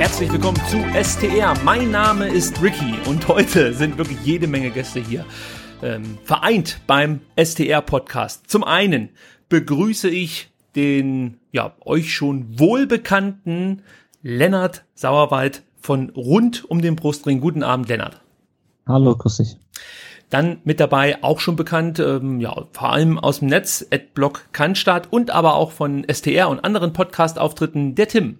Herzlich willkommen zu STR. Mein Name ist Ricky und heute sind wirklich jede Menge Gäste hier. Ähm, vereint beim STR-Podcast. Zum einen begrüße ich den ja euch schon wohlbekannten Lennart Sauerwald von rund um den Brustring. Guten Abend, Lennart. Hallo, grüß dich. Dann mit dabei auch schon bekannt, ähm, ja, vor allem aus dem Netz, Adblock Cannstatt und aber auch von STR und anderen Podcast-Auftritten, der Tim.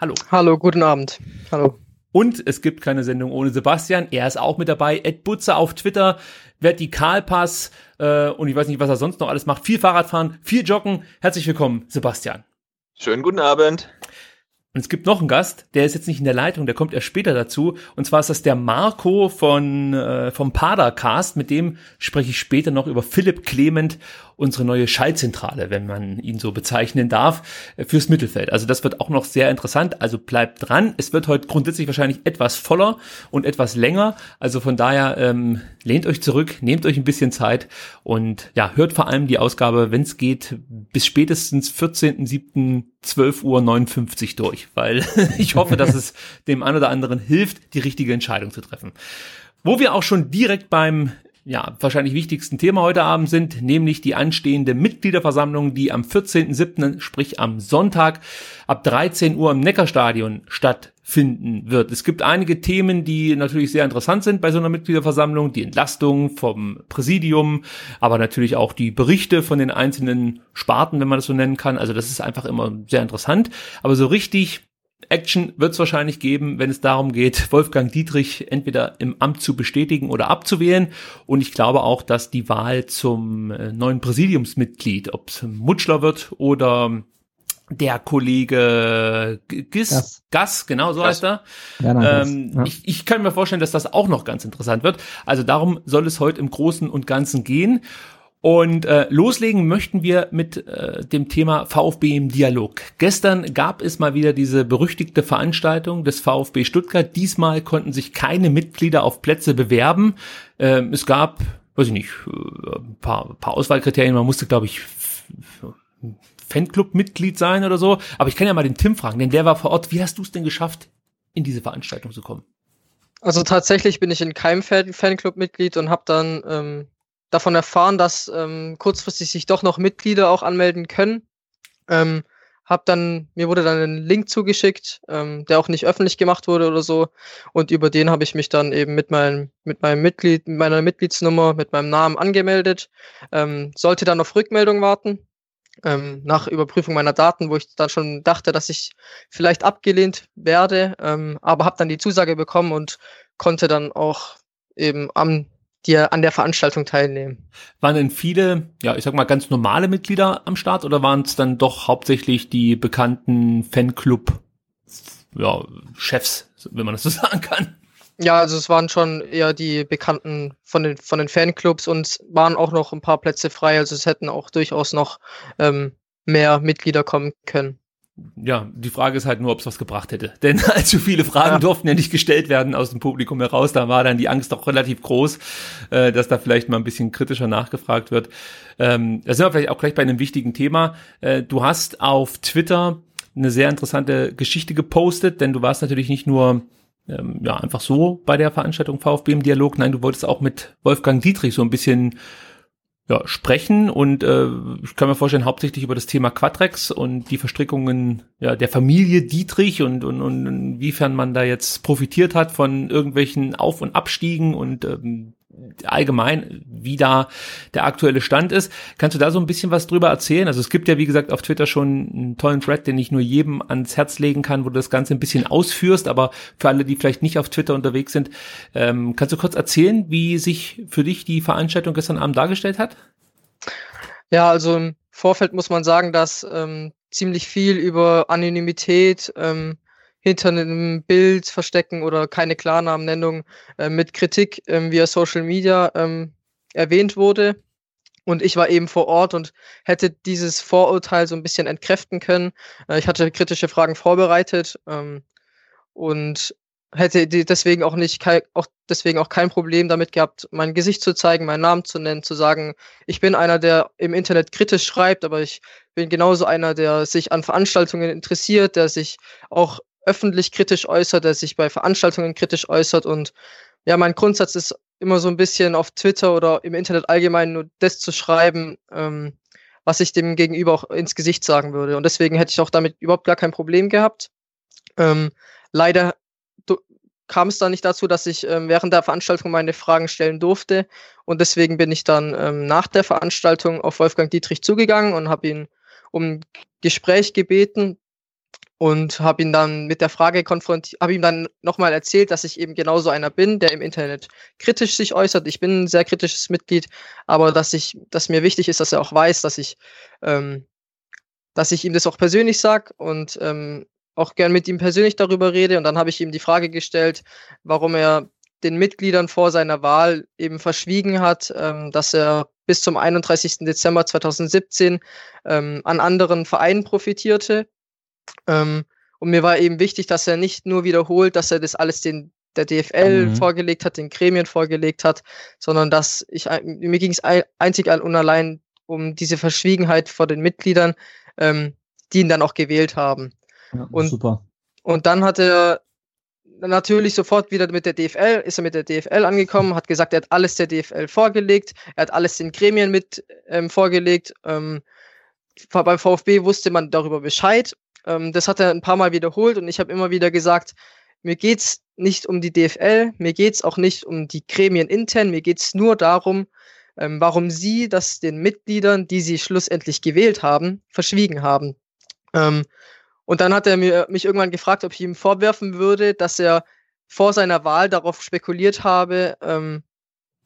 Hallo. Hallo, guten Abend. Hallo. Und es gibt keine Sendung ohne Sebastian. Er ist auch mit dabei. Ed Butzer auf Twitter, Vertikalpass äh, und ich weiß nicht, was er sonst noch alles macht. Viel Fahrradfahren, viel Joggen. Herzlich willkommen, Sebastian. Schönen guten Abend. Und es gibt noch einen Gast, der ist jetzt nicht in der Leitung, der kommt erst später dazu. Und zwar ist das der Marco von äh, vom Padercast. Mit dem spreche ich später noch über Philipp Clement unsere neue Schaltzentrale, wenn man ihn so bezeichnen darf, äh, fürs Mittelfeld. Also das wird auch noch sehr interessant. Also bleibt dran. Es wird heute grundsätzlich wahrscheinlich etwas voller und etwas länger. Also von daher ähm, lehnt euch zurück, nehmt euch ein bisschen Zeit und ja, hört vor allem die Ausgabe, wenn es geht, bis spätestens 14.07. 12.59 Uhr durch, weil ich hoffe, dass es dem einen oder anderen hilft, die richtige Entscheidung zu treffen. Wo wir auch schon direkt beim ja, wahrscheinlich wichtigsten Thema heute Abend sind, nämlich die anstehende Mitgliederversammlung, die am 14.07., sprich am Sonntag ab 13 Uhr im Neckarstadion stattfinden wird. Es gibt einige Themen, die natürlich sehr interessant sind bei so einer Mitgliederversammlung, die Entlastung vom Präsidium, aber natürlich auch die Berichte von den einzelnen Sparten, wenn man das so nennen kann. Also das ist einfach immer sehr interessant. Aber so richtig Action wird es wahrscheinlich geben, wenn es darum geht, Wolfgang Dietrich entweder im Amt zu bestätigen oder abzuwählen. Und ich glaube auch, dass die Wahl zum äh, neuen Präsidiumsmitglied, ob es Mutschler wird oder der Kollege Gis, Gas, Gas genau so Gas. heißt er. Ja, ähm, ja. ich, ich kann mir vorstellen, dass das auch noch ganz interessant wird. Also darum soll es heute im Großen und Ganzen gehen. Und äh, loslegen möchten wir mit äh, dem Thema VfB im Dialog. Gestern gab es mal wieder diese berüchtigte Veranstaltung des VfB Stuttgart. Diesmal konnten sich keine Mitglieder auf Plätze bewerben. Ähm, es gab, weiß ich nicht, äh, ein paar, paar Auswahlkriterien. Man musste, glaube ich, Fanclub-Mitglied sein oder so. Aber ich kann ja mal den Tim fragen, denn der war vor Ort. Wie hast du es denn geschafft, in diese Veranstaltung zu kommen? Also tatsächlich bin ich in keinem Fanclub-Mitglied und habe dann ähm, davon erfahren, dass ähm, kurzfristig sich doch noch Mitglieder auch anmelden können. Ähm, hab dann, mir wurde dann ein Link zugeschickt, ähm, der auch nicht öffentlich gemacht wurde oder so. Und über den habe ich mich dann eben mit meinem, mit meinem Mitglied, mit meiner Mitgliedsnummer, mit meinem Namen angemeldet. Ähm, sollte dann auf Rückmeldung warten. Ähm, nach Überprüfung meiner Daten, wo ich dann schon dachte, dass ich vielleicht abgelehnt werde, ähm, aber habe dann die Zusage bekommen und konnte dann auch eben am die an der Veranstaltung teilnehmen. Waren denn viele, ja, ich sag mal, ganz normale Mitglieder am Start oder waren es dann doch hauptsächlich die bekannten Fanclub, ja, Chefs, wenn man das so sagen kann? Ja, also es waren schon eher die Bekannten von den, von den Fanclubs und waren auch noch ein paar Plätze frei, also es hätten auch durchaus noch ähm, mehr Mitglieder kommen können ja, die Frage ist halt nur, ob es was gebracht hätte. Denn allzu viele Fragen ja. durften ja nicht gestellt werden aus dem Publikum heraus. Da war dann die Angst doch relativ groß, äh, dass da vielleicht mal ein bisschen kritischer nachgefragt wird. Ähm, da sind wir vielleicht auch gleich bei einem wichtigen Thema. Äh, du hast auf Twitter eine sehr interessante Geschichte gepostet, denn du warst natürlich nicht nur ähm, ja einfach so bei der Veranstaltung VfB im Dialog. Nein, du wolltest auch mit Wolfgang Dietrich so ein bisschen ja, sprechen und äh, ich kann mir vorstellen, hauptsächlich über das Thema Quadrex und die Verstrickungen ja, der Familie Dietrich und, und, und inwiefern man da jetzt profitiert hat von irgendwelchen Auf- und Abstiegen und ähm, allgemein, wie da der aktuelle Stand ist. Kannst du da so ein bisschen was drüber erzählen? Also es gibt ja, wie gesagt, auf Twitter schon einen tollen Thread, den ich nur jedem ans Herz legen kann, wo du das Ganze ein bisschen ausführst, aber für alle, die vielleicht nicht auf Twitter unterwegs sind, ähm, kannst du kurz erzählen, wie sich für dich die Veranstaltung gestern Abend dargestellt hat? Ja, also im Vorfeld muss man sagen, dass ähm, ziemlich viel über Anonymität, ähm, hinter einem Bild verstecken oder keine Klarnamennennung äh, mit Kritik ähm, via Social Media ähm, erwähnt wurde. Und ich war eben vor Ort und hätte dieses Vorurteil so ein bisschen entkräften können. Äh, ich hatte kritische Fragen vorbereitet ähm, und hätte deswegen auch nicht auch deswegen auch kein Problem damit gehabt, mein Gesicht zu zeigen, meinen Namen zu nennen, zu sagen, ich bin einer, der im Internet kritisch schreibt, aber ich bin genauso einer, der sich an Veranstaltungen interessiert, der sich auch öffentlich kritisch äußert, der sich bei Veranstaltungen kritisch äußert. Und ja, mein Grundsatz ist immer so ein bisschen auf Twitter oder im Internet allgemein nur das zu schreiben, ähm, was ich dem Gegenüber auch ins Gesicht sagen würde. Und deswegen hätte ich auch damit überhaupt gar kein Problem gehabt. Ähm, leider kam es dann nicht dazu, dass ich ähm, während der Veranstaltung meine Fragen stellen durfte. Und deswegen bin ich dann ähm, nach der Veranstaltung auf Wolfgang Dietrich zugegangen und habe ihn um Gespräch gebeten und habe ihn dann mit der Frage konfrontiert, habe ihm dann nochmal erzählt, dass ich eben genauso einer bin, der im Internet kritisch sich äußert. Ich bin ein sehr kritisches Mitglied, aber dass ich, dass mir wichtig ist, dass er auch weiß, dass ich, ähm, dass ich ihm das auch persönlich sag und ähm, auch gern mit ihm persönlich darüber rede. Und dann habe ich ihm die Frage gestellt, warum er den Mitgliedern vor seiner Wahl eben verschwiegen hat, ähm, dass er bis zum 31. Dezember 2017 ähm, an anderen Vereinen profitierte ähm, und mir war eben wichtig, dass er nicht nur wiederholt, dass er das alles den der DFL mhm. vorgelegt hat, den Gremien vorgelegt hat, sondern dass ich mir ging es einzig und allein um diese Verschwiegenheit vor den Mitgliedern, ähm, die ihn dann auch gewählt haben. Ja, und, super. Und dann hat er natürlich sofort wieder mit der DFL, ist er mit der DFL angekommen, hat gesagt, er hat alles der DFL vorgelegt, er hat alles den Gremien mit ähm, vorgelegt. Ähm, beim VfB wusste man darüber Bescheid ähm, das hat er ein paar Mal wiederholt und ich habe immer wieder gesagt, mir geht's nicht um die DFL, mir geht's auch nicht um die Gremien intern, mir geht's nur darum, ähm, warum sie das den Mitgliedern, die sie schlussendlich gewählt haben, verschwiegen haben. Ähm, und dann hat er mir, mich irgendwann gefragt, ob ich ihm vorwerfen würde, dass er vor seiner Wahl darauf spekuliert habe, ähm,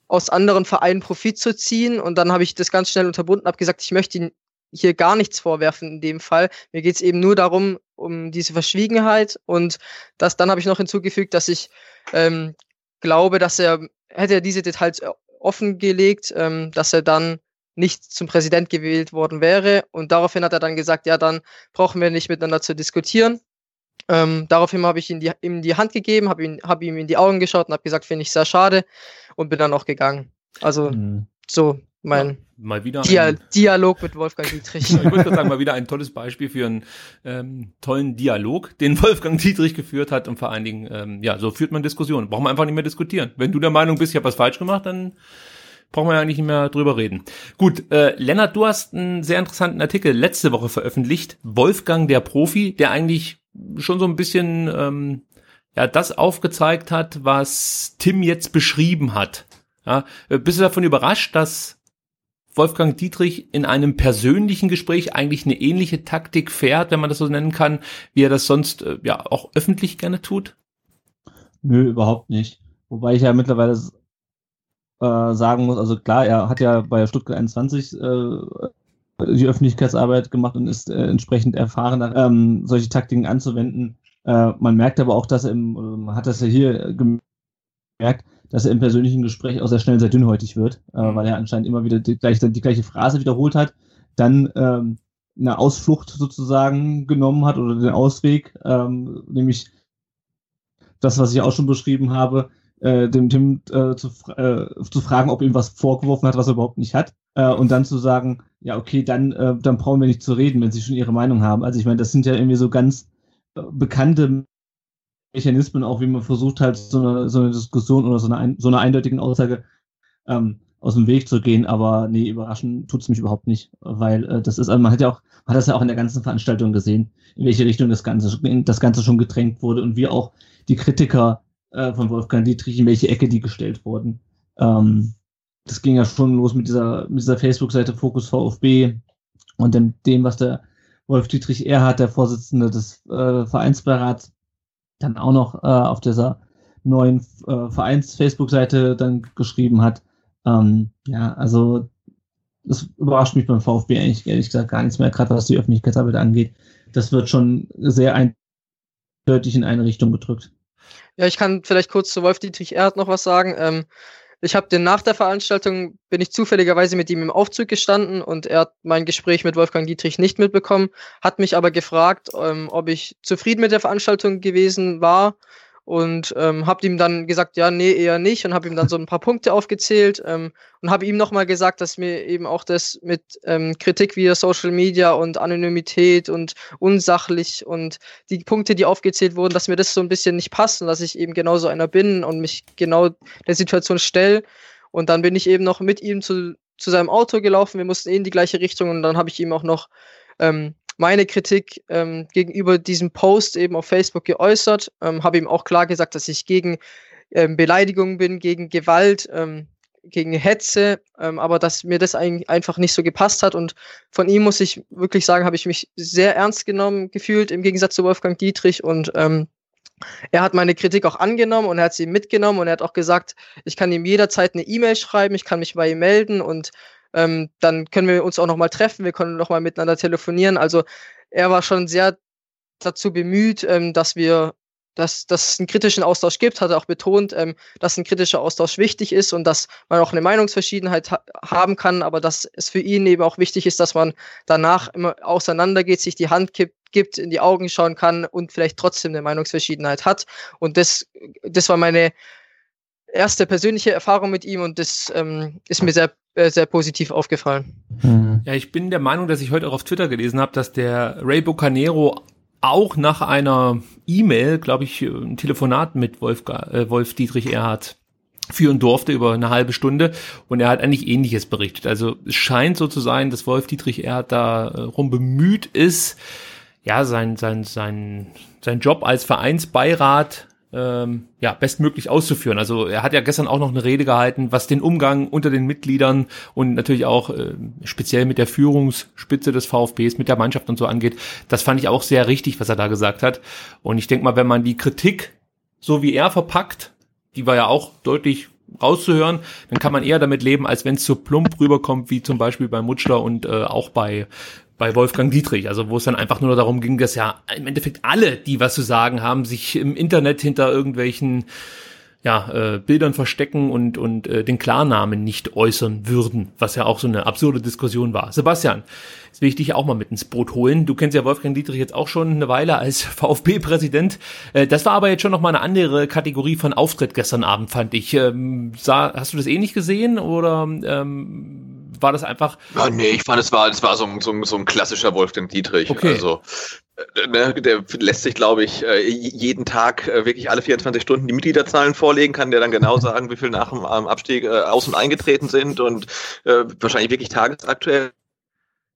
aus anderen Vereinen Profit zu ziehen. Und dann habe ich das ganz schnell unterbunden, habe gesagt, ich möchte ihn hier gar nichts vorwerfen in dem Fall. Mir geht es eben nur darum, um diese Verschwiegenheit und das, dann habe ich noch hinzugefügt, dass ich ähm, glaube, dass er, hätte er diese Details offengelegt, ähm, dass er dann nicht zum Präsident gewählt worden wäre. Und daraufhin hat er dann gesagt, ja, dann brauchen wir nicht miteinander zu diskutieren. Ähm, daraufhin habe ich ihm die, ihm die Hand gegeben, habe ihn, hab ihm in die Augen geschaut und habe gesagt, finde ich sehr schade und bin dann auch gegangen. Also mhm. so mein ja, mal wieder Dia ein, Dialog mit Wolfgang Dietrich. ich würde sagen, mal wieder ein tolles Beispiel für einen ähm, tollen Dialog, den Wolfgang Dietrich geführt hat und vor allen Dingen, ähm, ja, so führt man Diskussionen. Braucht man einfach nicht mehr diskutieren. Wenn du der Meinung bist, ich habe was falsch gemacht, dann brauchen wir ja eigentlich nicht mehr drüber reden. Gut, äh, Lennart, du hast einen sehr interessanten Artikel letzte Woche veröffentlicht. Wolfgang der Profi, der eigentlich schon so ein bisschen ähm, ja das aufgezeigt hat, was Tim jetzt beschrieben hat. Ja, äh, bist du davon überrascht, dass Wolfgang Dietrich in einem persönlichen Gespräch eigentlich eine ähnliche Taktik fährt, wenn man das so nennen kann, wie er das sonst äh, ja auch öffentlich gerne tut? Nö, überhaupt nicht. Wobei ich ja mittlerweile äh, sagen muss, also klar, er hat ja bei Stuttgart 21 äh, die Öffentlichkeitsarbeit gemacht und ist äh, entsprechend erfahren, ähm, solche Taktiken anzuwenden. Äh, man merkt aber auch, dass er im, man hat das ja hier gemerkt, dass er im persönlichen Gespräch auch sehr schnell sehr dünnhäutig wird, äh, mhm. weil er anscheinend immer wieder die, gleich, die gleiche Phrase wiederholt hat, dann ähm, eine Ausflucht sozusagen genommen hat oder den Ausweg, ähm, nämlich das, was ich auch schon beschrieben habe, äh, dem Tim äh, zu, äh, zu fragen, ob ihm was vorgeworfen hat, was er überhaupt nicht hat. Äh, und dann zu sagen, ja, okay, dann, äh, dann brauchen wir nicht zu reden, wenn sie schon ihre Meinung haben. Also ich meine, das sind ja irgendwie so ganz bekannte Mechanismen, auch wie man versucht halt so eine, so eine Diskussion oder so eine, so eine eindeutigen Aussage ähm, aus dem Weg zu gehen, aber nee, überraschen tut's mich überhaupt nicht, weil äh, das ist, also man hat ja auch, man hat das ja auch in der ganzen Veranstaltung gesehen, in welche Richtung das Ganze, das Ganze schon gedrängt wurde und wie auch die Kritiker äh, von Wolfgang Dietrich, in welche Ecke die gestellt wurden. Ähm, das ging ja schon los mit dieser, mit dieser Facebook-Seite Fokus VfB und dem, dem, was der Wolf Dietrich Erhard, der Vorsitzende des äh, Vereinsbeirats, dann auch noch äh, auf dieser neuen äh, Vereins-Facebook-Seite dann geschrieben hat. Ähm, ja, also das überrascht mich beim VfB eigentlich ehrlich gesagt gar nichts mehr, gerade was die Öffentlichkeitsarbeit angeht. Das wird schon sehr eindeutig in eine Richtung gedrückt. Ja, ich kann vielleicht kurz zu Wolf Dietrich Erhard noch was sagen. Ähm, ich habe den nach der Veranstaltung, bin ich zufälligerweise mit ihm im Aufzug gestanden und er hat mein Gespräch mit Wolfgang Dietrich nicht mitbekommen, hat mich aber gefragt, ähm, ob ich zufrieden mit der Veranstaltung gewesen war und ähm, habe ihm dann gesagt, ja, nee, eher nicht und habe ihm dann so ein paar Punkte aufgezählt ähm, und habe ihm nochmal gesagt, dass mir eben auch das mit ähm, Kritik via Social Media und Anonymität und unsachlich und die Punkte, die aufgezählt wurden, dass mir das so ein bisschen nicht passt und dass ich eben genauso einer bin und mich genau der Situation stelle. Und dann bin ich eben noch mit ihm zu, zu seinem Auto gelaufen, wir mussten eh in die gleiche Richtung und dann habe ich ihm auch noch ähm, meine Kritik ähm, gegenüber diesem Post eben auf Facebook geäußert, ähm, habe ihm auch klar gesagt, dass ich gegen ähm, Beleidigungen bin, gegen Gewalt, ähm, gegen Hetze, ähm, aber dass mir das ein, einfach nicht so gepasst hat. Und von ihm muss ich wirklich sagen, habe ich mich sehr ernst genommen gefühlt, im Gegensatz zu Wolfgang Dietrich. Und ähm, er hat meine Kritik auch angenommen und er hat sie mitgenommen und er hat auch gesagt, ich kann ihm jederzeit eine E-Mail schreiben, ich kann mich bei ihm melden und ähm, dann können wir uns auch nochmal treffen, wir können nochmal miteinander telefonieren. Also er war schon sehr dazu bemüht, ähm, dass wir dass, dass es einen kritischen Austausch gibt, hat er auch betont, ähm, dass ein kritischer Austausch wichtig ist und dass man auch eine Meinungsverschiedenheit ha haben kann, aber dass es für ihn eben auch wichtig ist, dass man danach immer auseinandergeht, sich die Hand gibt, gibt, in die Augen schauen kann und vielleicht trotzdem eine Meinungsverschiedenheit hat. Und das, das war meine erste persönliche Erfahrung mit ihm und das ähm, ist mir sehr sehr positiv aufgefallen. Mhm. Ja, ich bin der Meinung, dass ich heute auch auf Twitter gelesen habe, dass der Ray Bucanero auch nach einer E-Mail, glaube ich, ein Telefonat mit Wolf, äh, Wolf Dietrich Erhard führen durfte über eine halbe Stunde und er hat eigentlich ähnliches berichtet. Also es scheint so zu sein, dass Wolf Dietrich Erhard darum bemüht ist, ja, sein, sein, sein, sein Job als Vereinsbeirat ähm, ja, bestmöglich auszuführen. Also er hat ja gestern auch noch eine Rede gehalten, was den Umgang unter den Mitgliedern und natürlich auch äh, speziell mit der Führungsspitze des VfBs, mit der Mannschaft und so angeht. Das fand ich auch sehr richtig, was er da gesagt hat. Und ich denke mal, wenn man die Kritik so wie er verpackt, die war ja auch deutlich rauszuhören, dann kann man eher damit leben, als wenn es so plump rüberkommt, wie zum Beispiel bei Mutschler und äh, auch bei bei Wolfgang Dietrich, also wo es dann einfach nur darum ging, dass ja im Endeffekt alle, die was zu sagen haben, sich im Internet hinter irgendwelchen ja, äh, Bildern verstecken und, und äh, den Klarnamen nicht äußern würden, was ja auch so eine absurde Diskussion war. Sebastian, jetzt will ich dich auch mal mit ins Boot holen. Du kennst ja Wolfgang Dietrich jetzt auch schon eine Weile als VfB-Präsident. Äh, das war aber jetzt schon noch mal eine andere Kategorie von Auftritt gestern Abend, fand ich. Ähm, sah, hast du das ähnlich gesehen oder ähm, war das einfach. Ja, nee, ich fand, es war, es war so, ein, so, ein, so ein klassischer Wolfgang Dietrich. Okay. Also, äh, ne, der lässt sich, glaube ich, äh, jeden Tag äh, wirklich alle 24 Stunden die Mitgliederzahlen vorlegen, kann der dann genau sagen, wie viel nach dem Abstieg aus- und eingetreten sind und äh, wahrscheinlich wirklich tagesaktuell.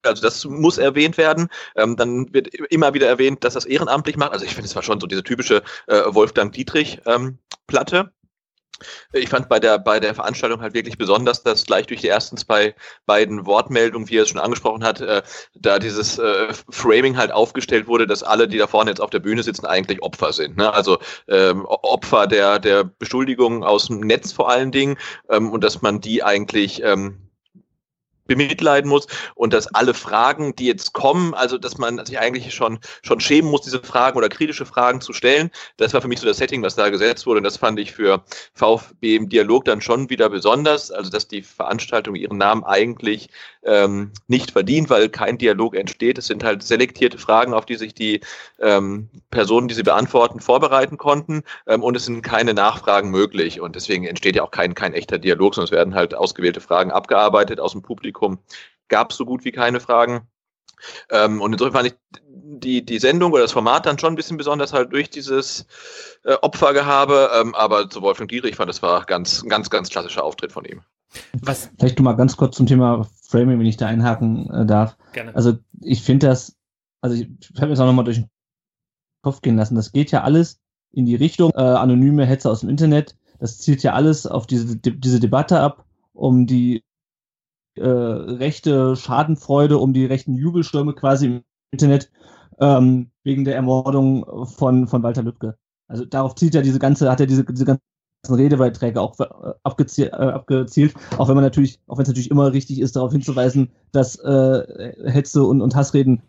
Also das muss erwähnt werden. Ähm, dann wird immer wieder erwähnt, dass das ehrenamtlich macht. Also ich finde, es war schon so diese typische äh, Wolfgang Dietrich ähm, Platte. Ich fand bei der, bei der Veranstaltung halt wirklich besonders, dass gleich durch die ersten zwei beiden Wortmeldungen, wie er es schon angesprochen hat, äh, da dieses äh, Framing halt aufgestellt wurde, dass alle, die da vorne jetzt auf der Bühne sitzen, eigentlich Opfer sind. Ne? Also ähm, Opfer der, der Beschuldigungen aus dem Netz vor allen Dingen ähm, und dass man die eigentlich ähm, bemitleiden muss und dass alle Fragen, die jetzt kommen, also dass man sich eigentlich schon, schon schämen muss, diese Fragen oder kritische Fragen zu stellen. Das war für mich so das Setting, was da gesetzt wurde und das fand ich für VfB im Dialog dann schon wieder besonders, also dass die Veranstaltung ihren Namen eigentlich ähm, nicht verdient, weil kein Dialog entsteht. Es sind halt selektierte Fragen, auf die sich die ähm, Personen, die sie beantworten, vorbereiten konnten ähm, und es sind keine Nachfragen möglich und deswegen entsteht ja auch kein, kein echter Dialog, sondern es werden halt ausgewählte Fragen abgearbeitet aus dem Publikum gab es so gut wie keine Fragen. Ähm, und insofern fand ich die, die Sendung oder das Format dann schon ein bisschen besonders halt durch dieses äh, Opfergehabe. Ähm, aber zu Wolfgang Dietrich fand es war ganz, ganz, ganz klassischer Auftritt von ihm. Was? Vielleicht mal ganz kurz zum Thema Framing, wenn ich da einhaken äh, darf. Gerne. Also ich finde das, also ich, ich habe jetzt auch nochmal durch den Kopf gehen lassen. Das geht ja alles in die Richtung äh, anonyme Hetze aus dem Internet. Das zielt ja alles auf diese, diese Debatte ab, um die äh, rechte Schadenfreude, um die rechten Jubelstürme quasi im Internet ähm, wegen der Ermordung von, von Walter Lübcke. Also darauf zielt ja diese ganze, hat er diese, diese ganzen Redebeiträge auch äh, abgezielt, äh, abgezielt, auch wenn man natürlich, auch wenn es natürlich immer richtig ist, darauf hinzuweisen, dass äh, Hetze und, und Hassreden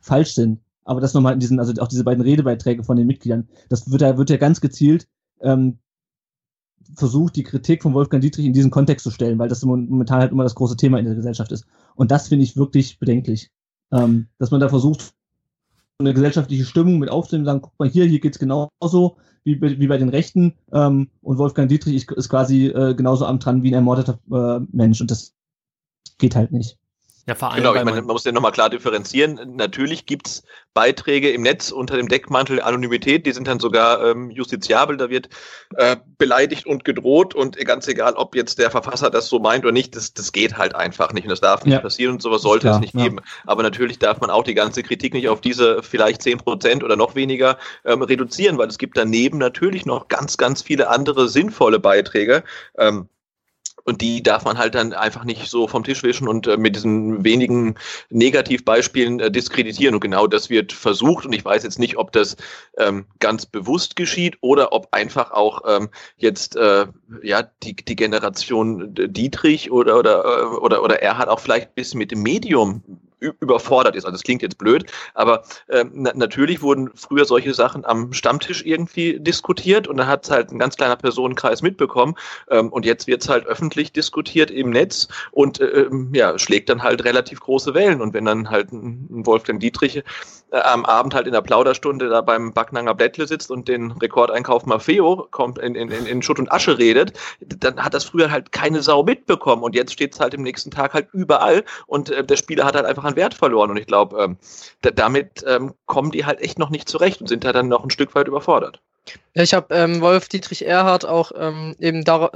falsch sind. Aber das nochmal in diesen, also auch diese beiden Redebeiträge von den Mitgliedern, das wird ja, wird ja ganz gezielt ähm, versucht, die Kritik von Wolfgang Dietrich in diesen Kontext zu stellen, weil das momentan halt immer das große Thema in der Gesellschaft ist. Und das finde ich wirklich bedenklich. Ähm, dass man da versucht, eine gesellschaftliche Stimmung mit aufzunehmen, sagen, guck mal hier, hier geht's genauso wie, wie bei den Rechten ähm, und Wolfgang Dietrich ist, quasi äh, genauso am dran wie ein ermordeter äh, Mensch und das geht halt nicht. Ja, vor allem, genau, ich meine, man muss ja nochmal klar differenzieren. Natürlich gibt's Beiträge im Netz unter dem Deckmantel Anonymität, die sind dann sogar ähm, justiziabel, da wird äh, beleidigt und gedroht und ganz egal, ob jetzt der Verfasser das so meint oder nicht, das, das geht halt einfach nicht und das darf nicht ja. passieren und sowas sollte klar, es nicht ja. geben. Aber natürlich darf man auch die ganze Kritik nicht auf diese vielleicht zehn Prozent oder noch weniger ähm, reduzieren, weil es gibt daneben natürlich noch ganz, ganz viele andere sinnvolle Beiträge. Ähm, und die darf man halt dann einfach nicht so vom Tisch wischen und äh, mit diesen wenigen Negativbeispielen äh, diskreditieren. Und genau das wird versucht. Und ich weiß jetzt nicht, ob das ähm, ganz bewusst geschieht oder ob einfach auch ähm, jetzt äh, ja die, die Generation Dietrich oder oder äh, oder oder er hat auch vielleicht bisschen mit dem Medium überfordert ist. Also das klingt jetzt blöd, aber ähm, na natürlich wurden früher solche Sachen am Stammtisch irgendwie diskutiert und da hat es halt ein ganz kleiner Personenkreis mitbekommen ähm, und jetzt wird es halt öffentlich diskutiert im Netz und äh, ähm, ja, schlägt dann halt relativ große Wellen und wenn dann halt ein Wolfgang Dietrich äh, am Abend halt in der Plauderstunde da beim Backnanger Blättle sitzt und den Rekordeinkauf Maffeo kommt in, in, in Schutt und Asche redet, dann hat das früher halt keine Sau mitbekommen und jetzt steht es halt im nächsten Tag halt überall und äh, der Spieler hat halt einfach an Wert verloren und ich glaube, ähm, damit ähm, kommen die halt echt noch nicht zurecht und sind da dann noch ein Stück weit überfordert. Ich habe ähm, Wolf Dietrich Erhard auch ähm, eben da,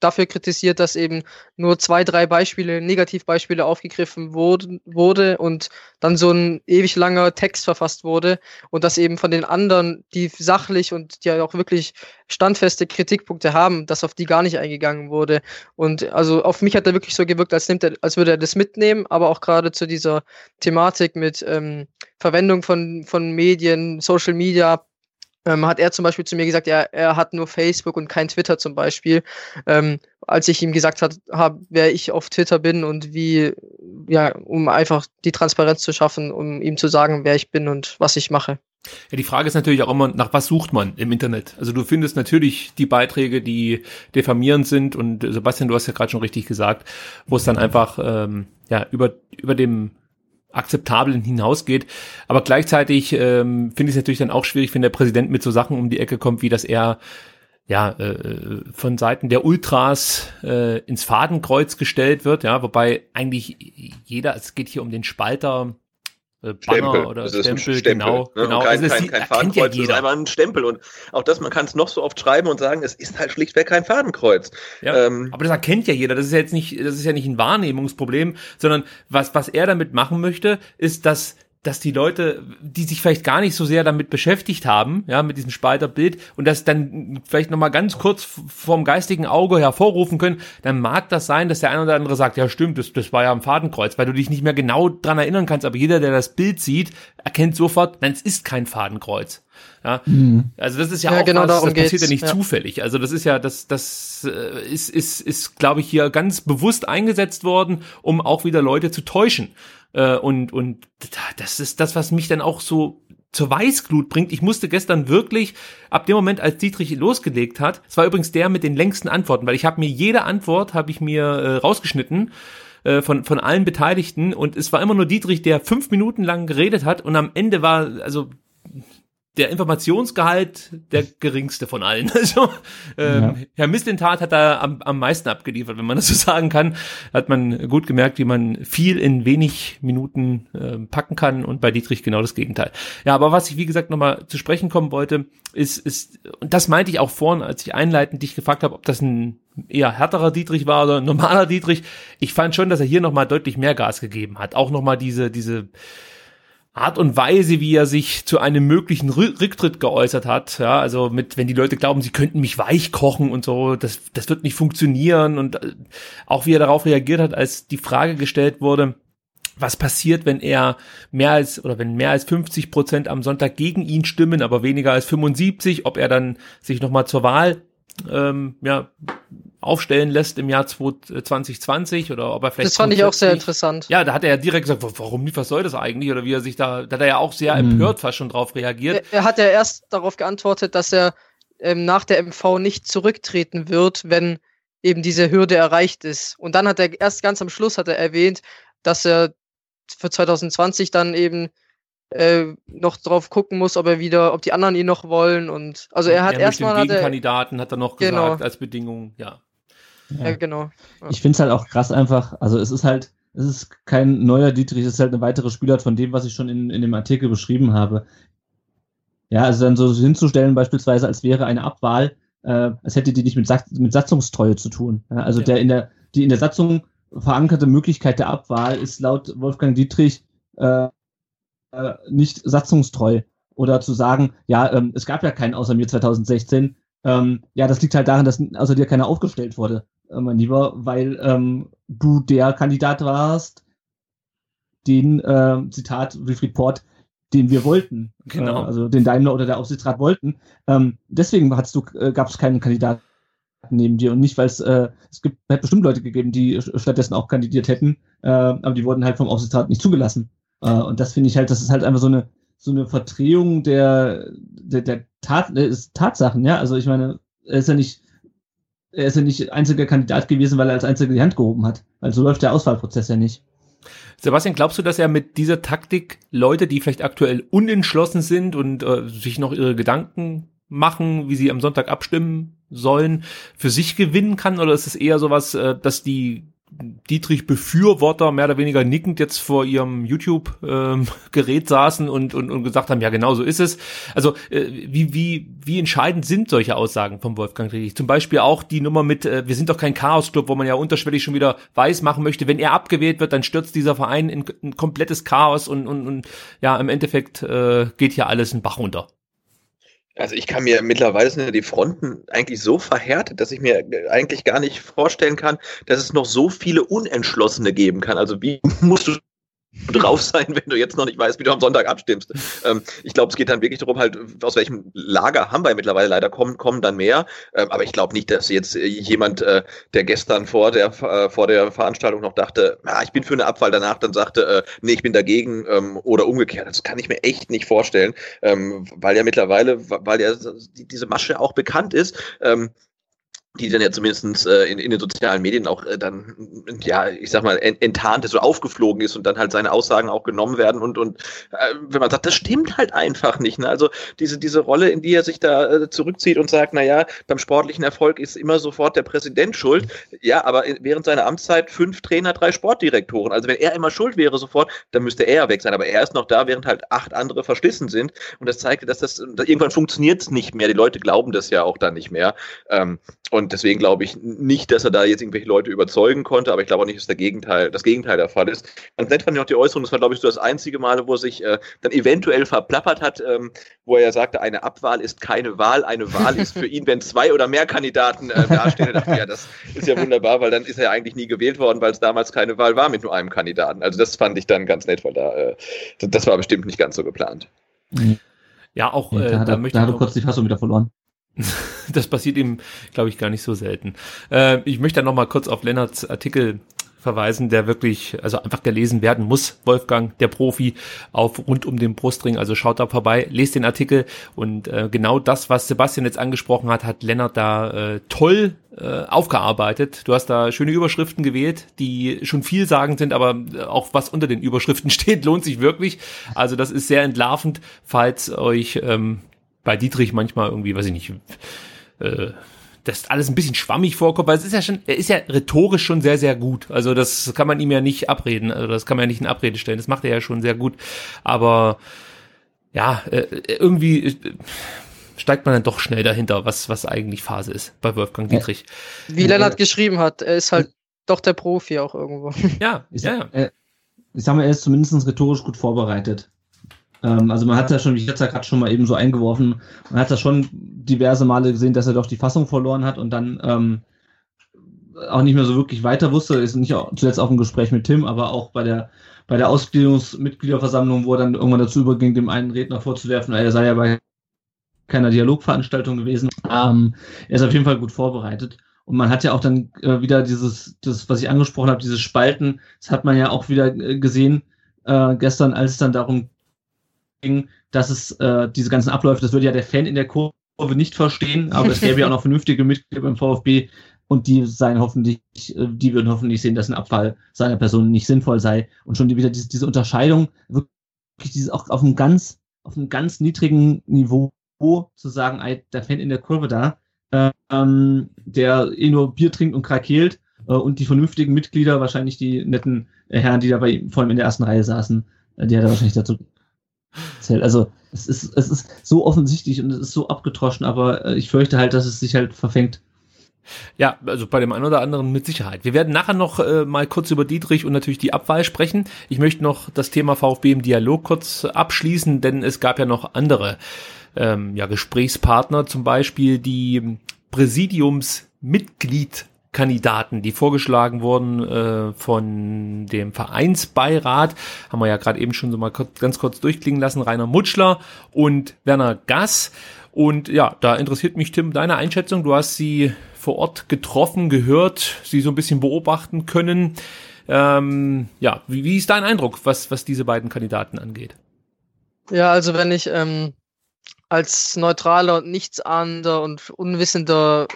dafür kritisiert, dass eben nur zwei, drei Beispiele, Negativbeispiele aufgegriffen wurde, wurde und dann so ein ewig langer Text verfasst wurde und dass eben von den anderen, die sachlich und die auch wirklich standfeste Kritikpunkte haben, dass auf die gar nicht eingegangen wurde. Und also auf mich hat er wirklich so gewirkt, als, nimmt er, als würde er das mitnehmen, aber auch gerade zu dieser Thematik mit ähm, Verwendung von, von Medien, Social Media, ähm, hat er zum Beispiel zu mir gesagt, er, er hat nur Facebook und kein Twitter zum Beispiel. Ähm, als ich ihm gesagt habe, wer ich auf Twitter bin und wie, ja, um einfach die Transparenz zu schaffen, um ihm zu sagen, wer ich bin und was ich mache. Ja, die Frage ist natürlich auch immer, nach was sucht man im Internet? Also du findest natürlich die Beiträge, die diffamierend sind und Sebastian, du hast ja gerade schon richtig gesagt, wo es dann einfach ähm, ja über über dem Akzeptablen hinausgeht. Aber gleichzeitig ähm, finde ich es natürlich dann auch schwierig, wenn der Präsident mit so Sachen um die Ecke kommt, wie dass er ja äh, von Seiten der Ultras äh, ins Fadenkreuz gestellt wird, ja, wobei eigentlich jeder, es geht hier um den Spalter äh, Banner oder das Stempel, Stempel, genau. Ne? genau. Kein, also kein, kein Fadenkreuz, ja das ist einfach ein Stempel. Und auch das, man kann es noch so oft schreiben und sagen, es ist halt schlichtweg kein Fadenkreuz. Ja, ähm, aber das erkennt ja jeder. Das ist ja jetzt nicht, das ist ja nicht ein Wahrnehmungsproblem, sondern was, was er damit machen möchte, ist, dass dass die Leute, die sich vielleicht gar nicht so sehr damit beschäftigt haben, ja, mit diesem Spalterbild und das dann vielleicht nochmal ganz kurz vom geistigen Auge hervorrufen können, dann mag das sein, dass der eine oder andere sagt, ja stimmt, das, das war ja am Fadenkreuz, weil du dich nicht mehr genau dran erinnern kannst, aber jeder, der das Bild sieht, erkennt sofort, nein, es ist kein Fadenkreuz. Ja, mhm. also das ist ja, ja auch genau was, das passiert ja nicht ja. zufällig. Also das ist ja, das, das äh, ist, ist, ist, glaube ich, hier ganz bewusst eingesetzt worden, um auch wieder Leute zu täuschen. Äh, und, und das ist das, was mich dann auch so zur Weißglut bringt. Ich musste gestern wirklich, ab dem Moment, als Dietrich losgelegt hat, es war übrigens der mit den längsten Antworten, weil ich habe mir jede Antwort, habe ich mir äh, rausgeschnitten äh, von, von allen Beteiligten und es war immer nur Dietrich, der fünf Minuten lang geredet hat und am Ende war, also der Informationsgehalt der geringste von allen. Also ähm, ja. Herr Mislintat hat da am, am meisten abgeliefert, wenn man das so sagen kann. Hat man gut gemerkt, wie man viel in wenig Minuten äh, packen kann und bei Dietrich genau das Gegenteil. Ja, aber was ich wie gesagt nochmal zu sprechen kommen wollte, ist, ist, und das meinte ich auch vorhin, als ich einleitend dich gefragt habe, ob das ein eher härterer Dietrich war oder ein normaler Dietrich. Ich fand schon, dass er hier nochmal deutlich mehr Gas gegeben hat. Auch nochmal diese, diese Art und Weise, wie er sich zu einem möglichen Rücktritt geäußert hat, ja, also mit, wenn die Leute glauben, sie könnten mich weich kochen und so, das, das wird nicht funktionieren und äh, auch wie er darauf reagiert hat, als die Frage gestellt wurde, was passiert, wenn er mehr als oder wenn mehr als 50 Prozent am Sonntag gegen ihn stimmen, aber weniger als 75, ob er dann sich nochmal zur Wahl ähm, ja, aufstellen lässt im Jahr 2020 oder ob er vielleicht. Das fand ich auch sehr interessant. Ja, da hat er ja direkt gesagt, warum nicht, was soll das eigentlich? Oder wie er sich da, da hat er ja auch sehr mhm. empört fast schon drauf reagiert. Er, er hat ja erst darauf geantwortet, dass er ähm, nach der MV nicht zurücktreten wird, wenn eben diese Hürde erreicht ist. Und dann hat er erst ganz am Schluss hat er erwähnt, dass er für 2020 dann eben äh, noch drauf gucken muss, ob er wieder, ob die anderen ihn noch wollen und also er hat erstmal hat Kandidaten hat er noch genau. gesagt als Bedingung, ja. Ja, ja genau. Ja. Ich finde es halt auch krass einfach, also es ist halt, es ist kein neuer Dietrich, es ist halt eine weitere Spielart von dem, was ich schon in, in dem Artikel beschrieben habe. Ja, also dann so hinzustellen, beispielsweise, als wäre eine Abwahl, äh, als hätte die nicht mit, Sa mit Satzungstreue zu tun. Ja, also ja. der in der, die in der Satzung verankerte Möglichkeit der Abwahl ist laut Wolfgang Dietrich äh, äh, nicht satzungstreu. Oder zu sagen, ja, ähm, es gab ja keinen außer mir 2016. Ähm, ja, das liegt halt daran, dass außer dir keiner aufgestellt wurde, äh, mein Lieber, weil ähm, du der Kandidat warst, den, äh, Zitat Wilfried Port, den wir wollten. Genau. Äh, also den Daimler oder der Aufsichtsrat wollten. Ähm, deswegen äh, gab es keinen Kandidaten neben dir und nicht, weil es, äh, es gibt, hat bestimmt Leute gegeben, die stattdessen auch kandidiert hätten, äh, aber die wurden halt vom Aufsichtsrat nicht zugelassen. Äh, und das finde ich halt, das ist halt einfach so eine, so eine Verdrehung der, der, der Tat, Tatsachen, ja. Also ich meine, er ist ja nicht, er ist ja nicht einziger Kandidat gewesen, weil er als einziger die Hand gehoben hat. Weil so läuft der Auswahlprozess ja nicht. Sebastian, glaubst du, dass er mit dieser Taktik Leute, die vielleicht aktuell unentschlossen sind und äh, sich noch ihre Gedanken machen, wie sie am Sonntag abstimmen sollen, für sich gewinnen kann? Oder ist es eher sowas, äh, dass die Dietrich Befürworter mehr oder weniger nickend jetzt vor ihrem YouTube-Gerät ähm, saßen und, und, und gesagt haben, ja genau so ist es. Also äh, wie, wie, wie entscheidend sind solche Aussagen von Wolfgang Dietrich? Zum Beispiel auch die Nummer mit, äh, wir sind doch kein Chaos-Club, wo man ja unterschwellig schon wieder weiß machen möchte, wenn er abgewählt wird, dann stürzt dieser Verein in ein komplettes Chaos und, und, und ja, im Endeffekt äh, geht hier alles in Bach runter. Also ich kann mir mittlerweile sind die Fronten eigentlich so verhärtet, dass ich mir eigentlich gar nicht vorstellen kann, dass es noch so viele Unentschlossene geben kann. Also wie musst du drauf sein, wenn du jetzt noch nicht weißt, wie du am Sonntag abstimmst. Ähm, ich glaube, es geht dann wirklich darum, halt, aus welchem Lager haben wir mittlerweile leider kommen, kommen dann mehr. Ähm, aber ich glaube nicht, dass jetzt äh, jemand, äh, der gestern vor der, äh, vor der Veranstaltung noch dachte, ah, ich bin für eine Abwahl, danach dann sagte, äh, nee, ich bin dagegen ähm, oder umgekehrt. Das kann ich mir echt nicht vorstellen, ähm, weil ja mittlerweile, weil ja diese Masche auch bekannt ist. Die dann ja zumindest äh, in, in den sozialen Medien auch äh, dann, ja, ich sag mal, enttarnt ist oder aufgeflogen ist und dann halt seine Aussagen auch genommen werden und, und äh, wenn man sagt, das stimmt halt einfach nicht. Ne? Also diese, diese Rolle, in die er sich da äh, zurückzieht und sagt, na ja, beim sportlichen Erfolg ist immer sofort der Präsident schuld. Ja, aber während seiner Amtszeit fünf Trainer, drei Sportdirektoren. Also wenn er immer schuld wäre sofort, dann müsste er ja weg sein. Aber er ist noch da, während halt acht andere verschlissen sind. Und das zeigt, dass das, dass irgendwann funktioniert es nicht mehr. Die Leute glauben das ja auch dann nicht mehr. Ähm, und deswegen glaube ich nicht, dass er da jetzt irgendwelche Leute überzeugen konnte, aber ich glaube auch nicht, dass der Gegenteil, das Gegenteil der Fall ist. Ganz nett fand ich auch die Äußerung, das war, glaube ich, so das einzige Mal, wo er sich äh, dann eventuell verplappert hat, ähm, wo er ja sagte, eine Abwahl ist keine Wahl, eine Wahl ist für ihn, wenn zwei oder mehr Kandidaten äh, dastehen. Da dachte ich, ja, das ist ja wunderbar, weil dann ist er ja eigentlich nie gewählt worden, weil es damals keine Wahl war mit nur einem Kandidaten. Also das fand ich dann ganz nett, weil da, äh, das war bestimmt nicht ganz so geplant. Ja, auch äh, da, da, möchte da hat er kurz die Fassung wieder verloren. das passiert ihm, glaube ich, gar nicht so selten. Äh, ich möchte dann noch mal kurz auf Lennarts Artikel verweisen, der wirklich, also einfach gelesen werden muss. Wolfgang, der Profi, auf rund um den Brustring. Also schaut da vorbei, lest den Artikel und äh, genau das, was Sebastian jetzt angesprochen hat, hat Lennart da äh, toll äh, aufgearbeitet. Du hast da schöne Überschriften gewählt, die schon vielsagend sind, aber auch was unter den Überschriften steht, lohnt sich wirklich. Also das ist sehr entlarvend, falls euch ähm, bei Dietrich manchmal irgendwie, weiß ich nicht, äh, das alles ein bisschen schwammig vorkommt, weil es ist ja schon, er ist ja rhetorisch schon sehr, sehr gut. Also das kann man ihm ja nicht abreden, also das kann man ja nicht in Abrede stellen. Das macht er ja schon sehr gut. Aber ja, äh, irgendwie äh, steigt man dann doch schnell dahinter, was, was eigentlich Phase ist bei Wolfgang Dietrich. Wie Lennart geschrieben hat, er ist halt doch der Profi auch irgendwo. Ja, Ich, ja, ja. äh, ich sag mal, er ist zumindest rhetorisch gut vorbereitet. Ähm, also man hat ja schon, wie ich jetzt ja gerade schon mal eben so eingeworfen, man hat ja schon diverse Male gesehen, dass er doch die Fassung verloren hat und dann ähm, auch nicht mehr so wirklich weiter wusste. Ist nicht auch, zuletzt auch im Gespräch mit Tim, aber auch bei der bei der Ausgliederungsmitgliederversammlung, wo er dann irgendwann dazu überging, dem einen Redner vorzuwerfen, er sei ja bei keiner Dialogveranstaltung gewesen. Ähm, er ist auf jeden Fall gut vorbereitet. Und man hat ja auch dann äh, wieder dieses, das, was ich angesprochen habe, dieses Spalten, das hat man ja auch wieder äh, gesehen äh, gestern, als es dann darum dass es äh, diese ganzen Abläufe, das würde ja der Fan in der Kurve nicht verstehen, aber es gäbe ja auch noch vernünftige Mitglieder beim VfB und die seien hoffentlich, äh, die würden hoffentlich sehen, dass ein Abfall seiner Person nicht sinnvoll sei. Und schon wieder diese, diese Unterscheidung, wirklich dieses auch auf einem ganz, auf einem ganz niedrigen Niveau zu sagen, ey, der Fan in der Kurve da, ähm, der eh nur Bier trinkt und krakeelt äh, und die vernünftigen Mitglieder, wahrscheinlich die netten Herren, die da bei ihm vor allem in der ersten Reihe saßen, äh, die hat er wahrscheinlich dazu. Also es ist, es ist so offensichtlich und es ist so abgetroschen, aber äh, ich fürchte halt, dass es sich halt verfängt. Ja, also bei dem einen oder anderen mit Sicherheit. Wir werden nachher noch äh, mal kurz über Dietrich und natürlich die Abwahl sprechen. Ich möchte noch das Thema VfB im Dialog kurz abschließen, denn es gab ja noch andere ähm, ja, Gesprächspartner, zum Beispiel die Präsidiumsmitgliedkandidaten, die vorgeschlagen wurden äh, von dem Vereinsbeirat, haben wir ja gerade eben schon so mal kurz, ganz kurz durchklingen lassen, Rainer Mutschler und Werner Gass. Und ja, da interessiert mich, Tim, deine Einschätzung. Du hast sie vor Ort getroffen, gehört, sie so ein bisschen beobachten können. Ähm, ja, wie, wie ist dein Eindruck, was, was diese beiden Kandidaten angeht? Ja, also wenn ich ähm, als neutraler und nichtsahnender und unwissender,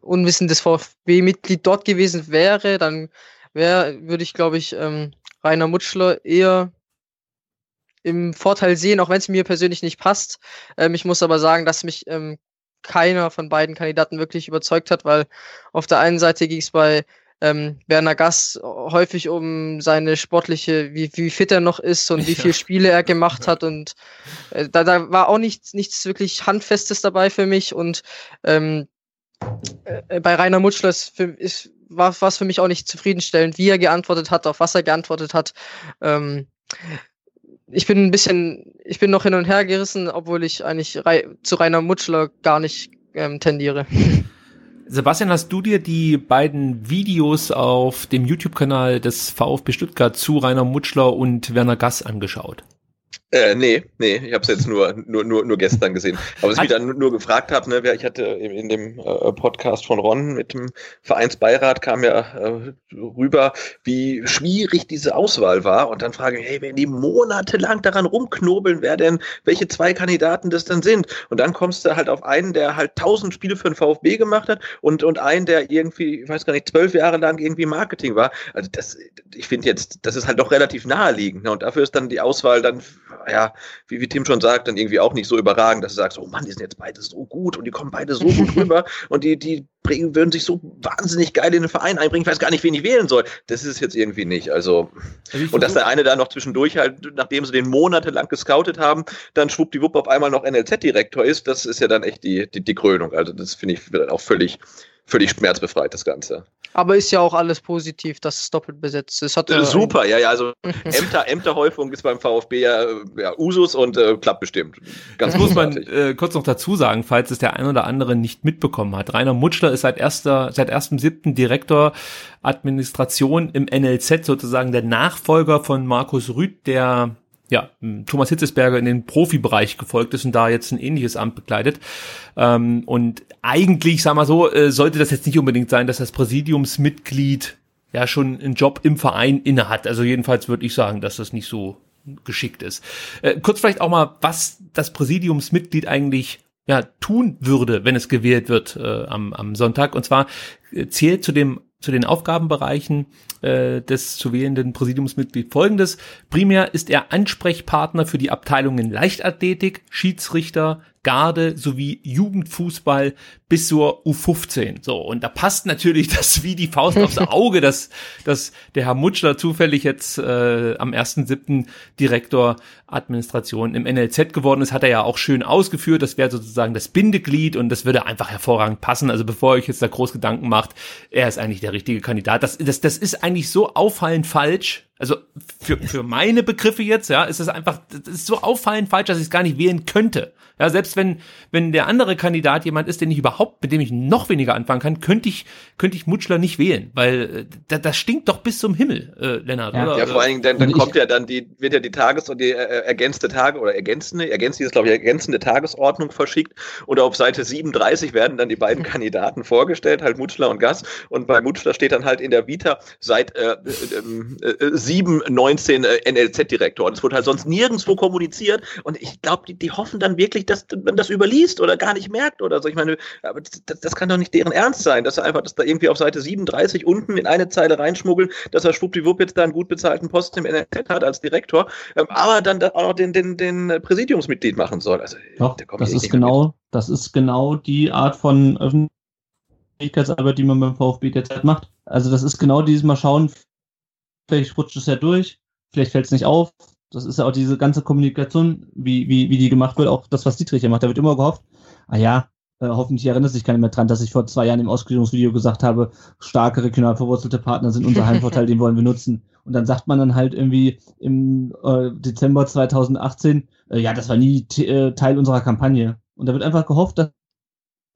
unwissendes VfB-Mitglied dort gewesen wäre, dann wäre, würde ich, glaube ich, ähm, Rainer Mutschler eher im Vorteil sehen, auch wenn es mir persönlich nicht passt. Ähm, ich muss aber sagen, dass mich ähm, keiner von beiden Kandidaten wirklich überzeugt hat, weil auf der einen Seite ging es bei ähm, Werner Gass häufig um seine sportliche, wie, wie fit er noch ist und wie viele Spiele er gemacht hat. Und äh, da, da war auch nichts, nichts wirklich Handfestes dabei für mich. Und ähm, äh, bei Rainer Mutschler ist, ist, war es für mich auch nicht zufriedenstellend, wie er geantwortet hat, auf was er geantwortet hat. Ähm, ich bin ein bisschen, ich bin noch hin und her gerissen, obwohl ich eigentlich zu Rainer Mutschler gar nicht ähm, tendiere. Sebastian, hast du dir die beiden Videos auf dem YouTube-Kanal des VfB Stuttgart zu Rainer Mutschler und Werner Gass angeschaut? Äh, nee, nee, ich habe es jetzt nur, nur, nur, nur gestern gesehen. Aber was ich mich dann nur gefragt habe, ne, ich hatte in, dem äh, Podcast von Ron mit dem Vereinsbeirat kam ja äh, rüber, wie schwierig diese Auswahl war. Und dann frage ich, hey, wenn die monatelang daran rumknobeln, wer denn, welche zwei Kandidaten das dann sind. Und dann kommst du halt auf einen, der halt tausend Spiele für den VfB gemacht hat und, und einen, der irgendwie, ich weiß gar nicht, zwölf Jahre lang irgendwie Marketing war. Also das, ich finde jetzt, das ist halt doch relativ naheliegend. Ne? Und dafür ist dann die Auswahl dann ja, wie, wie Tim schon sagt, dann irgendwie auch nicht so überragend, dass du sagst, oh Mann, die sind jetzt beide so gut und die kommen beide so gut rüber und die, die bringen, würden sich so wahnsinnig geil in den Verein einbringen, ich weiß gar nicht, wen ich wählen soll. Das ist es jetzt irgendwie nicht. Also, und dass der eine da noch zwischendurch halt, nachdem sie den monatelang gescoutet haben, dann schwuppdiwupp auf einmal noch NLZ-Direktor ist, das ist ja dann echt die, die, die Krönung. Also, das finde ich auch völlig, völlig schmerzbefreit, das Ganze. Aber ist ja auch alles positiv, dass es doppelt besetzt ist. Hat äh, super, ja, ja, also Ämter, Ämterhäufung ist beim VfB ja, ja Usus und äh, klappt bestimmt. Ganz muss man äh, kurz noch dazu sagen, falls es der ein oder andere nicht mitbekommen hat. Rainer Mutschler ist seit erster, seit erstem siebten Direktor Administration im NLZ sozusagen der Nachfolger von Markus Rüth, der ja, Thomas Hitzesberger in den Profibereich gefolgt ist und da jetzt ein ähnliches Amt bekleidet. Ähm, und eigentlich, sag mal so, äh, sollte das jetzt nicht unbedingt sein, dass das Präsidiumsmitglied ja schon einen Job im Verein inne hat. Also jedenfalls würde ich sagen, dass das nicht so geschickt ist. Äh, kurz vielleicht auch mal, was das Präsidiumsmitglied eigentlich ja, tun würde, wenn es gewählt wird äh, am, am Sonntag. Und zwar äh, zählt zu dem zu den Aufgabenbereichen äh, des zu wählenden Präsidiumsmitglied folgendes. Primär ist er Ansprechpartner für die Abteilungen Leichtathletik, Schiedsrichter, Garde sowie Jugendfußball bis zur U15. So, und da passt natürlich das wie die Faust aufs Auge, dass, dass der Herr Mutschler zufällig jetzt äh, am 1.7. Direktor Administration im NLZ geworden ist, hat er ja auch schön ausgeführt. Das wäre sozusagen das Bindeglied und das würde einfach hervorragend passen. Also bevor ihr euch jetzt da groß Gedanken macht, er ist eigentlich der richtige Kandidat. Das, das, das ist eigentlich so auffallend falsch. Also für, für meine Begriffe jetzt, ja, ist es einfach, das ist so auffallend falsch, dass ich es gar nicht wählen könnte. Ja, selbst wenn, wenn der andere Kandidat jemand ist, den ich überhaupt, mit dem ich noch weniger anfangen kann, könnte ich, könnte ich Mutschler nicht wählen, weil äh, das stinkt doch bis zum Himmel, äh, Lennart, ja. oder? Ja, vor allen Dingen, dann, dann kommt ja dann die, wird ja die Tages- und die äh, ergänzte Tage oder ergänzende, ergänzende ist, glaube ich, ergänzende Tagesordnung verschickt und auf Seite 37 werden dann die beiden Kandidaten vorgestellt, halt Mutschler und Gass und bei Mutschler steht dann halt in der Vita seit äh, äh, äh, 7, 19 äh, NLZ-Direktor und es wird halt sonst nirgendwo kommuniziert und ich glaube, die, die hoffen dann wirklich, dass man das überliest oder gar nicht merkt oder so. Ich meine, aber das, das kann doch nicht deren Ernst sein, dass er einfach das da irgendwie auf Seite 37 unten in eine Zeile reinschmuggeln, dass er schwuppdiwupp jetzt da einen gut bezahlten Posten im NLZ hat als Direktor, ähm, aber dann da auch noch den, den, den Präsidiumsmitglied machen soll. Also, Doch, das ist genau, das ist genau die Art von Öffentlichkeitsarbeit, die man beim VfB derzeit macht. Also das ist genau dieses Mal schauen, vielleicht rutscht es ja durch, vielleicht fällt es nicht auf, das ist ja auch diese ganze Kommunikation, wie, wie, wie die gemacht wird, auch das, was Dietrich ja macht. Da wird immer gehofft, ah ja, äh, hoffentlich erinnert sich keiner mehr dran, dass ich vor zwei Jahren im Ausgliederungsvideo gesagt habe, starke regional verwurzelte Partner sind unser Heimvorteil, den wollen wir nutzen. Und dann sagt man dann halt irgendwie im äh, Dezember 2018, äh, ja, das war nie äh, Teil unserer Kampagne. Und da wird einfach gehofft, dass,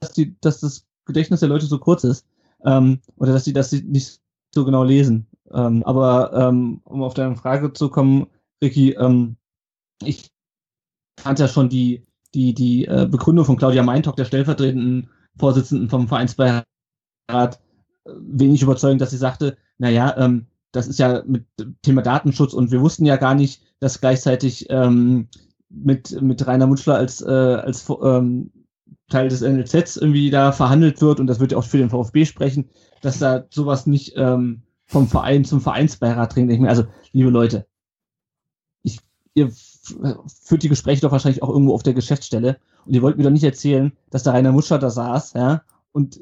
dass, die, dass das Gedächtnis der Leute so kurz ist. Ähm, oder dass sie das nicht so genau lesen. Ähm, aber ähm, um auf deine Frage zu kommen, Ricky, ähm, ich fand ja schon die, die, die äh, Begründung von Claudia Meintock, der stellvertretenden Vorsitzenden vom Vereinsbeirat, äh, wenig überzeugend, dass sie sagte, naja, ähm, das ist ja mit Thema Datenschutz und wir wussten ja gar nicht, dass gleichzeitig ähm, mit, mit Rainer Mutschler als, äh, als ähm, Teil des NLZs irgendwie da verhandelt wird und das wird ja auch für den VfB sprechen, dass da sowas nicht ähm, vom Verein zum Vereinsbeirat dringt. Ich meine, also, liebe Leute, ihr führt die Gespräche doch wahrscheinlich auch irgendwo auf der Geschäftsstelle und ihr wollt mir doch nicht erzählen, dass da Rainer Muscher da saß, ja, und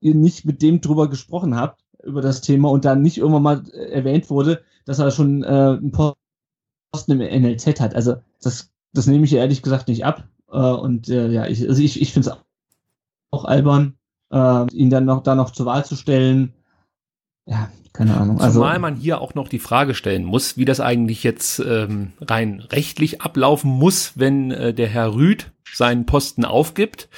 ihr nicht mit dem drüber gesprochen habt, über das Thema und dann nicht irgendwann mal erwähnt wurde, dass er schon äh, einen Posten im NLZ hat. Also das, das nehme ich ehrlich gesagt nicht ab. Äh, und äh, ja, ich, also ich, ich finde es auch albern, äh, ihn dann noch da noch zur Wahl zu stellen. Ja, keine Ahnung. Also, Zumal man hier auch noch die Frage stellen muss, wie das eigentlich jetzt ähm, rein rechtlich ablaufen muss, wenn äh, der Herr Rüd seinen Posten aufgibt.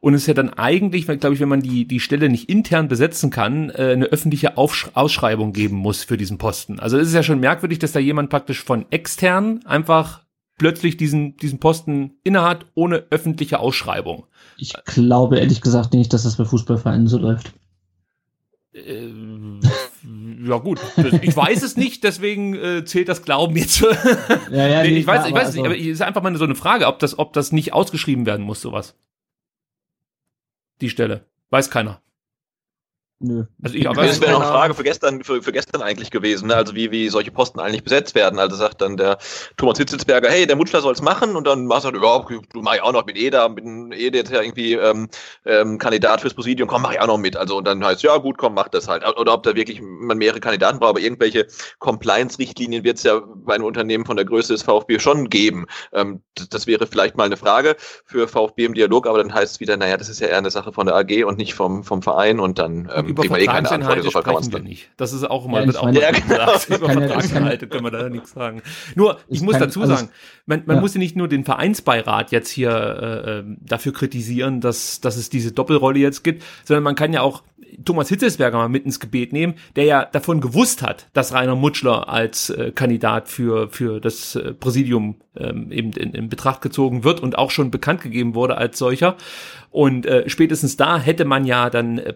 Und es ja dann eigentlich, glaube ich, wenn man die, die Stelle nicht intern besetzen kann, äh, eine öffentliche Aufsch Ausschreibung geben muss für diesen Posten. Also es ist ja schon merkwürdig, dass da jemand praktisch von extern einfach plötzlich diesen, diesen Posten innehat, ohne öffentliche Ausschreibung. Ich glaube ehrlich gesagt nicht, dass das bei Fußballvereinen so läuft. Ähm, ja gut, ich weiß es nicht, deswegen äh, zählt das Glauben jetzt. ja, ja, nee, ich weiß, ich weiß es nicht, aber es ist einfach mal so eine Frage, ob das, ob das nicht ausgeschrieben werden muss, sowas. Die Stelle. Weiß keiner. Nö. Also ich, aber das wäre noch eine Frage für gestern, für, für gestern eigentlich gewesen, ne? also wie, wie solche Posten eigentlich besetzt werden. Also sagt dann der Thomas Hitzelsberger, hey, der Mutschler soll es machen und dann machst du halt, ja, du mach ich auch noch mit Eda, mit Ede jetzt ja irgendwie ähm, ähm, Kandidat fürs Präsidium, komm, mach ich auch noch mit. Also und dann heißt ja gut, komm, mach das halt. Oder ob da wirklich man mehrere Kandidaten braucht, aber irgendwelche Compliance-Richtlinien wird es ja bei einem Unternehmen von der Größe des VfB schon geben. Ähm, das, das, wäre vielleicht mal eine Frage für VfB im Dialog, aber dann heißt es wieder, naja, das ist ja eher eine Sache von der AG und nicht vom, vom Verein und dann ähm, über Vertragsinhalte sprechen wir nicht. Das ist auch immer, ja, wird auch mal gesagt. Über Vertragsinhalte können wir da nichts sagen. Nur, ich, ich muss kann, dazu also sagen, man, man ja. muss ja nicht nur den Vereinsbeirat jetzt hier äh, ähm, dafür kritisieren, dass, dass es diese Doppelrolle jetzt gibt, sondern man kann ja auch Thomas Hitzelsberger mal mit ins Gebet nehmen, der ja davon gewusst hat, dass Rainer Mutschler als äh, Kandidat für, für das äh, Präsidium ähm, eben in, in Betracht gezogen wird und auch schon bekannt gegeben wurde als solcher. Und äh, spätestens da hätte man ja dann äh,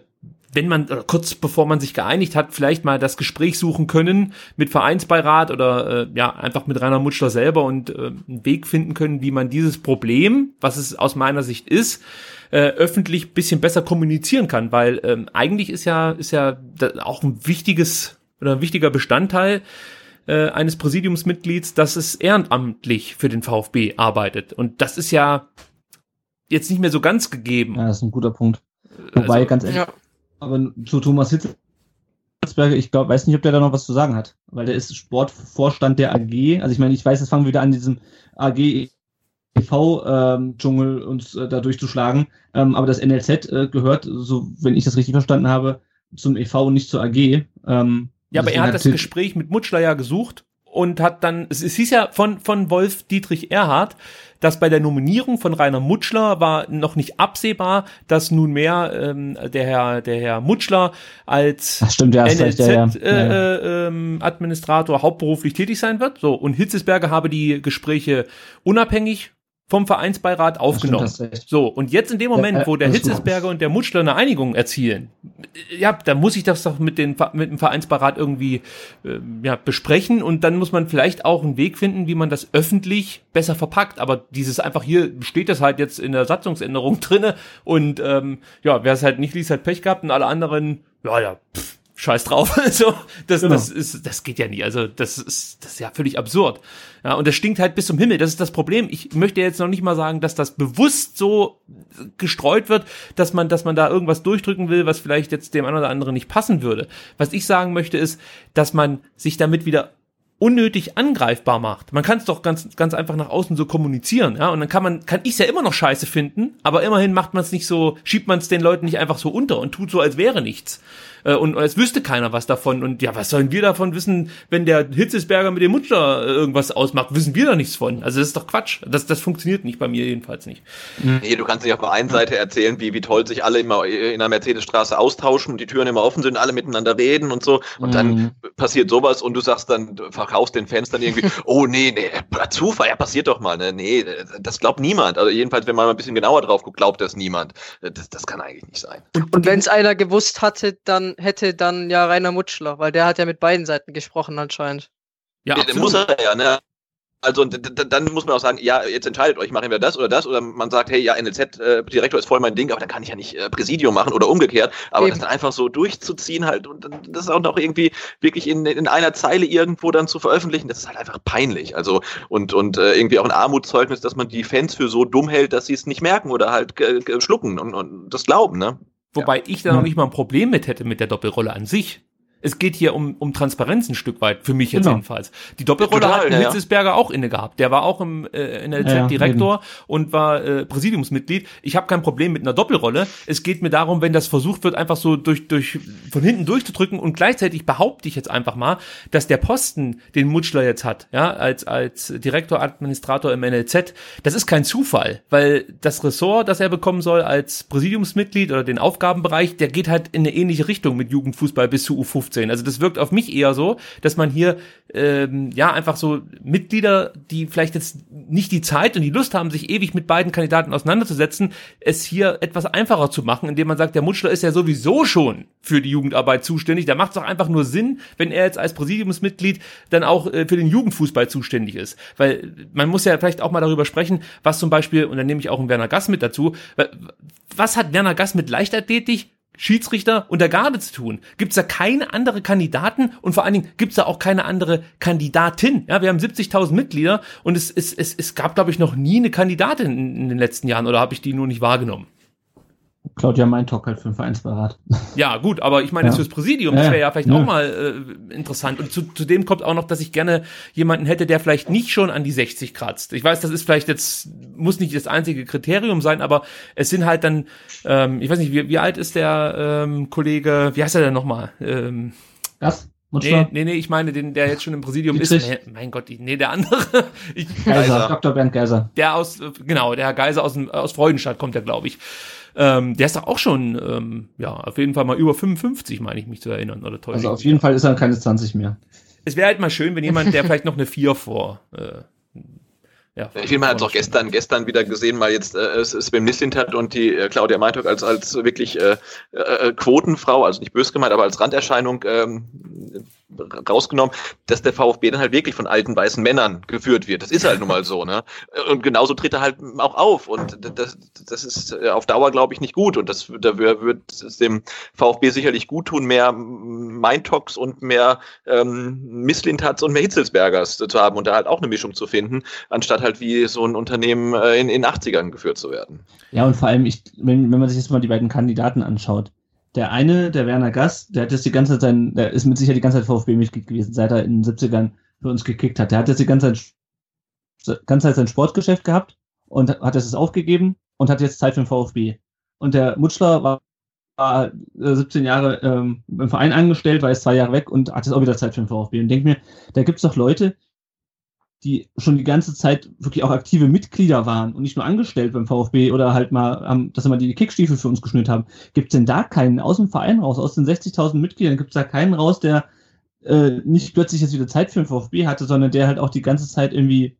wenn man, oder kurz bevor man sich geeinigt hat, vielleicht mal das Gespräch suchen können mit Vereinsbeirat oder äh, ja, einfach mit Rainer Mutschler selber und äh, einen Weg finden können, wie man dieses Problem, was es aus meiner Sicht ist, äh, öffentlich bisschen besser kommunizieren kann, weil ähm, eigentlich ist ja, ist ja auch ein wichtiges oder ein wichtiger Bestandteil äh, eines Präsidiumsmitglieds, dass es ehrenamtlich für den VfB arbeitet. Und das ist ja jetzt nicht mehr so ganz gegeben. Ja, das ist ein guter Punkt. Wobei, also, ganz ehrlich, ja. Aber zu Thomas Hitzelsberger, ich glaube, weiß nicht, ob der da noch was zu sagen hat, weil der ist Sportvorstand der AG. Also ich meine, ich weiß, jetzt fangen wir wieder an, diesem AG TV-Dschungel ähm, uns äh, da durchzuschlagen. Ähm, aber das NLZ äh, gehört, so wenn ich das richtig verstanden habe, zum EV und nicht zur AG. Ähm, ja, aber er hat das Gespräch mit Mutschler ja gesucht und hat dann, es, es hieß ja von, von Wolf Dietrich Erhard, dass bei der Nominierung von Rainer Mutschler war noch nicht absehbar, dass nunmehr ähm, der Herr der Herr Mutschler als stimmt, ja, NLZ ja, ja. Äh, äh, ähm, Administrator hauptberuflich tätig sein wird. So und Hitzesberger habe die Gespräche unabhängig vom Vereinsbeirat aufgenommen. So, und jetzt in dem Moment, wo der Hitzesberger und der Mutschler eine Einigung erzielen, ja, da muss ich das doch mit, den, mit dem Vereinsbeirat irgendwie äh, ja, besprechen. Und dann muss man vielleicht auch einen Weg finden, wie man das öffentlich besser verpackt. Aber dieses einfach hier steht das halt jetzt in der Satzungsänderung drinne. Und ähm, ja, wer es halt nicht liest, hat Pech gehabt. Und alle anderen, ja, ja, pff, scheiß drauf. so, das, genau. das ist, das geht ja nie. Also, das ist, das ist ja völlig absurd. Ja, und das stinkt halt bis zum Himmel. Das ist das Problem. Ich möchte jetzt noch nicht mal sagen, dass das bewusst so gestreut wird, dass man, dass man da irgendwas durchdrücken will, was vielleicht jetzt dem einen oder anderen nicht passen würde. Was ich sagen möchte ist, dass man sich damit wieder unnötig angreifbar macht. Man kann es doch ganz, ganz einfach nach außen so kommunizieren, ja, und dann kann man, kann ich es ja immer noch scheiße finden, aber immerhin macht man es nicht so, schiebt man es den Leuten nicht einfach so unter und tut so, als wäre nichts äh, und, und es wüsste keiner was davon. Und ja, was sollen wir davon wissen, wenn der Hitzesberger mit dem Mutschler äh, irgendwas ausmacht? Wissen wir da nichts von. Also das ist doch Quatsch. Das, das funktioniert nicht bei mir jedenfalls nicht. Nee, du kannst nicht auf der einen Seite erzählen, wie, wie toll sich alle immer in der Mercedesstraße austauschen und die Türen immer offen sind, alle miteinander reden und so. Und mhm. dann passiert sowas und du sagst dann, du verkaufst den Fans dann irgendwie, oh nee, nee, Zufall, ja, passiert doch mal. Ne? Nee, das glaubt niemand. Also jedenfalls, wenn man mal ein bisschen genauer drauf guckt, glaubt das niemand. Das, das kann eigentlich nicht sein. Und, und wenn es einer gewusst hatte, dann hätte dann ja Rainer Mutschler, weil der hat ja mit beiden Seiten gesprochen anscheinend. Ja, der, muss er ja, ne? Also dann muss man auch sagen, ja, jetzt entscheidet euch, machen wir das oder das, oder man sagt, hey, ja, NLZ-Direktor äh, ist voll mein Ding, aber dann kann ich ja nicht äh, Präsidium machen oder umgekehrt. Aber Eben. das dann einfach so durchzuziehen halt und das auch noch irgendwie wirklich in, in einer Zeile irgendwo dann zu veröffentlichen, das ist halt einfach peinlich. Also und, und äh, irgendwie auch ein Armutszeugnis, dass man die Fans für so dumm hält, dass sie es nicht merken oder halt äh, schlucken und, und das glauben, ne? Wobei ja. ich da noch nicht mal ein Problem mit hätte mit der Doppelrolle an sich. Es geht hier um, um Transparenz ein Stück weit, für mich jetzt genau. jedenfalls. Die Doppelrolle Total, hat ja, Hitzesberger auch inne gehabt. Der war auch im äh, NLZ ja, Direktor eben. und war äh, Präsidiumsmitglied. Ich habe kein Problem mit einer Doppelrolle. Es geht mir darum, wenn das versucht wird, einfach so durch, durch von hinten durchzudrücken und gleichzeitig behaupte ich jetzt einfach mal, dass der Posten, den Mutschler jetzt hat, ja, als, als Direktor, Administrator im NLZ, das ist kein Zufall, weil das Ressort, das er bekommen soll als Präsidiumsmitglied oder den Aufgabenbereich, der geht halt in eine ähnliche Richtung mit Jugendfußball bis zu U15 15. Also das wirkt auf mich eher so, dass man hier ähm, ja einfach so Mitglieder, die vielleicht jetzt nicht die Zeit und die Lust haben, sich ewig mit beiden Kandidaten auseinanderzusetzen, es hier etwas einfacher zu machen, indem man sagt, der Mutschler ist ja sowieso schon für die Jugendarbeit zuständig. Da macht es doch einfach nur Sinn, wenn er jetzt als Präsidiumsmitglied dann auch äh, für den Jugendfußball zuständig ist. Weil man muss ja vielleicht auch mal darüber sprechen, was zum Beispiel, und dann nehme ich auch einen Werner Gass mit dazu, was hat Werner Gass mit Leichtathletik Schiedsrichter und der Garde zu tun? Gibt es da keine andere Kandidaten und vor allen Dingen gibt es da auch keine andere Kandidatin? Ja, wir haben 70.000 Mitglieder und es, es, es, es gab, glaube ich, noch nie eine Kandidatin in, in den letzten Jahren oder habe ich die nur nicht wahrgenommen? Claudia Meintock halt für den Vereinsbeirat. Ja, gut, aber ich meine, ja. jetzt fürs Präsidium, das wäre ja vielleicht ja. auch mal äh, interessant. Und zu, zudem kommt auch noch, dass ich gerne jemanden hätte, der vielleicht nicht schon an die 60 kratzt. Ich weiß, das ist vielleicht jetzt, muss nicht das einzige Kriterium sein, aber es sind halt dann, ähm, ich weiß nicht, wie, wie alt ist der ähm, Kollege, wie heißt er denn nochmal? Ähm, Was? Nee, nee, nee, ich meine den, der jetzt schon im Präsidium Dietrich. ist. Nee, mein Gott, nee, der andere. Ich, Geiser, Dr. Bernd Geiser. Der aus, genau, der Herr Geiser aus, aus Freudenstadt kommt ja, glaube ich. Ähm, der ist doch auch schon, ähm, ja, auf jeden Fall mal über 55, meine ich mich zu erinnern. Oder toll. Also auf jeden Fall ist er keine 20 mehr. Es wäre halt mal schön, wenn jemand, der vielleicht noch eine 4 vor, äh, ja, ich finde, man hat es auch gestern, gestern wieder gesehen, mal jetzt äh, Sven Nislint hat und die äh, Claudia Meintok als, als wirklich äh, äh, Quotenfrau, also nicht bös gemeint, aber als Randerscheinung ähm, rausgenommen, dass der VfB dann halt wirklich von alten weißen Männern geführt wird. Das ist halt nun mal so, ne? Und genauso tritt er halt auch auf. Und das, das ist äh, auf Dauer, glaube ich, nicht gut. Und das da wird es dem VfB sicherlich gut tun, mehr Meintox und mehr ähm, Misslintats und mehr Hitzelsbergers zu haben und da halt auch eine Mischung zu finden, anstatt halt wie so ein Unternehmen äh, in den 80ern geführt zu werden. Ja, und vor allem, ich, wenn, wenn man sich jetzt mal die beiden Kandidaten anschaut, der eine, der Werner Gast, der hat jetzt die ganze Zeit sein, der ist mit Sicherheit die ganze Zeit VfB-Mitglied gewesen, seit er in den 70ern für uns gekickt hat. Der hat jetzt die ganze Zeit, ganze Zeit sein Sportgeschäft gehabt und hat es aufgegeben und hat jetzt Zeit für den VfB. Und der Mutschler war, war 17 Jahre ähm, im Verein angestellt, war jetzt zwei Jahre weg und hat jetzt auch wieder Zeit für den VfB. Und denke mir, da gibt es doch Leute, die schon die ganze Zeit wirklich auch aktive Mitglieder waren und nicht nur angestellt beim VfB oder halt mal, haben, dass mal die Kickstiefel für uns geschnürt haben. Gibt es denn da keinen aus dem Verein raus, aus den 60.000 Mitgliedern, gibt es da keinen raus, der äh, nicht plötzlich jetzt wieder Zeit für den VfB hatte, sondern der halt auch die ganze Zeit irgendwie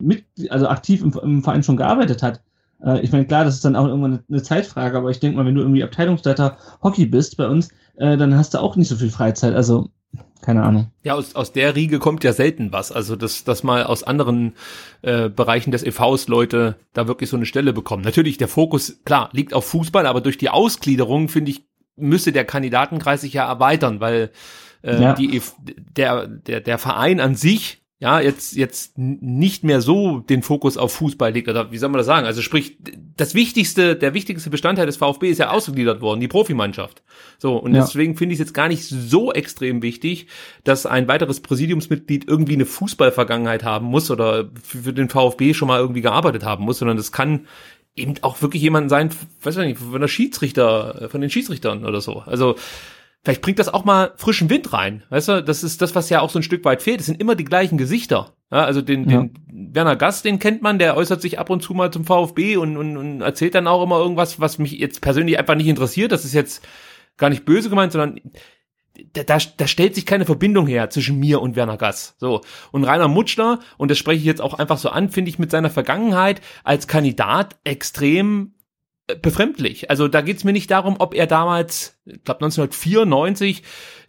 mit, also aktiv im, im Verein schon gearbeitet hat? Äh, ich meine, klar, das ist dann auch irgendwann eine, eine Zeitfrage, aber ich denke mal, wenn du irgendwie Abteilungsleiter Hockey bist bei uns, äh, dann hast du auch nicht so viel Freizeit. Also keine Ahnung. Ja, aus, aus der Riege kommt ja selten was. Also, dass, dass mal aus anderen äh, Bereichen des EVs Leute da wirklich so eine Stelle bekommen. Natürlich, der Fokus, klar, liegt auf Fußball, aber durch die Ausgliederung, finde ich, müsste der Kandidatenkreis sich ja erweitern, weil äh, ja. die, e der, der, der Verein an sich ja, jetzt, jetzt nicht mehr so den Fokus auf Fußball legt, oder wie soll man das sagen? Also sprich, das wichtigste, der wichtigste Bestandteil des VfB ist ja ausgegliedert worden, die Profimannschaft. So, und ja. deswegen finde ich es jetzt gar nicht so extrem wichtig, dass ein weiteres Präsidiumsmitglied irgendwie eine Fußballvergangenheit haben muss oder für den VfB schon mal irgendwie gearbeitet haben muss, sondern das kann eben auch wirklich jemand sein, weiß ich nicht, von der Schiedsrichter, von den Schiedsrichtern oder so. Also, vielleicht bringt das auch mal frischen Wind rein. Weißt du, das ist das, was ja auch so ein Stück weit fehlt. Es sind immer die gleichen Gesichter. Ja, also den, ja. den Werner Gast, den kennt man, der äußert sich ab und zu mal zum VfB und, und, und erzählt dann auch immer irgendwas, was mich jetzt persönlich einfach nicht interessiert. Das ist jetzt gar nicht böse gemeint, sondern da, da, da stellt sich keine Verbindung her zwischen mir und Werner Gass. So. Und Rainer Mutschler, und das spreche ich jetzt auch einfach so an, finde ich mit seiner Vergangenheit als Kandidat extrem befremdlich. Also da geht's mir nicht darum, ob er damals, ich glaube 1994,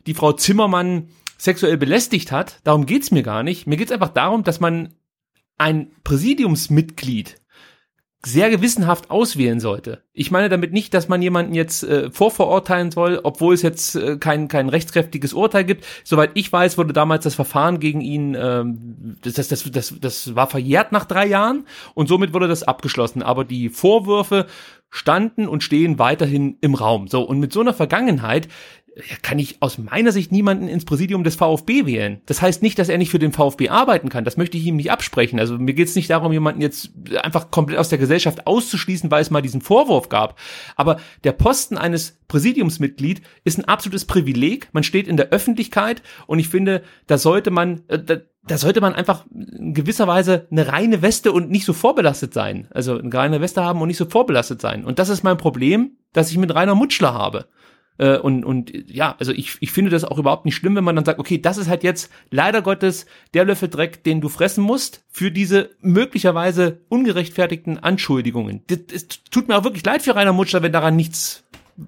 die Frau Zimmermann sexuell belästigt hat. Darum geht's mir gar nicht. Mir geht's einfach darum, dass man ein Präsidiumsmitglied sehr gewissenhaft auswählen sollte. Ich meine damit nicht, dass man jemanden jetzt äh, vorverurteilen soll, obwohl es jetzt äh, kein, kein rechtskräftiges Urteil gibt. Soweit ich weiß, wurde damals das Verfahren gegen ihn, ähm, das, das, das, das, das war verjährt nach drei Jahren und somit wurde das abgeschlossen. Aber die Vorwürfe standen und stehen weiterhin im Raum. So, und mit so einer Vergangenheit kann ich aus meiner Sicht niemanden ins Präsidium des VfB wählen. Das heißt nicht, dass er nicht für den VfB arbeiten kann. Das möchte ich ihm nicht absprechen. Also mir geht es nicht darum, jemanden jetzt einfach komplett aus der Gesellschaft auszuschließen, weil es mal diesen Vorwurf gab. Aber der Posten eines Präsidiumsmitglied ist ein absolutes Privileg. Man steht in der Öffentlichkeit und ich finde, da sollte man, äh, da, da sollte man einfach in gewisser Weise eine reine Weste und nicht so vorbelastet sein. Also eine reine Weste haben und nicht so vorbelastet sein. Und das ist mein Problem, dass ich mit Rainer Mutschler habe. Äh, und, und ja, also ich, ich finde das auch überhaupt nicht schlimm, wenn man dann sagt, okay, das ist halt jetzt leider Gottes der Löffel Dreck, den du fressen musst für diese möglicherweise ungerechtfertigten Anschuldigungen. Es tut mir auch wirklich leid für Rainer Mutschler, wenn daran nichts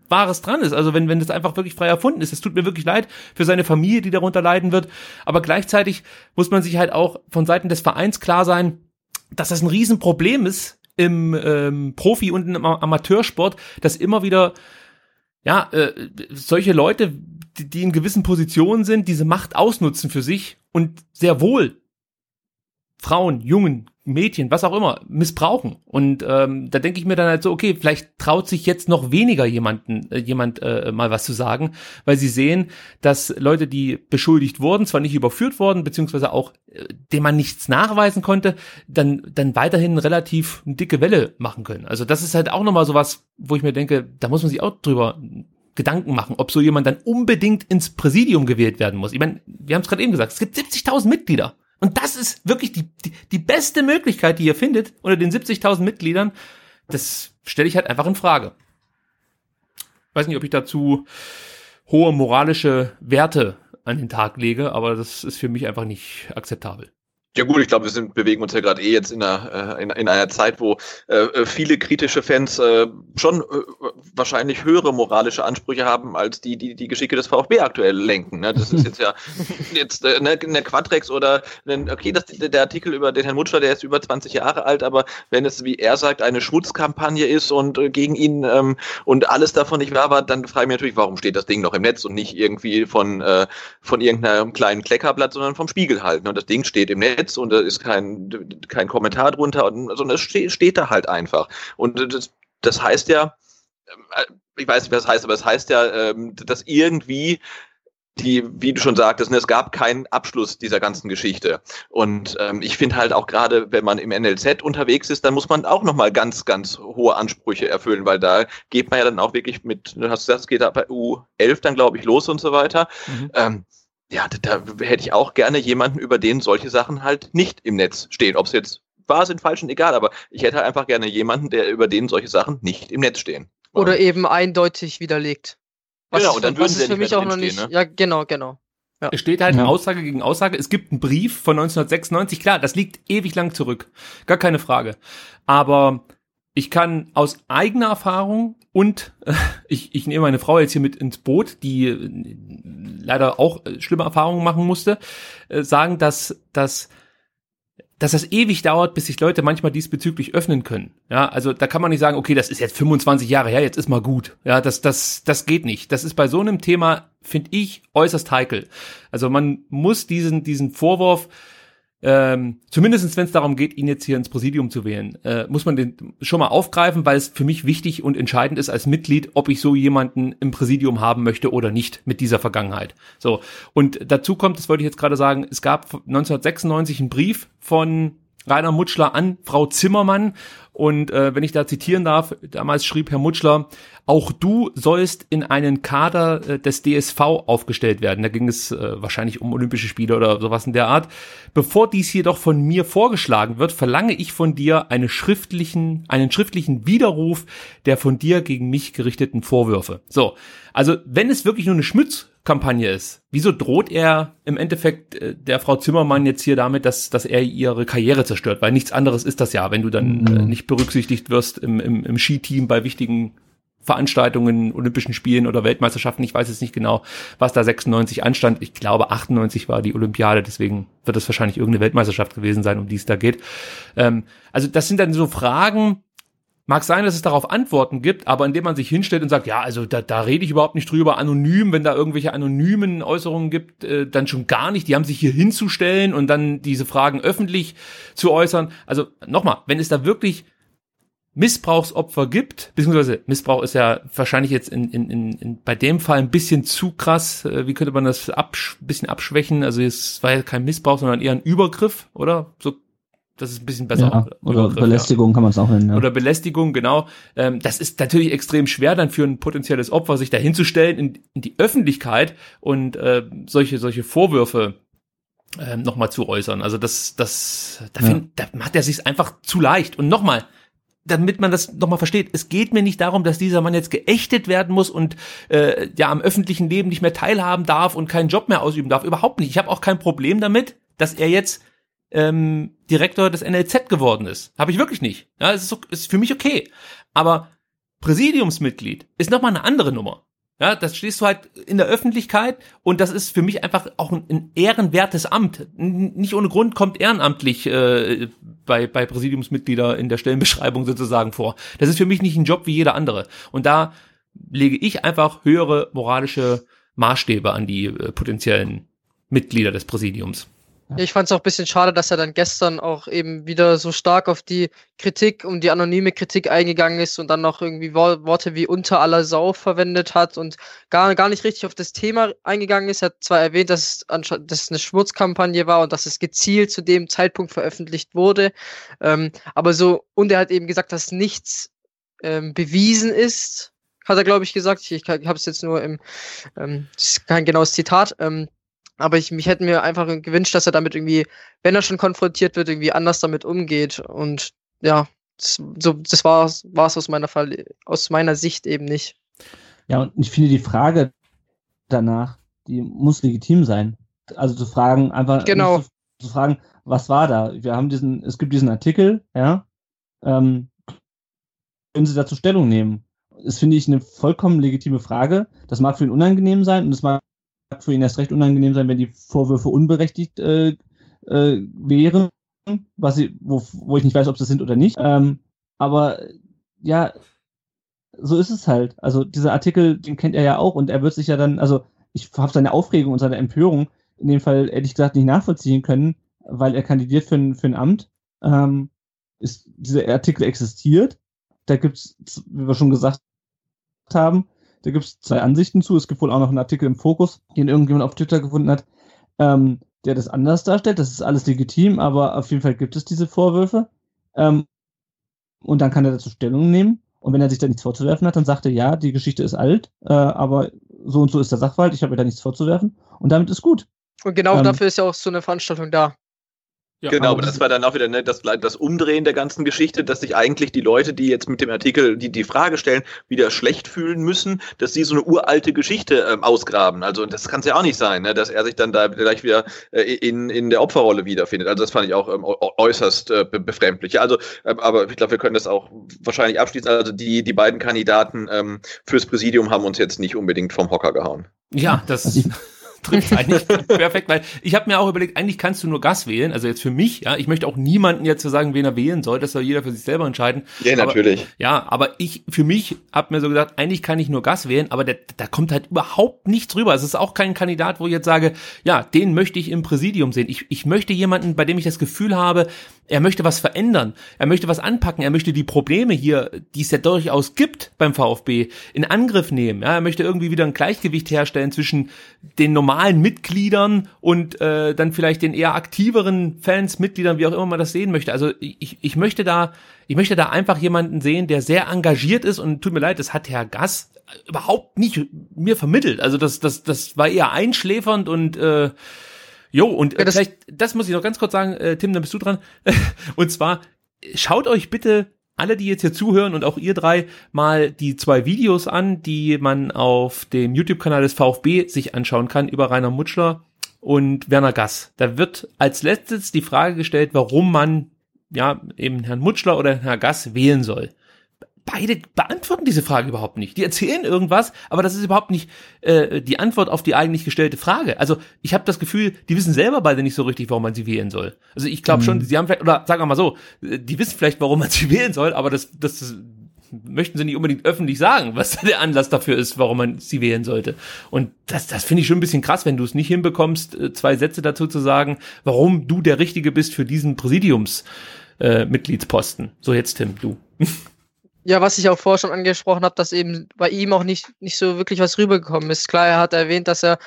Wahres dran ist. Also wenn, wenn das einfach wirklich frei erfunden ist. Es tut mir wirklich leid für seine Familie, die darunter leiden wird. Aber gleichzeitig muss man sich halt auch von Seiten des Vereins klar sein, dass das ein Riesenproblem ist im ähm, Profi- und im Amateursport, dass immer wieder ja, äh, solche Leute, die, die in gewissen Positionen sind, diese Macht ausnutzen für sich und sehr wohl Frauen, Jungen, Mädchen, was auch immer, missbrauchen. Und ähm, da denke ich mir dann halt so, okay, vielleicht traut sich jetzt noch weniger jemanden, äh, jemand äh, mal was zu sagen, weil sie sehen, dass Leute, die beschuldigt wurden, zwar nicht überführt worden, beziehungsweise auch, äh, dem man nichts nachweisen konnte, dann, dann weiterhin relativ eine dicke Welle machen können. Also das ist halt auch nochmal so was, wo ich mir denke, da muss man sich auch drüber Gedanken machen, ob so jemand dann unbedingt ins Präsidium gewählt werden muss. Ich meine, wir haben es gerade eben gesagt, es gibt 70.000 Mitglieder. Und das ist wirklich die, die, die beste Möglichkeit, die ihr findet unter den 70.000 Mitgliedern. Das stelle ich halt einfach in Frage. Weiß nicht, ob ich dazu hohe moralische Werte an den Tag lege, aber das ist für mich einfach nicht akzeptabel. Ja gut, ich glaube, wir sind, bewegen uns ja gerade eh jetzt in einer, äh, in, in einer Zeit, wo äh, äh, viele kritische Fans äh, schon äh, wahrscheinlich höhere moralische Ansprüche haben, als die, die die Geschicke des VfB aktuell lenken. Ne? Das ist jetzt ja jetzt äh, ne, eine Quadrex oder ne, okay, das, der Artikel über den Herrn Mutschler, der ist über 20 Jahre alt, aber wenn es, wie er sagt, eine Schmutzkampagne ist und äh, gegen ihn ähm, und alles davon nicht wahr war, dann frage ich mich natürlich, warum steht das Ding noch im Netz und nicht irgendwie von, äh, von irgendeinem kleinen Kleckerblatt, sondern vom Spiegel halt. Ne? Und das Ding steht im Netz Netz und da ist kein, kein Kommentar drunter, sondern es steht, steht da halt einfach. Und das, das heißt ja, äh, ich weiß nicht, was das heißt, aber es das heißt ja, ähm, dass irgendwie die, wie du schon sagtest, ne, es gab keinen Abschluss dieser ganzen Geschichte. Und ähm, ich finde halt auch gerade, wenn man im NLZ unterwegs ist, dann muss man auch nochmal ganz, ganz hohe Ansprüche erfüllen, weil da geht man ja dann auch wirklich mit, du hast gesagt, es geht da bei U11 dann, glaube ich, los und so weiter. Mhm. Ähm, ja, da, da hätte ich auch gerne jemanden, über den solche Sachen halt nicht im Netz stehen. Ob es jetzt wahr sind, falsch sind, egal, aber ich hätte halt einfach gerne jemanden, der über den solche Sachen nicht im Netz stehen. Oder eben eindeutig widerlegt. Was genau, und dann würden sie für mich auch noch nicht. Ne? Ja, genau, genau. Ja. Es steht halt ja. Aussage gegen Aussage. Es gibt einen Brief von 1996. Klar, das liegt ewig lang zurück. Gar keine Frage. Aber ich kann aus eigener Erfahrung und äh, ich, ich nehme meine Frau jetzt hier mit ins Boot, die äh, leider auch äh, schlimme Erfahrungen machen musste, äh, sagen, dass, dass dass das ewig dauert, bis sich Leute manchmal diesbezüglich öffnen können. Ja, also da kann man nicht sagen, okay, das ist jetzt 25 Jahre her, jetzt ist mal gut. Ja, das, das, das geht nicht. Das ist bei so einem Thema, finde ich, äußerst heikel. Also man muss diesen, diesen Vorwurf, ähm, zumindest wenn es darum geht, ihn jetzt hier ins Präsidium zu wählen, äh, muss man den schon mal aufgreifen, weil es für mich wichtig und entscheidend ist als Mitglied, ob ich so jemanden im Präsidium haben möchte oder nicht mit dieser Vergangenheit. So. Und dazu kommt, das wollte ich jetzt gerade sagen, es gab 1996 einen Brief von Rainer Mutschler an Frau Zimmermann. Und äh, wenn ich da zitieren darf, damals schrieb Herr Mutschler, auch du sollst in einen Kader äh, des DSV aufgestellt werden. Da ging es äh, wahrscheinlich um Olympische Spiele oder sowas in der Art. Bevor dies jedoch von mir vorgeschlagen wird, verlange ich von dir eine schriftlichen, einen schriftlichen Widerruf der von dir gegen mich gerichteten Vorwürfe. So, also wenn es wirklich nur eine Schmutz Kampagne ist. Wieso droht er im Endeffekt äh, der Frau Zimmermann jetzt hier damit, dass, dass er ihre Karriere zerstört? Weil nichts anderes ist das ja, wenn du dann mhm. äh, nicht berücksichtigt wirst im, im, im Skiteam bei wichtigen Veranstaltungen, Olympischen Spielen oder Weltmeisterschaften. Ich weiß jetzt nicht genau, was da 96 anstand. Ich glaube, 98 war die Olympiade, deswegen wird es wahrscheinlich irgendeine Weltmeisterschaft gewesen sein, um die es da geht. Ähm, also das sind dann so Fragen, Mag sein, dass es darauf Antworten gibt, aber indem man sich hinstellt und sagt, ja, also da, da rede ich überhaupt nicht drüber, anonym, wenn da irgendwelche anonymen Äußerungen gibt, äh, dann schon gar nicht. Die haben sich hier hinzustellen und dann diese Fragen öffentlich zu äußern. Also nochmal, wenn es da wirklich Missbrauchsopfer gibt, beziehungsweise Missbrauch ist ja wahrscheinlich jetzt in, in, in, in bei dem Fall ein bisschen zu krass. Äh, wie könnte man das absch bisschen abschwächen? Also es war ja kein Missbrauch, sondern eher ein Übergriff, oder? So das ist ein bisschen besser. Ja, oder Belästigung ja. kann man es auch nennen. Ja. Oder Belästigung, genau. Ähm, das ist natürlich extrem schwer, dann für ein potenzielles Opfer sich da hinzustellen in, in die Öffentlichkeit und äh, solche, solche Vorwürfe äh, nochmal zu äußern. Also das, das, da, find, da macht er sich einfach zu leicht. Und nochmal, damit man das nochmal versteht, es geht mir nicht darum, dass dieser Mann jetzt geächtet werden muss und äh, ja am öffentlichen Leben nicht mehr teilhaben darf und keinen Job mehr ausüben darf. Überhaupt nicht. Ich habe auch kein Problem damit, dass er jetzt ähm, Direktor des NLZ geworden ist. Habe ich wirklich nicht. Ja, es ist, ist für mich okay. Aber Präsidiumsmitglied ist nochmal eine andere Nummer. Ja, das stehst du halt in der Öffentlichkeit und das ist für mich einfach auch ein, ein ehrenwertes Amt. Nicht ohne Grund kommt ehrenamtlich äh, bei, bei Präsidiumsmitglieder in der Stellenbeschreibung sozusagen vor. Das ist für mich nicht ein Job wie jeder andere. Und da lege ich einfach höhere moralische Maßstäbe an die äh, potenziellen Mitglieder des Präsidiums. Ja, ich fand es auch ein bisschen schade, dass er dann gestern auch eben wieder so stark auf die Kritik und die anonyme Kritik eingegangen ist und dann noch irgendwie Worte wie unter aller Sau verwendet hat und gar, gar nicht richtig auf das Thema eingegangen ist. Er hat zwar erwähnt, dass es, dass es eine Schmutzkampagne war und dass es gezielt zu dem Zeitpunkt veröffentlicht wurde, ähm, aber so, und er hat eben gesagt, dass nichts ähm, bewiesen ist, hat er, glaube ich, gesagt. Ich, ich habe es jetzt nur im, ähm, das ist kein genaues Zitat, ähm, aber ich mich hätte mir einfach gewünscht, dass er damit irgendwie, wenn er schon konfrontiert wird, irgendwie anders damit umgeht. Und ja, das, so, das war es aus meiner Fall, aus meiner Sicht eben nicht. Ja, und ich finde die Frage danach, die muss legitim sein. Also zu fragen, einfach genau. zu, zu, fragen, was war da? Wir haben diesen, es gibt diesen Artikel, ja, ähm, können Sie dazu Stellung nehmen? Das finde ich eine vollkommen legitime Frage. Das mag für ihn unangenehm sein und es mag für ihn erst recht unangenehm sein, wenn die Vorwürfe unberechtigt äh, äh, wären, was sie, wo, wo ich nicht weiß, ob sie sind oder nicht. Ähm, aber ja, so ist es halt. Also dieser Artikel, den kennt er ja auch und er wird sich ja dann, also ich habe seine Aufregung und seine Empörung in dem Fall ehrlich gesagt nicht nachvollziehen können, weil er kandidiert für ein, für ein Amt. Ähm, ist, dieser Artikel existiert. Da gibt's, wie wir schon gesagt haben, da gibt's zwei Ansichten zu. Es gibt wohl auch noch einen Artikel im Fokus, den irgendjemand auf Twitter gefunden hat, ähm, der das anders darstellt. Das ist alles legitim, aber auf jeden Fall gibt es diese Vorwürfe. Ähm, und dann kann er dazu Stellung nehmen. Und wenn er sich da nichts vorzuwerfen hat, dann sagt er, ja, die Geschichte ist alt, äh, aber so und so ist der Sachverhalt, ich habe mir da nichts vorzuwerfen. Und damit ist gut. Und genau Ähm, dafür ist ja auch so eine Veranstaltung da. Ja, genau, aber das war dann auch wieder ne, das, das Umdrehen der ganzen Geschichte, dass sich eigentlich die Leute, die jetzt mit dem Artikel die, die Frage stellen, wieder schlecht fühlen müssen, dass sie so eine uralte Geschichte ähm, ausgraben. Also das kann es ja auch nicht sein, ne, dass er sich dann da gleich wieder äh, in, in der Opferrolle wiederfindet. Also das fand ich auch ähm, äu- äußerst äh, be- befremdlich. Ja, Also, ähm, aber ich glaube, wir können das auch wahrscheinlich abschließen. Also die, die beiden Kandidaten ähm, fürs Präsidium haben uns jetzt nicht unbedingt vom Hocker gehauen. Ja, das Also ich- trifft eigentlich perfekt, weil ich habe mir auch überlegt, eigentlich kannst du nur Gas wählen, also jetzt für mich, ja, ich möchte auch niemanden jetzt zu sagen, wen er wählen soll, das soll jeder für sich selber entscheiden. Ja, Aber- natürlich. Ja, aber ich, für mich, hab mir so gesagt, eigentlich kann ich nur Gas wählen, aber der, da kommt halt überhaupt nichts rüber. Es ist auch kein Kandidat, wo ich jetzt sage, ja, den möchte ich im Präsidium sehen. Ich, ich möchte jemanden, bei dem ich das Gefühl habe, er möchte was verändern, er möchte was anpacken, er möchte die Probleme hier, die es ja durchaus gibt beim VfB, in Angriff nehmen. Ja, er möchte irgendwie wieder ein Gleichgewicht herstellen zwischen den normalen Mitgliedern und äh, dann vielleicht den eher aktiveren Fans, Mitgliedern, wie auch immer man das sehen möchte. Also ich, ich möchte da, ich möchte da einfach jemanden sehen, der sehr engagiert ist und tut mir leid, das hat Herr Gass überhaupt nicht mir vermittelt. Also das, das, das war eher einschläfernd und äh, Jo, und äh, Ja, das- vielleicht, das muss ich noch ganz kurz sagen, äh, Tim, dann bist du dran. und zwar, schaut euch bitte alle, die jetzt hier zuhören und auch ihr drei, mal die zwei Videos an, die man auf dem YouTube-Kanal des VfB sich anschauen kann über Rainer Mutschler und Werner Gass. Da wird als letztes die Frage gestellt, warum man ja eben Herrn Mutschler oder Herrn Gass wählen soll. Beide beantworten diese Frage überhaupt nicht. Die erzählen irgendwas, aber das ist überhaupt nicht äh, die Antwort auf die eigentlich gestellte Frage. Also ich habe das Gefühl, die wissen selber beide nicht so richtig, warum man sie wählen soll. Also ich glaube schon, sie haben vielleicht, oder sagen wir mal so, die wissen vielleicht, warum man sie wählen soll, aber das, das möchten sie nicht unbedingt öffentlich sagen, was der Anlass dafür ist, warum man sie wählen sollte. Und das, das finde ich schon ein bisschen krass, wenn du es nicht hinbekommst, äh, zwei Sätze dazu zu sagen, warum du der Richtige bist für diesen Präsidiums. Äh, Mitgliedsposten. So jetzt Tim, du. Ja, was ich auch vorher schon angesprochen habe, dass eben bei ihm auch nicht, nicht so wirklich was rübergekommen ist. Klar, er hat erwähnt, dass er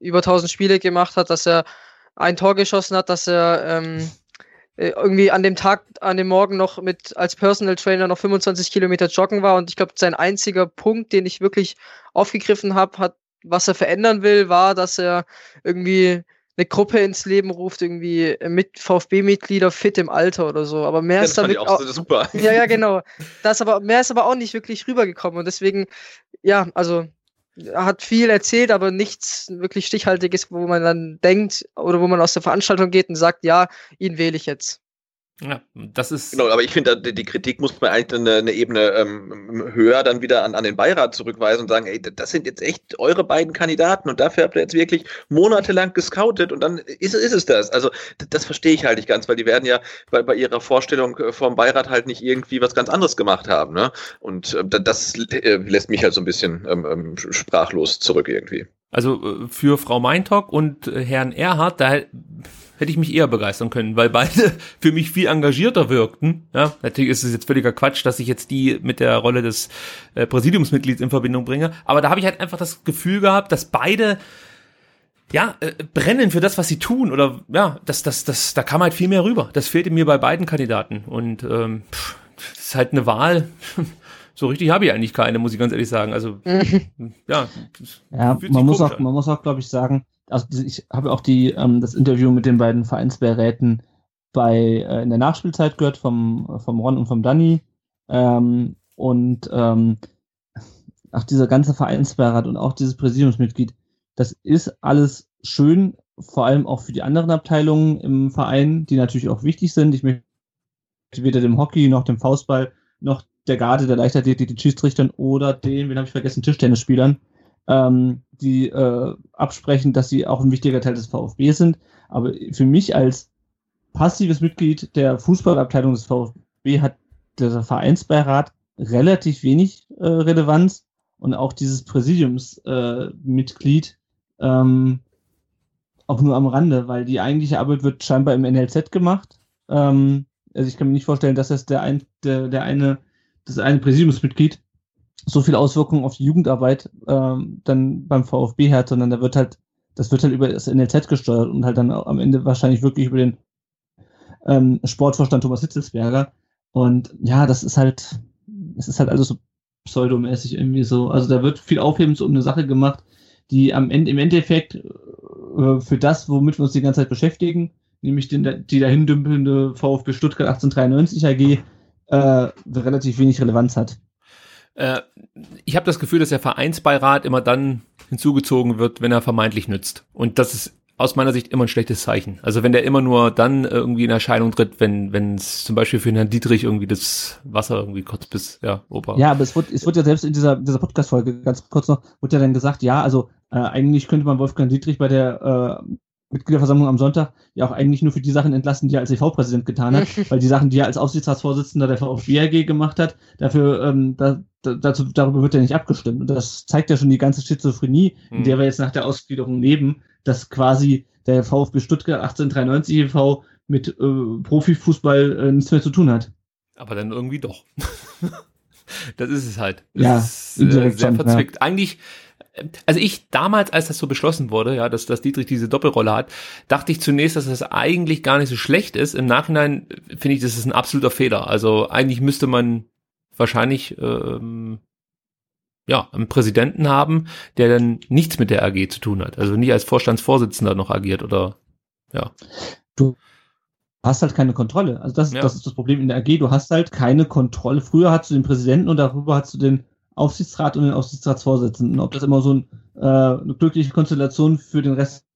über 1000 Spiele gemacht hat, dass er ein Tor geschossen hat, dass er ähm, äh, irgendwie an dem Tag, an dem Morgen noch mit als Personal Trainer noch 25 Kilometer joggen war. Und ich glaube, sein einziger Punkt, den ich wirklich aufgegriffen habe, hat, was er verändern will, war, dass er irgendwie eine Gruppe ins Leben ruft, irgendwie mit VfB-Mitglieder fit im Alter oder so. Aber mehr Ja, ist damit auch super. ja, ja, genau. Das aber, mehr ist aber auch nicht wirklich rübergekommen und deswegen, ja, also er hat viel erzählt, aber nichts wirklich Stichhaltiges, wo man dann denkt oder wo man aus der Veranstaltung geht und sagt, ja, ihn wähle ich jetzt. Ja, das ist. Genau, aber ich finde, die Kritik muss man eigentlich eine, eine Ebene ähm, höher dann wieder an, an den Beirat zurückweisen und sagen, ey, das sind jetzt echt eure beiden Kandidaten und dafür habt ihr jetzt wirklich monatelang gescoutet und dann ist, ist es das. Also das verstehe ich halt nicht ganz, weil die werden ja bei, bei ihrer Vorstellung äh, vom Beirat halt nicht irgendwie was ganz anderes gemacht haben. Ne? Und äh, da- das äh, lässt mich halt so ein bisschen ähm, ähm, sprachlos zurück irgendwie. Also äh, für Frau Meintock und äh, Herrn Erhard, da hätte ich mich eher begeistern können, weil beide für mich viel engagierter wirkten. Ja, natürlich ist es jetzt völliger Quatsch, dass ich jetzt die mit der Rolle des äh, Präsidiumsmitglieds in Verbindung bringe. Aber da habe ich halt einfach das Gefühl gehabt, dass beide ja, äh, brennen für das, was sie tun. Oder ja, das, das, das, da kam halt viel mehr rüber. Das fehlte mir bei beiden Kandidaten. Und ähm, pff, das ist halt eine Wahl. So richtig habe ich eigentlich keine, muss ich ganz ehrlich sagen. Also ja, Ja, man muss auch, an. man muss auch, glaube ich, sagen, also ich habe auch die, ähm, das Interview mit den beiden Vereinsbeiräten bei äh, in der Nachspielzeit gehört vom, vom Ron und vom Danny. Ähm, und ähm, auch dieser ganze Vereinsbeirat und auch dieses Präsidiumsmitglied, das ist alles schön vor allem auch für die anderen Abteilungen im Verein, die natürlich auch wichtig sind. Ich möchte weder dem Hockey noch dem Faustball noch der Garde der Leichtathletik, den Schiedsrichtern oder den, wen habe ich vergessen, Tischtennisspielern, ähm, die äh, absprechen, dass sie auch ein wichtiger Teil des VfB sind. Aber für mich als passives Mitglied der Fußballabteilung des VfB hat der Vereinsbeirat relativ wenig äh, Relevanz und auch dieses Präsidiumsmitglied äh, ähm, auch nur am Rande, weil die eigentliche Arbeit wird scheinbar im NLZ gemacht. Ähm, also ich kann mir nicht vorstellen, dass das der, ein, der, der eine, das eine Präsidiumsmitglied so viel Auswirkungen auf die Jugendarbeit ähm, dann beim VfB hat, sondern da wird halt, das wird halt über das NLZ gesteuert und halt dann am Ende wahrscheinlich wirklich über den ähm, Sportvorstand Thomas Hitzelsberger. Und ja, das ist halt, es ist halt alles so pseudomäßig irgendwie so. Also da wird viel Aufhebens um eine Sache gemacht, die am Ende, im Endeffekt äh, für das, womit wir uns die ganze Zeit beschäftigen, nämlich den, die dahin dümpelnde VfB Stuttgart 1893 AG, äh, relativ wenig Relevanz hat. Äh, ich habe das Gefühl, dass der Vereinsbeirat immer dann hinzugezogen wird, wenn er vermeintlich nützt. Und das ist aus meiner Sicht immer ein schlechtes Zeichen. Also wenn der immer nur dann irgendwie in Erscheinung tritt, wenn wenn es zum Beispiel für Herrn Dietrich irgendwie das Wasser irgendwie kurz bis ja Opa. Ja, aber es wird es wird ja selbst in dieser dieser Podcast Folge ganz kurz noch wurde ja dann gesagt, ja also äh, eigentlich könnte man Wolfgang Dietrich bei der äh, Mitgliederversammlung am Sonntag ja auch eigentlich nur für die Sachen entlassen, die er als EV-Präsident getan hat, weil die Sachen, die er als Aufsichtsratsvorsitzender der VfB AG gemacht hat, dafür, ähm, da, dazu, darüber wird ja nicht abgestimmt. Und das zeigt ja schon die ganze Schizophrenie, hm. in der wir jetzt nach der Ausgliederung leben, dass quasi der VfB Stuttgart 1893 e.V. mit äh, Profifußball äh, nichts mehr zu tun hat. Aber dann irgendwie doch. das ist es halt. Das ja, ist, äh, sehr verzwickt. Ja. Eigentlich also ich damals, als das so beschlossen wurde, ja, dass, dass Dietrich diese Doppelrolle hat, dachte ich zunächst, dass das eigentlich gar nicht so schlecht ist. Im Nachhinein finde ich, das ist ein absoluter Fehler. Also eigentlich müsste man wahrscheinlich ähm, ja einen Präsidenten haben, der dann nichts mit der AG zu tun hat. Also nie als Vorstandsvorsitzender noch agiert oder ja. Du hast halt keine Kontrolle. Also das, ja. das ist das Problem in der AG. Du hast halt keine Kontrolle. Früher hast du den Präsidenten und darüber hast du den Aufsichtsrat und den Aufsichtsratsvorsitzenden. Ob das immer so ein, äh, eine glückliche Konstellation für den Rest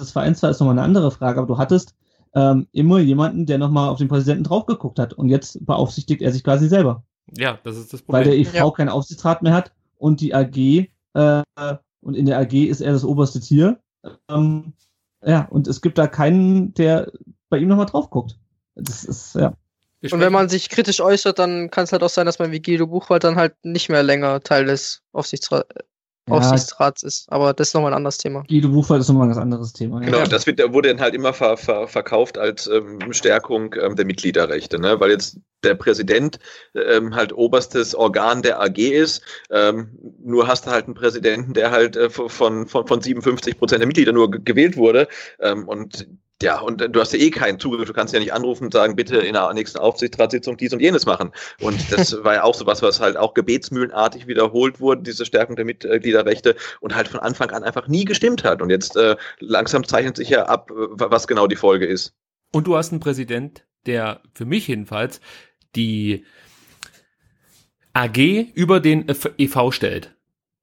des Vereins war, ist nochmal eine andere Frage. Aber du hattest ähm, immer jemanden, der nochmal auf den Präsidenten drauf geguckt hat. Und jetzt beaufsichtigt er sich quasi selber. Ja, das ist das Problem. Weil der EV ja. keinen Aufsichtsrat mehr hat und die AG, äh, und in der AG ist er das oberste Tier. Ähm, ja, und es gibt da keinen, der bei ihm nochmal drauf guckt. Das ist, ja. Und wenn man sich kritisch äußert, dann kann es halt auch sein, dass man wie Guido Buchwald dann halt nicht mehr länger Teil des Aufsichtsra ja, Aufsichtsrats ist. Aber das ist nochmal ein anderes Thema. Guido Buchwald ist nochmal ein ganz anderes Thema. Genau, ja. das wird, wurde dann halt immer ver, ver, verkauft als ähm, Stärkung ähm, der Mitgliederrechte, ne? weil jetzt der Präsident ähm, halt oberstes Organ der AG ist. Ähm, nur hast du halt einen Präsidenten, der halt äh, von, von, von 57 Prozent der Mitglieder nur gewählt wurde. Ähm, und ja, und du hast ja eh keinen Zugriff. Du kannst ja nicht anrufen und sagen, bitte in der nächsten Aufsichtsratssitzung dies und jenes machen. Und das war ja auch so was, was halt auch gebetsmühlenartig wiederholt wurde, diese Stärkung der Mitgliederrechte und halt von Anfang an einfach nie gestimmt hat. Und jetzt äh, langsam zeichnet sich ja ab, was genau die Folge ist. Und du hast einen Präsident, der für mich jedenfalls die AG über den EV stellt.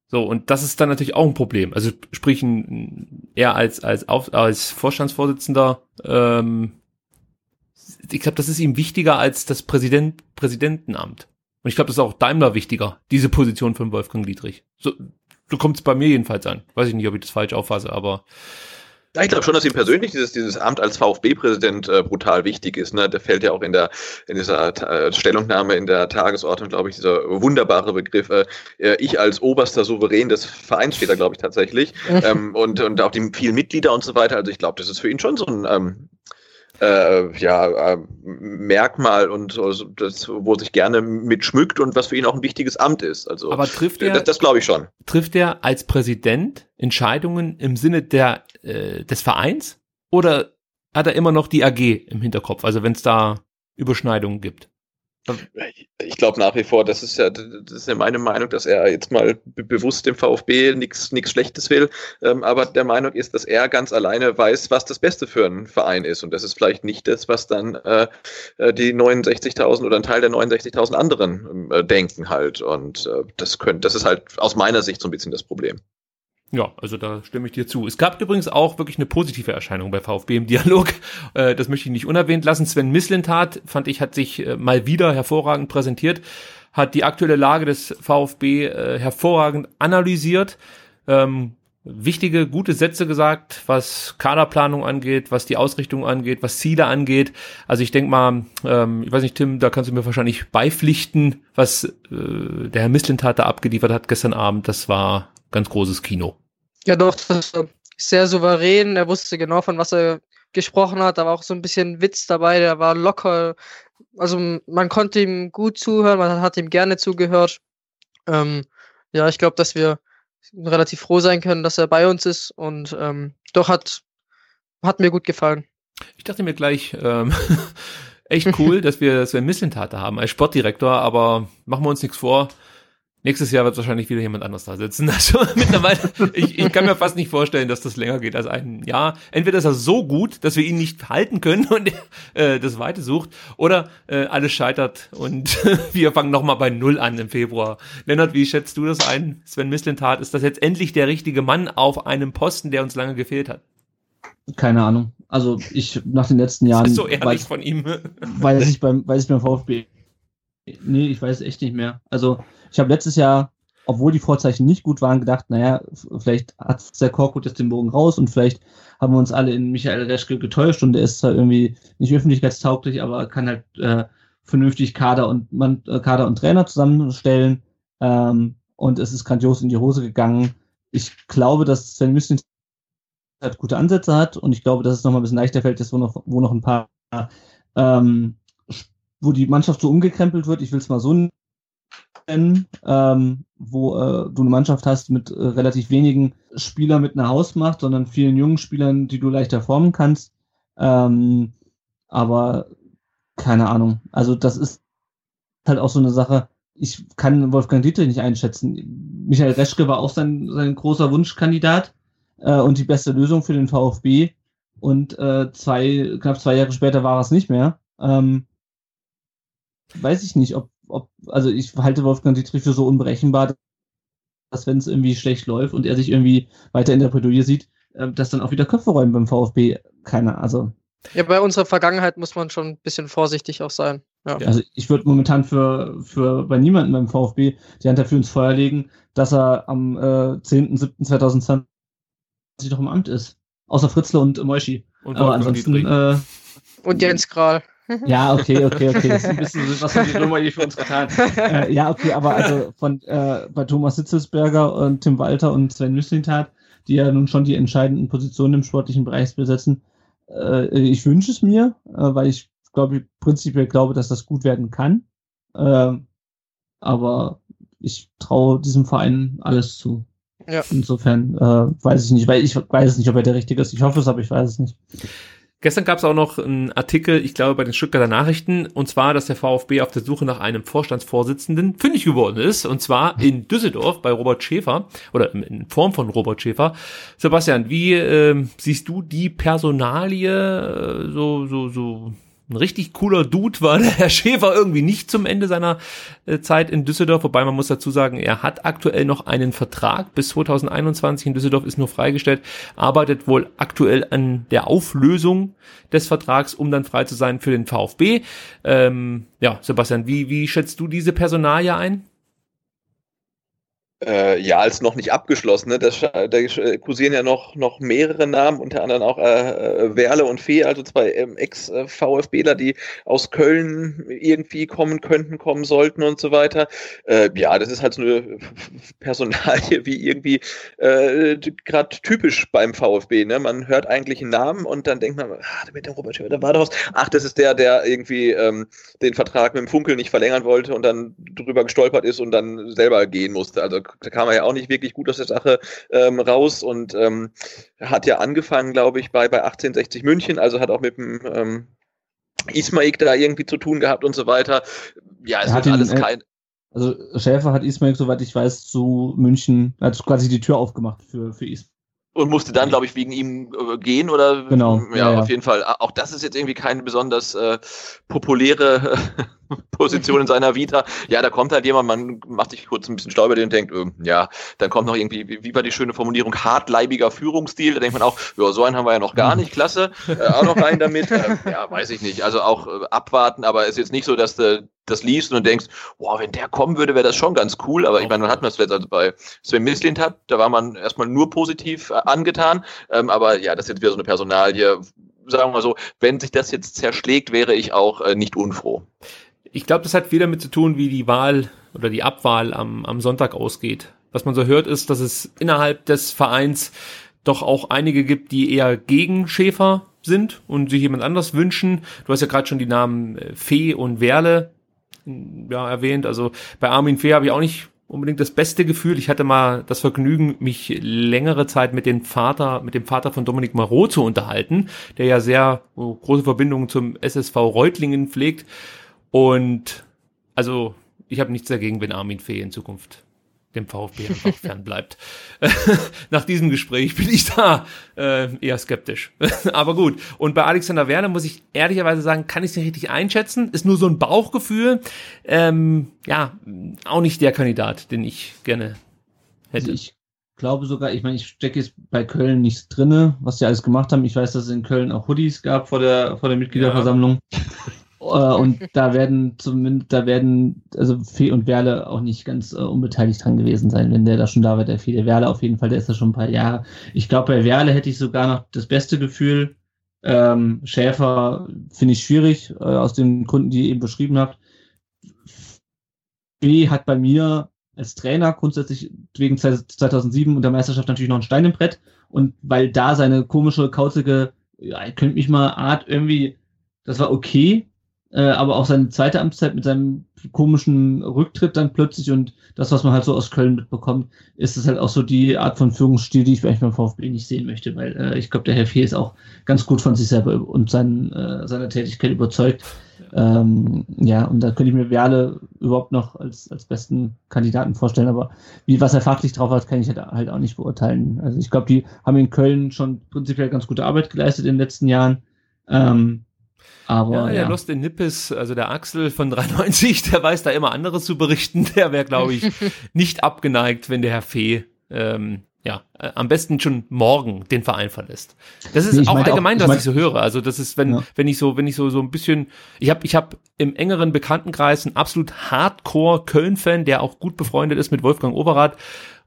So, und das ist dann natürlich auch ein Problem. Also sprich, ein, er als, als, Auf, als Vorstandsvorsitzender, ähm, ich glaube, das ist ihm wichtiger als das Präsident, Präsidentenamt. Und ich glaube, das ist auch Daimler wichtiger, diese Position von Wolfgang Dietrich. So, so kommt es bei mir jedenfalls an. Weiß ich nicht, ob ich das falsch auffasse, aber ja, ich glaube schon, dass ihm persönlich dieses, dieses Amt als VfB-Präsident äh, brutal wichtig ist. Ne? Der fällt ja auch in der in dieser äh, Stellungnahme in der Tagesordnung, glaube ich, dieser wunderbare Begriff. Äh, ich als oberster Souverän des Vereins steht da, glaube ich, tatsächlich. ähm, und, und auch die vielen Mitglieder und so weiter. Also ich glaube, das ist für ihn schon so ein ähm, äh, ja, äh, Merkmal und also das, wo sich gerne mitschmückt und was für ihn auch ein wichtiges Amt ist. Also, Aber trifft er, das, das glaube ich schon. Trifft er als Präsident Entscheidungen im Sinne der, äh, des Vereins oder hat er immer noch die AG im Hinterkopf? Also wenn es da Überschneidungen gibt? Ich glaube nach wie vor, das ist ja, das ist ja meine Meinung, dass er jetzt mal bewusst dem VfB nichts nichts Schlechtes will, ähm, aber der Meinung ist, dass er ganz alleine weiß, was das Beste für einen Verein ist und das ist vielleicht nicht das, was dann äh, äh die 69.000 oder ein Teil der 69.000 anderen äh, denken halt und äh, das könnte, das ist halt aus meiner Sicht so ein bisschen das Problem. Ja, also da stimme ich dir zu. Es gab übrigens auch wirklich eine positive Erscheinung bei VfB im Dialog. Äh, das möchte ich nicht unerwähnt lassen. Sven Mislintat, fand ich, hat sich äh, mal wieder hervorragend präsentiert, hat die aktuelle Lage des VfB äh, hervorragend analysiert. Ähm, wichtige, gute Sätze gesagt, was Kaderplanung angeht, was die Ausrichtung angeht, was Ziele angeht. Also ich denke mal, ähm, ich weiß nicht, Tim, da kannst du mir wahrscheinlich beipflichten, was der Herr Mislintat da abgeliefert hat gestern Abend. Das war ganz großes Kino. Ja, doch, das war sehr souverän. Er wusste genau, von was er gesprochen hat. Da war auch so ein bisschen Witz dabei. Der war locker. Also man konnte ihm gut zuhören, man hat ihm gerne zugehört. Ähm, ja, ich glaube, dass wir relativ froh sein können, dass er bei uns ist und ähm, doch hat, hat mir gut gefallen. Ich dachte mir gleich, ähm, echt cool, dass wir Sven Mislintate haben als Sportdirektor, aber machen wir uns nichts vor. Nächstes Jahr wird wahrscheinlich wieder jemand anders da sitzen. Also mittlerweile, ich, ich kann mir fast nicht vorstellen, dass das länger geht als ein Jahr. Entweder ist er so gut, dass wir ihn nicht halten können und äh, das Weite sucht, oder äh, alles scheitert und wir fangen nochmal bei Null an im Februar. Lennart, wie schätzt du das ein? Sven Mislintat, ist das jetzt endlich der richtige Mann auf einem Posten, der uns lange gefehlt hat? Keine Ahnung. Also ich nach den letzten Jahren. Das ist so ehrlich weiß, von ihm. Weiß ich beim, weiß ich beim VfB. Nee, ich weiß echt nicht mehr. Also ich habe letztes Jahr, obwohl die Vorzeichen nicht gut waren, gedacht, naja, vielleicht hat der Korkut jetzt den Bogen raus und vielleicht haben wir uns alle in Michael Reschke getäuscht und der ist zwar irgendwie nicht öffentlichkeitstauglich, aber kann halt äh, vernünftig Kader und man, äh, Kader und Trainer zusammenstellen. Ähm, und es ist grandios in die Hose gegangen. Ich glaube, dass Sven Müssen halt gute Ansätze hat und ich glaube, dass es nochmal ein bisschen leichter fällt, jetzt wo noch, wo noch ein paar, ähm, wo die Mannschaft so umgekrempelt wird. Ich will es mal so ähm, wo äh, du eine Mannschaft hast mit äh, relativ wenigen Spielern mit einer Hausmacht, sondern vielen jungen Spielern, die du leichter formen kannst. Ähm, aber keine Ahnung. Also das ist halt auch so eine Sache. Ich kann Wolfgang Dietrich nicht einschätzen. Michael Reschke war auch sein, sein großer Wunschkandidat äh, und die beste Lösung für den VfB. Und äh, zwei, knapp zwei Jahre später war es nicht mehr. Ähm, weiß ich nicht, ob ob, also ich halte Wolfgang Dietrich für so unberechenbar, dass wenn es irgendwie schlecht läuft und er sich irgendwie weiter in der Bredouille sieht, äh, dass dann auch wieder Köpfe räumen beim VfB. Keiner, also. Ja, bei unserer Vergangenheit muss man schon ein bisschen vorsichtig auch sein. Ja. Also ich würde momentan für, für bei niemandem beim VfB die Hand dafür ins Feuer legen, dass er am äh, 10.07.2020 noch im Amt ist. Außer Fritzle und Moischi. Und Aber ansonsten. Äh, und Jens Kral. Ja, okay, okay, okay. Das ist ein bisschen, was haben die Nummer hier für uns getan? Äh, ja, okay, aber also von äh, bei Thomas Sitzelsberger und Tim Walter und Sven Müslintat, die ja nun schon die entscheidenden Positionen im sportlichen Bereich besetzen, äh, ich wünsche es mir, äh, weil ich glaube, prinzipiell glaube, dass das gut werden kann. Äh, aber ich traue diesem Verein alles zu. Ja. Insofern äh, weiß ich nicht, weil ich weiß nicht, ob er der Richtige ist. Ich hoffe es, aber ich weiß es nicht. Gestern gab es auch noch einen Artikel, ich glaube, bei den Stuttgarter Nachrichten, und zwar, dass der VfB auf der Suche nach einem Vorstandsvorsitzenden fündig geworden ist, und zwar in Düsseldorf bei Robert Schäfer, oder in Form von Robert Schäfer. Sebastian, wie äh, siehst du die Personalie äh, so, so, so ein richtig cooler Dude war der Herr Schäfer irgendwie nicht zum Ende seiner äh, Zeit in Düsseldorf, wobei man muss dazu sagen, er hat aktuell noch einen Vertrag bis 2021 in Düsseldorf ist nur freigestellt, arbeitet wohl aktuell an der Auflösung des Vertrags, um dann frei zu sein für den VfB. Ähm, ja, Sebastian, wie, wie schätzt du diese Personalie ein? Äh, ja, als noch nicht abgeschlossen. Ne? Das, da kursieren ja noch, noch mehrere Namen, unter anderem auch äh, äh Werle und Fee, also zwei ähm, Ex-VfBler, die aus Köln irgendwie kommen könnten, kommen sollten und so weiter. Äh, ja, das ist halt so eine Personalie wie irgendwie äh, gerade typisch beim VfB. Ne? Man hört eigentlich einen Namen und dann denkt man, ah, mit dem Robert Schöner, da war doch. Ach, das ist der, der irgendwie ähm, den Vertrag mit dem Funkel nicht verlängern wollte und dann drüber gestolpert ist und dann selber gehen musste. Also da kam er ja auch nicht wirklich gut aus der Sache ähm, raus und ähm, hat ja angefangen, glaube ich, bei, bei 1860 München, also hat auch mit dem ähm, Ismaik da irgendwie zu tun gehabt und so weiter. Ja, es hat alles kein. Also Schäfer hat Ismaik, soweit ich weiß, zu München, hat quasi die Tür aufgemacht für, für Ismaik. Und musste dann, glaube ich, wegen ihm äh, gehen oder genau. Ja, ja, auf jeden Fall. Auch das ist jetzt irgendwie keine besonders äh, populäre Position in seiner Vita. Ja, da kommt halt jemand, man macht sich kurz ein bisschen schlau über den und denkt, äh, ja, dann kommt noch irgendwie, wie, war die schöne Formulierung, hartleibiger Führungsstil. Da denkt man auch, ja, so einen haben wir ja noch gar nicht, klasse, äh, auch noch rein damit. Äh, ja, weiß ich nicht. Also auch äh, abwarten, aber es ist jetzt nicht so, dass du das liest und denkst, wow, wenn der kommen würde, wäre das schon ganz cool. Aber ich meine, man hat das letztens also bei Sven Mislint hat, da war man erstmal nur positiv äh, angetan. Ähm, aber ja, das ist jetzt wieder so eine Personalie, sagen wir mal so, wenn sich das jetzt zerschlägt, wäre ich auch äh, nicht unfroh. Ich glaube, das hat viel damit zu tun, wie die Wahl oder die Abwahl am, am Sonntag ausgeht. Was man so hört, ist, dass es innerhalb des Vereins doch auch einige gibt, die eher gegen Schäfer sind und sich jemand anders wünschen. Du hast ja gerade schon die Namen äh, Fee und Werle ja, erwähnt. Also bei Armin Fee habe ich auch nicht unbedingt das beste Gefühl. Ich hatte mal das Vergnügen, mich längere Zeit mit dem Vater, mit dem Vater von Dominik Marot zu unterhalten, der ja sehr oh, große Verbindungen zum SSV Reutlingen pflegt. Und also ich habe nichts dagegen, wenn Armin Fee in Zukunft dem VfB einfach fernbleibt. Nach diesem Gespräch bin ich da äh, eher skeptisch. Aber gut. Und bei Alexander Werner muss ich ehrlicherweise sagen, kann ich es nicht richtig einschätzen. Ist nur so ein Bauchgefühl. Ähm, ja, auch nicht der Kandidat, den ich gerne hätte. Also ich glaube sogar, ich meine, ich stecke jetzt bei Köln nichts drinne, was die alles gemacht haben. Ich weiß, dass es in Köln auch Hoodies gab vor der, vor der Mitgliederversammlung. Ja. Äh, und da werden zumindest, da werden, also Fee und Werle auch nicht ganz uh, unbeteiligt dran gewesen sein, wenn der da schon da war, der Fee. Der Werle auf jeden Fall, der ist da schon ein paar Jahre. Ich glaube, bei Werle hätte ich sogar noch das beste Gefühl. Ähm, Schäfer finde ich schwierig, äh, aus den Gründen, die ihr eben beschrieben habt. Fee hat bei mir als Trainer grundsätzlich wegen 2007 und der Meisterschaft natürlich noch ein Stein im Brett. Und weil da seine komische, kauzige, ja, ihr könnt mich mal Art irgendwie, das war okay, äh, aber auch seine zweite Amtszeit mit seinem komischen Rücktritt dann plötzlich und das, was man halt so aus Köln mitbekommt, ist es halt auch so die Art von Führungsstil, die ich vielleicht beim VfB nicht sehen möchte, weil äh, ich glaube, der Herr Fee ist auch ganz gut von sich selber und seinen, äh, seiner Tätigkeit überzeugt. Ähm, ja, und da könnte ich mir Werle überhaupt noch als, als besten Kandidaten vorstellen, aber wie, was er fachlich drauf hat, kann ich halt, halt auch nicht beurteilen. Also ich glaube, die haben in Köln schon prinzipiell ganz gute Arbeit geleistet in den letzten Jahren. Ähm, aber, ja, der ja. Lost in Nippes, also der Axel von 93, der weiß da immer anderes zu berichten. Der wäre, glaube ich, nicht abgeneigt, wenn der Herr Fee ähm, ja, äh, am besten schon morgen den Verein verlässt. Das ist nee, auch allgemein, auch, ich was ich so höre. Also das ist, wenn, ja. wenn ich so, wenn ich so, so ein bisschen, ich habe ich hab im engeren Bekanntenkreis einen absolut Hardcore Köln-Fan, der auch gut befreundet ist mit Wolfgang Overath.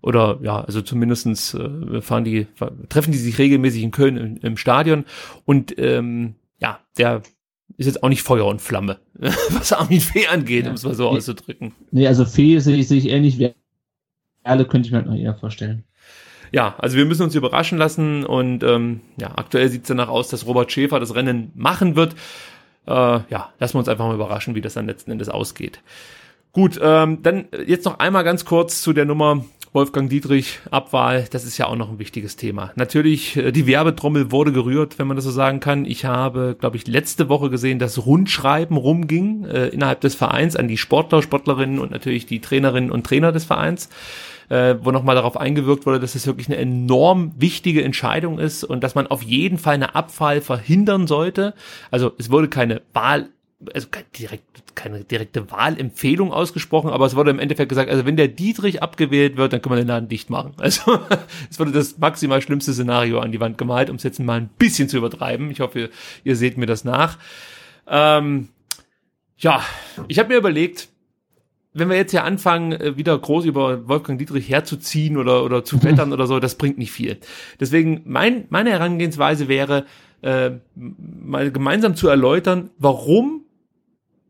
Oder ja, also zumindestens äh, fahren die, treffen die sich regelmäßig in Köln im, im Stadion. Und ähm, ja, der ist jetzt auch nicht Feuer und Flamme, was Armin Fee angeht, ja. um es mal so nee, auszudrücken. Nee, also Fee sehe ich, sehe ich ähnlich wie Erle könnte ich mir halt noch eher vorstellen. Ja, also wir müssen uns überraschen lassen und ähm, ja, aktuell sieht es danach aus, dass Robert Schäfer das Rennen machen wird. Äh, ja, lassen wir uns einfach mal überraschen, wie das dann letzten Endes ausgeht. Gut, ähm, dann jetzt noch einmal ganz kurz zu der Nummer Wolfgang Dietrich, Abwahl, das ist ja auch noch ein wichtiges Thema. Natürlich, äh, die Werbetrommel wurde gerührt, wenn man das so sagen kann. Ich habe, glaube ich, letzte Woche gesehen, dass Rundschreiben rumging äh, innerhalb des Vereins an die Sportler, Sportlerinnen und natürlich die Trainerinnen und Trainer des Vereins, äh, wo nochmal darauf eingewirkt wurde, dass es wirklich eine enorm wichtige Entscheidung ist und dass man auf jeden Fall eine Abwahl verhindern sollte. Also es wurde keine Wahl also direkt, keine direkte Wahlempfehlung ausgesprochen, aber es wurde im Endeffekt gesagt, also wenn der Dietrich abgewählt wird, dann können wir den Laden dicht machen. Also es wurde das maximal schlimmste Szenario an die Wand gemalt, um es jetzt mal ein bisschen zu übertreiben. Ich hoffe, ihr seht mir das nach. Ähm, ja, ich habe mir überlegt, wenn wir jetzt hier anfangen, äh, wieder groß über Wolfgang Dietrich herzuziehen oder, oder zu wettern oder so, das bringt nicht viel. Deswegen mein, meine Herangehensweise wäre, äh, mal gemeinsam zu erläutern, warum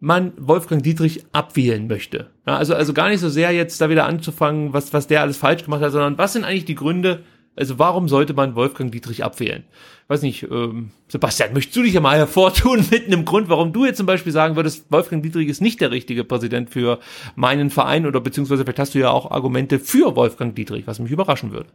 man Wolfgang Dietrich abwählen möchte. Ja, also, also gar nicht so sehr jetzt da wieder anzufangen, was, was der alles falsch gemacht hat, sondern was sind eigentlich die Gründe, also warum sollte man Wolfgang Dietrich abwählen? Weiß nicht, ähm, Sebastian, möchtest du dich ja mal hervortun mit einem Grund, warum du jetzt zum Beispiel sagen würdest, Wolfgang Dietrich ist nicht der richtige Präsident für meinen Verein oder beziehungsweise vielleicht hast du ja auch Argumente für Wolfgang Dietrich, was mich überraschen würde.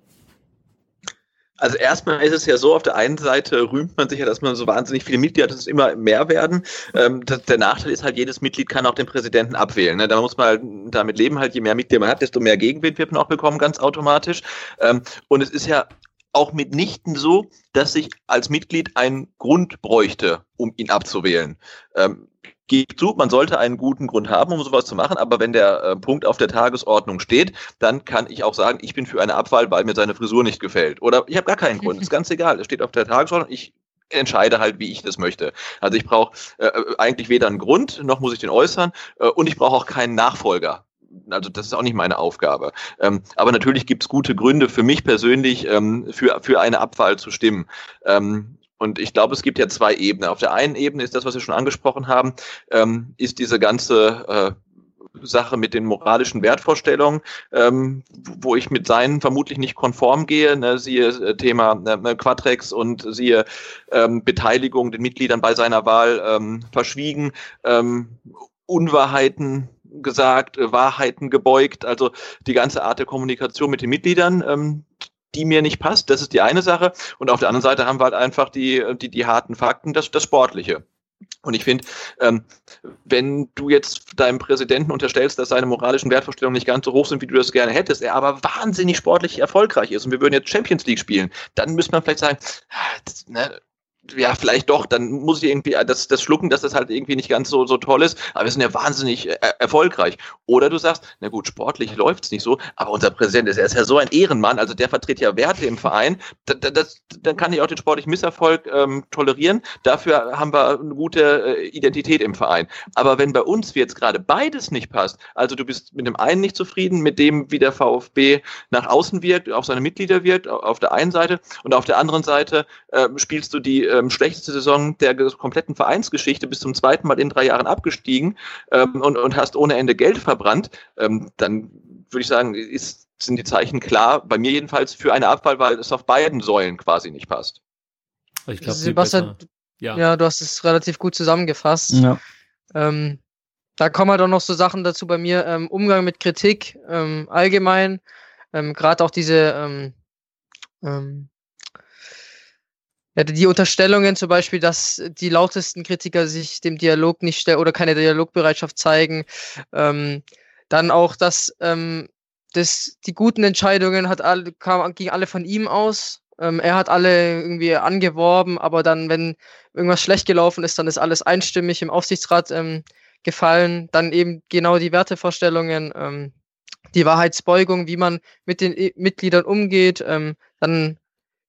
Also erstmal ist es ja so, auf der einen Seite rühmt man sich ja, dass man so wahnsinnig viele Mitglieder hat, dass es immer mehr werden. Ähm, das, der Nachteil ist halt, jedes Mitglied kann auch den Präsidenten abwählen. Ne? Da muss man halt damit leben, halt je mehr Mitglieder man hat, desto mehr Gegenwind wird man auch bekommen, ganz automatisch. Ähm, und es ist ja auch mitnichten so, dass ich als Mitglied einen Grund bräuchte, um ihn abzuwählen. Ähm, gebe zu, man sollte einen guten Grund haben, um sowas zu machen, aber wenn der äh, Punkt auf der Tagesordnung steht, dann kann ich auch sagen, ich bin für eine Abwahl, weil mir seine Frisur nicht gefällt. Oder ich habe gar keinen Grund, ist ganz egal, es steht auf der Tagesordnung, ich entscheide halt, wie ich das möchte. Also ich brauche äh, eigentlich weder einen Grund, noch muss ich den äußern, äh, und ich brauche auch keinen Nachfolger also das ist auch nicht meine Aufgabe. Ähm, aber natürlich gibt es gute Gründe für mich persönlich, ähm, für, für eine Abwahl zu stimmen. Ähm, und ich glaube, es gibt ja zwei Ebenen. Auf der einen Ebene ist das, was wir schon angesprochen haben, ähm, ist diese ganze äh, Sache mit den moralischen Wertvorstellungen, ähm, wo ich mit seinen vermutlich nicht konform gehe, ne, siehe äh, Thema äh, Quatrex und siehe ähm, Beteiligung den Mitgliedern bei seiner Wahl ähm, verschwiegen, ähm, Unwahrheiten gesagt, äh, Wahrheiten gebeugt, also die ganze Art der Kommunikation mit den Mitgliedern, ähm, die mir nicht passt. Das ist die eine Sache. Und auf der anderen Seite haben wir halt einfach die, die, die harten Fakten, das, das Sportliche. Und ich finde, ähm, wenn du jetzt deinem Präsidenten unterstellst, dass seine moralischen Wertvorstellungen nicht ganz so hoch sind, wie du das gerne hättest, er aber wahnsinnig sportlich erfolgreich ist und wir würden jetzt Champions League spielen, dann müsste man vielleicht sagen, ah, das, ne, ja, vielleicht doch, dann muss ich irgendwie das, das schlucken, dass das halt irgendwie nicht ganz so, so toll ist, aber wir sind ja wahnsinnig äh, erfolgreich. Oder du sagst, na gut, sportlich läuft's nicht so, aber unser Präsident ist, er ist ja so ein Ehrenmann, also der vertritt ja Werte im Verein, da, das, dann kann ich auch den sportlichen Misserfolg ähm, tolerieren, dafür haben wir eine gute äh, Identität im Verein. Aber wenn bei uns jetzt gerade beides nicht passt, also du bist mit dem einen nicht zufrieden, mit dem, wie der VfB nach außen wirkt, auf seine Mitglieder wirkt, auf der einen Seite, und auf der anderen Seite äh, spielst du die ähm, schlechteste Saison der kompletten Vereinsgeschichte, bis zum zweiten Mal in drei Jahren abgestiegen ähm, und, und hast ohne Ende Geld verbrannt, ähm, dann würde ich sagen, ist, sind die Zeichen klar, bei mir jedenfalls für eine Abfall, weil es auf beiden Säulen quasi nicht passt. Ich glaube, Sebastian, ja. ja, du hast es relativ gut zusammengefasst. Ja. Ähm, da kommen halt auch noch so Sachen dazu bei mir, ähm, Umgang mit Kritik ähm, allgemein, ähm, gerade auch diese ähm, ähm, die Unterstellungen zum Beispiel, dass die lautesten Kritiker sich dem Dialog nicht stellen oder keine Dialogbereitschaft zeigen. Ähm, dann auch, dass ähm, das, die guten Entscheidungen hat alle, kam, ging alle von ihm aus. Ähm, er hat alle irgendwie angeworben, aber dann, wenn irgendwas schlecht gelaufen ist, dann ist alles einstimmig im Aufsichtsrat ähm, gefallen. Dann eben genau die Wertevorstellungen, ähm, die Wahrheitsbeugung, wie man mit den e Mitgliedern umgeht. Ähm, dann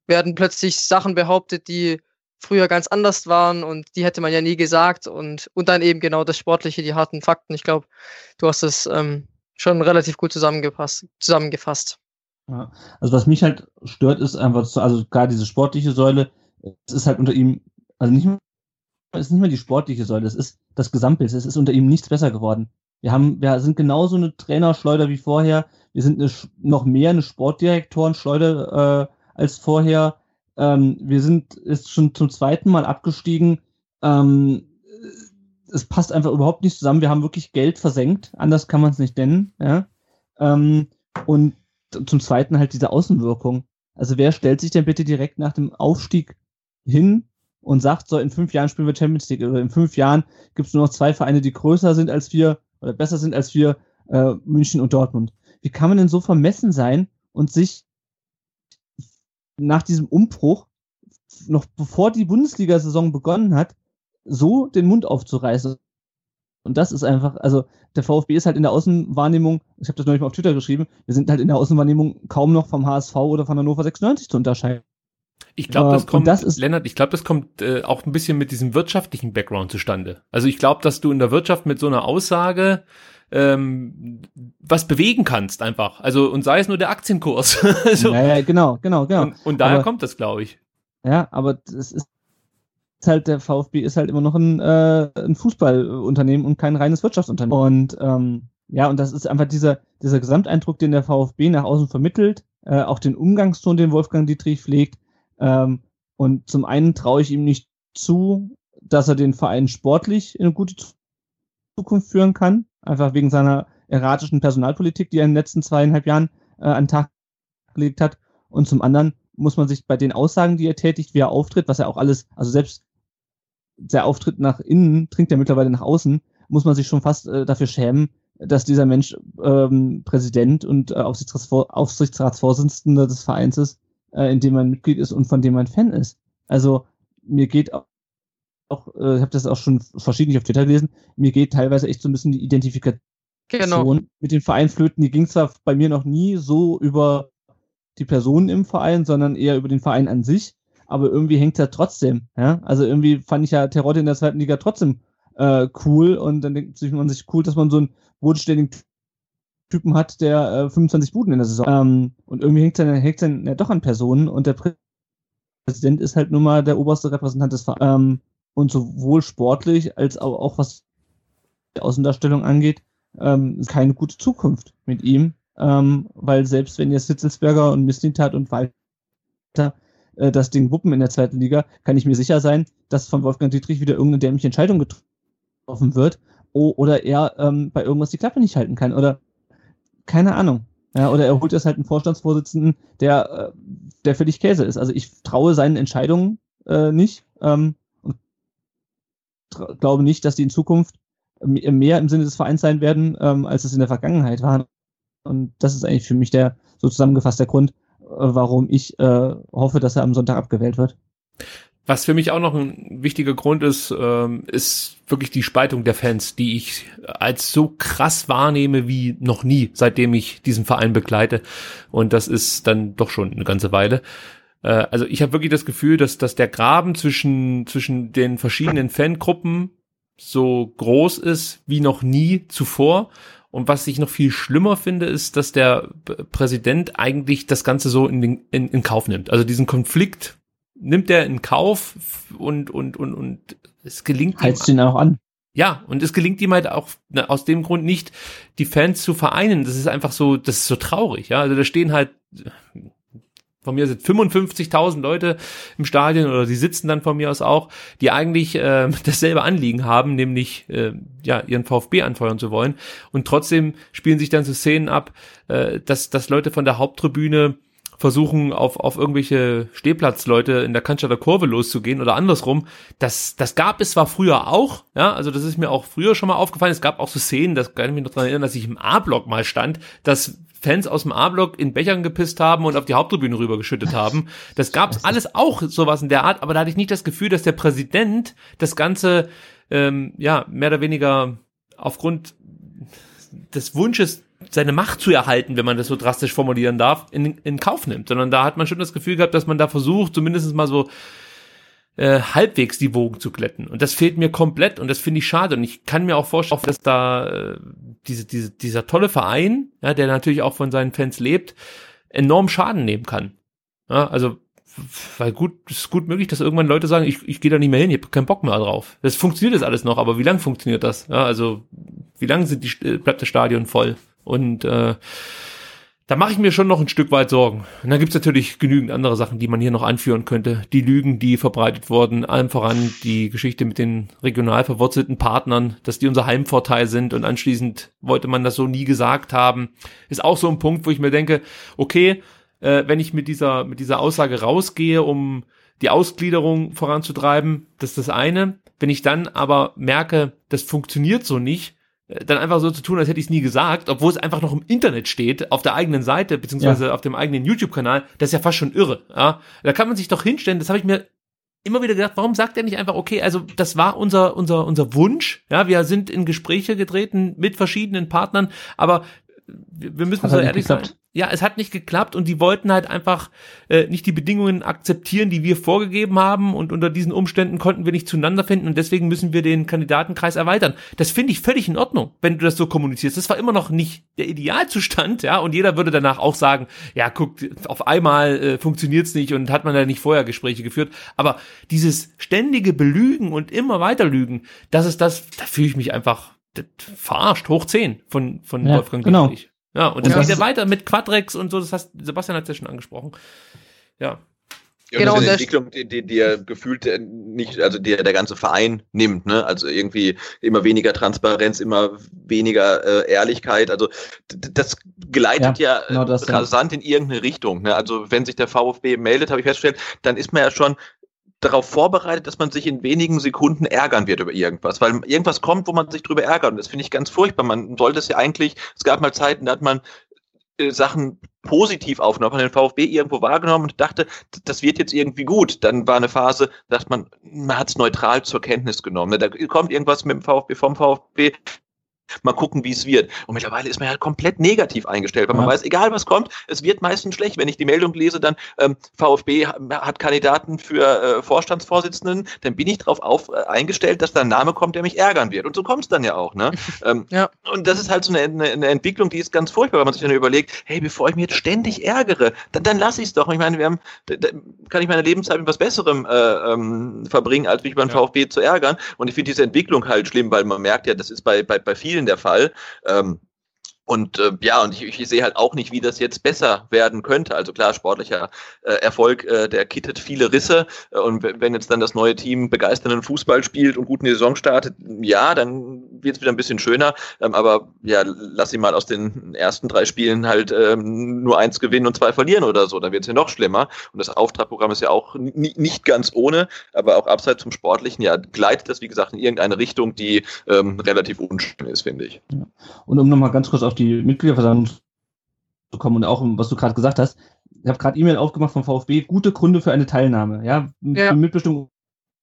werden plötzlich Sachen behauptet, die früher ganz anders waren und die hätte man ja nie gesagt und, und dann eben genau das Sportliche, die harten Fakten. Ich glaube, du hast es ähm, schon relativ gut zusammengefasst. zusammengefasst. Ja, also was mich halt stört, ist einfach, so, also gerade diese sportliche Säule, es ist halt unter ihm, also nicht mehr, es ist nicht mehr die sportliche Säule, es ist das Gesamtbild, es ist unter ihm nichts besser geworden. Wir haben, wir sind genauso eine Trainerschleuder wie vorher, wir sind eine, noch mehr eine Sportdirektorenschleuder äh, als vorher. Ähm, wir sind ist schon zum zweiten Mal abgestiegen. Ähm, es passt einfach überhaupt nicht zusammen. Wir haben wirklich Geld versenkt. Anders kann man es nicht nennen. Ja? Ähm, und zum zweiten halt diese Außenwirkung. Also wer stellt sich denn bitte direkt nach dem Aufstieg hin und sagt, so in fünf Jahren spielen wir Champions League oder in fünf Jahren gibt es nur noch zwei Vereine, die größer sind als wir oder besser sind als wir, äh, München und Dortmund. Wie kann man denn so vermessen sein und sich nach diesem Umbruch, noch bevor die Bundesliga-Saison begonnen hat, so den Mund aufzureißen. Und das ist einfach, also der VfB ist halt in der Außenwahrnehmung, ich habe das neulich mal auf Twitter geschrieben, wir sind halt in der Außenwahrnehmung kaum noch vom HSV oder von Hannover 96 zu unterscheiden. Ich glaube, das kommt, das Lennart, ich glaube, das kommt äh, auch ein bisschen mit diesem wirtschaftlichen Background zustande. Also ich glaube, dass du in der Wirtschaft mit so einer Aussage ähm, was bewegen kannst einfach. Also und sei es nur der Aktienkurs. also, ja, ja, genau, genau, genau. Und, und daher aber, kommt das, glaube ich. Ja, aber es ist halt der VfB ist halt immer noch ein, äh, ein Fußballunternehmen und kein reines Wirtschaftsunternehmen. Und ähm, ja, und das ist einfach dieser, dieser Gesamteindruck, den der VfB nach außen vermittelt, äh, auch den Umgangston, den Wolfgang Dietrich pflegt. Ähm, und zum einen traue ich ihm nicht zu, dass er den Verein sportlich in eine gute Zukunft führen kann einfach wegen seiner erratischen Personalpolitik, die er in den letzten zweieinhalb Jahren äh, an den Tag gelegt hat. Und zum anderen muss man sich bei den Aussagen, die er tätigt, wie er auftritt, was er auch alles, also selbst der Auftritt nach innen trinkt er mittlerweile nach außen, muss man sich schon fast äh, dafür schämen, dass dieser Mensch ähm, Präsident und äh, Aufsichtsratsvor Aufsichtsratsvorsitzender des Vereins ist, äh, in dem man Mitglied ist und von dem man Fan ist. Also mir geht auch, äh, ich habe das auch schon verschiedentlich auf Twitter gelesen, mir geht teilweise echt so ein bisschen die Identifikation Genau. mit den Vereinflöten. Die ging zwar bei mir noch nie so über die Personen im Verein, sondern eher über den Verein an sich, aber irgendwie hängt er trotzdem. Ja? Also irgendwie fand ich ja Terodde in der zweiten Liga trotzdem äh, cool und dann denkt man sich cool, dass man so einen bodenständigen Typen hat, der äh, 25 Buden in der Saison. Ähm, und irgendwie hängt es dann, hängt dann ja doch an Personen und der Präsident ist halt nun mal der oberste Repräsentant des Vereins. Ähm, und sowohl sportlich als auch, auch was die Außendarstellung angeht, ähm, keine gute Zukunft mit ihm. Ähm, weil selbst wenn jetzt Hitzelsberger und Mislintat und Walter äh, das Ding wuppen in der zweiten Liga, kann ich mir sicher sein, dass von Wolfgang Dietrich wieder irgendeine dämliche Entscheidung getroffen wird oder er ähm, bei irgendwas die Klappe nicht halten kann oder keine Ahnung. Ja, oder er holt jetzt halt einen Vorstandsvorsitzenden, der, äh, der völlig Käse ist. Also ich traue seinen Entscheidungen äh, nicht ähm, glaube nicht, dass die in Zukunft mehr im Sinne des Vereins sein werden, ähm, als es in der Vergangenheit war. Und das ist eigentlich für mich der so zusammengefasst der Grund, äh, warum ich äh, hoffe, dass er am Sonntag abgewählt wird. Was für mich auch noch ein wichtiger Grund ist, ähm, ist wirklich die Spaltung der Fans, die ich als so krass wahrnehme wie noch nie, seitdem ich diesen Verein begleite. Und das ist dann doch schon eine ganze Weile. Äh, also ich habe wirklich das Gefühl, dass, dass der Graben zwischen, zwischen den verschiedenen Fangruppen so groß ist wie noch nie zuvor. Und was ich noch viel schlimmer finde, ist, dass der Präsident eigentlich das Ganze so in, den, in, in Kauf nimmt. Also diesen Konflikt nimmt er in Kauf und, und, und, und es gelingt Heizt ihm. ihn auch an. Ja, und es gelingt ihm halt auch ne, aus dem Grund nicht, die Fans zu vereinen. Das ist einfach so, das ist so traurig, ja. Also da stehen halt, von mir sind 55.000 Leute im Stadion oder die sitzen dann von mir aus auch, die eigentlich äh, dasselbe Anliegen haben, nämlich äh, ja ihren VfB anfeuern zu wollen. Und trotzdem spielen sich dann so Szenen ab, äh, dass, dass Leute von der Haupttribüne versuchen, auf, auf irgendwelche Stehplatzleute in der Cannstatter Kurve loszugehen oder andersrum. Das, das gab es zwar früher auch, ja, also das ist mir auch früher schon mal aufgefallen. Es gab auch so Szenen, das kann ich mich noch daran erinnern, dass ich im A-Block mal stand, dass Fans aus dem A-Block in Bechern gepisst haben und auf die Haupttribüne rübergeschüttet haben. Das gab's alles auch sowas in der Art, aber da hatte ich nicht das Gefühl, dass der Präsident das Ganze ähm, ja mehr oder weniger aufgrund des Wunsches seine Macht zu erhalten, wenn man das so drastisch formulieren darf, in, in Kauf nimmt, sondern da hat man schon das Gefühl gehabt, dass man da versucht, zumindest mal so äh, halbwegs die Wogen zu glätten. Und das fehlt mir komplett und das finde ich schade. Und ich kann mir auch vorstellen, dass da äh, diese, diese, dieser tolle Verein, ja, der natürlich auch von seinen Fans lebt, enorm Schaden nehmen kann. Ja, also weil gut, es ist gut möglich, dass irgendwann Leute sagen, ich, ich gehe da nicht mehr hin, ich habe keinen Bock mehr drauf. Das funktioniert das alles noch, aber wie lang funktioniert das? Ja, also wie lange sind die, bleibt das Stadion voll? Und äh, da mache ich mir schon noch ein Stück weit Sorgen. Und dann gibt's natürlich genügend andere Sachen, die man hier noch anführen könnte. Die Lügen, die verbreitet wurden, allem voran die Geschichte mit den regional verwurzelten Partnern, dass die unser Heimvorteil sind und anschließend wollte man das so nie gesagt haben, ist auch so ein Punkt, wo ich mir denke, okay, äh, wenn ich mit dieser, mit dieser Aussage rausgehe, um die Ausgliederung voranzutreiben, das ist das eine. Wenn ich dann aber merke, das funktioniert so nicht, dann einfach so zu tun, als hätte ich es nie gesagt, obwohl es einfach noch im Internet steht, auf der eigenen Seite, beziehungsweise ja. auf dem eigenen YouTube-Kanal, das ist ja fast schon irre. Ja? Da kann man sich doch hinstellen, das habe ich mir immer wieder gedacht, warum sagt er nicht einfach, okay, also das war unser, unser, unser Wunsch, ja, wir sind in Gespräche getreten mit verschiedenen Partnern, aber wir müssen so ehrlich sein ja, es hat nicht geklappt und die wollten halt einfach äh, nicht die Bedingungen akzeptieren, die wir vorgegeben haben und unter diesen Umständen konnten wir nicht zueinander finden und deswegen müssen wir den Kandidatenkreis erweitern. Das finde ich völlig in Ordnung, wenn du das so kommunizierst. Das war immer noch nicht der Idealzustand, ja, und jeder würde danach auch sagen, ja, guck, auf einmal äh, funktioniert's nicht und hat man da nicht vorher Gespräche geführt, aber dieses ständige Belügen und immer weiter Lügen, das ist das, da fühle ich mich einfach verarscht, hoch zehn von, von ja, Wolfgang genau. Ja, und, und das geht ja weiter mit Quadrex und so, das heißt, Sebastian hat es ja schon angesprochen. Ja. Ja, genau, das ist eine Entwicklung, die, die, die er gefühlt nicht, also die der ganze Verein nimmt, ne? Also irgendwie immer weniger Transparenz, immer weniger äh, Ehrlichkeit. Also das geleitet ja, ja genau das, rasant ja. in irgendeine Richtung. Ne? Also wenn sich der VfB meldet, habe ich festgestellt, dann ist man ja schon darauf vorbereitet, dass man sich in wenigen Sekunden ärgern wird über irgendwas, weil irgendwas kommt, wo man sich drüber ärgert. Und das finde ich ganz furchtbar. Man sollte es ja eigentlich, es gab mal Zeiten, da hat man äh, Sachen positiv aufgenommen, den VfB irgendwo wahrgenommen und dachte, das wird jetzt irgendwie gut. Dann war eine Phase, dass man, man hat es neutral zur Kenntnis genommen. Da kommt irgendwas mit dem VfB vom VfB, mal gucken, wie es wird. Und mittlerweile ist man ja komplett negativ eingestellt, weil man weiß, egal was kommt, es wird meistens schlecht. Wenn ich die Meldung lese, dann ähm, VfB hat Kandidaten für äh, Vorstandsvorsitzenden, dann bin ich darauf auf, äh, eingestellt, dass da ein Name kommt, der mich ärgern wird. Und so kommt es dann ja auch. Ne? ähm, ja. Und das ist halt so eine, eine, eine, Entwicklung, die ist ganz furchtbar, wenn man sich dann überlegt, hey, bevor ich mich jetzt ständig ärgere, dann, dann lasse ich es doch. Ich meine, wir haben, da, da kann ich meine Lebenszeit mit was Besserem äh, ähm, verbringen, als mich beim ja. VfB zu ärgern. Und ich finde diese Entwicklung halt schlimm, weil man merkt ja, das ist bei, bei, bei vielen der Fall. Ähm, und äh, ja, und ich, ich sehe halt auch nicht, wie das jetzt besser werden könnte. Also klar, sportlicher äh, Erfolg, äh, der kittet viele Risse. Äh, und wenn jetzt dann das neue Team begeisternden Fußball spielt und gut in die Saison startet, ja, dann wird es wieder ein bisschen schöner. Ähm, aber ja, lass sie mal aus den ersten drei Spielen halt ähm, nur eins gewinnen und zwei verlieren oder so. Dann wird es ja noch schlimmer. Und das Auftragprogramm ist ja auch nicht ganz ohne, aber auch abseits zum Sportlichen, ja, gleitet das, wie gesagt, in irgendeine Richtung, die ähm, relativ unschön ist, finde ich. Ja. Und um nochmal ganz kurz auf die Mitgliederversammlung zu kommen und auch was du gerade gesagt hast, ich habe gerade E-Mail aufgemacht vom VfB, gute Gründe für eine Teilnahme. Ja, ja. Mitbestimmung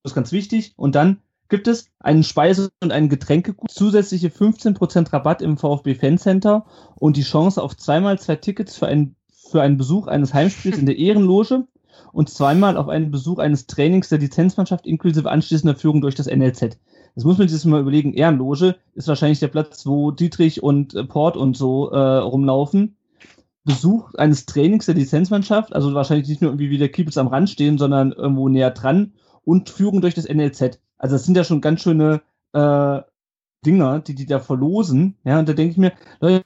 ist ganz wichtig. Und dann gibt es einen Speise- und einen Getränkegut, zusätzliche 15% Rabatt im VfB Fancenter und die Chance auf zweimal zwei Tickets für einen, für einen Besuch eines Heimspiels in der Ehrenloge und zweimal auf einen Besuch eines Trainings der Lizenzmannschaft inklusive anschließender Führung durch das NLZ. Das muss man sich mal überlegen. Ehrenloge ist wahrscheinlich der Platz, wo Dietrich und äh, Port und so äh, rumlaufen. Besuch eines Trainings der Lizenzmannschaft, also wahrscheinlich nicht nur irgendwie wie der Kiebitz am Rand stehen, sondern irgendwo näher dran und Führung durch das NLZ. Also das sind ja schon ganz schöne äh, Dinger, die die da verlosen. Ja, und da denke ich mir, Leute,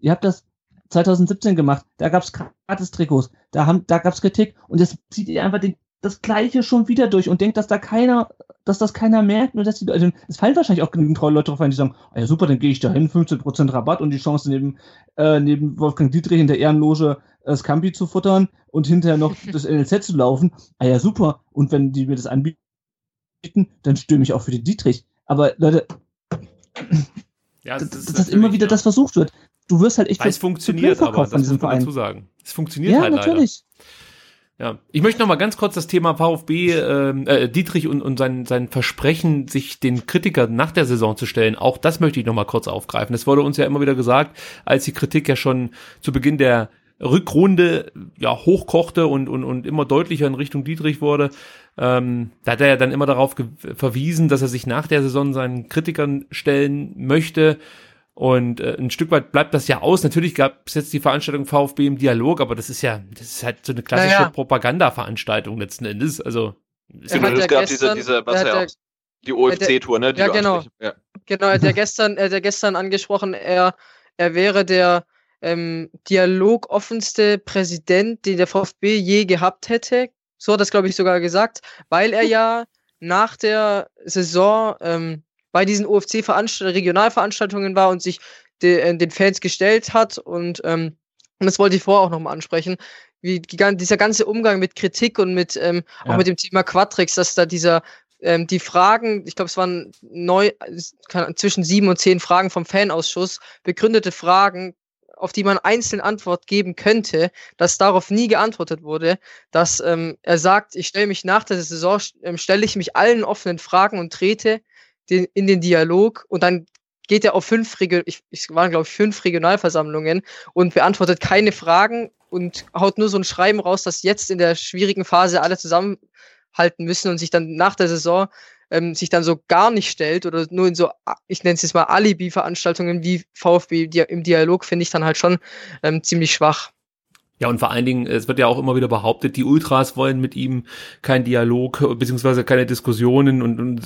ihr habt das 2017 gemacht, da gab es gratis Trikots, da, haben, da gab es Kritik und jetzt zieht ihr einfach den das Gleiche schon wieder durch und denkt, dass da keiner, dass das keiner merkt, nur dass die, also es fallen wahrscheinlich auch genügend treue Leute drauf ein, die sagen, ah ja super, dann gehe ich da hin, 15% Rabatt und die Chance neben, äh, neben Wolfgang Dietrich in der Ehrenloge äh, Scampi zu futtern und hinterher noch das NLZ zu laufen. Ah ja super, und wenn die mir das anbieten, dann stürme ich auch für den Dietrich. Aber Leute, ja, das, das, dass immer wieder ja. das versucht wird. Du wirst halt echt Weil es funktioniert, aber das muss man Verein. dazu sagen. Es funktioniert ja, halt natürlich. Leider. Ja, ich möchte noch mal ganz kurz das Thema VfB ähm, äh, Dietrich und, und sein, sein Versprechen, sich den Kritikern nach der Saison zu stellen. Auch das möchte ich noch mal kurz aufgreifen. Es wurde uns ja immer wieder gesagt, als die Kritik ja schon zu Beginn der Rückrunde ja hochkochte und, und, und immer deutlicher in Richtung Dietrich wurde. Ähm, da hat er ja dann immer darauf verwiesen, dass er sich nach der Saison seinen Kritikern stellen möchte. Und äh, ein Stück weit bleibt das ja aus. Natürlich gab es jetzt die Veranstaltung VfB im Dialog, aber das ist ja, das ist halt so eine klassische naja. Propaganda-Veranstaltung letzten Endes. Also ist ja, es gab gestern, diese, diese was ja, die OFC-Tour, ne? Die ja, genau. Ja. Genau, er hat ja gestern, er hat ja gestern angesprochen, er, er wäre der ähm, dialogoffenste Präsident, den der VfB je gehabt hätte. So hat das, glaube ich, sogar gesagt, weil er ja nach der Saison ähm, bei diesen OFC-Regionalveranstaltungen war und sich de, äh, den Fans gestellt hat. Und, ähm, das wollte ich vorher auch nochmal ansprechen, wie die, dieser ganze Umgang mit Kritik und mit ähm, ja. auch mit dem Thema Quatrix, dass da dieser ähm, die Fragen, ich glaube, es waren neu, zwischen sieben und zehn Fragen vom Fanausschuss, begründete Fragen, auf die man einzeln Antwort geben könnte, dass darauf nie geantwortet wurde, dass ähm, er sagt, ich stelle mich nach der Saison, ähm, stelle ich mich allen offenen Fragen und trete den, in den Dialog und dann geht er auf fünf, Regio ich, ich waren glaube ich fünf Regionalversammlungen und beantwortet keine Fragen und haut nur so ein Schreiben raus, dass jetzt in der schwierigen Phase alle zusammenhalten müssen und sich dann nach der Saison ähm, sich dann so gar nicht stellt oder nur in so, ich nenne es jetzt mal Alibi-Veranstaltungen wie VfB im Dialog, finde ich dann halt schon ähm, ziemlich schwach. Ja, und vor allen Dingen, es wird ja auch immer wieder behauptet, die Ultras wollen mit ihm keinen Dialog beziehungsweise keine Diskussionen und, und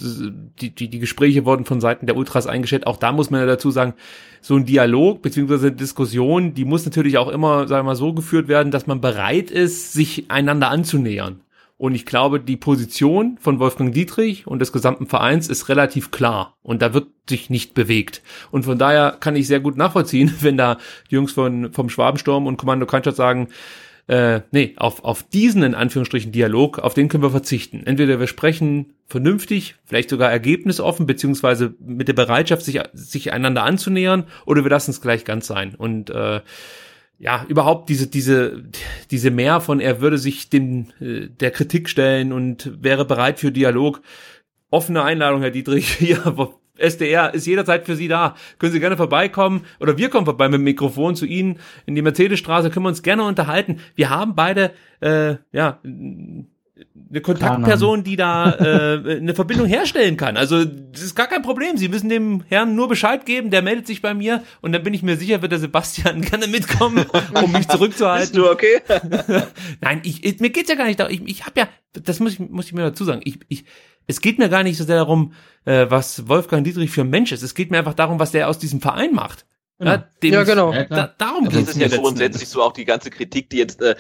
die, die, die Gespräche wurden von Seiten der Ultras eingestellt. Auch da muss man ja dazu sagen, so ein Dialog beziehungsweise Diskussion, die muss natürlich auch immer, sagen wir mal, so geführt werden, dass man bereit ist, sich einander anzunähern. Und ich glaube, die Position von Wolfgang Dietrich und des gesamten Vereins ist relativ klar. Und da wird sich nicht bewegt. Und von daher kann ich sehr gut nachvollziehen, wenn da die Jungs von, vom Schwabensturm und Kommando Kranstadt sagen, äh, nee, auf, auf diesen in Anführungsstrichen Dialog, auf den können wir verzichten. Entweder wir sprechen vernünftig, vielleicht sogar ergebnisoffen, beziehungsweise mit der Bereitschaft, sich, sich einander anzunähern, oder wir lassen es gleich ganz sein. Und äh, ja, überhaupt diese, diese, diese mehr von, er würde sich den, äh, der Kritik stellen und wäre bereit für Dialog. Offene Einladung, Herr Dietrich, hier, SDR ist jederzeit für Sie da. Können Sie gerne vorbeikommen oder wir kommen vorbei mit dem Mikrofon zu Ihnen in die Mercedesstraße, können wir uns gerne unterhalten. Wir haben beide, äh, ja, eine Kontaktperson, die da äh, eine Verbindung herstellen kann. Also das ist gar kein Problem. Sie müssen dem Herrn nur Bescheid geben, der meldet sich bei mir und dann bin ich mir sicher, wird der Sebastian gerne mitkommen, um mich zurückzuhalten. Bist du okay? Nein, ich, ich, mir geht's ja gar nicht darum. Ich, ich habe ja, das muss ich, muss ich mir dazu sagen. Ich, ich, es geht mir gar nicht so sehr darum, äh, was Wolfgang Dietrich für ein Mensch ist. Es geht mir einfach darum, was der aus diesem Verein macht. Genau. Ja, ja, genau. Da, darum also geht es ja grundsätzlich so auch die ganze Kritik, die jetzt, äh,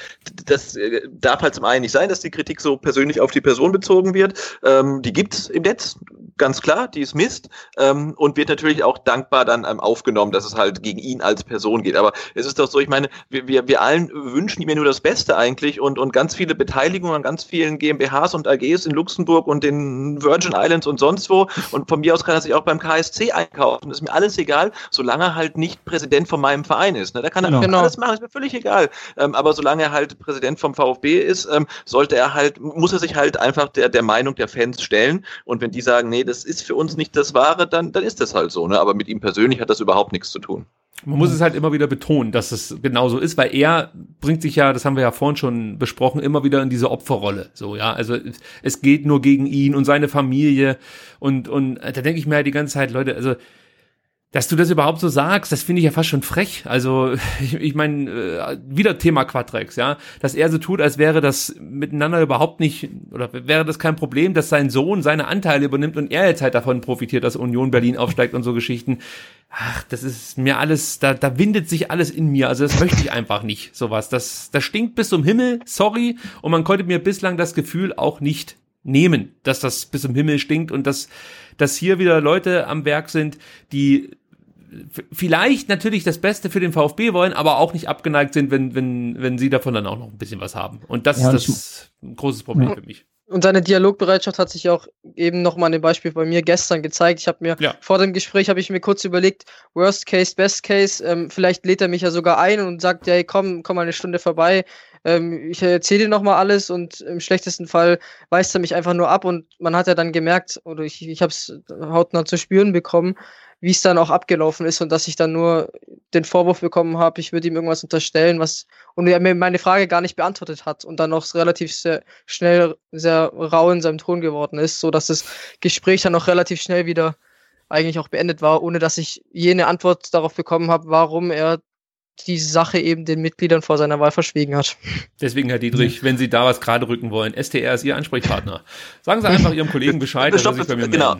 das äh, darf halt zum einen nicht sein, dass die Kritik so persönlich auf die Person bezogen wird. Ähm, die gibt's im Netz, ganz klar, die ist Mist ähm, und wird natürlich auch dankbar dann ähm, aufgenommen, dass es halt gegen ihn als Person geht. Aber es ist doch so, ich meine, wir, wir, wir allen wünschen ihm ja nur das Beste eigentlich und, und ganz viele Beteiligungen an ganz vielen GmbHs und AGs in Luxemburg und den Virgin Islands und sonst wo. Und von mir aus kann er sich auch beim KSC einkaufen. Das ist mir alles egal, solange er halt nicht Präsident von meinem Verein ist. Ne? Da kann er genau. genau. alles machen, ist mir völlig egal. Ähm, aber solange er halt Präsident vom VfB ist, ähm, sollte er halt, muss er sich halt einfach der, der Meinung der Fans stellen. Und wenn die sagen, nee, das ist für uns nicht das Wahre, dann, dann ist das halt so. Ne? Aber mit ihm persönlich hat das überhaupt nichts zu tun. Man muss es halt immer wieder betonen, dass es genauso ist, weil er bringt sich ja, das haben wir ja vorhin schon besprochen, immer wieder in diese Opferrolle. So, ja, also es geht nur gegen ihn und seine Familie und, und da denke ich mir halt die ganze Zeit, Leute, also dass du das überhaupt so sagst, das finde ich ja fast schon frech. Also ich, ich meine, äh, wieder Thema Quadrex, ja, dass er so tut, als wäre das miteinander überhaupt nicht oder wäre das kein Problem, dass sein Sohn seine Anteile übernimmt und er jetzt halt davon profitiert, dass Union Berlin aufsteigt und so Geschichten. Ach, das ist mir alles, da, da windet sich alles in mir. Also das möchte ich einfach nicht, sowas. Das, das stinkt bis zum Himmel, sorry. Und man konnte mir bislang das Gefühl auch nicht nehmen, dass das bis zum Himmel stinkt und dass, dass hier wieder Leute am Werk sind, die vielleicht natürlich das Beste für den VfB wollen, aber auch nicht abgeneigt sind, wenn, wenn, wenn sie davon dann auch noch ein bisschen was haben. Und das ja, ist das ein großes Problem ja. für mich. Und seine Dialogbereitschaft hat sich auch eben nochmal an dem Beispiel bei mir gestern gezeigt. Ich habe mir ja. vor dem Gespräch habe ich mir kurz überlegt, Worst Case, Best Case, ähm, vielleicht lädt er mich ja sogar ein und sagt, ja, hey, komm, komm mal eine Stunde vorbei. Ähm, ich erzähle dir nochmal alles und im schlechtesten Fall weist er mich einfach nur ab und man hat ja dann gemerkt, oder ich, ich habe es hautnah zu spüren bekommen, wie es dann auch abgelaufen ist und dass ich dann nur den Vorwurf bekommen habe, ich würde ihm irgendwas unterstellen, was und er mir meine Frage gar nicht beantwortet hat und dann noch relativ sehr schnell sehr rau in seinem Ton geworden ist, so dass das Gespräch dann auch relativ schnell wieder eigentlich auch beendet war, ohne dass ich jene Antwort darauf bekommen habe, warum er die Sache eben den Mitgliedern vor seiner Wahl verschwiegen hat. Deswegen, Herr Dietrich, wenn Sie da was gerade rücken wollen, STR ist Ihr Ansprechpartner. Sagen Sie einfach Ihrem Kollegen Bescheid, dass er sich bei mir genau.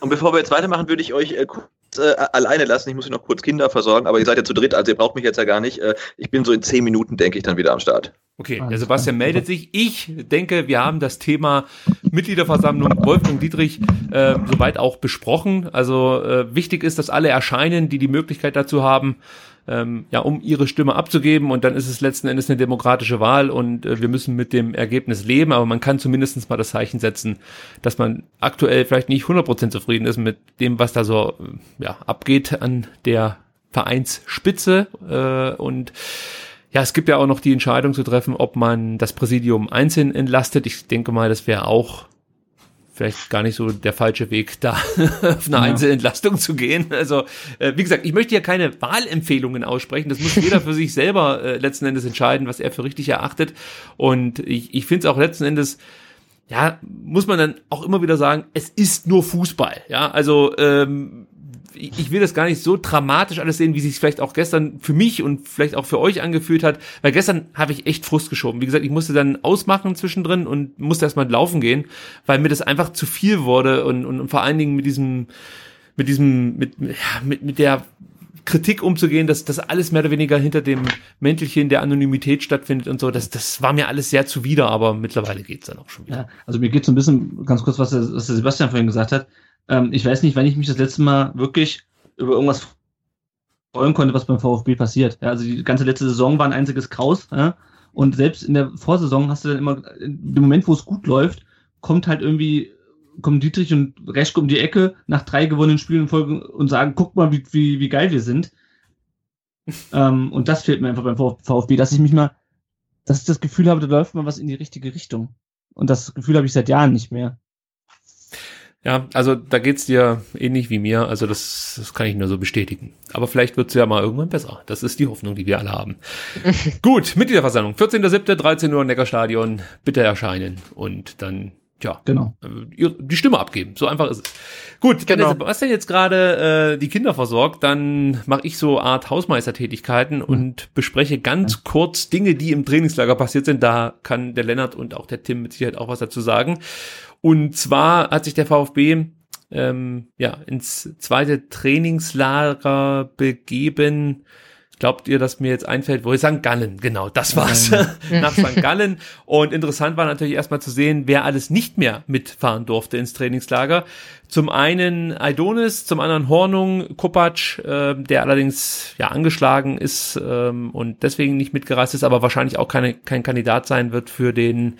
Und bevor wir jetzt weitermachen, würde ich euch äh, kurz äh, alleine lassen. Ich muss noch kurz Kinder versorgen, aber ihr seid ja zu dritt, also ihr braucht mich jetzt ja gar nicht. Äh, ich bin so in zehn Minuten, denke ich, dann wieder am Start. Okay, der Sebastian meldet sich. Ich denke, wir haben das Thema Mitgliederversammlung Wolfgang Dietrich äh, soweit auch besprochen. Also äh, wichtig ist, dass alle erscheinen, die die Möglichkeit dazu haben ähm, ja, um ihre Stimme abzugeben und dann ist es letzten Endes eine demokratische Wahl und äh, wir müssen mit dem Ergebnis leben, aber man kann zumindestens mal das Zeichen setzen, dass man aktuell vielleicht nicht 100% zufrieden ist mit dem, was da so äh, ja, abgeht an der Vereinsspitze äh, und ja, es gibt ja auch noch die Entscheidung zu treffen, ob man das Präsidium einzeln entlastet. Ich denke mal, das wäre auch vielleicht gar nicht so der falsche Weg, da auf eine ja. Einzelentlastung zu gehen. Also, äh, wie gesagt, ich möchte ja keine Wahlempfehlungen aussprechen. Das muss jeder für sich selber äh, letzten Endes entscheiden, was er für richtig erachtet. Und ich, ich finde es auch letzten Endes, ja, muss man dann auch immer wieder sagen, es ist nur Fußball. Ja, also ähm, ich will das gar nicht so dramatisch alles sehen, wie sich vielleicht auch gestern für mich und vielleicht auch für euch angefühlt hat, weil gestern habe ich echt Frust geschoben. Wie gesagt, ich musste dann ausmachen zwischendrin und musste erstmal laufen gehen, weil mir das einfach zu viel wurde und, und, und vor allen Dingen mit diesem, mit diesem, mit, mit, mit der Kritik umzugehen, dass das alles mehr oder weniger hinter dem Mäntelchen der Anonymität stattfindet und so, das, das war mir alles sehr zuwider, aber mittlerweile geht's dann auch schon wieder. Ja, also mir geht so ein bisschen, ganz kurz, was der, was der Sebastian vorhin gesagt hat, ähm, ich weiß nicht, wann ich mich das letzte Mal wirklich über irgendwas freuen konnte, was beim VfB passiert. Ja, also die ganze letzte Saison war ein einziges Kraus. Ja? Und selbst in der Vorsaison hast du dann immer, im Moment, wo es gut läuft, kommt halt irgendwie, kommen Dietrich und Reschke um die Ecke nach drei gewonnenen Spielen in Folge und sagen, guck mal, wie, wie, wie geil wir sind. ähm, und das fehlt mir einfach beim VfB, dass ich mich mal, dass ich das Gefühl habe, da läuft mal was in die richtige Richtung. Und das Gefühl habe ich seit Jahren nicht mehr. Ja, also da geht's dir ähnlich wie mir. Also das, das kann ich nur so bestätigen. Aber vielleicht wird's ja mal irgendwann besser. Das ist die Hoffnung, die wir alle haben. Gut, Mitgliederversammlung. 14.07., 13 Uhr Neckarstadion. Bitte erscheinen. Und dann, ja, Genau. äh, die Stimme abgeben. So einfach ist es. Gut, wenn Genau. der Sebastian jetzt gerade äh, die Kinder versorgt, dann mache ich so Art Hausmeistertätigkeiten und bespreche ganz kurz Dinge, die im Trainingslager passiert sind. Da kann der Lennart und auch der Tim mit Sicherheit auch was dazu sagen. Und zwar hat sich der VfB ähm, ja ins zweite Trainingslager begeben. Glaubt ihr, dass mir jetzt einfällt, wo ist St. Gallen? Genau, das war's. Nach St. Gallen. Und interessant war natürlich erstmal zu sehen, wer alles nicht mehr mitfahren durfte ins Trainingslager. Zum einen Aidonis, zum anderen Hornung, Kopac, äh, der allerdings ja angeschlagen ist ähm, und deswegen nicht mitgereist ist, aber wahrscheinlich auch keine, kein Kandidat sein wird für den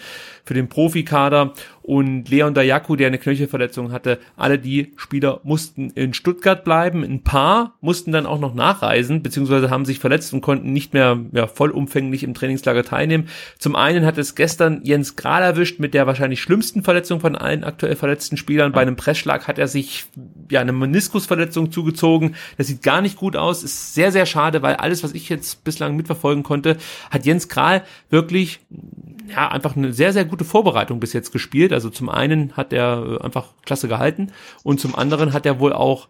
für den Profikader und Leon Dayaku, der eine Knöchelverletzung hatte. Alle die Spieler mussten in Stuttgart bleiben. Ein paar mussten dann auch noch nachreisen, beziehungsweise haben sich verletzt und konnten nicht mehr ja, vollumfänglich im Trainingslager teilnehmen. Zum einen hat es gestern Jens Grahl erwischt mit der wahrscheinlich schlimmsten Verletzung von allen aktuell verletzten Spielern. Bei einem Pressschlag hat er sich ja eine Meniskusverletzung zugezogen. Das sieht gar nicht gut aus. Ist sehr, sehr schade, weil alles, was ich jetzt bislang mitverfolgen konnte, hat Jens Grahl wirklich ja, einfach eine sehr, sehr gute Vorbereitung bis jetzt gespielt. Also zum einen hat er äh, einfach klasse gehalten und zum anderen hat er wohl auch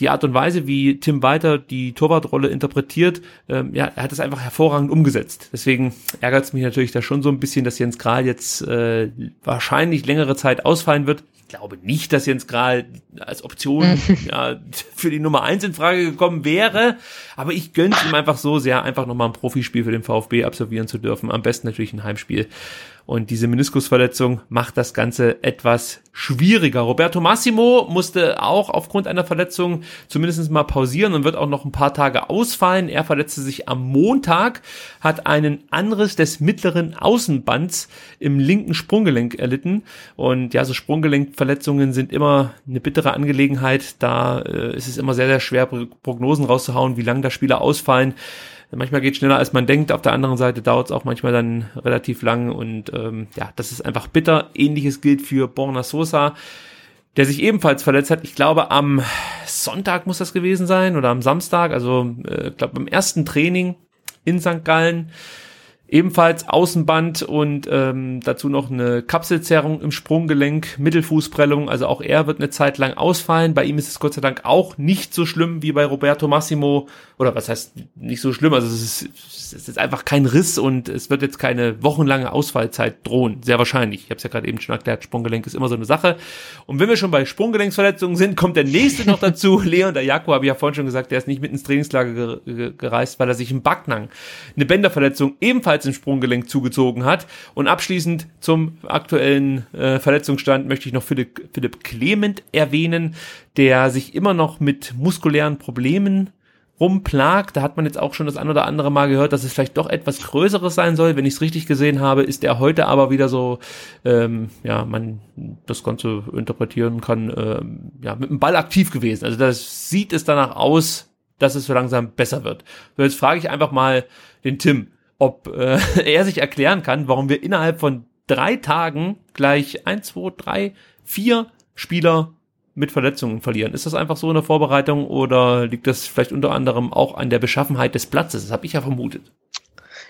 die Art und Weise, wie Tim Walter die Torwartrolle interpretiert, ähm, ja, er hat es einfach hervorragend umgesetzt. Deswegen ärgert es mich natürlich da schon so ein bisschen, dass Jens Grahl jetzt äh, wahrscheinlich längere Zeit ausfallen wird. Ich glaube nicht, dass Jens Grahl als Option ja, für die Nummer eins in Frage gekommen wäre, aber ich gönn's ihm einfach so sehr, einfach nochmal ein Profispiel für den VfB absolvieren zu dürfen. Am besten natürlich ein Heimspiel. Und diese Meniskusverletzung macht das Ganze etwas schwieriger. Roberto Massimo musste auch aufgrund einer Verletzung zumindest mal pausieren und wird auch noch ein paar Tage ausfallen. Er verletzte sich am Montag, hat einen Anriss des mittleren Außenbands im linken Sprunggelenk erlitten. Und ja, so Sprunggelenkverletzungen sind immer eine bittere Angelegenheit. Da äh, ist es immer sehr, sehr schwer, Pro- Prognosen rauszuhauen, wie lange da Spieler ausfallen. Manchmal geht schneller, als man denkt. Auf der anderen Seite dauert es auch manchmal dann relativ lang. Und ähm, ja, das ist einfach bitter. Ähnliches gilt für Borna Sosa, der sich ebenfalls verletzt hat. Ich glaube, am Sonntag muss das gewesen sein oder am Samstag. Also, äh, glaube, beim ersten Training in St. Gallen. Ebenfalls Außenband und ähm, dazu noch eine Kapselzerrung im Sprunggelenk, Mittelfußprellung. Also auch er wird eine Zeit lang ausfallen. Bei ihm ist es Gott sei Dank auch nicht so schlimm wie bei Roberto Massimo. Oder was heißt nicht so schlimm? Also es ist, es ist einfach kein Riss und es wird jetzt keine wochenlange Ausfallzeit drohen. Sehr wahrscheinlich. Ich habe es ja gerade eben schon erklärt, Sprunggelenk ist immer so eine Sache. Und wenn wir schon bei Sprunggelenksverletzungen sind, kommt der nächste noch dazu. Leon der Jako, habe ich ja vorhin schon gesagt, der ist nicht mit ins Trainingslager ge ge gereist, weil er sich im Backnang eine Bänderverletzung ebenfalls im Sprunggelenk zugezogen hat. Und abschließend zum aktuellen äh, Verletzungsstand möchte ich noch Philipp, Philipp Clement erwähnen, der sich immer noch mit muskulären Problemen rumplagt. Da hat man jetzt auch schon das ein oder andere Mal gehört, dass es vielleicht doch etwas Größeres sein soll. Wenn ich es richtig gesehen habe, ist er heute aber wieder so, ähm, ja, man das Ganze interpretieren kann, ähm, ja, mit dem Ball aktiv gewesen. Also das sieht es danach aus, dass es so langsam besser wird. So, jetzt frage ich einfach mal den Tim, ob äh, er sich erklären kann, warum wir innerhalb von drei Tagen gleich eins, zwei, drei, vier Spieler mit Verletzungen verlieren. Ist das einfach so in der Vorbereitung oder liegt das vielleicht unter anderem auch an der Beschaffenheit des Platzes? Das habe ich ja vermutet.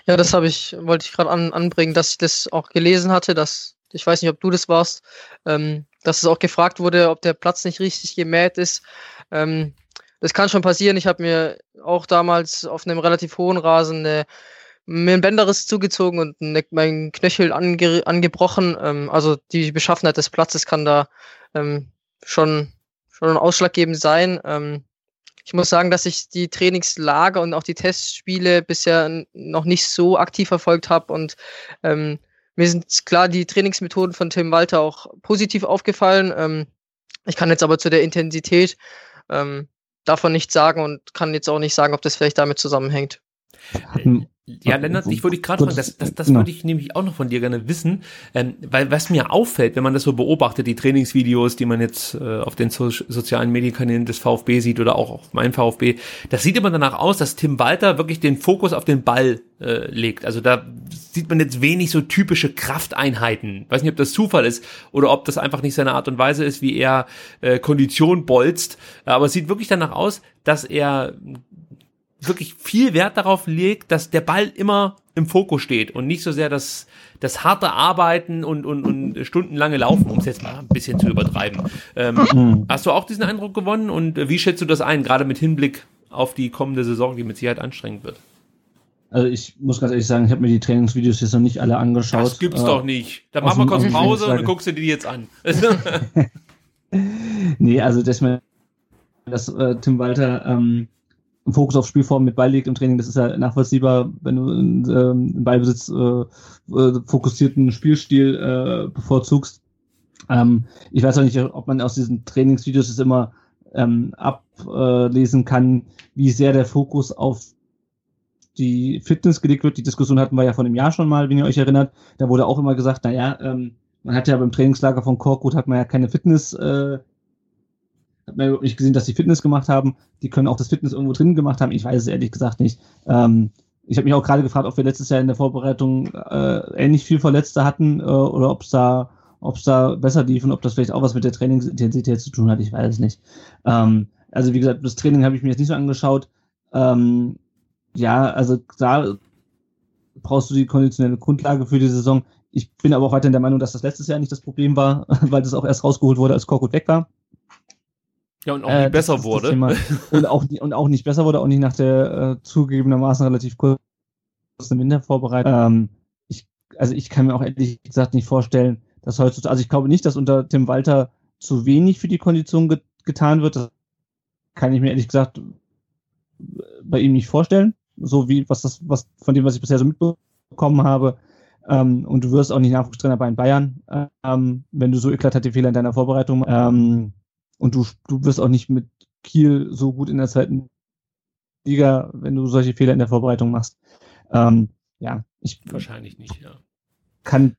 Ja, das habe ich, wollte ich gerade an, anbringen, dass ich das auch gelesen hatte, dass, ich weiß nicht, ob du das warst, ähm, dass es auch gefragt wurde, ob der Platz nicht richtig gemäht ist. Ähm, das kann schon passieren. Ich habe mir auch damals auf einem relativ hohen Rasen eine, mir ein Bänderriss zugezogen und ne, mein Knöchel ange, angebrochen. Ähm, also die Beschaffenheit des Platzes kann da ähm, schon, schon ausschlaggebend sein. Ähm, ich muss sagen, dass ich die Trainingslager und auch die Testspiele bisher noch nicht so aktiv verfolgt habe und ähm, mir sind klar die Trainingsmethoden von Tim Walter auch positiv aufgefallen. Ähm, ich kann jetzt aber zu der Intensität ähm, davon nichts sagen und kann jetzt auch nicht sagen, ob das vielleicht damit zusammenhängt. Hatten ja, Lennart, ich würde gerade fragen, das, das, das genau. würde ich nämlich auch noch von dir gerne wissen, ähm, weil was mir auffällt, wenn man das so beobachtet, die Trainingsvideos, die man jetzt äh, auf den so sozialen Medienkanälen des VfB sieht oder auch auf meinem VfB, das sieht immer danach aus, dass Tim Walter wirklich den Fokus auf den Ball äh, legt. Also da sieht man jetzt wenig so typische Krafteinheiten. Ich weiß nicht, ob das Zufall ist oder ob das einfach nicht seine Art und Weise ist, wie er äh, Kondition bolzt, aber es sieht wirklich danach aus, dass er wirklich viel Wert darauf legt, dass der Ball immer im Fokus steht und nicht so sehr das, das harte Arbeiten und, und, und stundenlange Laufen, um es jetzt mal ein bisschen zu übertreiben. Ähm. Hast du auch diesen Eindruck gewonnen und wie schätzt du das ein, gerade mit Hinblick auf die kommende Saison, die mit Sicherheit anstrengend wird? Also ich muss ganz ehrlich sagen, ich habe mir die Trainingsvideos jetzt noch nicht alle angeschaut. Das gibt's äh, doch nicht. Dann machen wir kurz Pause und dann guckst du dir die jetzt an. nee, also dass mir dass äh, Tim Walter ähm, Fokus auf Spielform mit Ball liegt im Training, das ist ja nachvollziehbar, wenn du ähm, im Ballbesitz äh, äh, fokussierten Spielstil äh, bevorzugst. Ähm, ich weiß auch nicht, ob man aus diesen Trainingsvideos es immer ähm, ablesen kann, wie sehr der Fokus auf die Fitness gelegt wird. Die Diskussion hatten wir ja vor einem Jahr schon mal, wenn ihr euch erinnert. Da wurde auch immer gesagt, naja, ähm, man hat ja beim Trainingslager von Korkut hat man ja keine Fitness äh, hat man überhaupt nicht gesehen, dass die Fitness gemacht haben. Die können auch das Fitness irgendwo drin gemacht haben. Ich weiß es ehrlich gesagt nicht. Ähm, ich habe mich auch gerade gefragt, ob wir letztes Jahr in der Vorbereitung äh, ähnlich viel Verletzte hatten äh, oder ob es da, ob's da besser lief und ob das vielleicht auch was mit der Trainingsintensität zu tun hat. Ich weiß es nicht. Ähm, also wie gesagt, das Training habe ich mir jetzt nicht so angeschaut. Ähm, ja, also da brauchst du die konditionelle Grundlage für die Saison. Ich bin aber auch weiterhin der Meinung, dass das letztes Jahr nicht das Problem war, weil das auch erst rausgeholt wurde, als Korkut weg war. Ja, und auch äh, nicht besser wurde. und, auch, und auch nicht besser wurde, auch nicht nach der äh, zugegebenermaßen relativ kurzen Wintervorbereitung. Ähm, ich, also ich kann mir auch ehrlich gesagt nicht vorstellen, dass heutzutage, also ich glaube nicht, dass unter Tim Walter zu wenig für die Kondition get getan wird. Das kann ich mir ehrlich gesagt bei ihm nicht vorstellen. So wie was das, was von dem, was ich bisher so mitbekommen habe. Ähm, und du wirst auch nicht Nachwuchstrainer bei den Bayern, ähm, wenn du so eklatante Fehler in deiner Vorbereitung. Ähm, und du, du wirst auch nicht mit Kiel so gut in der zweiten Liga, wenn du solche Fehler in der Vorbereitung machst. Ähm, ja, ich. Wahrscheinlich nicht, ja. Kann,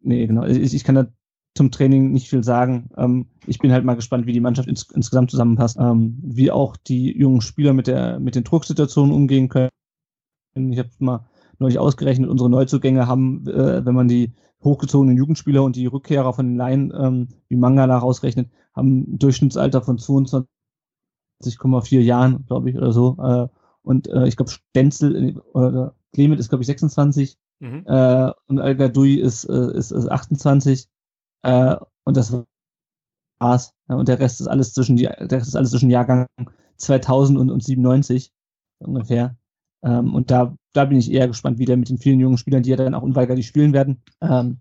nee, genau. Ich, ich kann da zum Training nicht viel sagen. Ähm, ich bin halt mal gespannt, wie die Mannschaft ins, insgesamt zusammenpasst, ähm, wie auch die jungen Spieler mit der mit den Drucksituationen umgehen können. Ich habe mal neulich ausgerechnet, unsere Neuzugänge haben, äh, wenn man die hochgezogenen Jugendspieler und die Rückkehrer von den Laien, ähm, wie Mangala rausrechnet, haben ein Durchschnittsalter von 22,4 Jahren, glaube ich, oder so. Äh, und äh, ich glaube, Stenzel äh, oder Clement ist, glaube ich, 26 mhm. äh, und Al Gadoui ist, äh, ist, ist 28. Äh, und das war's. Ja, und der Rest ist alles zwischen die, der Rest ist alles zwischen Jahrgang 2000 und, und 97 ungefähr. Ähm, und da, da bin ich eher gespannt, wie der mit den vielen jungen Spielern, die ja dann auch unweigerlich spielen werden, ähm,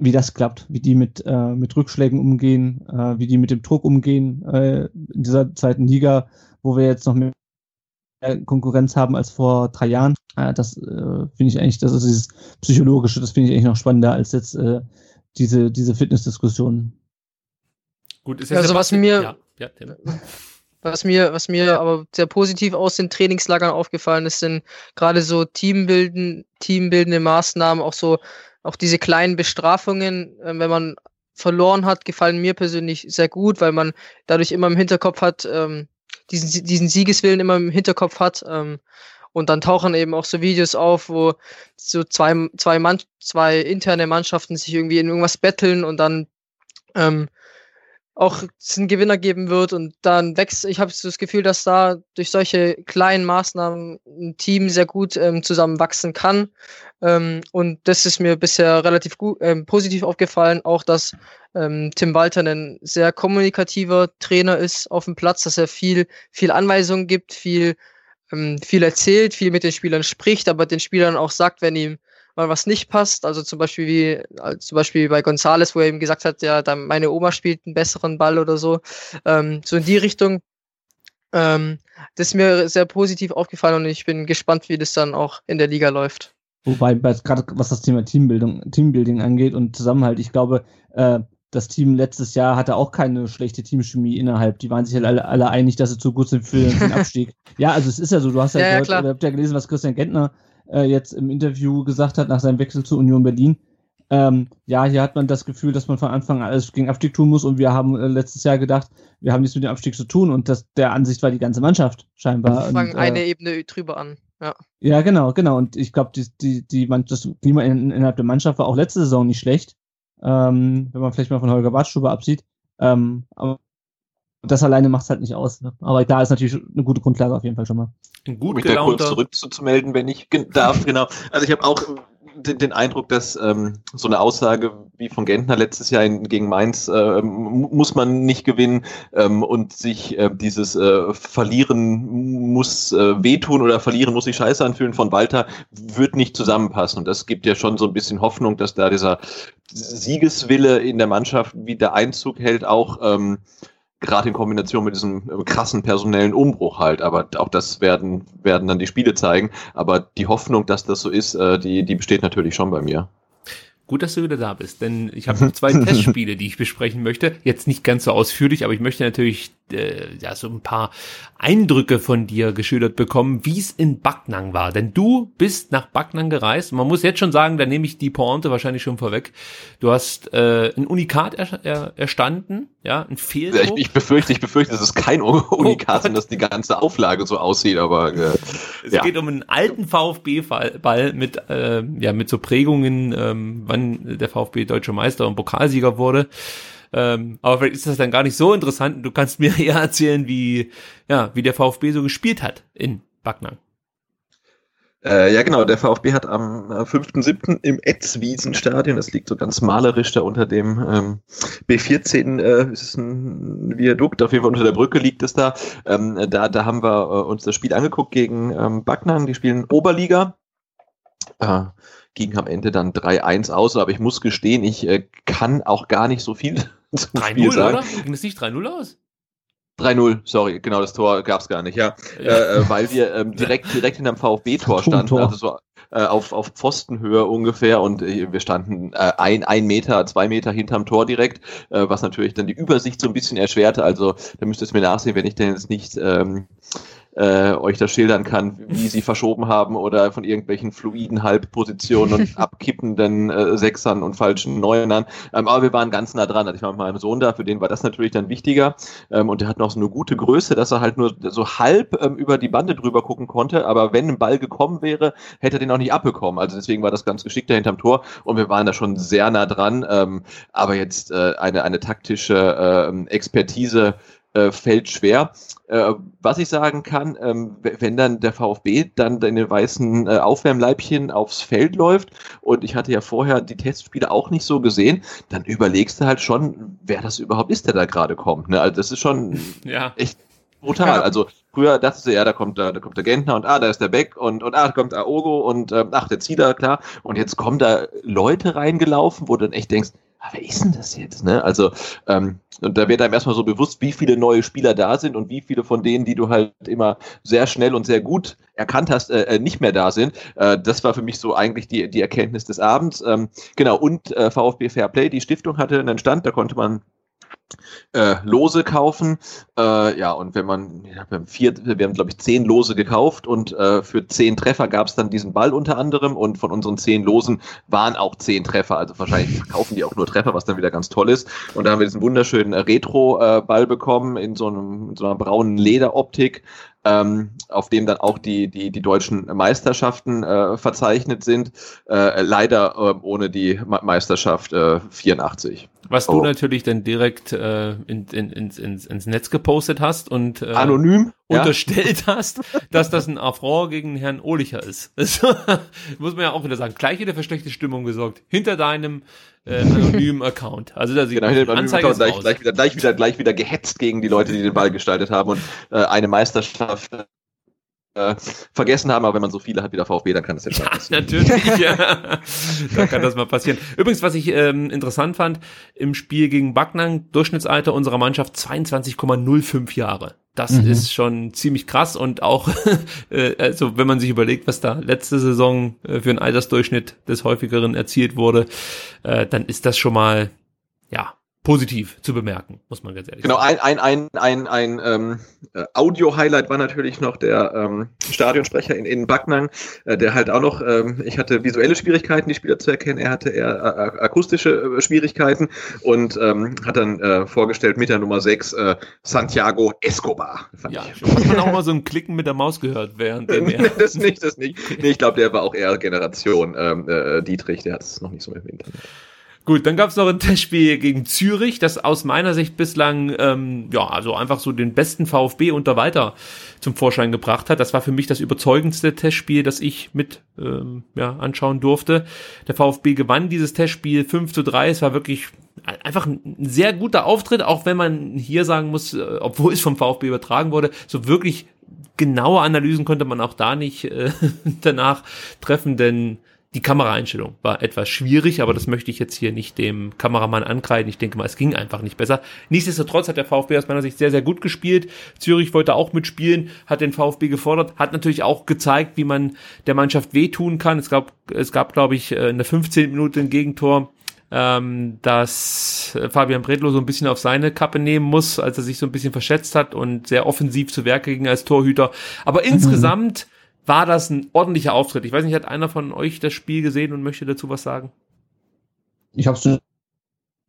wie das klappt, wie die mit, äh, mit Rückschlägen umgehen, äh, wie die mit dem Druck umgehen äh, in dieser zweiten Liga, wo wir jetzt noch mehr Konkurrenz haben als vor drei Jahren. Äh, das äh, finde ich eigentlich, das ist dieses Psychologische, das finde ich eigentlich noch spannender als jetzt äh, diese, diese Fitnessdiskussion. Gut, ist ja also was mir, ja, ja, was mir, was mir aber sehr positiv aus den Trainingslagern aufgefallen ist, sind gerade so Teambilden, teambildende Maßnahmen, auch so, auch diese kleinen Bestrafungen, äh, wenn man verloren hat, gefallen mir persönlich sehr gut, weil man dadurch immer im Hinterkopf hat, ähm, diesen, diesen Siegeswillen immer im Hinterkopf hat. Ähm, und dann tauchen eben auch so Videos auf, wo so zwei, zwei, Mann, zwei interne Mannschaften sich irgendwie in irgendwas betteln und dann ähm, auch einen Gewinner geben wird und dann wächst, ich habe das Gefühl, dass da durch solche kleinen Maßnahmen ein Team sehr gut ähm, zusammenwachsen kann. Ähm, und das ist mir bisher relativ gut, ähm, positiv aufgefallen, auch dass ähm, Tim Walter ein sehr kommunikativer Trainer ist auf dem Platz, dass er viel, viel Anweisungen gibt, viel, ähm, viel erzählt, viel mit den Spielern spricht, aber den Spielern auch sagt, wenn ihm mal was nicht passt. Also zum Beispiel wie also zum Beispiel bei Gonzales, wo er ihm gesagt hat, ja, dann meine Oma spielt einen besseren Ball oder so. Ähm, so in die Richtung. Ähm, das ist mir sehr positiv aufgefallen und ich bin gespannt, wie das dann auch in der Liga läuft. Wobei, gerade was das Thema Teambildung, Teambuilding angeht und Zusammenhalt, ich glaube, äh, das Team letztes Jahr hatte auch keine schlechte Teamchemie innerhalb. Die waren sich halt alle, alle einig, dass sie zu gut sind für den Abstieg. ja, also es ist ja so, du hast ja, Ja, ja, gehört, klar. oder habt ja gelesen, was Christian Gentner äh, jetzt im Interview gesagt hat nach seinem Wechsel zur Union Berlin. Ähm, ja, hier hat man das Gefühl, dass man von Anfang an alles gegen Abstieg tun muss und wir haben äh, letztes Jahr gedacht, wir haben nichts mit dem Abstieg zu tun und das, der Ansicht war die ganze Mannschaft scheinbar. Und, Fangen äh, eine Ebene drüber an. Ja. ja, genau, genau. Und ich glaube, die, die, die, Man- das Klima in, innerhalb der Mannschaft war auch letzte Saison nicht schlecht. Ähm, wenn man vielleicht mal von Holger Badstube absieht. Ähm, aber das alleine macht es halt nicht aus. Ne? Aber da ist natürlich eine gute Grundlage auf jeden Fall schon mal. Ein um gut mich da kurz zurückzumelden, wenn ich darf, genau. Also ich habe auch den, den Eindruck, dass ähm, so eine Aussage wie von Gentner letztes Jahr in, gegen Mainz äh, mu- muss man nicht gewinnen ähm, und sich äh, dieses äh, Verlieren muss äh, wehtun oder Verlieren muss sich scheiße anfühlen von Walter wird nicht zusammenpassen. Und das gibt ja schon so ein bisschen Hoffnung, dass da dieser Siegeswille in der Mannschaft wieder Einzug hält, auch ähm, gerade in Kombination mit diesem äh, krassen personellen Umbruch halt. Aber auch das werden, werden dann die Spiele zeigen. Aber die Hoffnung, dass das so ist, äh, die, die besteht natürlich schon bei mir. Gut, dass du wieder da bist, denn ich habe noch zwei Testspiele, die ich besprechen möchte. Jetzt nicht ganz so ausführlich, aber ich möchte natürlich äh, ja so ein paar Eindrücke von dir geschildert bekommen, wie es in Backnang war. Denn du bist nach Backnang gereist. Und man muss jetzt schon sagen, da nehme ich die Pointe wahrscheinlich schon vorweg. Du hast äh, ein Unikat er, er, erstanden, ja, ein Ja, Fehldruck. ich, ich befürchte, ich befürchte, das ist kein Unikat Gott. und dass die ganze Auflage so aussieht, aber äh, Es ja. geht um einen alten VfB-Ball mit, äh, ja, mit so Prägungen, ähm, wann der VfB deutscher Meister und Pokalsieger wurde. Ähm, aber vielleicht ist das dann gar nicht so interessant. Du kannst mir eher erzählen, wie, ja, wie der VfB so gespielt hat in Backnang. Äh, ja, genau. Der VfB hat am äh, 5.7. im Etzwiesenstadion, das liegt so ganz malerisch da unter dem ähm, B14, äh, ist ein Viadukt, auf jeden Fall unter der Brücke liegt es da. Ähm, da, da haben wir äh, uns das Spiel angeguckt gegen ähm, Backnang, die spielen Oberliga. Äh, ging am Ende dann 3-1 aus, aber ich muss gestehen, ich äh, kann auch gar nicht so viel zum Spiel 3-0, sagen. oder? Ging es nicht 3-0 aus? 3-0, sorry, genau, das Tor gab's gar nicht, ja. Äh, äh, weil wir ähm, direkt, direkt hinterm VfB-Tor standen, Tor. also so äh, auf, auf Pfostenhöhe ungefähr und äh, wir standen äh, ein, ein Meter, zwei Meter hinterm Tor direkt, äh, was natürlich dann die Übersicht so ein bisschen erschwerte, also da müsst ihr es mir nachsehen, wenn ich denn jetzt nicht ähm, äh, euch das schildern kann, wie sie verschoben haben oder von irgendwelchen fluiden Halbpositionen und abkippenden äh, Sechsern und falschen Neunern. Ähm, aber wir waren ganz nah dran. Also ich war mit meinem Sohn da, für den war das natürlich dann wichtiger. Ähm, und der hat noch so eine gute Größe, dass er halt nur so halb ähm, über die Bande drüber gucken konnte. Aber wenn ein Ball gekommen wäre, hätte er den auch nicht abbekommen. Also deswegen war das ganz geschickt hinterm Tor und wir waren da schon sehr nah dran. Ähm, aber jetzt äh, eine, eine taktische ähm, Expertise äh, fällt schwer. Äh, was ich sagen kann, ähm, wenn dann der VfB dann in den weißen äh, Aufwärmleibchen aufs Feld läuft und ich hatte ja vorher die Testspiele auch nicht so gesehen, dann überlegst du halt schon, wer das überhaupt ist, der da gerade kommt. Ne? Also das ist schon Ja. brutal. Ja. Also früher dachtest du, ja, da kommt, da, da kommt der Gentner und ah, da ist der Beck und, und ah, da kommt Aogo und ähm, ach, der Zieler, klar. Und jetzt kommen da Leute reingelaufen, wo du dann echt denkst, wer ist denn das jetzt? Ne? Also, ähm, da wird einem erstmal so bewusst, wie viele neue Spieler da sind und wie viele von denen, die du halt immer sehr schnell und sehr gut erkannt hast, äh, äh, nicht mehr da sind. Äh, das war für mich so eigentlich die, die Erkenntnis des Abends. Ähm, genau, und äh, VfB Fairplay, die Stiftung hatte einen Stand, da konnte man äh, Lose kaufen. Äh, ja, und wenn man, ja, wir haben haben, glaube ich, zehn Lose gekauft und äh, für zehn Treffer gab es dann diesen Ball unter anderem und von unseren zehn Losen waren auch zehn Treffer. Also wahrscheinlich verkaufen die auch nur Treffer, was dann wieder ganz toll ist. Und da haben wir diesen wunderschönen äh, Retro-Ball bekommen in so, einem, in so einer braunen Lederoptik. Ähm, auf dem dann auch die, die, die deutschen Meisterschaften äh, verzeichnet sind. Äh, leider äh, ohne die Me Meisterschaft äh, 84. Was Oh. du natürlich dann direkt äh, in, in, ins, ins, ins Netz gepostet hast und äh, Anonym? Ja? unterstellt hast, dass das ein Affront gegen Herrn Ohlicher ist. Also, muss man ja auch wieder sagen. Gleich wieder für schlechte Stimmung gesorgt. Hinter deinem äh, anonymen Account. Also da sieht Genau, dem Anzeige ist gleich, gleich, wieder, gleich, wieder, gleich wieder gehetzt gegen die Leute, die den Ball gestaltet haben und äh, eine Meisterschaft äh, vergessen haben. Aber wenn man so viele hat wie der VfB, dann kann das ja schon passieren. Natürlich, ja. da kann das mal passieren. Übrigens, was ich ähm, interessant fand, im Spiel gegen Backnang, Durchschnittsalter unserer Mannschaft 22,05 Jahre. Das Mhm. ist schon ziemlich krass und auch, äh, also wenn man sich überlegt, was da letzte Saison äh, für einen Altersdurchschnitt des häufigeren erzielt wurde, äh, dann ist das schon mal, ja, positiv zu bemerken, muss man ganz ehrlich Genau, sagen. ein, ein, ein, ein, ein ähm, äh, Audio-Highlight war natürlich noch der ähm, Stadionsprecher in, in Backnang, äh, der halt auch noch, ähm, ich hatte visuelle Schwierigkeiten, die Spieler zu erkennen, er hatte eher äh, akustische äh, Schwierigkeiten und ähm, hat dann äh, vorgestellt mit der Nummer 6 äh, Santiago Escobar. Ja, ich. hat man auch mal so ein Klicken mit der Maus gehört, während dem er das nicht, das nicht. Nee, ich glaube, der war auch eher Generation ähm, äh, Dietrich, der hat es noch nicht so dem Internet. Gut, dann gab es noch ein Testspiel gegen Zürich, das aus meiner Sicht bislang ähm, ja also einfach so den besten VfB unter weiter zum Vorschein gebracht hat. Das war für mich das überzeugendste Testspiel, das ich mit ähm, ja, anschauen durfte. Der VfB gewann dieses Testspiel 5 zu 3. Es war wirklich einfach ein sehr guter Auftritt, auch wenn man hier sagen muss, äh, obwohl es vom VfB übertragen wurde, so wirklich genaue Analysen konnte man auch da nicht äh, danach treffen, denn die Kameraeinstellung war etwas schwierig, aber das möchte ich jetzt hier nicht dem Kameramann ankreiden. Ich denke mal, es ging einfach nicht besser. Nichtsdestotrotz hat der VfB aus meiner Sicht sehr, sehr gut gespielt. Zürich wollte auch mitspielen, hat den VfB gefordert, hat natürlich auch gezeigt, wie man der Mannschaft wehtun kann. Es gab, es gab, glaube ich, in der 15. Minute ein Gegentor, ähm, dass Fabian Bredlo so ein bisschen auf seine Kappe nehmen muss, als er sich so ein bisschen verschätzt hat und sehr offensiv zu Werke ging als Torhüter. Aber insgesamt war das ein ordentlicher Auftritt. Ich weiß nicht, hat einer von euch das Spiel gesehen und möchte dazu was sagen? Ich habe in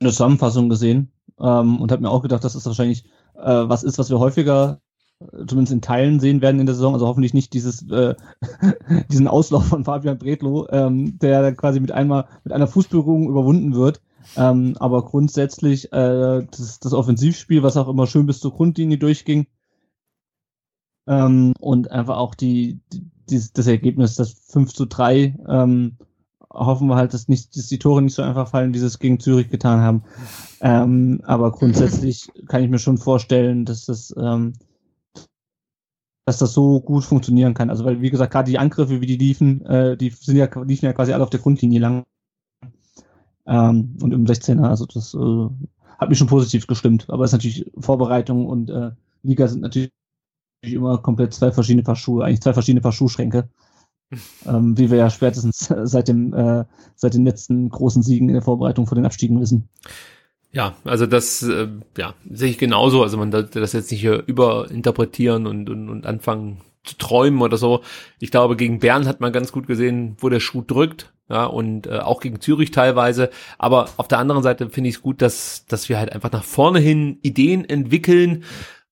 der Zusammenfassung gesehen ähm, und habe mir auch gedacht, dass es wahrscheinlich äh, was ist, was wir häufiger äh, zumindest in Teilen sehen werden in der Saison. Also hoffentlich nicht dieses äh, diesen Auslauf von Fabian Bredlo, ähm, der quasi mit einmal mit einer Fußberührung überwunden wird. Ähm, aber grundsätzlich äh, das, das Offensivspiel, was auch immer schön bis zur Grundlinie durchging, ähm, und einfach auch die, die, das Ergebnis, das 5 zu 3, ähm, hoffen wir halt, dass, nicht, dass die Tore nicht so einfach fallen, die sie es gegen Zürich getan haben. Ähm, aber grundsätzlich kann ich mir schon vorstellen, dass das, ähm, dass das so gut funktionieren kann. Also weil, wie gesagt, gerade die Angriffe, wie die liefen, äh, die sind ja, liefen ja quasi alle auf der Grundlinie lang. Ähm, und im 16er, also das äh, hat mich schon positiv gestimmt. Aber es ist natürlich Vorbereitung und äh, Liga sind natürlich immer komplett zwei verschiedene Paar Schuhe, eigentlich zwei verschiedene Paar Schuhschränke. ähm, wie wir ja spätestens seit dem, äh, seit den letzten großen Siegen in der Vorbereitung vor den Abstiegen wissen. Ja, also das äh, ja, sehe ich genauso. Also man sollte das jetzt nicht hier überinterpretieren und, und, und anfangen zu träumen oder so. Ich glaube, gegen Bern hat man ganz gut gesehen, wo der Schuh drückt. Ja, und äh, auch gegen Zürich teilweise. Aber auf der anderen Seite finde ich es gut, dass, dass wir halt einfach nach vorne hin Ideen entwickeln.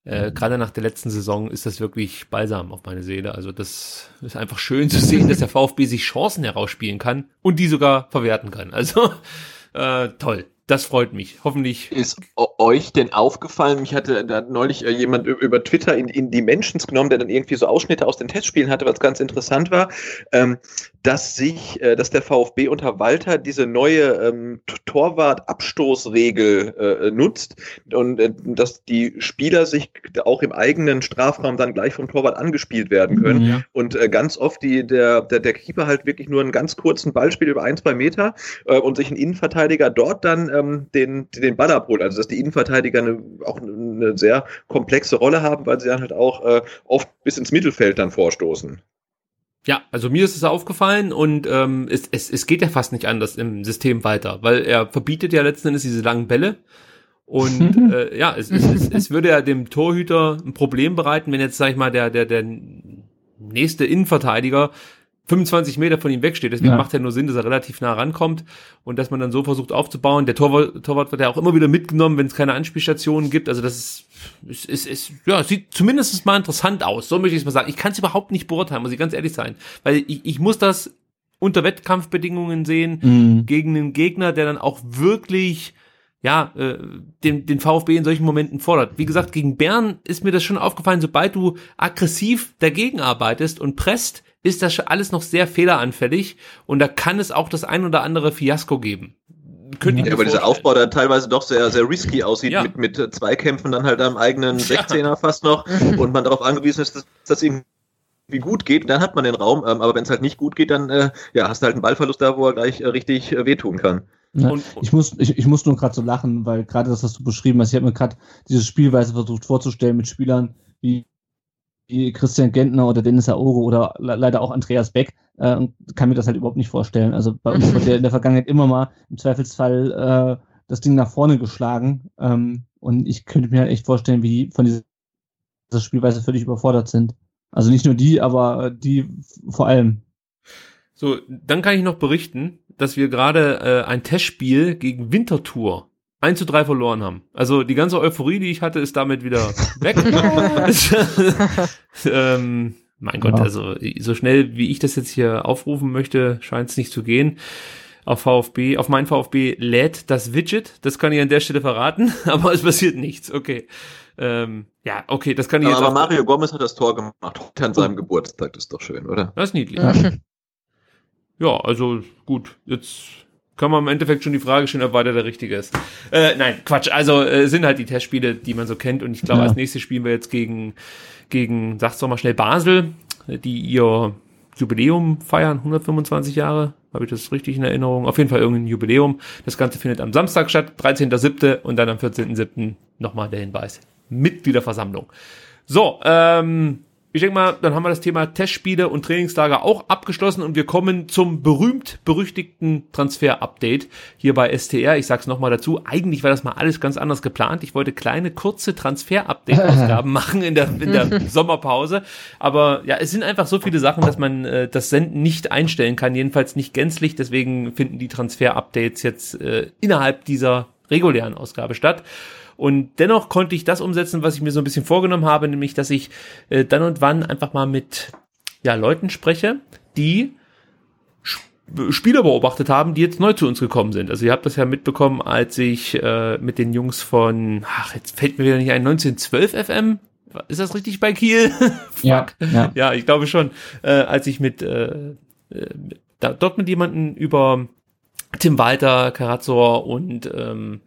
Äh, Gerade nach der letzten Saison ist das wirklich balsam auf meine Seele. Also das ist einfach schön zu sehen, dass der VfB sich Chancen herausspielen kann und die sogar verwerten kann. Also äh, toll. Das freut mich. Hoffentlich. Ist euch denn aufgefallen, mich hatte da hat neulich äh, jemand über Twitter in, in Dimensions genommen, der dann irgendwie so Ausschnitte aus den Testspielen hatte, was ganz interessant war, ähm, dass sich, äh, dass der VfB unter Walter diese neue ähm, Torwart-Abstoßregel äh, nutzt und äh, dass die Spieler sich auch im eigenen Strafraum dann gleich vom Torwart angespielt werden können. Mhm. Und äh, ganz oft die, der, der, der Keeper halt wirklich nur einen ganz kurzen Ball spielt über ein, zwei Meter äh, und sich ein Innenverteidiger dort dann ähm, den, den Ball abholt. Also dass die Innenverteidiger eine, auch eine sehr komplexe Rolle haben, weil sie dann halt auch äh, oft bis ins Mittelfeld dann vorstoßen. Ja, also mir ist es aufgefallen und ähm, es, es, es geht ja fast nicht anders im System weiter, weil er verbietet ja letzten Endes diese langen Bälle. Und äh, ja, es, es, es, es würde ja dem Torhüter ein Problem bereiten, wenn jetzt, sag ich mal, der, der, der nächste Innenverteidiger 25 Meter von ihm wegsteht. Deswegen Ja. macht ja nur Sinn, dass er relativ nah rankommt und dass man dann so versucht aufzubauen. Der Torwart, Torwart wird ja auch immer wieder mitgenommen, wenn es keine Anspielstationen gibt. Also das ist, ist, ist, ist ja, sieht zumindest mal interessant aus. So möchte ich es mal sagen. Ich kann es überhaupt nicht beurteilen, muss ich ganz ehrlich sein. Weil ich, ich muss das unter Wettkampfbedingungen sehen, Mhm. gegen einen Gegner, der dann auch wirklich ja, äh, den, den VfB in solchen Momenten fordert. Wie gesagt, gegen Bern ist mir das schon aufgefallen, sobald du aggressiv dagegen arbeitest und presst, ist das schon alles noch sehr fehleranfällig und da kann es auch das ein oder andere Fiasko geben. Könnt ihr Ja, aber dieser. Aufbau, der teilweise doch sehr, sehr risky aussieht, Ja. mit, mit Zweikämpfen dann halt am eigenen 16er fast noch und man darauf angewiesen ist, dass das irgendwie gut geht, dann hat man den Raum, ähm, aber wenn es halt nicht gut geht, dann äh, ja, hast du halt einen Ballverlust da, wo er gleich äh, richtig äh, wehtun kann. Ja, Und- ich, muss, ich, ich muss nur gerade so lachen, weil gerade das, was du beschrieben hast, ich habe mir gerade diese Spielweise versucht vorzustellen mit Spielern wie, wie Christian Gentner oder Dennis Aogo oder le leider auch Andreas Beck äh, kann mir das halt überhaupt nicht vorstellen. Also bei uns ja in der Vergangenheit immer mal im Zweifelsfall äh, das Ding nach vorne geschlagen. Ähm, und ich könnte mir halt echt vorstellen, wie die von dieser Spielweise völlig überfordert sind. Also nicht nur die, aber die vor allem. So, dann kann ich noch berichten, dass wir gerade äh, ein Testspiel gegen Winterthur 1 zu 3 verloren haben. Also die ganze Euphorie, die ich hatte, ist damit wieder weg. ähm, mein Gott, Ja. also so schnell wie ich das jetzt hier aufrufen möchte, scheint es nicht zu gehen. Auf VfB, auf mein VfB lädt das Widget, das kann ich an der Stelle verraten, aber es passiert nichts. Okay. Ähm, ja, okay, das kann ich Aber, jetzt aber. Mario Gomez hat das Tor gemacht heute an seinem Geburtstag. Das ist doch schön, oder? Das ist niedlich. Ja. Ja, also gut, jetzt kann man im Endeffekt schon die Frage stellen, ob weiter der richtige ist. Äh, nein, Quatsch. Also äh, sind halt die Testspiele, die man so kennt. Und ich glaube, Ja. als nächstes spielen wir jetzt gegen, gegen, sag's doch mal schnell, Basel, die ihr Jubiläum feiern, 125 Jahre. Habe ich das richtig in Erinnerung? Auf jeden Fall irgendein Jubiläum. Das Ganze findet am Samstag statt, 13.07. und dann am 14.07. nochmal der Hinweis. Mitgliederversammlung. So, ähm, ich denke mal, dann haben wir das Thema Testspiele und Trainingslager auch abgeschlossen und wir kommen zum berühmt-berüchtigten Transfer-Update hier bei STR. Ich sag's nochmal dazu, eigentlich war das mal alles ganz anders geplant. Ich wollte kleine, kurze Transfer-Update-Ausgaben machen in der, in der Sommerpause. Aber ja, es sind einfach so viele Sachen, dass man äh, das Senden nicht einstellen kann, jedenfalls nicht gänzlich. Deswegen finden die Transfer-Updates jetzt äh, innerhalb dieser regulären Ausgabe statt. Und dennoch konnte ich das umsetzen, was ich mir so ein bisschen vorgenommen habe, nämlich, dass ich äh, dann und wann einfach mal mit ja, Leuten spreche, die Sp- Spieler beobachtet haben, die jetzt neu zu uns gekommen sind. Also ihr habt das ja mitbekommen, als ich äh, mit den Jungs von, ach, jetzt fällt mir wieder nicht ein, 1912 FM, ist das richtig bei Kiel? Ja, ja. Ja, ich glaube schon, äh, als ich mit, äh, äh, da, dort mit jemanden über Tim Walter, Karazor und ähm,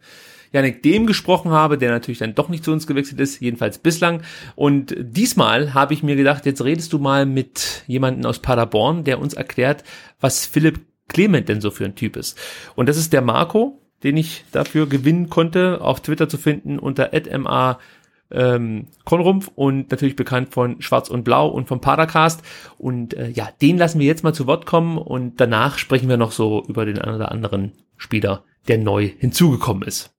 Janik Dem gesprochen habe, der natürlich dann doch nicht zu uns gewechselt ist, jedenfalls bislang. Und diesmal habe ich mir gedacht, jetzt redest du mal mit jemandem aus Paderborn, der uns erklärt, was Philipp Clement denn so für ein Typ ist. Und das ist der Marco, den ich dafür gewinnen konnte, auf Twitter zu finden unter @ma ähm, Konrumpf und natürlich bekannt von Schwarz und Blau und vom Padercast. Und äh, ja, den lassen wir jetzt mal zu Wort kommen und danach sprechen wir noch so über den einen oder anderen Spieler, der neu hinzugekommen ist.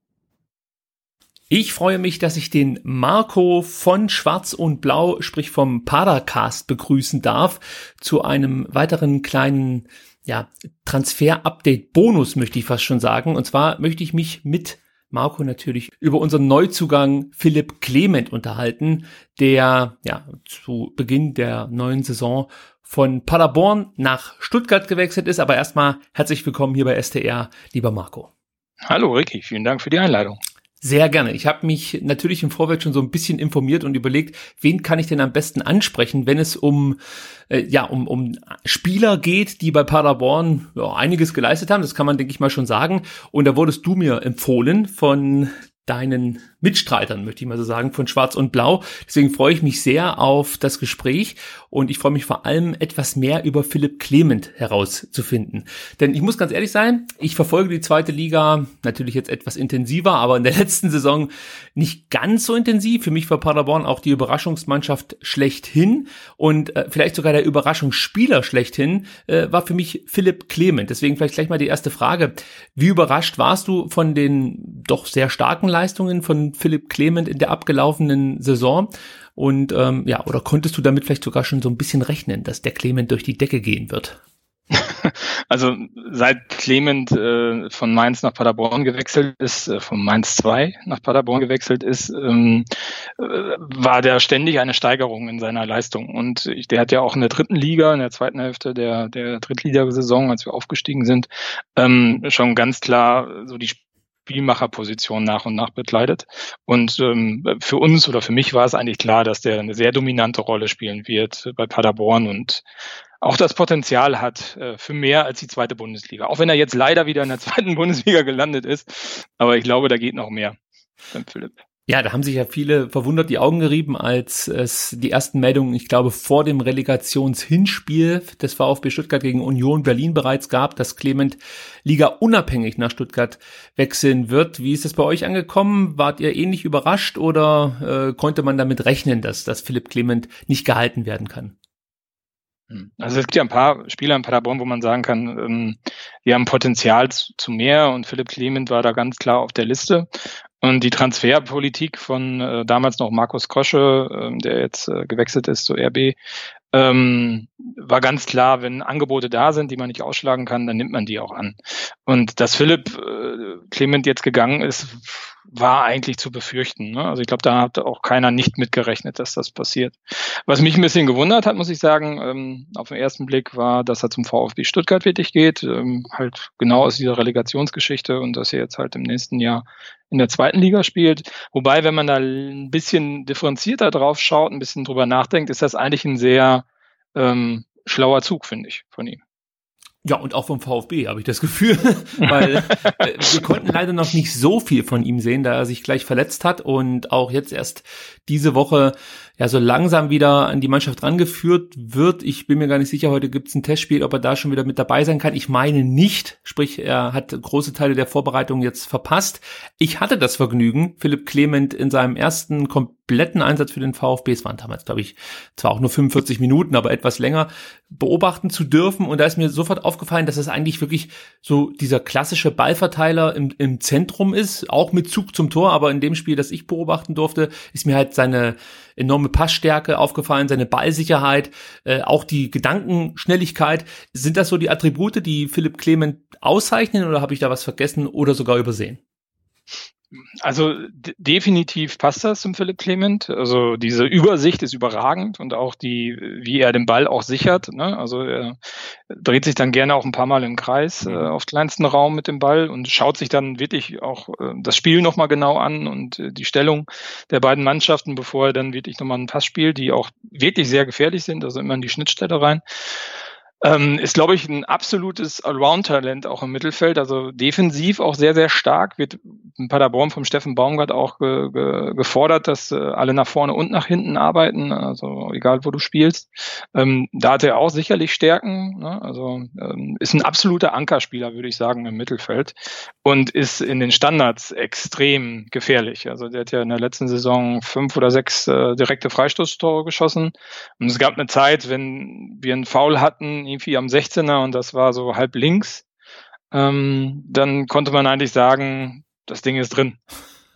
Ich freue mich, dass ich den Marco von Schwarz und Blau, sprich vom Padercast begrüßen darf, zu einem weiteren kleinen ja, Transfer-Update-Bonus, möchte ich fast schon sagen. Und zwar möchte ich mich mit Marco natürlich über unseren Neuzugang Philipp Clement unterhalten, der ja zu Beginn der neuen Saison von Paderborn nach Stuttgart gewechselt ist. Aber erstmal herzlich willkommen hier bei STR, lieber Marco. Hallo Ricky, vielen Dank für die Einladung. Sehr gerne. Ich habe mich natürlich im Vorfeld schon so ein bisschen informiert und überlegt, wen kann ich denn am besten ansprechen, wenn es um äh, ja um um Spieler geht, die bei Paderborn ja, einiges geleistet haben. Das kann man denke ich mal schon sagen. Und da wurdest du mir empfohlen von deinen Mitstreitern, möchte ich mal so sagen, von Schwarz und Blau. Deswegen freue ich mich sehr auf das Gespräch und ich freue mich vor allem etwas mehr über Philipp Clement herauszufinden. Denn ich muss ganz ehrlich sein, ich verfolge die zweite Liga natürlich jetzt etwas intensiver, aber in der letzten Saison nicht ganz so intensiv. Für mich war Paderborn auch die Überraschungsmannschaft schlechthin und äh, vielleicht sogar der Überraschungsspieler schlechthin äh, war für mich Philipp Clement. Deswegen vielleicht gleich mal die erste Frage. Wie überrascht warst du von den doch sehr starken Leistungen von Philipp Clement in der abgelaufenen Saison? Und ähm, ja, oder konntest du damit vielleicht sogar schon so ein bisschen rechnen, dass der Clement durch die Decke gehen wird? Also seit Clement äh, von Mainz nach Paderborn gewechselt ist, äh, von Mainz 2 nach Paderborn gewechselt ist, ähm, äh, war der ständig eine Steigerung in seiner Leistung. Und ich, der hat ja auch in der dritten Liga, in der zweiten Hälfte der, der Drittligasaison, als wir aufgestiegen sind, ähm, schon ganz klar so die Spielmacherposition nach und nach bekleidet. Und ähm, für uns oder für mich war es eigentlich klar, dass der eine sehr dominante Rolle spielen wird bei Paderborn und auch das Potenzial hat äh, für mehr als die zweite Bundesliga. Auch wenn er jetzt leider wieder in der zweiten Bundesliga gelandet ist. Aber ich glaube, da geht noch mehr Philipp. Ja, da haben sich ja viele verwundert die Augen gerieben, als es die ersten Meldungen, ich glaube, vor dem Relegationshinspiel des VfB Stuttgart gegen Union Berlin bereits gab, dass Clement Liga unabhängig nach Stuttgart wechseln wird. Wie ist das bei euch angekommen? Wart ihr ähnlich überrascht oder äh, konnte man damit rechnen, dass, dass Philipp Clement nicht gehalten werden kann? Hm. Also es gibt ja ein paar Spieler in Paderborn, wo man sagen kann, ähm, die haben Potenzial zu mehr und Philipp Clement war da ganz klar auf der Liste. Und die Transferpolitik von äh, damals noch Markus Kosche, äh, der jetzt äh, gewechselt ist zu RB, ähm, war ganz klar, wenn Angebote da sind, die man nicht ausschlagen kann, dann nimmt man die auch an. Und dass Philipp äh, Clement jetzt gegangen ist, war eigentlich zu befürchten. Ne? Also ich glaube, da hat auch keiner nicht mitgerechnet, dass das passiert. Was mich ein bisschen gewundert hat, muss ich sagen, ähm, auf den ersten Blick war, dass er zum VfB Stuttgart wirklich geht, ähm, halt genau aus dieser Relegationsgeschichte und dass er jetzt halt im nächsten Jahr in der zweiten Liga spielt. Wobei, wenn man da ein bisschen differenzierter drauf schaut, ein bisschen drüber nachdenkt, ist das eigentlich ein sehr ähm, schlauer Zug, finde ich, von ihm. Ja, und auch vom VfB habe ich das Gefühl, weil äh, wir konnten leider noch nicht so viel von ihm sehen, da er sich gleich verletzt hat und auch jetzt erst diese Woche ja so langsam wieder an die Mannschaft rangeführt wird. Ich bin mir gar nicht sicher, heute gibt es ein Testspiel, ob er da schon wieder mit dabei sein kann. Ich meine nicht, sprich, er hat große Teile der Vorbereitung jetzt verpasst. Ich hatte das Vergnügen, Philipp Clement in seinem ersten kompletten Einsatz für den VfB, es waren damals, glaube ich, zwar auch nur 45 Minuten, aber etwas länger, beobachten zu dürfen. Und da ist mir sofort aufgefallen, dass es eigentlich wirklich so dieser klassische Ballverteiler im, im Zentrum ist, auch mit Zug zum Tor. Aber in dem Spiel, das ich beobachten durfte, ist mir halt seine enorme Passstärke aufgefallen, seine Ballsicherheit, äh, auch die Gedankenschnelligkeit. Sind das so die Attribute, die Philipp Clement auszeichnen oder habe ich da was vergessen oder sogar übersehen? Also definitiv passt das zum Philipp Clement. Also diese Übersicht ist überragend und auch die, wie er den Ball auch sichert. Ne? Also er dreht sich dann gerne auch ein paar Mal im Kreis äh, mhm. auf kleinsten Raum mit dem Ball und schaut sich dann wirklich auch äh, das Spiel nochmal genau an und äh, die Stellung der beiden Mannschaften, bevor er dann wirklich nochmal einen Pass spielt, die auch wirklich sehr gefährlich sind, also immer in die Schnittstelle rein. Ähm, ist, glaube ich, ein absolutes Allround-Talent auch im Mittelfeld. Also defensiv auch sehr, sehr stark. Wird in Paderborn vom Steffen Baumgart auch ge ge gefordert, dass äh, alle nach vorne und nach hinten arbeiten. Also egal, wo du spielst. Ähm, da hat er auch sicherlich Stärken. Ne? Also ähm, ist ein absoluter Ankerspieler, würde ich sagen, im Mittelfeld. Und ist in den Standards extrem gefährlich. Also der hat ja in der letzten Saison fünf oder sechs äh, direkte Freistoßtore geschossen. Und es gab eine Zeit, wenn wir einen Foul hatten, irgendwie am 16er und das war so halb links, ähm, dann konnte man eigentlich sagen, das Ding ist drin.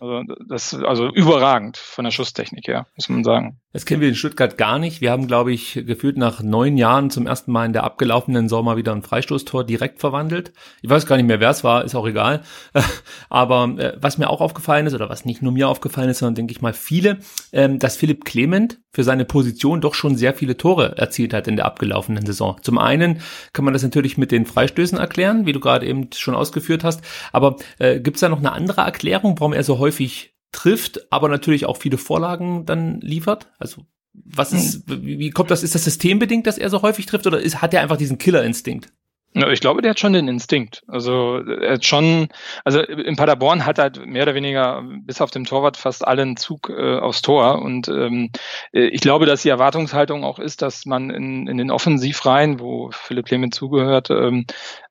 Also, das, also überragend von der Schusstechnik her, muss man sagen. Das kennen wir in Stuttgart gar nicht. Wir haben, glaube ich, gefühlt nach neun Jahren zum ersten Mal in der abgelaufenen Sommer wieder ein Freistoßtor direkt verwandelt. Ich weiß gar nicht mehr, wer es war, ist auch egal. Aber äh, was mir auch aufgefallen ist, oder was nicht nur mir aufgefallen ist, sondern denke ich mal viele, ähm, dass Philipp Clement für seine Position doch schon sehr viele Tore erzielt hat in der abgelaufenen Saison. Zum einen kann man das natürlich mit den Freistößen erklären, wie du gerade eben schon ausgeführt hast. Aber äh, gibt es da noch eine andere Erklärung, warum er so häufig trifft, aber natürlich auch viele Vorlagen dann liefert? Also was ist, wie kommt das? Ist das systembedingt, dass er so häufig trifft oder ist, hat er einfach diesen Killerinstinkt? Ich glaube, der hat schon den Instinkt. Also er hat schon, also in Paderborn hat er mehr oder weniger bis auf dem Torwart fast allen Zug äh, aufs Tor. Und ähm, ich glaube, dass die Erwartungshaltung auch ist, dass man in, in den Offensivreihen, wo Philipp Clement zugehört, ähm,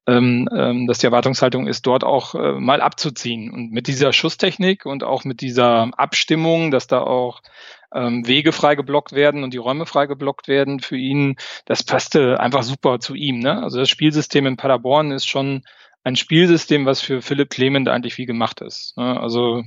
ähm, ähm, dass die Erwartungshaltung ist, dort auch äh, mal abzuziehen. Und mit dieser Schusstechnik und auch mit dieser Abstimmung, dass da auch ähm, Wege frei geblockt werden und die Räume frei geblockt werden für ihn, das passte einfach super zu ihm. Ne? Also das Spielsystem in Paderborn ist schon ein Spielsystem, was für Philipp Clement eigentlich wie gemacht ist. Ne? Also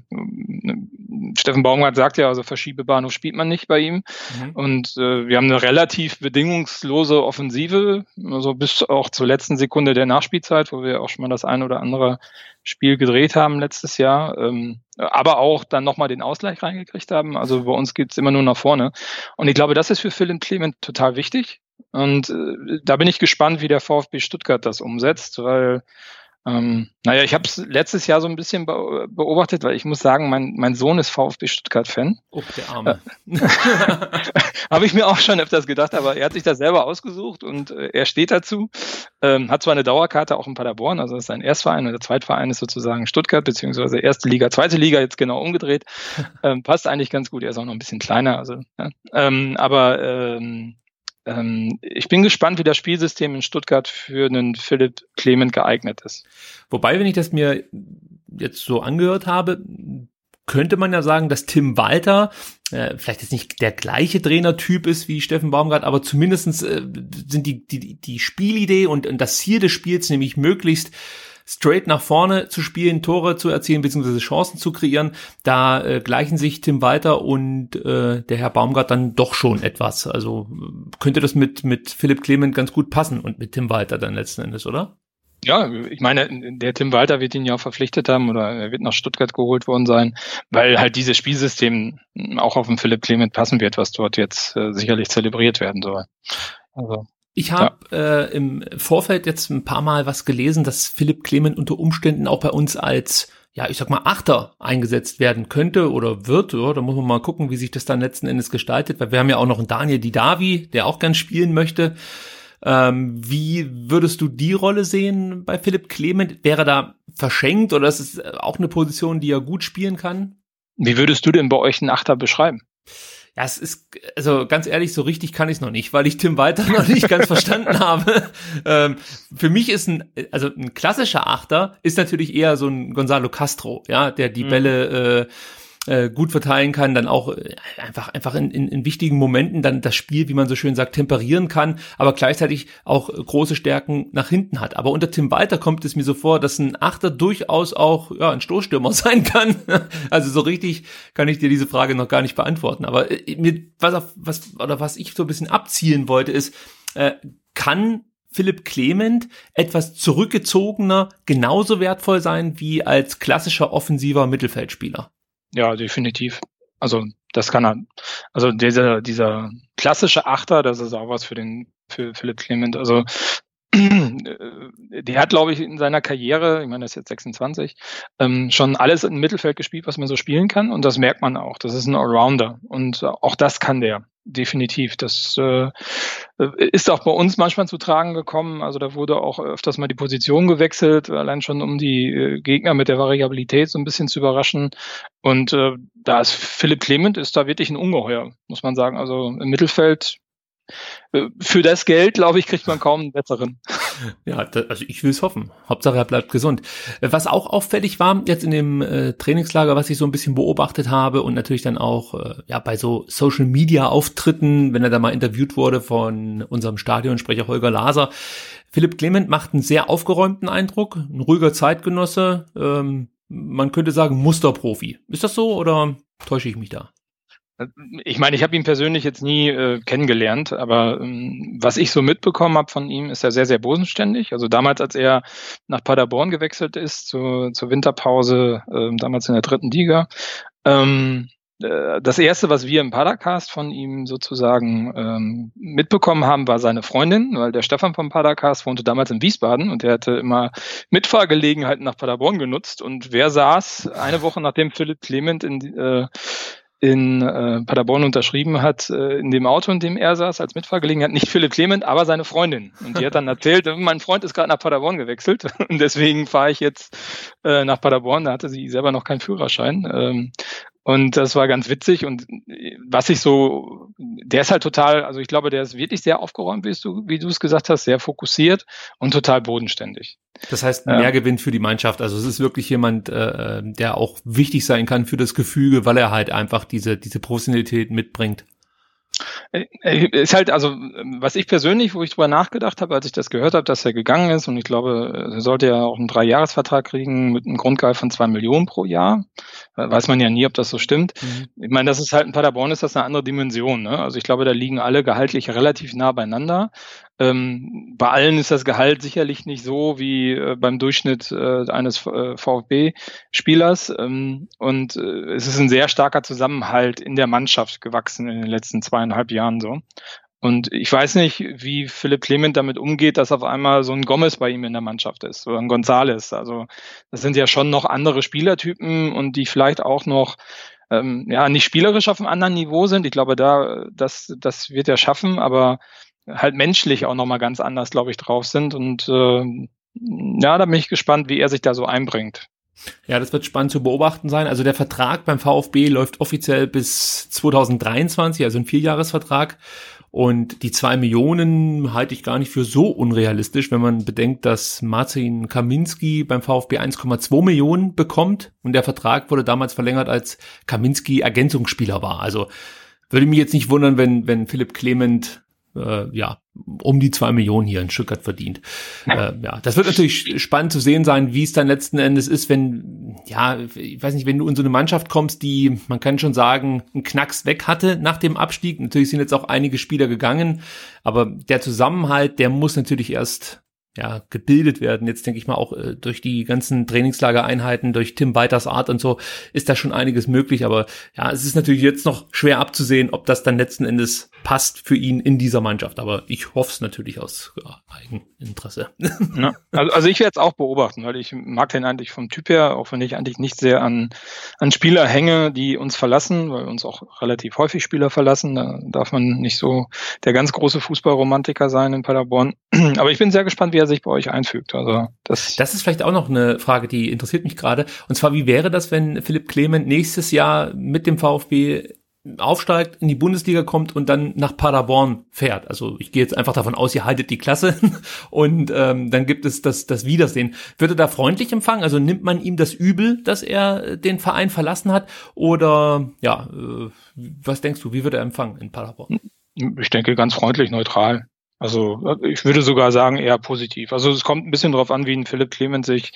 Steffen Baumgart sagt ja, also Verschiebebahnhof spielt man nicht bei ihm. Mhm. Und äh, wir haben eine relativ bedingungslose Offensive, also bis auch zur letzten Sekunde der Nachspielzeit, wo wir auch schon mal das ein oder andere Spiel gedreht haben letztes Jahr, ähm, aber auch dann nochmal den Ausgleich reingekriegt haben. Also bei uns geht's immer nur nach vorne. Und ich glaube, das ist für Philipp Clement total wichtig. Und äh, da bin ich gespannt, wie der VfB Stuttgart das umsetzt, weil ähm, naja, ich habe es letztes Jahr so ein bisschen beobachtet, weil ich muss sagen, mein, mein Sohn ist VfB Stuttgart-Fan. Oh, der Arme. Äh, habe ich mir auch schon öfters gedacht, aber er hat sich das selber ausgesucht und äh, er steht dazu. Ähm, hat zwar eine Dauerkarte auch in Paderborn, also das ist sein Erstverein und der Zweitverein ist sozusagen Stuttgart, beziehungsweise erste Liga, zweite Liga, jetzt genau umgedreht. Ähm, passt eigentlich ganz gut, er ist auch noch ein bisschen kleiner. Also, ja. ähm, aber ähm, ich bin gespannt, wie das Spielsystem in Stuttgart für einen Philipp Clement geeignet ist. Wobei, wenn ich das mir jetzt so angehört habe, könnte man ja sagen, dass Tim Walter äh, vielleicht jetzt nicht der gleiche Trainertyp ist wie Steffen Baumgart, aber zumindestens äh, sind die, die, die Spielidee und, und das Ziel des Spiels nämlich möglichst straight nach vorne zu spielen, Tore zu erzielen, beziehungsweise Chancen zu kreieren, da äh, gleichen sich Tim Walter und äh, der Herr Baumgart dann doch schon etwas. Also könnte das mit, mit Philipp Clement ganz gut passen und mit Tim Walter dann letzten Endes, oder? Ja, ich meine, der Tim Walter wird ihn ja auch verpflichtet haben oder er wird nach Stuttgart geholt worden sein, weil halt dieses Spielsystem auch auf den Philipp Clement passen wird, was dort jetzt äh, sicherlich zelebriert werden soll. Also ich habe ja. äh, im Vorfeld jetzt ein paar Mal was gelesen, dass Philipp Clement unter Umständen auch bei uns als, ja, ich sag mal, Achter eingesetzt werden könnte oder wird. Ja, da muss man mal gucken, wie sich das dann letzten Endes gestaltet, weil wir haben ja auch noch einen Daniel Didavi, der auch gern spielen möchte. Ähm, wie würdest du die Rolle sehen bei Philipp Clement? Wäre da verschenkt oder ist es auch eine Position, die er gut spielen kann? Wie würdest du denn bei euch einen Achter beschreiben? Ja, es ist, also ganz ehrlich, so richtig kann ich es noch nicht, weil ich Tim Walter noch nicht ganz verstanden habe. Ähm, für mich ist ein, also ein klassischer Achter ist natürlich eher so ein Gonzalo Castro, ja, der die mhm. Bälle äh, äh, gut verteilen kann, dann auch äh, einfach einfach in, in, in wichtigen Momenten dann das Spiel, wie man so schön sagt, temperieren kann, aber gleichzeitig auch große Stärken nach hinten hat. Aber unter Tim Walter kommt es mir so vor, dass ein Achter durchaus auch ja ein Stoßstürmer sein kann. also so richtig kann ich dir diese Frage noch gar nicht beantworten. Aber äh, mir was auf, was oder was ich so ein bisschen abzielen wollte ist, äh, kann Philipp Clement etwas zurückgezogener genauso wertvoll sein wie als klassischer offensiver Mittelfeldspieler? Ja, definitiv. Also das kann er. Also dieser, dieser klassische Achter, das ist auch was für den für Philipp Clement. Also der hat, glaube ich, in seiner Karriere, ich meine, das ist jetzt 26, ähm, schon alles im Mittelfeld gespielt, was man so spielen kann. Und das merkt man auch. Das ist ein Allrounder. Und auch das kann der. Definitiv. Das äh, ist auch bei uns manchmal zu tragen gekommen. Also da wurde auch öfters mal die Position gewechselt, allein schon um die äh, Gegner mit der Variabilität so ein bisschen zu überraschen. Und äh, da ist Philipp Clement ist da wirklich ein Ungeheuer, muss man sagen. Also im Mittelfeld für das Geld, glaube ich, kriegt man kaum einen besseren. Ja, da, also ich will es hoffen. Hauptsache er bleibt gesund. Was auch auffällig war jetzt in dem äh, Trainingslager, was ich so ein bisschen beobachtet habe und natürlich dann auch äh, ja bei so Social Media Auftritten, wenn er da mal interviewt wurde von unserem Stadionsprecher Holger Laser. Philipp Clement macht einen sehr aufgeräumten Eindruck, ein ruhiger Zeitgenosse. Ähm, man könnte sagen Musterprofi. Ist das so oder täusche ich mich da? Ich meine, ich habe ihn persönlich jetzt nie äh, kennengelernt, aber ähm, was ich so mitbekommen habe von ihm, ist er sehr, sehr bodenständig. Also damals, als er nach Paderborn gewechselt ist, zu, zur Winterpause, äh, damals in der dritten Liga, ähm, äh, das erste, was wir im Padercast von ihm sozusagen ähm, mitbekommen haben, war seine Freundin, weil der Stefan vom Padercast wohnte damals in Wiesbaden und der hatte immer Mitfahrgelegenheiten nach Paderborn genutzt. Und wer saß eine Woche nachdem Philipp Clement in, äh, in äh, Paderborn unterschrieben hat, äh, in dem Auto, in dem er saß, als Mitfahrgelegenheit, nicht Philipp Clement, aber seine Freundin. Und die hat dann erzählt, mein Freund ist gerade nach Paderborn gewechselt und deswegen fahre ich jetzt äh, nach Paderborn. Da hatte sie selber noch keinen Führerschein. Ähm, und das war ganz witzig. Und äh, was ich so, der ist halt total, also ich glaube, der ist wirklich sehr aufgeräumt, wie du, wie du es gesagt hast, sehr fokussiert und total bodenständig. Das heißt, mehr ja. Gewinn für die Mannschaft. Also es ist wirklich jemand, äh, der auch wichtig sein kann für das Gefüge, weil er halt einfach diese, diese Professionalität mitbringt. Äh, äh, ist halt, also, was ich persönlich, wo ich drüber nachgedacht habe, als ich das gehört habe, dass er gegangen ist, und ich glaube, er sollte ja auch einen Dreijahresvertrag kriegen mit einem Grundgehalt von zwei Millionen pro Jahr. Weiß man ja nie, ob das so stimmt. Mhm. Ich meine, das ist halt in Paderborn ist das eine andere Dimension. Ne? Also ich glaube, da liegen alle gehaltlich relativ nah beieinander. Ähm, bei allen ist das Gehalt sicherlich nicht so wie äh, beim Durchschnitt äh, eines äh, VfB-Spielers. Ähm, und äh, es ist ein sehr starker Zusammenhalt in der Mannschaft gewachsen in den letzten zweieinhalb Jahren so. Und ich weiß nicht, wie Philipp Clement damit umgeht, dass auf einmal so ein Gomez bei ihm in der Mannschaft ist oder ein Gonzales. Also das sind ja schon noch andere Spielertypen und die vielleicht auch noch ähm, ja nicht spielerisch auf einem anderen Niveau sind. Ich glaube, da das das wird er schaffen, aber halt menschlich auch nochmal ganz anders, glaube ich, drauf sind. Und äh, ja, da bin ich gespannt, wie er sich da so einbringt. Ja, das wird spannend zu beobachten sein. Also der Vertrag beim VfB läuft offiziell bis 2023, also ein Vierjahresvertrag. Und die zwei Millionen halte ich gar nicht für so unrealistisch, wenn man bedenkt, dass Marcin Kaminski beim VfB 1,2 Millionen bekommt und der Vertrag wurde damals verlängert, als Kaminski Ergänzungsspieler war. Also würde mich jetzt nicht wundern, wenn, wenn Philipp Clement äh, ja, um die zwei Millionen hier in Stuttgart verdient. Äh, ja, das wird natürlich spannend zu sehen sein, wie es dann letzten Endes ist, wenn, ja, ich weiß nicht, wenn du in so eine Mannschaft kommst, die, man kann schon sagen, einen Knacks weg hatte nach dem Abstieg. Natürlich sind jetzt auch einige Spieler gegangen, aber der Zusammenhalt, der muss natürlich erst ja, gebildet werden. Jetzt denke ich mal auch äh, durch die ganzen Trainingslagereinheiten, durch Tim Weiters Art und so, ist da schon einiges möglich. Aber ja, es ist natürlich jetzt noch schwer abzusehen, ob das dann letzten Endes passt für ihn in dieser Mannschaft. Aber ich hoffe es natürlich aus ja, Eigeninteresse. Ja, also, also ich werde es auch beobachten, weil ich mag den eigentlich vom Typ her, auch wenn ich eigentlich nicht sehr an, an Spieler hänge, die uns verlassen, weil uns auch relativ häufig Spieler verlassen. Da darf man nicht so der ganz große Fußballromantiker sein in Paderborn. Aber ich bin sehr gespannt, wie er sich bei euch einfügt. Also das, das ist vielleicht auch noch eine Frage, die interessiert mich gerade. Und zwar, wie wäre das, wenn Philipp Clement nächstes Jahr mit dem VfB aufsteigt, in die Bundesliga kommt und dann nach Paderborn fährt. Also ich gehe jetzt einfach davon aus, ihr haltet die Klasse und ähm, dann gibt es das, das Wiedersehen. Wird er da freundlich empfangen? Also nimmt man ihm das übel, dass er den Verein verlassen hat? Oder ja, äh, was denkst du, wie wird er empfangen in Paderborn? Ich denke ganz freundlich, neutral. Also ich würde sogar sagen eher positiv. Also es kommt ein bisschen drauf an, wie ein Philipp Clement sich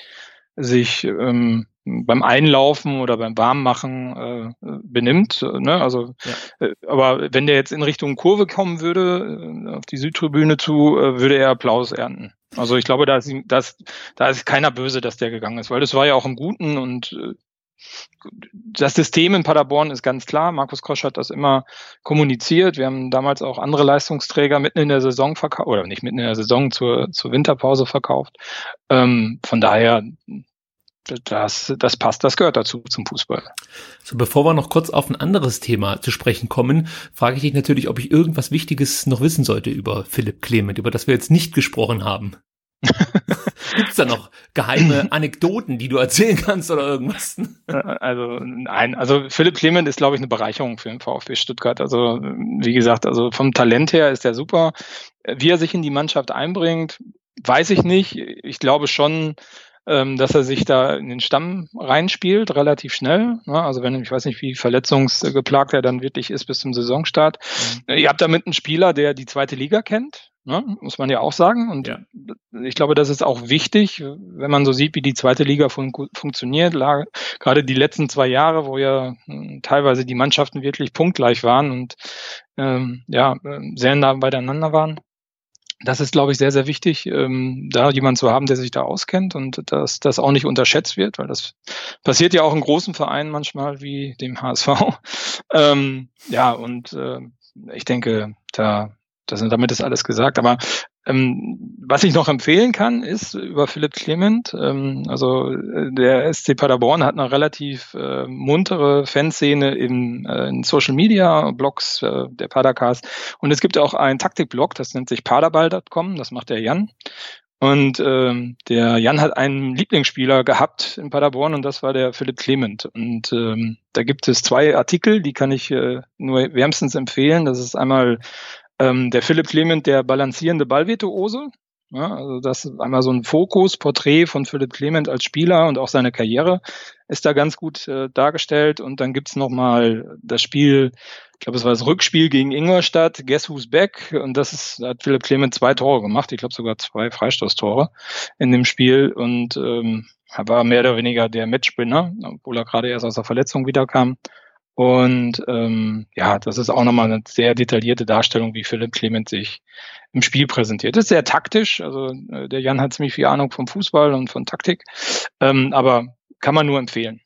sich ähm, beim Einlaufen oder beim Warmmachen äh, benimmt. Ne? Also, ja. äh, aber wenn der jetzt in Richtung Kurve kommen würde, äh, auf die Südtribüne zu, äh, würde er Applaus ernten. Also ich glaube, da ist, das, da ist keiner böse, dass der gegangen ist, weil das war ja auch im Guten und äh, das System in Paderborn ist ganz klar. Markus Kosch hat das immer kommuniziert. Wir haben damals auch andere Leistungsträger mitten in der Saison verkauft, oder nicht mitten in der Saison zur, zur Winterpause verkauft. Ähm, von daher, das, das passt, das gehört dazu zum Fußball. So, bevor wir noch kurz auf ein anderes Thema zu sprechen kommen, frage ich dich natürlich, ob ich irgendwas Wichtiges noch wissen sollte über Philipp Clement, über das wir jetzt nicht gesprochen haben. Gibt's da noch geheime Anekdoten, die du erzählen kannst oder irgendwas? Also nein, also Philipp Clement ist, glaube ich, eine Bereicherung für den VfB Stuttgart. Also wie gesagt, also vom Talent her ist er super. Wie er sich in die Mannschaft einbringt, weiß ich nicht. Ich glaube schon, ähm, dass er sich da in den Stamm reinspielt, relativ schnell. Ne? Also wenn, ich weiß nicht, wie verletzungsgeplagt er dann wirklich ist bis zum Saisonstart. Mhm. Ihr habt damit einen Spieler, der die zweite Liga kennt, ne? muss man ja auch sagen. Und ja. ich glaube, das ist auch wichtig, wenn man so sieht, wie die zweite Liga fun funktioniert. Gerade die letzten zwei Jahre, wo ja hm, teilweise die Mannschaften wirklich punktgleich waren und ähm, ja, sehr nah beieinander waren das ist, glaube ich, sehr, sehr wichtig, ähm, da jemand zu haben, der sich da auskennt und dass das auch nicht unterschätzt wird, weil das passiert ja auch in großen Vereinen manchmal wie dem HSV. ähm, ja, und äh, ich denke, da, das, damit ist alles gesagt. Aber ähm, was ich noch empfehlen kann, ist über Philipp Clement. Ähm, also äh, der SC Paderborn hat eine relativ äh, muntere Fanszene in, äh, in Social Media, Blogs äh, der Padercast. Und es gibt auch einen Taktikblog, das nennt sich paderball.com, das macht der Jan. Und ähm, der Jan hat einen Lieblingsspieler gehabt in Paderborn und das war der Philipp Clement. Und ähm, da gibt es zwei Artikel, die kann ich äh, nur wärmstens empfehlen. Das ist einmal ähm, der Philipp Clement, der balancierende Ballvirtuose. Ja, also das ist einmal so ein Fokus, Porträt von Philipp Clement als Spieler und auch seine Karriere ist da ganz gut äh, dargestellt. Und dann gibt's noch mal das Spiel, ich glaube, es war das Rückspiel gegen Ingolstadt, Guess Who's Back. Und das ist, da hat Philipp Clement zwei Tore gemacht, ich glaube sogar zwei Freistoßtore in dem Spiel. Und ähm, er war mehr oder weniger der Matchwinner, obwohl er gerade erst aus der Verletzung wiederkam. Und ähm, ja, das ist auch nochmal eine sehr detaillierte Darstellung, wie Philipp Clement sich im Spiel präsentiert. Das ist sehr taktisch, also äh, der Jan hat ziemlich viel Ahnung vom Fußball und von Taktik, ähm, aber kann man nur empfehlen.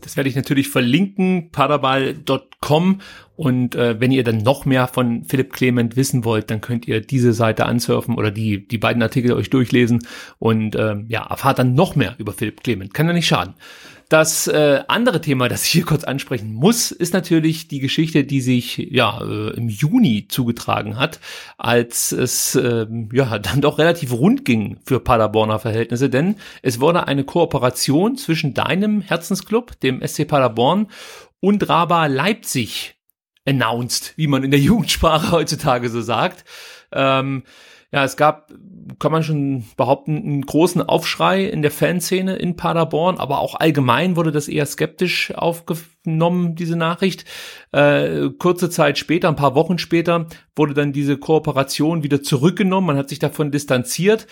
Das werde ich natürlich verlinken, paderball.com. Und äh, wenn ihr dann noch mehr von Philipp Clement wissen wollt, dann könnt ihr diese Seite ansurfen oder die, die beiden Artikel euch durchlesen und äh, ja, erfahrt dann noch mehr über Philipp Clement. Kann ja nicht schaden. Das äh, andere Thema, das ich hier kurz ansprechen muss, ist natürlich die Geschichte, die sich ja äh, im Juni zugetragen hat, als es äh, ja dann doch relativ rund ging für Paderborner Verhältnisse, denn es wurde eine Kooperation zwischen deinem Herzensclub, dem SC Paderborn, und Raba Leipzig announced, wie man in der Jugendsprache heutzutage so sagt. Ähm, ja, es gab, kann man schon behaupten, einen großen Aufschrei in der Fanszene in Paderborn, aber auch allgemein wurde das eher skeptisch aufgenommen, diese Nachricht. Äh, kurze Zeit später, ein paar Wochen später, wurde dann diese Kooperation wieder zurückgenommen, man hat sich davon distanziert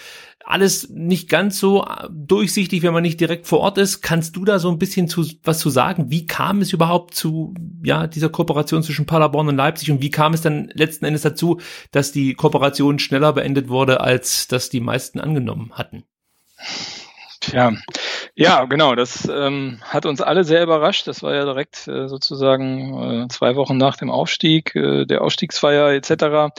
alles nicht ganz so äh, durchsichtig, wenn man nicht direkt vor Ort ist. Kannst du da so ein bisschen zu, was zu sagen? Wie kam es überhaupt zu ja, dieser Kooperation zwischen Paderborn und Leipzig und wie kam es dann letzten Endes dazu, dass die Kooperation schneller beendet wurde, als das die meisten angenommen hatten? Tja, ja, genau, das ähm, hat uns alle sehr überrascht. Das war ja direkt äh, sozusagen äh, zwei Wochen nach dem Aufstieg, äh, der Aufstiegsfeier etc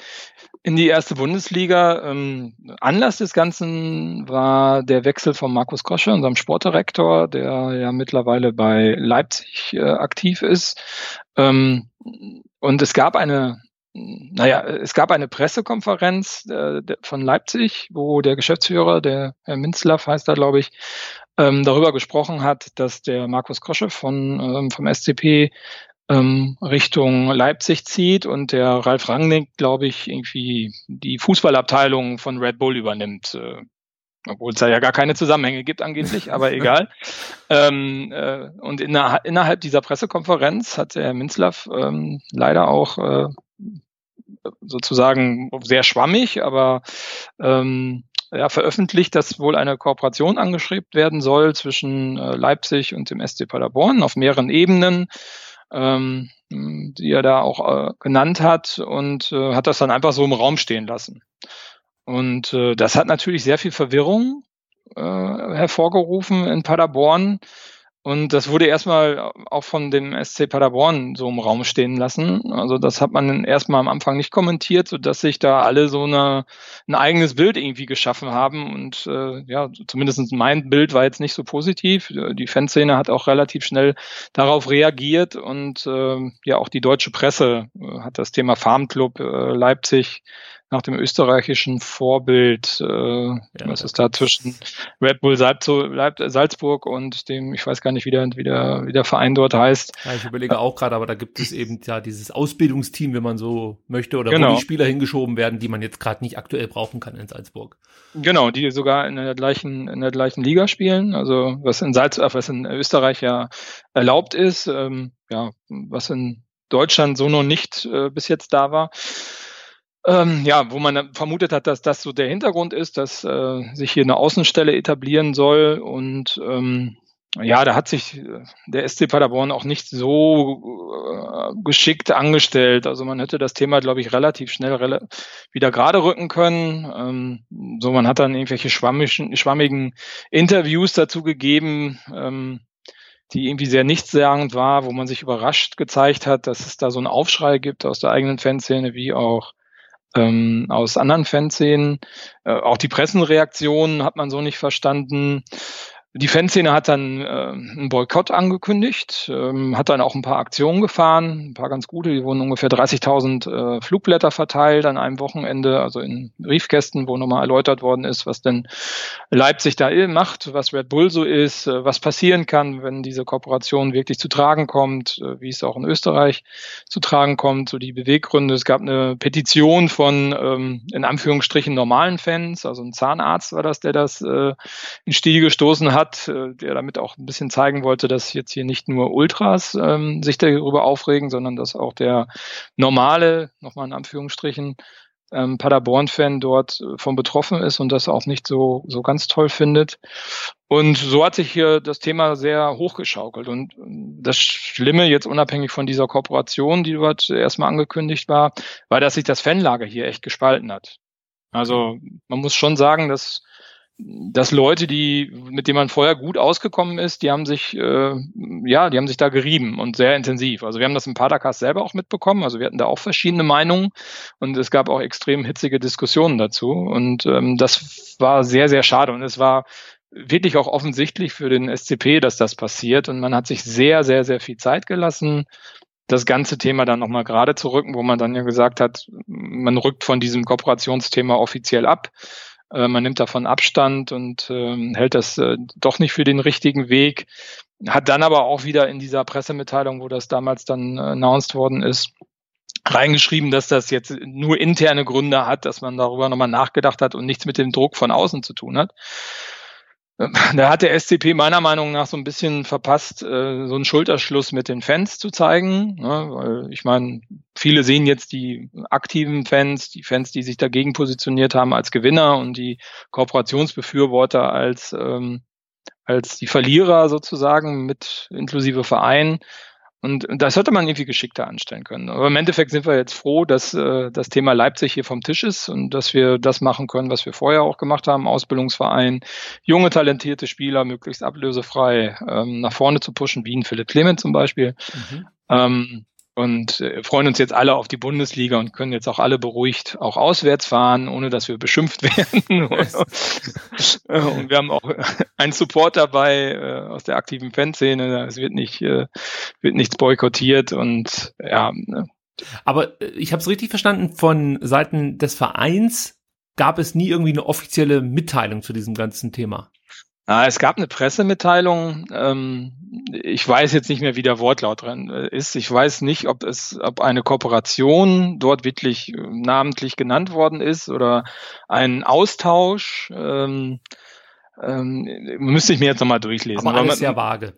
in die erste Bundesliga. Ähm, Anlass des Ganzen war der Wechsel von Markus Kosche, unserem Sportdirektor, der ja mittlerweile bei Leipzig äh, aktiv ist. Ähm, und es gab eine naja, es gab eine Pressekonferenz äh, von Leipzig, wo der Geschäftsführer, der Herr Minzlaff heißt da, glaube ich, ähm, darüber gesprochen hat, dass der Markus Kosche von, ähm, vom SCP ähm, Richtung Leipzig zieht und der Ralf Rangnick, glaube ich, irgendwie die Fußballabteilung von Red Bull übernimmt. Äh, obwohl es da ja gar keine Zusammenhänge gibt angeblich, aber egal. Ähm, äh, und inner, innerhalb dieser Pressekonferenz hat der Minzlaff ähm, leider auch äh, sozusagen sehr schwammig, aber ähm, ja, veröffentlicht, dass wohl eine Kooperation angestrebt werden soll zwischen äh, Leipzig und dem SC Paderborn auf mehreren Ebenen ähm, die er da auch äh, genannt hat und äh, hat das dann einfach so im Raum stehen lassen. Und äh, das hat natürlich sehr viel Verwirrung äh, hervorgerufen in Paderborn, und das wurde erstmal auch von dem SC Paderborn so im Raum stehen lassen. Also das hat man erstmal am Anfang nicht kommentiert, so dass sich da alle so eine, ein eigenes Bild irgendwie geschaffen haben. Und äh, ja, zumindest mein Bild war jetzt nicht so positiv. Die Fanszene hat auch relativ schnell darauf reagiert und äh, ja, auch die deutsche Presse äh, hat das Thema Farmclub äh, Leipzig nach dem österreichischen Vorbild, äh, ja, was ist da zwischen Red Bull Salzburg und dem, ich weiß gar nicht, wie der, wie der, wie der Verein dort heißt. Ja, ich überlege auch gerade, aber da gibt es eben ja dieses Ausbildungsteam, wenn man so möchte, oder genau. wo die Spieler hingeschoben werden, die man jetzt gerade nicht aktuell brauchen kann in Salzburg. Genau, die sogar in der gleichen, in der gleichen Liga spielen, also was in Salz, was in Österreich ja erlaubt ist, ähm, ja, was in Deutschland so noch nicht äh, bis jetzt da war. Ähm, ja, wo man vermutet hat, dass das so der Hintergrund ist, dass äh, sich hier eine Außenstelle etablieren soll und ähm, ja, da hat sich äh, der SC Paderborn auch nicht so äh, geschickt angestellt. Also man hätte das Thema, glaube ich, relativ schnell rela wieder gerade rücken können. Ähm, so, man hat dann irgendwelche schwammigen, schwammigen Interviews dazu gegeben, ähm, die irgendwie sehr nichtssagend war, wo man sich überrascht gezeigt hat, dass es da so einen Aufschrei gibt aus der eigenen Fanszene, wie auch ähm, aus anderen Fanszenen. Äh, auch die Pressenreaktionen hat man so nicht verstanden. Die Fanszene hat dann äh, einen Boykott angekündigt, ähm, hat dann auch ein paar Aktionen gefahren, ein paar ganz gute. Die wurden ungefähr 30.000 äh, Flugblätter verteilt an einem Wochenende, also in Briefkästen, wo nochmal erläutert worden ist, was denn Leipzig da macht, was Red Bull so ist, äh, was passieren kann, wenn diese Kooperation wirklich zu tragen kommt, äh, wie es auch in Österreich zu tragen kommt, so die Beweggründe. Es gab eine Petition von ähm, in Anführungsstrichen normalen Fans, also ein Zahnarzt war das, der das äh, in Stil gestoßen hat hat, äh, der damit auch ein bisschen zeigen wollte, dass jetzt hier nicht nur Ultras ähm, sich darüber aufregen, sondern dass auch der normale, nochmal in Anführungsstrichen, ähm, Paderborn-Fan dort äh, von betroffen ist und das auch nicht so, so ganz toll findet. Und so hat sich hier das Thema sehr hochgeschaukelt. Und ähm, das Schlimme, jetzt unabhängig von dieser Kooperation, die dort erstmal angekündigt war, war, dass sich das Fanlager hier echt gespalten hat. Also man muss schon sagen, dass dass Leute, die, mit denen man vorher gut ausgekommen ist, die haben sich, äh, ja, die haben sich da gerieben und sehr intensiv. Also wir haben das im Padercast selber auch mitbekommen. Also wir hatten da auch verschiedene Meinungen und es gab auch extrem hitzige Diskussionen dazu. Und ähm, das war sehr, sehr schade. Und es war wirklich auch offensichtlich für den SCP, dass das passiert. Und man hat sich sehr, sehr, sehr viel Zeit gelassen, das ganze Thema dann nochmal gerade zu rücken, wo man dann ja gesagt hat, man rückt von diesem Kooperationsthema offiziell ab äh, man nimmt davon Abstand und äh, hält das äh, doch nicht für den richtigen Weg. Hat dann aber auch wieder in dieser Pressemitteilung, wo das damals dann announced worden ist, reingeschrieben, dass das jetzt nur interne Gründe hat, dass man darüber nochmal nachgedacht hat und nichts mit dem Druck von außen zu tun hat. Da hat der SCP meiner Meinung nach so ein bisschen verpasst, äh, so einen Schulterschluss mit den Fans zu zeigen. Ne? Ich meine, viele sehen jetzt die aktiven Fans, die Fans, die sich dagegen positioniert haben, als Gewinner und die Kooperationsbefürworter als, ähm, als die Verlierer sozusagen mit inklusive Verein. Und, das hätte man irgendwie geschickter anstellen können. Aber im Endeffekt sind wir jetzt froh, dass äh, das Thema Leipzig hier vom Tisch ist und dass wir das machen können, was wir vorher auch gemacht haben, Ausbildungsverein, junge, talentierte Spieler möglichst ablösefrei ähm, nach vorne zu pushen, wie ein Philipp Clement zum Beispiel. Mhm. Ähm, und äh, freuen uns jetzt alle auf die Bundesliga und können jetzt auch alle beruhigt auch auswärts fahren, ohne dass wir beschimpft werden. und wir haben auch einen Support dabei äh, aus der aktiven Fanszene. Es wird nicht, äh, wird nichts boykottiert und ja. Ne. Aber äh, ich habe es richtig verstanden, von Seiten des Vereins gab es nie irgendwie eine offizielle Mitteilung zu diesem ganzen Thema. Ah, es gab eine Pressemitteilung. Ähm, ich weiß jetzt nicht mehr, wie der Wortlaut drin äh, ist. Ich weiß nicht, ob es, ob eine Kooperation dort wirklich äh, namentlich genannt worden ist oder ein Austausch. Ähm, ähm, müsste ich mir jetzt nochmal durchlesen. Aber alles sehr vage.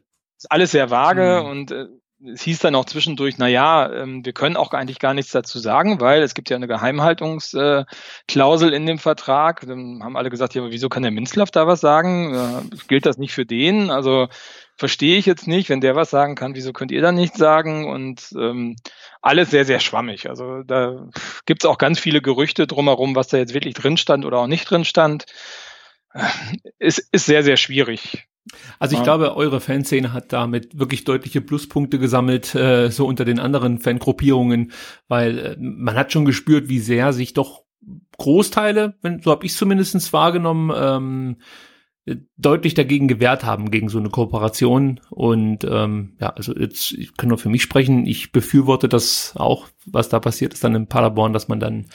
Alles sehr vage mhm. und äh, es hieß dann auch zwischendurch, na ja, ähm, wir können auch eigentlich gar nichts dazu sagen, weil es gibt ja eine Geheimhaltungsklausel in dem Vertrag. Dann haben alle gesagt, ja, aber wieso kann der Minzlaff da was sagen? Äh, gilt das nicht für den? Also verstehe ich jetzt nicht, wenn der was sagen kann, wieso könnt ihr dann nichts sagen? Und ähm, alles sehr, sehr schwammig. Also da gibt es auch ganz viele Gerüchte drumherum, was da jetzt wirklich drin stand oder auch nicht drin stand. Es ist sehr, sehr schwierig. Also ich ja. glaube, eure Fanszene hat damit wirklich deutliche Pluspunkte gesammelt, äh, so unter den anderen Fangruppierungen, weil äh, man hat schon gespürt, wie sehr sich doch Großteile, wenn, so habe ich zumindest wahrgenommen, ähm, deutlich dagegen gewehrt haben, gegen so eine Kooperation. Und ähm, ja, also jetzt, ich kann nur für mich sprechen, ich befürworte das auch, was da passiert ist dann in Paderborn, dass man dann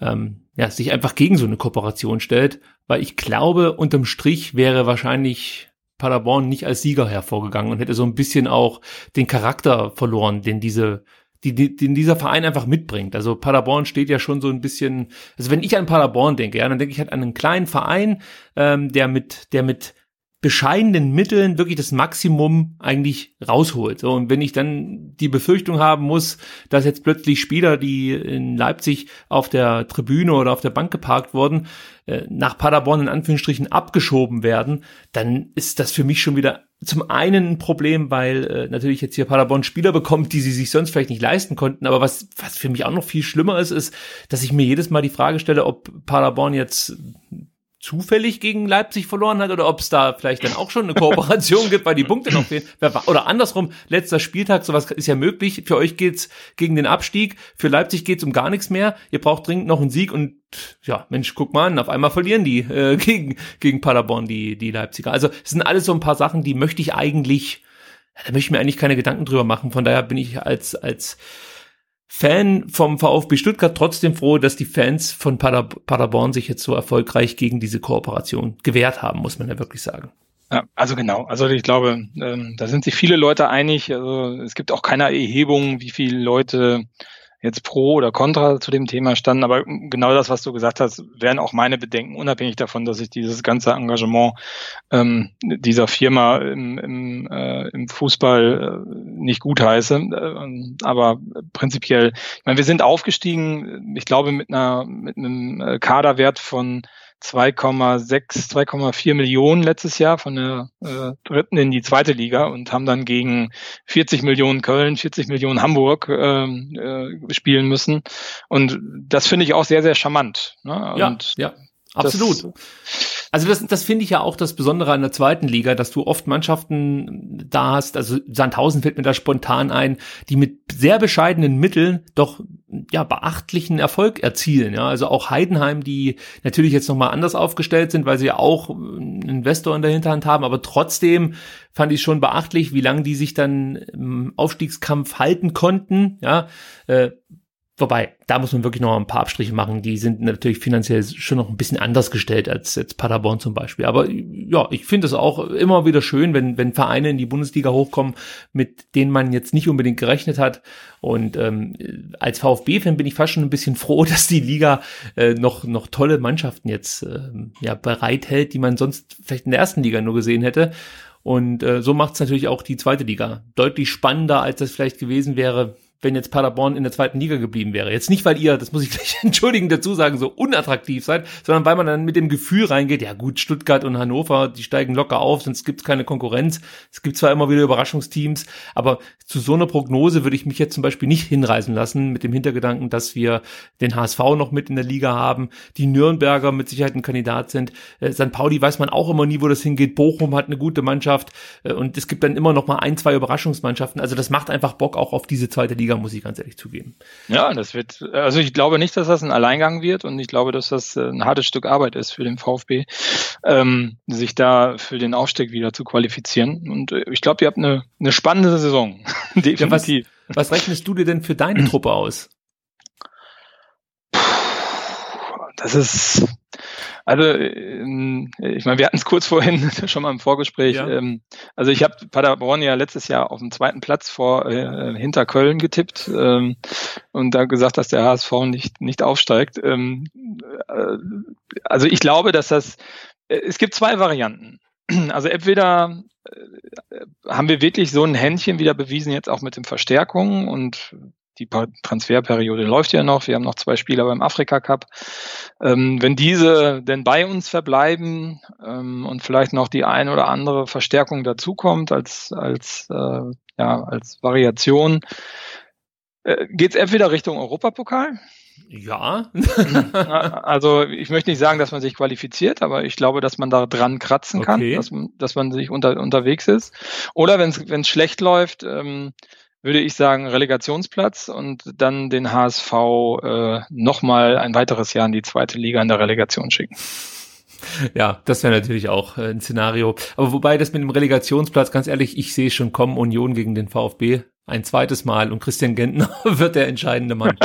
ähm, ja, sich einfach gegen so eine Kooperation stellt, weil ich glaube, unterm Strich wäre wahrscheinlich Paderborn nicht als Sieger hervorgegangen und hätte so ein bisschen auch den Charakter verloren, den diese die, die, den dieser Verein einfach mitbringt. Also Paderborn steht ja schon so ein bisschen, also wenn ich an Paderborn denke, ja, dann denke ich halt an einen kleinen Verein, ähm, der mit, der mit bescheidenen Mitteln wirklich das Maximum eigentlich rausholt. So, und wenn ich dann die Befürchtung haben muss, dass jetzt plötzlich Spieler, die in Leipzig auf der Tribüne oder auf der Bank geparkt wurden, äh, nach Paderborn in Anführungsstrichen abgeschoben werden, dann ist das für mich schon wieder zum einen ein Problem, weil äh, natürlich jetzt hier Paderborn Spieler bekommt, die sie sich sonst vielleicht nicht leisten konnten. Aber was, was für mich auch noch viel schlimmer ist, ist, dass ich mir jedes Mal die Frage stelle, ob Paderborn jetzt zufällig gegen Leipzig verloren hat oder ob es da vielleicht dann auch schon eine Kooperation gibt, weil die Punkte noch fehlen. Oder andersrum, letzter Spieltag, sowas ist ja möglich. Für euch geht's gegen den Abstieg, für Leipzig geht's um gar nichts mehr. Ihr braucht dringend noch einen Sieg und ja, Mensch, guck mal an, auf einmal verlieren die äh, gegen, gegen Paderborn, die, die Leipziger. Also es sind alles so ein paar Sachen, die möchte ich eigentlich, da möchte ich mir eigentlich keine Gedanken drüber machen. Von daher bin ich als, als Fan vom VfB Stuttgart trotzdem froh, dass die Fans von Pader Paderborn sich jetzt so erfolgreich gegen diese Kooperation gewehrt haben, muss man ja wirklich sagen. Ja, also genau. Also ich glaube, ähm, da sind sich viele Leute einig. Also es gibt auch keine Erhebung, wie viele Leute jetzt pro oder contra zu dem Thema standen, aber genau das, was du gesagt hast, wären auch meine Bedenken, unabhängig davon, dass ich dieses ganze Engagement ähm, dieser Firma im, im, äh, im Fußball äh, nicht gut heiße. Äh, aber prinzipiell, ich meine, wir sind aufgestiegen, ich glaube, mit einer mit einem äh, Kaderwert von 2,6, 2,4 Millionen letztes Jahr von der äh, dritten in die zweite Liga und haben dann gegen 40 Millionen Köln, 40 Millionen Hamburg äh, äh, spielen müssen. Und das finde ich auch sehr, sehr charmant. Ne? Ja, ja, absolut. Also das, das finde ich ja auch das Besondere an der zweiten Liga, dass du oft Mannschaften da hast, also Sandhausen fällt mir da spontan ein, die mit sehr bescheidenen Mitteln doch ja beachtlichen Erfolg erzielen. Ja, also auch Heidenheim, die natürlich jetzt noch mal anders aufgestellt sind, weil sie ja auch einen Investor in der Hinterhand haben, aber trotzdem fand ich schon beachtlich, wie lange die sich dann im Aufstiegskampf halten konnten. Ja, äh, Wobei, da muss man wirklich noch ein paar Abstriche machen. Die sind natürlich finanziell schon noch ein bisschen anders gestellt als jetzt Paderborn zum Beispiel. Aber ja, ich finde es auch immer wieder schön, wenn, wenn Vereine in die Bundesliga hochkommen, mit denen man jetzt nicht unbedingt gerechnet hat. Und ähm, als VfB-Fan bin ich fast schon ein bisschen froh, dass die Liga äh, noch, noch tolle Mannschaften jetzt äh, ja, bereithält, die man sonst vielleicht in der ersten Liga nur gesehen hätte. Und äh, so macht es natürlich auch die zweite Liga deutlich spannender, als das vielleicht gewesen wäre, wenn jetzt Paderborn in der zweiten Liga geblieben wäre. Jetzt nicht, weil ihr, das muss ich gleich entschuldigen dazu sagen, so unattraktiv seid, sondern weil man dann mit dem Gefühl reingeht, ja gut, Stuttgart und Hannover, die steigen locker auf, sonst gibt's keine Konkurrenz. Es gibt zwar immer wieder Überraschungsteams, aber zu so einer Prognose würde ich mich jetzt zum Beispiel nicht hinreißen lassen, mit dem Hintergedanken, dass wir den HSV noch mit in der Liga haben, die Nürnberger mit Sicherheit ein Kandidat sind. Äh, St. Pauli weiß man auch immer nie, wo das hingeht. Bochum hat eine gute Mannschaft äh, und es gibt dann immer noch mal ein, zwei Überraschungsmannschaften. Also das macht einfach Bock auch auf diese zweite Liga Liga, muss ich ganz ehrlich zugeben. Ja, das wird, also ich glaube nicht, dass das ein Alleingang wird und ich glaube, dass das äh, ein hartes Stück Arbeit ist für den VfB, ähm, sich da für den Aufstieg wieder zu qualifizieren. Und äh, ich glaube, ihr habt eine, eine spannende Saison. Definitiv. Ja, was, was rechnest du dir denn für deine Truppe aus? Das ist, also, ähm, ich meine, wir hatten es kurz vorhin schon mal im Vorgespräch. Ja. Ähm, also ich habe Paderborn ja letztes Jahr auf dem zweiten Platz vor äh, hinter Köln getippt ähm, und da gesagt, dass der HSV nicht nicht aufsteigt. Ähm, äh, also ich glaube, dass das äh, es gibt zwei Varianten. Also entweder äh, haben wir wirklich so ein Händchen wieder bewiesen, jetzt auch mit den Verstärkungen und die Transferperiode läuft ja noch. Wir haben noch zwei Spieler beim Afrika Cup. Ähm, wenn diese denn bei uns verbleiben ähm, und vielleicht noch die ein oder andere Verstärkung dazukommt als, als, äh, ja, als Variation, äh, geht es entweder Richtung Europapokal. Ja. also ich möchte nicht sagen, dass man sich qualifiziert, aber ich glaube, dass man da dran kratzen kann, okay. dass, dass man sich unter, unterwegs ist. Oder wenn es schlecht läuft, ähm, würde ich sagen, Relegationsplatz und dann den HSV äh, nochmal ein weiteres Jahr in die zweite Liga in der Relegation schicken. Ja, das wäre natürlich auch äh, ein Szenario. Aber wobei das mit dem Relegationsplatz, ganz ehrlich, ich sehe schon kommen, Union gegen den VfB ein zweites Mal und Christian Gentner wird der entscheidende Mann.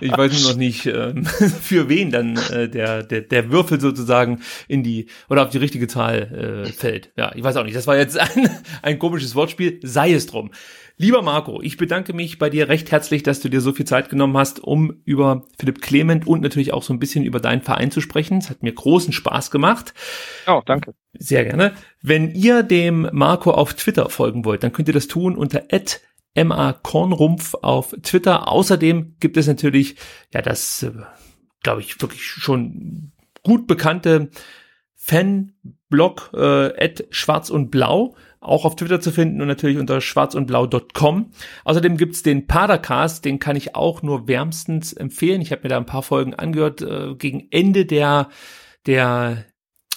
Ich weiß nur noch nicht, ähm, für wen dann äh, der, der, der Würfel sozusagen in die oder auf die richtige Zahl äh, fällt. Ja, ich weiß auch nicht. Das war jetzt ein, ein komisches Wortspiel, sei es drum. Lieber Marco, ich bedanke mich bei dir recht herzlich, dass du dir so viel Zeit genommen hast, um über Philipp Clement und natürlich auch so ein bisschen über deinen Verein zu sprechen. Es hat mir großen Spaß gemacht. Oh, danke. Sehr gerne. Wenn ihr dem Marco auf Twitter folgen wollt, dann könnt ihr das tun unter MA Kornrumpf auf Twitter. Außerdem gibt es natürlich, ja, das, äh, glaube ich, wirklich schon gut bekannte Fanblog äh, Schwarz und Blau auch auf Twitter zu finden und natürlich unter schwarzundblau.com. Außerdem gibt's den Padercast, den kann ich auch nur wärmstens empfehlen. Ich habe mir da ein paar Folgen angehört äh, gegen Ende der der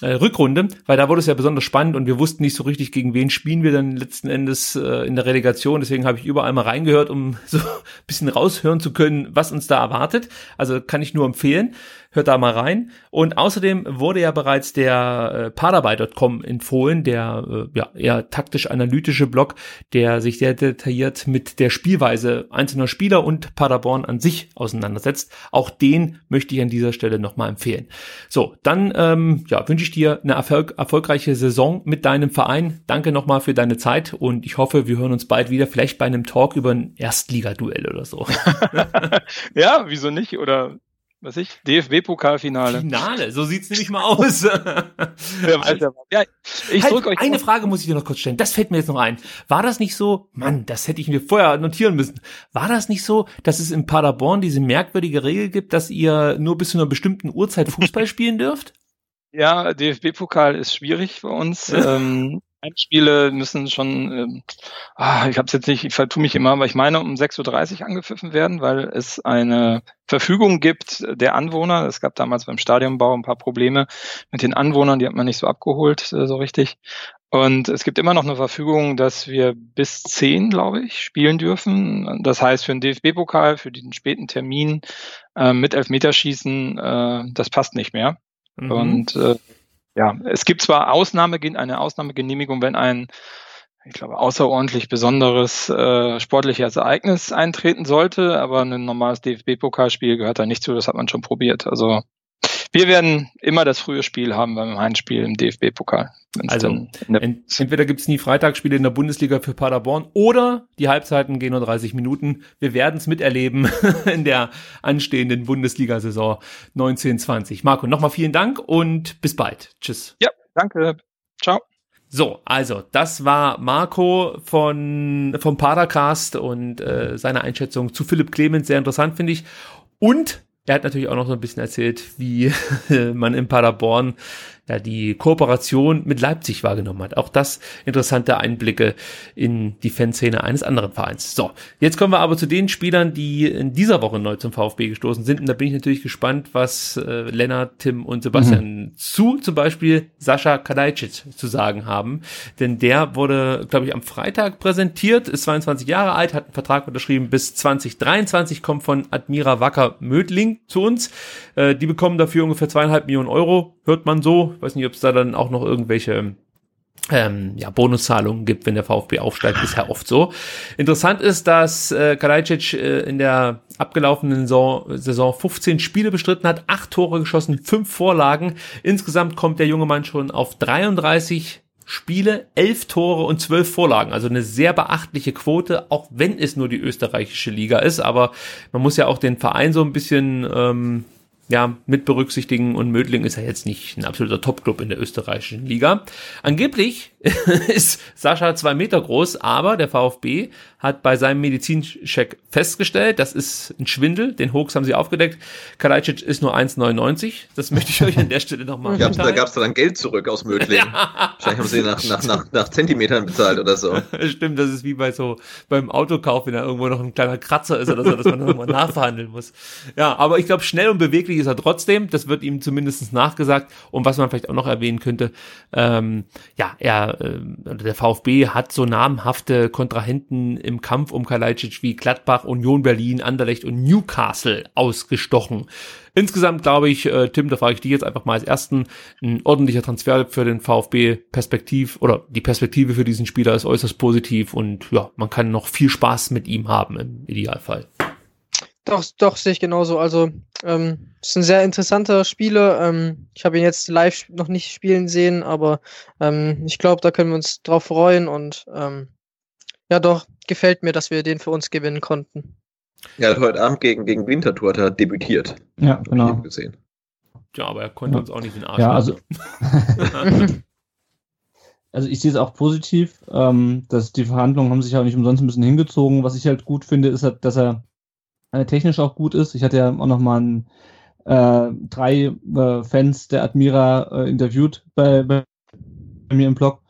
äh, Rückrunde, weil da wurde es ja besonders spannend und wir wussten nicht so richtig, gegen wen spielen wir dann letzten Endes äh, in der Relegation. Deswegen habe ich überall mal reingehört, um so ein bisschen raushören zu können, was uns da erwartet. Also kann ich nur empfehlen. Hört da mal rein. Und außerdem wurde ja bereits der äh, Paderby.com empfohlen, der äh, ja eher taktisch-analytische Blog, der sich sehr detailliert mit der Spielweise einzelner Spieler und Paderborn an sich auseinandersetzt. Auch den möchte ich an dieser Stelle nochmal empfehlen. So, dann ähm, ja, wünsche ich dir eine Erfolg erfolgreiche Saison mit deinem Verein. Danke nochmal für deine Zeit und ich hoffe, wir hören uns bald wieder, vielleicht bei einem Talk über ein Erstligaduell oder so. ja, wieso nicht? Oder was ich? DFB-Pokalfinale. Finale, so sieht's nämlich mal aus. ja, ich halt, euch eine Frage muss ich dir noch kurz stellen. Das fällt mir jetzt noch ein. War das nicht so, Mann, das hätte ich mir vorher notieren müssen. War das nicht so, dass es in Paderborn diese merkwürdige Regel gibt, dass ihr nur bis zu einer bestimmten Uhrzeit Fußball spielen dürft? Ja, DFB-Pokal ist schwierig für uns. ähm, Heimspiele müssen schon, ähm, ah, ich habe es jetzt nicht, ich vertue mich immer, aber ich meine um 6.30 Uhr angepfiffen werden, weil es eine Verfügung gibt der Anwohner. Es gab damals beim Stadionbau ein paar Probleme mit den Anwohnern, die hat man nicht so abgeholt, äh, so richtig. Und es gibt immer noch eine Verfügung, dass wir bis 10, glaube ich, spielen dürfen. Das heißt, für den DFB-Pokal, für den späten Termin äh, mit Elfmeterschießen, äh, das passt nicht mehr. Mhm. Und äh, ja, es gibt zwar Ausnahme, eine Ausnahmegenehmigung, wenn ein ich glaube, außerordentlich besonderes äh, sportliches Ereignis eintreten sollte, aber ein normales DFB-Pokalspiel gehört da nicht zu, das hat man schon probiert. Also wir werden immer das frühe Spiel haben beim Heimspiel im DFB-Pokal. Also ent entweder gibt's nie Freitagsspiele in der Bundesliga für Paderborn oder die Halbzeiten gehen nur 30 Minuten. Wir werden es miterleben in der anstehenden Bundesliga-Saison 1920. Marco, nochmal vielen Dank und bis bald. Tschüss. Ja, danke. Ciao. So, also das war Marco von vom Padercast und äh, seine Einschätzung zu Philipp Clemens sehr interessant finde ich und er hat natürlich auch noch so ein bisschen erzählt, wie man in Paderborn ja, die Kooperation mit Leipzig wahrgenommen hat. Auch das interessante Einblicke in die Fanszene eines anderen Vereins. So, jetzt kommen wir aber zu den Spielern, die in dieser Woche neu zum VfB gestoßen sind. Und da bin ich natürlich gespannt, was äh, Lennart, Tim und Sebastian mhm. zu zum Beispiel Sascha Kadajcic zu sagen haben. Denn der wurde, glaube ich, am Freitag präsentiert, ist 22 Jahre alt, hat einen Vertrag unterschrieben bis 2023, kommt von Admira Wacker Mödling zu uns. Äh, die bekommen dafür ungefähr zweieinhalb Millionen Euro, hört man so. Weiß nicht, ob es da dann auch noch irgendwelche ähm, ja, Bonuszahlungen gibt, wenn der VfB aufsteigt, bisher oft so. Interessant ist, dass äh, Kalajdzic äh, in der abgelaufenen Saison, Saison 15 Spiele bestritten hat, acht Tore geschossen, fünf Vorlagen. Insgesamt kommt der junge Mann schon auf 33 Spiele, elf Tore und zwölf Vorlagen. Also eine sehr beachtliche Quote, auch wenn es nur die österreichische Liga ist. Aber man muss ja auch den Verein so ein bisschen ähm, ja, mit berücksichtigen und Mödling ist ja jetzt nicht ein absoluter Topclub in der österreichischen Liga. Angeblich ist Sascha zwei Meter groß, aber der VfB hat bei seinem Medizincheck festgestellt, das ist ein Schwindel, den Hoax haben sie aufgedeckt. Kalajdzic ist nur 1,99. Das möchte ich euch an der Stelle nochmal sagen. Da gab es dann Geld zurück aus Mödling. ja. Wahrscheinlich haben sie nach, nach, nach, nach Zentimetern bezahlt oder so. Stimmt, das ist wie bei so beim Autokauf, wenn da irgendwo noch ein kleiner Kratzer ist oder so, dass man nochmal nachverhandeln muss. Ja, aber ich glaube, schnell und beweglich ist er trotzdem. Das wird ihm zumindest nachgesagt. Und was man vielleicht auch noch erwähnen könnte, ähm, ja, er, äh, der VfB hat so namhafte Kontrahenten im Kampf um Kalajdzic wie Gladbach, Union Berlin, Anderlecht und Newcastle ausgestochen. Insgesamt glaube ich, äh, Tim, da frage ich dich jetzt einfach mal als ersten, ein ordentlicher Transfer für den VfB Perspektiv oder die Perspektive für diesen Spieler ist äußerst positiv und ja, man kann noch viel Spaß mit ihm haben im Idealfall. Doch, doch, sehe ich genauso. Also, ähm, ist ein sehr interessanter Spieler. Ähm, ich habe ihn jetzt live noch nicht spielen sehen, aber ähm, ich glaube, da können wir uns drauf freuen und ähm, ja, doch, gefällt mir, dass wir den für uns gewinnen konnten. Ja, heute Abend gegen, gegen Winterthur hat er debütiert. Ja, genau. Gesehen. Ja, aber er konnte ja. uns auch nicht den Arsch Ja, also. also ich sehe es auch positiv, ähm, dass die Verhandlungen haben sich auch nicht umsonst ein bisschen hingezogen. Was ich halt gut finde, ist, halt, dass er äh, technisch auch gut ist. Ich hatte ja auch noch mal ein, äh, drei äh, Fans der Admira äh, interviewt bei, bei mir im Blog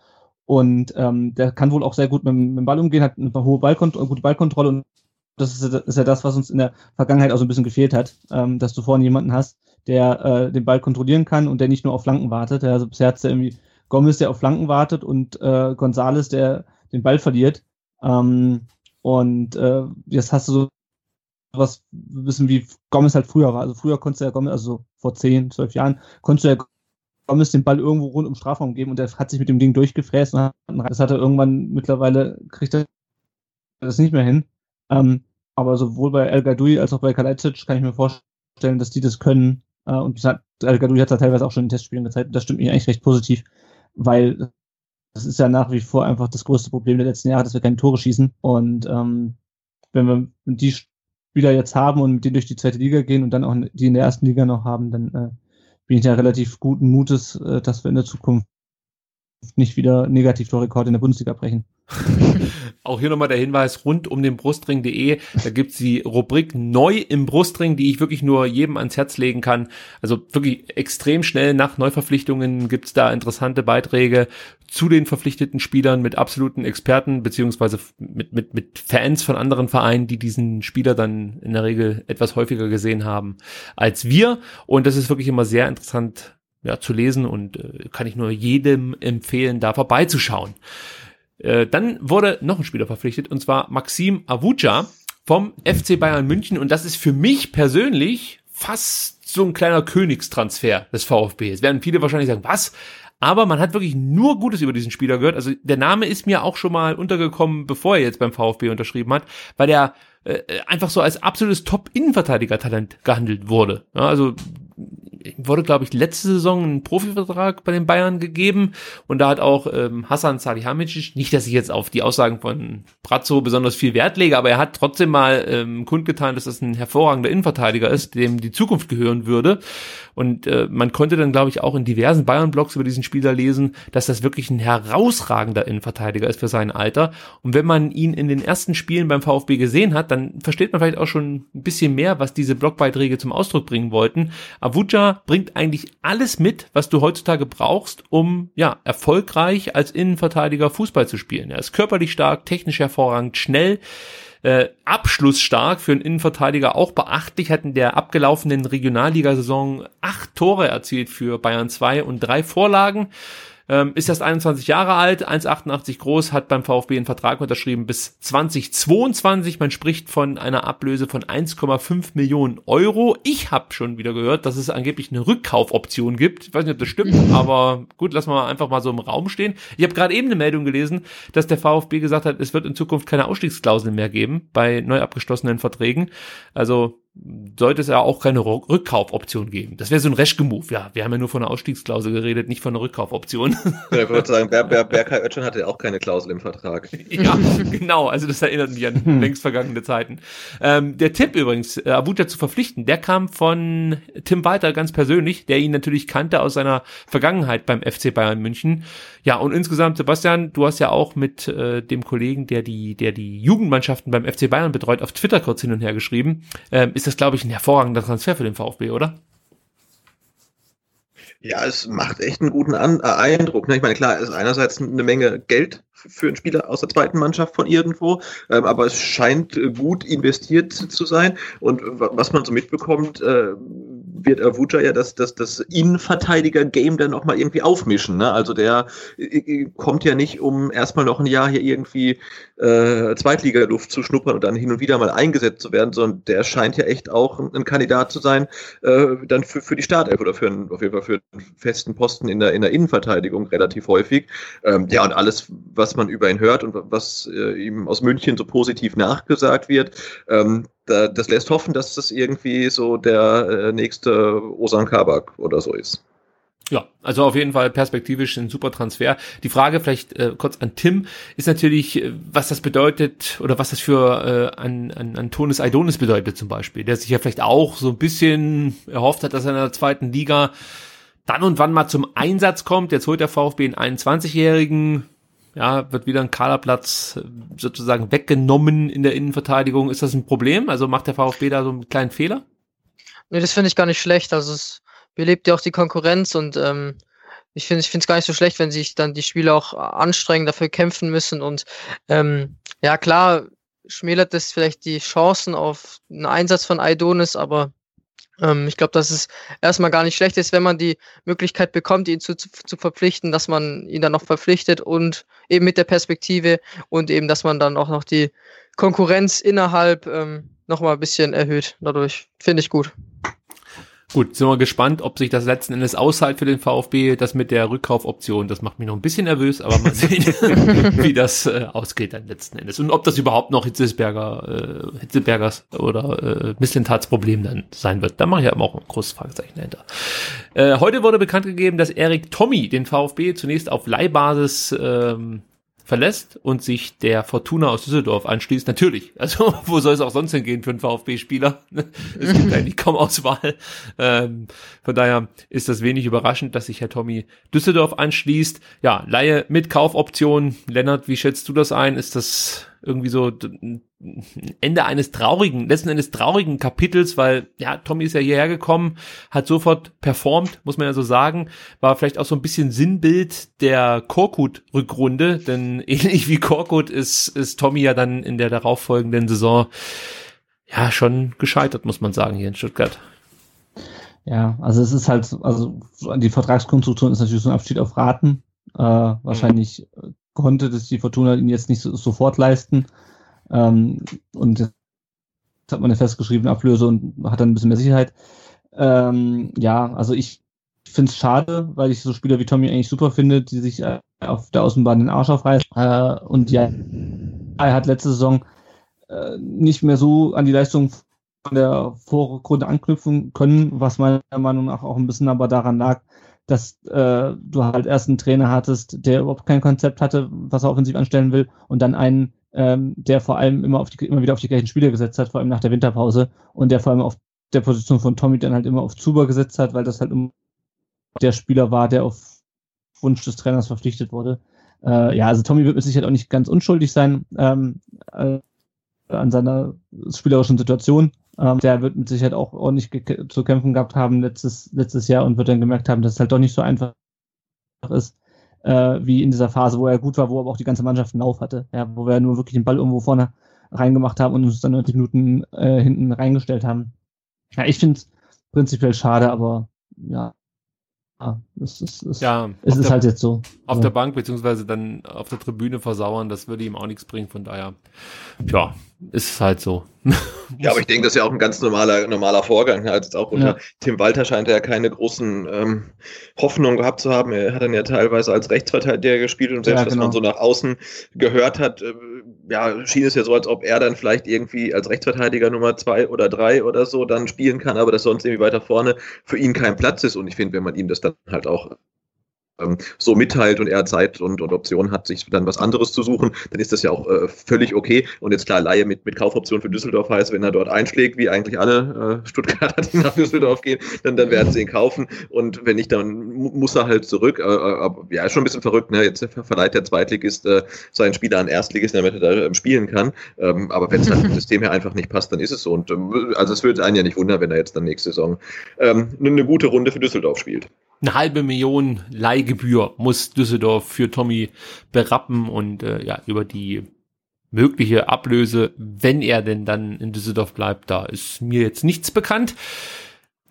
und ähm, der kann wohl auch sehr gut mit, mit dem Ball umgehen, hat eine hohe Ballkont gute Ballkontrolle und das ist, ist, ja das, was uns in der Vergangenheit auch so ein bisschen gefehlt hat, ähm, dass du vorne jemanden hast, der äh, den Ball kontrollieren kann und der nicht nur auf Flanken wartet. Also bisher hat es ja irgendwie Gomez, der auf Flanken wartet und äh, Gonzales, der den Ball verliert. Ähm, und äh, jetzt hast du so was wissen, wie Gomez halt früher war. Also früher konntest du ja Gomez, also vor 10, 12 Jahren, konntest du ja Gomez den Ball irgendwo rund um Strafraum geben und der hat sich mit dem Ding durchgefräst und hat, das hat er irgendwann mittlerweile, kriegt er das nicht mehr hin. Ähm, aber sowohl bei El Gadoui als auch bei Kalajdzic kann ich mir vorstellen, dass die das können. Äh, und El Gadoui hat es teilweise auch schon in Testspielen gezeigt. Das stimmt mir eigentlich recht positiv, weil das ist ja nach wie vor einfach das größte Problem der letzten Jahre, dass wir keine Tore schießen. Und ähm, wenn wir die Spieler jetzt haben und mit denen durch die zweite Liga gehen und dann auch die in der ersten Liga noch haben, dann äh, bin ich ja relativ guten Mutes, äh, dass wir in der Zukunft nicht wieder Negativtorrekord in der Bundesliga brechen. Auch hier nochmal der Hinweis rund um den Brustring.de. Da gibt's die Rubrik neu im Brustring, die ich wirklich nur jedem ans Herz legen kann. Also wirklich extrem schnell nach Neuverpflichtungen gibt's da interessante Beiträge zu den verpflichteten Spielern mit absoluten Experten beziehungsweise mit, mit, mit Fans von anderen Vereinen, die diesen Spieler dann in der Regel etwas häufiger gesehen haben als wir. Und das ist wirklich immer sehr interessant ja, zu lesen und äh, kann ich nur jedem empfehlen, da vorbeizuschauen. Äh, dann wurde noch ein Spieler verpflichtet und zwar Maxim Avuja vom FC Bayern München und das ist für mich persönlich fast so ein kleiner Königstransfer des VfB. Es werden viele wahrscheinlich sagen, was? aber man hat wirklich nur Gutes über diesen Spieler gehört. Also der Name ist mir auch schon mal untergekommen, bevor er jetzt beim VfB unterschrieben hat, weil er äh, einfach so als absolutes Top-Innenverteidiger-Talent gehandelt wurde. Ja, also wurde, glaube ich, letzte Saison ein Profivertrag bei den Bayern gegeben. Und da hat auch ähm, Hassan Salihamidzic, nicht, dass ich jetzt auf die Aussagen von Brazzo besonders viel Wert lege, aber er hat trotzdem mal ähm, kundgetan, dass das ein hervorragender Innenverteidiger ist, dem die Zukunft gehören würde. Und äh, man konnte dann, glaube ich, auch in diversen Bayern-Blogs über diesen Spieler lesen, dass das wirklich ein herausragender Innenverteidiger ist für sein Alter. Und wenn man ihn in den ersten Spielen beim VfB gesehen hat, dann versteht man vielleicht auch schon ein bisschen mehr, was diese Blogbeiträge zum Ausdruck bringen wollten. Avuja bringt eigentlich alles mit, was du heutzutage brauchst, um ja erfolgreich als Innenverteidiger Fußball zu spielen. Er ist körperlich stark, technisch hervorragend, schnell, äh, abschlussstark für einen Innenverteidiger auch beachtlich, hat in der abgelaufenen Regionalligasaison acht Tore erzielt für Bayern 2 und drei Vorlagen. Ähm, ist erst 21 Jahre alt, 1,88 groß, hat beim VfB einen Vertrag unterschrieben bis 2022. Man spricht von einer Ablöse von 1,5 Millionen Euro. Ich habe schon wieder gehört, dass es angeblich eine Rückkaufoption gibt. Ich weiß nicht, ob das stimmt, aber gut, lassen wir einfach mal so im Raum stehen. Ich habe gerade eben eine Meldung gelesen, dass der VfB gesagt hat, es wird in Zukunft keine Ausstiegsklauseln mehr geben bei neu abgeschlossenen Verträgen. Also sollte es ja auch keine Rückkaufoption geben. Das wäre so ein Reschke-Move. Ja, wir haben ja nur von einer Ausstiegsklausel geredet, nicht von einer Rückkaufoption. Ja, ich würde sagen, Ber Ber Berkay Özcan hatte ja auch keine Klausel im Vertrag. ja, genau. Also das erinnert mich an hm. längst vergangene Zeiten. Ähm, der Tipp übrigens, äh, Abuja zu verpflichten, der kam von Tim Walter ganz persönlich, der ihn natürlich kannte aus seiner Vergangenheit beim FC Bayern München. Ja, und insgesamt, Sebastian, du hast ja auch mit äh, dem Kollegen, der die, der die Jugendmannschaften beim FC Bayern betreut, auf Twitter kurz hin und her geschrieben. Ähm, ist das, glaube ich, ein hervorragender Transfer für den VfB, oder? Ja, es macht echt einen guten An äh, Eindruck. Ne? Ich meine, klar, es ist einerseits eine Menge Geld für einen Spieler aus der zweiten Mannschaft von irgendwo, ähm, aber es scheint äh, gut investiert zu sein. Und was man so mitbekommt, äh, wird Avuja ja das, das, das Innenverteidiger-Game dann nochmal irgendwie aufmischen. Ne? Also der äh, kommt ja nicht, um erstmal noch ein Jahr hier irgendwie äh, Zweitligaluft zu schnuppern und dann hin und wieder mal eingesetzt zu werden, sondern der scheint ja echt auch ein Kandidat zu sein, äh, dann für, für die Startelf oder für einen, auf jeden Fall für einen festen Posten in der, in der Innenverteidigung relativ häufig. Ähm, ja, und alles, was man über ihn hört und was äh, ihm aus München so positiv nachgesagt wird, ähm, da, das lässt hoffen, dass das irgendwie so der äh, nächste Osan Kabak oder so ist. Ja, also auf jeden Fall perspektivisch ein super Transfer. Die Frage vielleicht äh, kurz an Tim ist natürlich, äh, was das bedeutet oder was das für äh, an, an, an Tonis Aidonis bedeutet zum Beispiel, der sich ja vielleicht auch so ein bisschen erhofft hat, dass er in der zweiten Liga dann und wann mal zum Einsatz kommt. Jetzt holt der VfB einen 21-Jährigen, ja, wird wieder ein Kaderplatz äh, sozusagen weggenommen in der Innenverteidigung. Ist das ein Problem? Also macht der VfB da so einen kleinen Fehler? Nee, das finde ich gar nicht schlecht. Also es belebt ja auch die Konkurrenz und ähm, ich finde es gar nicht so schlecht, wenn sich dann die Spieler auch anstrengen, dafür kämpfen müssen und ähm, ja klar schmälert das vielleicht die Chancen auf einen Einsatz von Aidonis, aber ähm, ich glaube, dass es erstmal gar nicht schlecht ist, wenn man die Möglichkeit bekommt, ihn zu, zu, zu, verpflichten, dass man ihn dann noch verpflichtet und eben mit der Perspektive und eben, dass man dann auch noch die Konkurrenz innerhalb ähm, nochmal ein bisschen erhöht. Dadurch finde ich gut. Gut, sind wir gespannt, ob sich das letzten Endes aushält für den VfB. Das mit der Rückkaufoption, das macht mich noch ein bisschen nervös, aber mal sehen, wie das äh, ausgeht dann letzten Endes. Und ob das überhaupt noch Hitzesberger, äh, Hitzebergers oder äh, Missentats Problem dann sein wird. Da mache ich ja auch ein großes Fragezeichen dahinter. Äh, heute wurde bekannt gegeben, dass Erik Tommy den VfB zunächst auf Leihbasis ähm, verlässt und sich der Fortuna aus Düsseldorf anschließt, natürlich. Also wo soll es auch sonst hingehen für einen VfB-Spieler? es gibt eigentlich kaum Auswahl. Ähm, von daher ist das wenig überraschend, dass sich Herr Tommy Düsseldorf anschließt. Ja, Laie mit Kaufoption. Lennart, wie schätzt du das ein? Ist das irgendwie so Ende eines traurigen, letzten Endes traurigen Kapitels, weil ja, Tommy ist ja hierher gekommen, hat sofort performt, muss man ja so sagen, war vielleicht auch so ein bisschen Sinnbild der Korkut-Rückrunde, denn ähnlich wie Korkut ist, ist Tommy ja dann in der darauffolgenden Saison ja schon gescheitert, muss man sagen, hier in Stuttgart. Ja, also es ist halt, also die Vertragskonstruktion ist natürlich so ein Abschied auf Raten. Äh, wahrscheinlich konnte das die Fortuna ihn jetzt nicht so, sofort leisten. Ähm, und jetzt hat man eine festgeschriebene Ablöse und hat dann ein bisschen mehr Sicherheit. Ähm, ja, also ich finde es schade, weil ich so Spieler wie Tommy eigentlich super finde, die sich äh, auf der Außenbahn den Arsch aufreißen. Äh, und ja, er hat letzte Saison äh, nicht mehr so an die Leistung von der Vorrunde anknüpfen können, was meiner Meinung nach auch ein bisschen aber daran lag, dass äh, du halt erst einen Trainer hattest, der überhaupt kein Konzept hatte, was er offensiv anstellen will, und dann einen, ähm, der vor allem immer, auf die, immer wieder auf die gleichen Spieler gesetzt hat, vor allem nach der Winterpause, und der vor allem auf der Position von Tommy dann halt immer auf Zuber gesetzt hat, weil das halt immer der Spieler war, der auf Wunsch des Trainers verpflichtet wurde. Äh, ja, also Tommy wird mit Sicherheit auch nicht ganz unschuldig sein ähm, äh, an seiner spielerischen Situation. Ähm, der wird mit Sicherheit auch ordentlich zu kämpfen gehabt haben letztes, letztes Jahr und wird dann gemerkt haben, dass es halt doch nicht so einfach ist, äh, wie in dieser Phase, wo er gut war, wo aber auch die ganze Mannschaft einen Lauf hatte. Ja, wo wir nur wirklich den Ball irgendwo vorne reingemacht haben und uns dann 90 Minuten äh, hinten reingestellt haben. Ja, ich finde es prinzipiell schade, aber ja, Ah, es ist, es, ja, es ist der, halt jetzt so. Auf ja. der Bank beziehungsweise dann auf der Tribüne versauern, das würde ihm auch nichts bringen. Von daher, ja, ist halt so. ja, aber ich denke, das ist ja auch ein ganz normaler, normaler Vorgang. Also auch unter ja. Tim Walter scheint er ja keine großen ähm, Hoffnungen gehabt zu haben. Er hat dann ja teilweise als Rechtsverteidiger gespielt und selbst, ja, genau. was man so nach außen gehört hat, äh, ja, schien es ja so, als ob er dann vielleicht irgendwie als Rechtsverteidiger Nummer zwei oder drei oder so dann spielen kann, aber dass sonst irgendwie weiter vorne für ihn kein Platz ist. Und ich finde, wenn man ihm das dann halt auch ähm, so mitteilt und er Zeit und, und Optionen hat, sich dann was anderes zu suchen, dann ist das ja auch äh, völlig okay. Und jetzt klar, Laie mit, mit Kaufoption für Düsseldorf heißt, wenn er dort einschlägt, wie eigentlich alle äh, Stuttgarter, die nach Düsseldorf gehen, dann, dann werden sie ihn kaufen. Und wenn nicht, dann muss er halt zurück. Äh, aber, ja, ist schon ein bisschen verrückt. Ne? Jetzt verleiht der Zweitligist äh, seinen Spieler an Erstligist, damit er da ähm, spielen kann. Ähm, aber wenn es halt vom System her einfach nicht passt, dann ist es so. Und ähm, also es würde einen ja nicht wundern, wenn er jetzt dann nächste Saison ähm, eine gute Runde für Düsseldorf spielt eine halbe Million Leihgebühr muss Düsseldorf für Tommy berappen und äh, ja, über die mögliche Ablöse, wenn er denn dann in Düsseldorf bleibt, da ist mir jetzt nichts bekannt.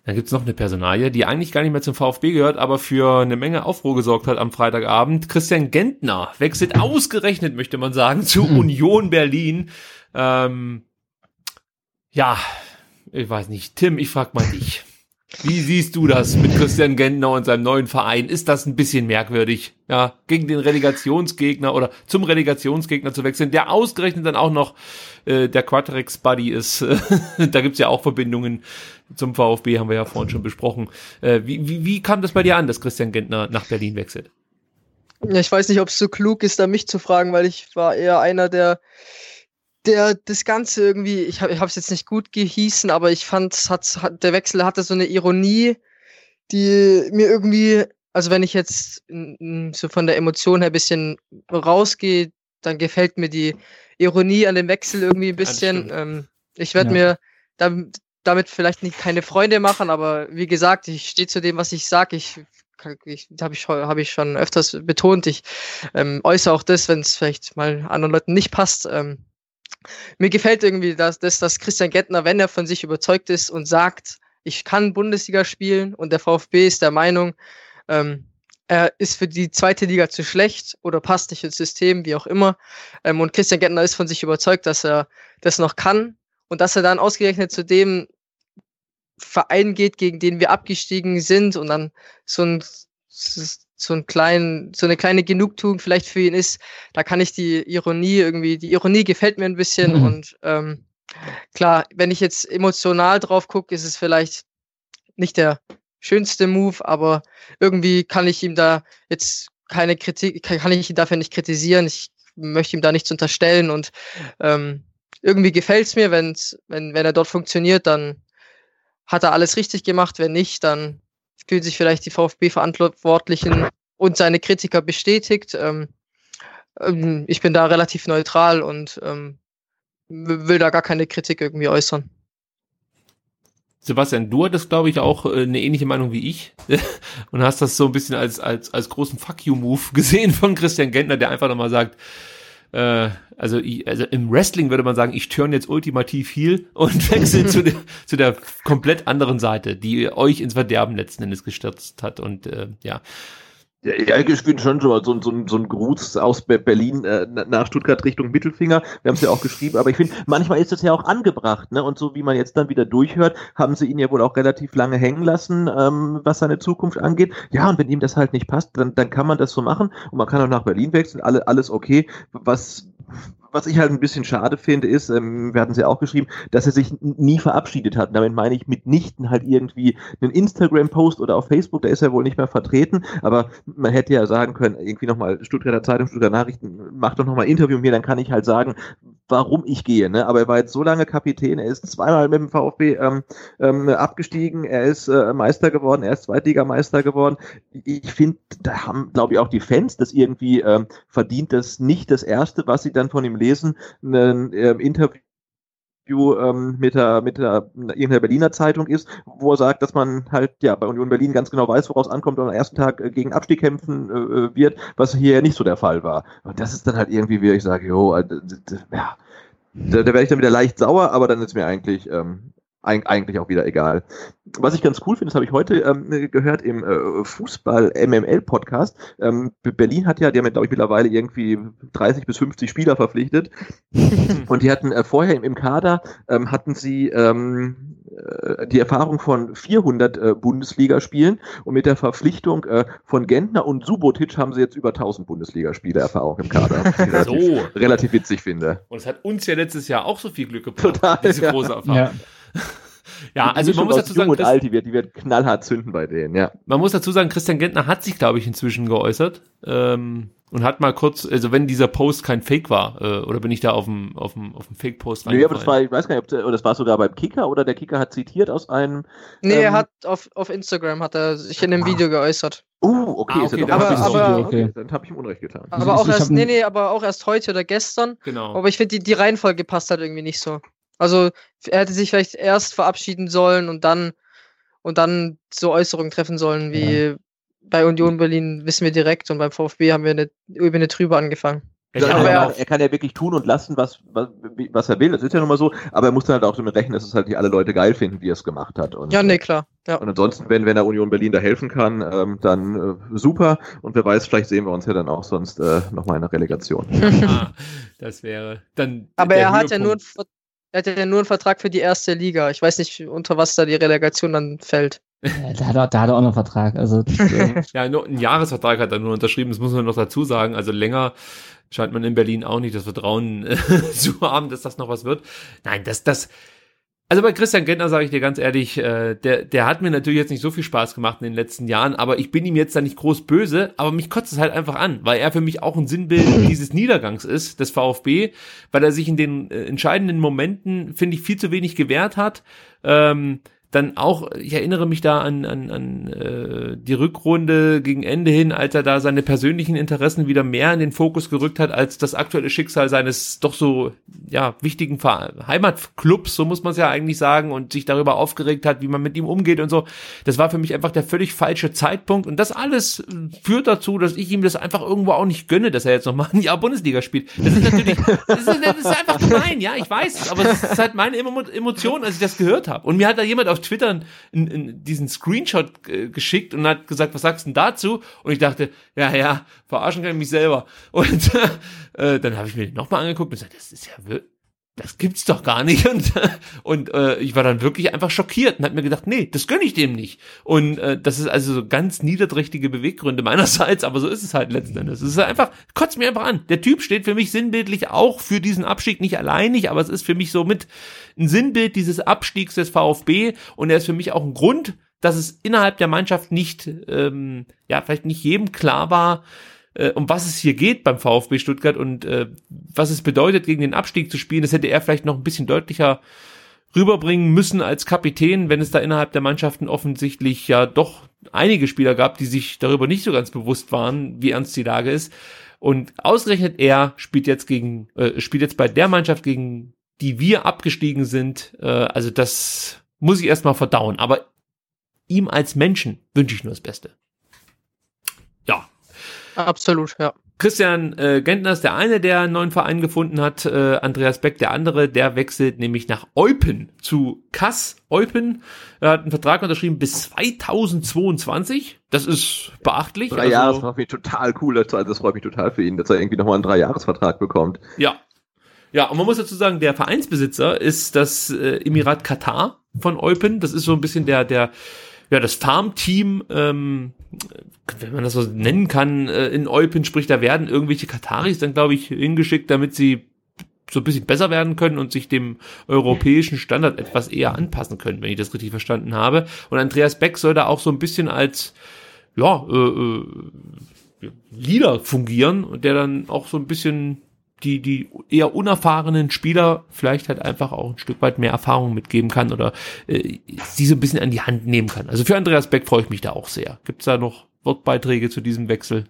Dann gibt's noch eine Personalie, die eigentlich gar nicht mehr zum VfB gehört, aber für eine Menge Aufruhr gesorgt hat am Freitagabend. Christian Gentner wechselt ausgerechnet, möchte man sagen, zu mhm. Union Berlin. Ähm, ja, ich weiß nicht. Tim, ich frag mal dich. Wie siehst du das mit Christian Gentner und seinem neuen Verein? Ist das ein bisschen merkwürdig, ja, gegen den Relegationsgegner oder zum Relegationsgegner zu wechseln, der ausgerechnet dann auch noch äh, der Quatrex Buddy ist? da gibt's ja auch Verbindungen zum VfB, haben wir ja vorhin schon besprochen. Äh, wie, wie, wie kam das bei dir an, dass Christian Gentner nach Berlin wechselt? Ja, ich weiß nicht, ob es so klug ist, da mich zu fragen, weil ich war eher einer, der der das Ganze irgendwie, ich habe es jetzt nicht gut gehießen, aber ich fand, hat, hat, der Wechsel hatte so eine Ironie, die mir irgendwie, also wenn ich jetzt so von der Emotion her ein bisschen rausgehe, dann gefällt mir die Ironie an dem Wechsel irgendwie ein bisschen. Ähm, ich werde ja. mir damit, damit vielleicht nicht keine Freunde machen, aber wie gesagt, ich stehe zu dem, was ich sage. Ich ich, habe ich, hab ich schon öfters betont. Ich ähm, äußere auch das, wenn es vielleicht mal anderen Leuten nicht passt. Ähm, mir gefällt irgendwie, dass, dass, dass Christian Gettner, wenn er von sich überzeugt ist und sagt, ich kann Bundesliga spielen und der VfB ist der Meinung, ähm, er ist für die zweite Liga zu schlecht oder passt nicht ins System, wie auch immer. Ähm, und Christian Gettner ist von sich überzeugt, dass er das noch kann und dass er dann ausgerechnet zu dem Verein geht, gegen den wir abgestiegen sind und dann so ein so, ein klein, so eine kleine Genugtuung vielleicht für ihn ist, da kann ich die Ironie irgendwie, die Ironie gefällt mir ein bisschen mhm. und ähm, klar, wenn ich jetzt emotional drauf gucke, ist es vielleicht nicht der schönste Move, aber irgendwie kann ich ihm da jetzt keine Kritik, kann ich ihn dafür nicht kritisieren. Ich möchte ihm da nichts unterstellen und ähm, irgendwie gefällt es mir, wenn's, wenn, wenn er dort funktioniert, dann hat er alles richtig gemacht. Wenn nicht, dann fühlen sich vielleicht die VfB-Verantwortlichen und seine Kritiker bestätigt. Ähm, ähm, ich bin da relativ neutral und ähm, will da gar keine Kritik irgendwie äußern. Sebastian, du hattest, glaube ich, auch äh, eine ähnliche Meinung wie ich und hast das so ein bisschen als, als, als großen Fuck you-Move gesehen von Christian Gentner, der einfach nochmal sagt, äh, also, also im Wrestling würde man sagen, ich turn jetzt ultimativ viel und wechsle zu, der, zu der komplett anderen Seite, die euch ins Verderben letzten Endes gestürzt hat. Und äh, ja, Ja, ich finde schon so, so, so, so ein Gruß aus Berlin äh, nach Stuttgart Richtung Mittelfinger. Wir haben es ja auch geschrieben, aber ich finde, manchmal ist es ja auch angebracht, ne? Und so wie man jetzt dann wieder durchhört, haben sie ihn ja wohl auch relativ lange hängen lassen, ähm, was seine Zukunft angeht. Ja, und wenn ihm das halt nicht passt, dann, dann kann man das so machen und man kann auch nach Berlin wechseln, alle, alles okay. Was was ich halt ein bisschen schade finde, ist, ähm, wir hatten es ja auch geschrieben, dass er sich nie verabschiedet hat. Damit meine ich mitnichten halt irgendwie einen Instagram-Post oder auf Facebook, da ist er wohl nicht mehr vertreten, aber man hätte ja sagen können, irgendwie nochmal Stuttgarter Zeitung, Stuttgarter Nachrichten, macht doch nochmal ein Interview mit mir, dann kann ich halt sagen, warum ich gehe. Ne? Aber er war jetzt so lange Kapitän, er ist zweimal mit dem VfB ähm, ähm, abgestiegen, er ist äh, Meister geworden, er ist Zweitligameister geworden. Ich finde, da haben, glaube ich, auch die Fans das irgendwie ähm, verdient, das nicht das Erste, was sie dann von ihm lesen, ein äh, Interview ähm, mit der, mit der irgendeiner Berliner Zeitung ist, wo er sagt, dass man halt ja bei Union Berlin ganz genau weiß, woraus ankommt und am ersten Tag äh, gegen Abstieg kämpfen äh, äh, wird, was hier nicht so der Fall war. Und das ist dann halt irgendwie, wie ich sage, jo, äh, ja, da, da werde ich dann wieder leicht sauer, aber dann ist mir eigentlich ähm, eigentlich auch wieder egal. Was ich ganz cool finde, das habe ich heute ähm, gehört im äh, Fußball-MML-Podcast. Ähm, Berlin hat ja, die haben ja, glaube ich, mittlerweile irgendwie 30 bis 50 Spieler verpflichtet. und die hatten äh, vorher im, im Kader, ähm, hatten sie ähm, äh, die Erfahrung von 400 äh, Bundesligaspielen und mit der Verpflichtung äh, von Gentner und Subotic haben sie jetzt über 1000 Bundesligaspiele Erfahrung im Kader. Relativ, So. relativ witzig finde. Und es hat uns ja letztes Jahr auch so viel Glück gebracht, Total, diese ja. große Erfahrung. Ja. Ja, Die also man muss dazu Jung sagen, und alt, die wird, die wird knallhart zünden bei denen, ja. man muss dazu sagen, Christian Gentner hat sich, glaube ich, inzwischen geäußert ähm, und hat mal kurz, also wenn dieser Post kein Fake war, äh, oder bin ich da auf dem auf dem auf dem Fake-Post Nee, aber das war, ich weiß gar nicht, ob der- das war sogar beim Kicker oder der Kicker hat zitiert aus einem. Nee, er Ähm, hat auf, auf Instagram hat er sich in einem Video geöußert. Uh, okay, Ah, okay, doch aber- ein bisschen aber- so, okay. Dann habe ich ihm Unrecht getan. Also Aber ich- auch erst, nee, nee, aber auch erst heute oder gestern. Genau. Aber ich finde, die, die Reihenfolge passt halt irgendwie nicht so. Also er hätte sich vielleicht erst verabschieden sollen und dann und dann so Äußerungen treffen sollen wie bei Union Berlin wissen wir direkt und beim VfB haben wir eine Ebene drüber angefangen. Ja, Ja, habe er, er kann ja wirklich tun und lassen, was, was, was er will. Das ist ja nun mal so. Aber er muss dann halt auch damit rechnen, dass es halt nicht alle Leute geil finden, wie er es gemacht hat. Und, Ja, nee, klar. Ja. Und ansonsten, wenn, wenn er Union Berlin da helfen kann, ähm, dann äh, super. Und wer weiß, vielleicht sehen wir uns ja dann auch sonst äh, nochmal in der Relegation. ah, das wäre dann. Aber der er hat ja nur einen, Höhepunkt. Ver- er hat ja nur einen Vertrag für die erste Liga. Ich weiß nicht, unter was da die Relegation dann fällt. Ja, da, hat er, da hat er auch noch einen Vertrag. Also, äh, Ja, nur einen Jahresvertrag hat er nur unterschrieben, das muss man noch dazu sagen. Also länger scheint man in Berlin auch nicht das Vertrauen äh, zu haben, dass das noch was wird. Nein, das, das. Also bei Christian Gentner sage ich dir ganz ehrlich, äh, der, der hat mir natürlich jetzt nicht so viel Spaß gemacht in den letzten Jahren, aber ich bin ihm jetzt da nicht groß böse, aber mich kotzt es halt einfach an, weil er für mich auch ein Sinnbild dieses Niedergangs ist, des VfB, weil er sich in den äh, entscheidenden Momenten, finde ich, viel zu wenig gewehrt hat. Ähm, dann auch, ich erinnere mich da an, an, an äh, die Rückrunde gegen Ende hin, als er da seine persönlichen Interessen wieder mehr in den Fokus gerückt hat, als das aktuelle Schicksal seines doch so ja wichtigen Heimatclubs, so muss man es ja eigentlich sagen, und sich darüber aufgeregt hat, wie man mit ihm umgeht und so. Das war für mich einfach der völlig falsche Zeitpunkt. Und das alles führt dazu, dass ich ihm das einfach irgendwo auch nicht gönne, dass er jetzt nochmal ein Jahr Bundesliga spielt. Das ist natürlich, das ist, das ist einfach gemein, ja, ich weiß, es, aber das ist halt meine Emo Emotion, als ich das gehört habe. Und mir hat da jemand auf Twitter in, in diesen Screenshot äh, geschickt und hat gesagt, was sagst du denn dazu? Und ich dachte, ja, ja, verarschen kann ich mich selber. Und äh, dann habe ich mir den nochmal angeguckt und gesagt, das ist ja das gibt's doch gar nicht und und äh, ich war dann wirklich einfach schockiert und hab mir gedacht, nee, das gönn ich dem nicht und äh, das ist also so ganz niederträchtige Beweggründe meinerseits, aber so ist es halt letzten Endes. Es ist einfach kotzt mir einfach an. Der Typ steht für mich sinnbildlich auch für diesen Abstieg nicht alleinig, aber es ist für mich so mit ein Sinnbild dieses Abstiegs des VfB und er ist für mich auch ein Grund, dass es innerhalb der Mannschaft nicht ähm, ja vielleicht nicht jedem klar war, äh, um was es hier geht beim VfB Stuttgart und äh, was es bedeutet, gegen den Abstieg zu spielen. Das hätte er vielleicht noch ein bisschen deutlicher rüberbringen müssen als Kapitän, wenn es da innerhalb der Mannschaften offensichtlich ja doch einige Spieler gab, die sich darüber nicht so ganz bewusst waren, wie ernst die Lage ist. Und ausgerechnet er spielt jetzt gegen, äh, spielt jetzt bei der Mannschaft, gegen die wir abgestiegen sind. Äh, also das muss ich erstmal verdauen. Aber ihm als Menschen wünsche ich nur das Beste. Ja, Absolut, ja. Christian äh, Gentner ist der eine, der einen neuen Verein gefunden hat. Äh, Andreas Beck, der andere, der wechselt nämlich nach Eupen zu Kass Eupen. Er hat einen Vertrag unterschrieben bis 2022. Das ist beachtlich. Drei Jahre, das freut mich total cool. Das freut mich total für ihn, dass er irgendwie nochmal einen Dreijahresvertrag bekommt. Ja. Ja, und man muss dazu sagen, der Vereinsbesitzer ist das äh, Emirat Katar von Eupen. Das ist so ein bisschen der, der, ja, das Farmteam, ähm, wenn man das so nennen kann, äh, in Eupen, sprich, da werden irgendwelche Kataris dann, glaube ich, hingeschickt, damit sie so ein bisschen besser werden können und sich dem europäischen Standard etwas eher anpassen können, wenn ich das richtig verstanden habe. Und Andreas Beck soll da auch so ein bisschen als, ja, äh, äh, Leader fungieren und der dann auch so ein bisschen die, die eher unerfahrenen Spieler vielleicht halt einfach auch ein Stück weit mehr Erfahrung mitgeben kann oder äh, sie so ein bisschen an die Hand nehmen kann. Also für Andreas Beck freue ich mich da auch sehr. Gibt es da noch Wortbeiträge zu diesem Wechsel?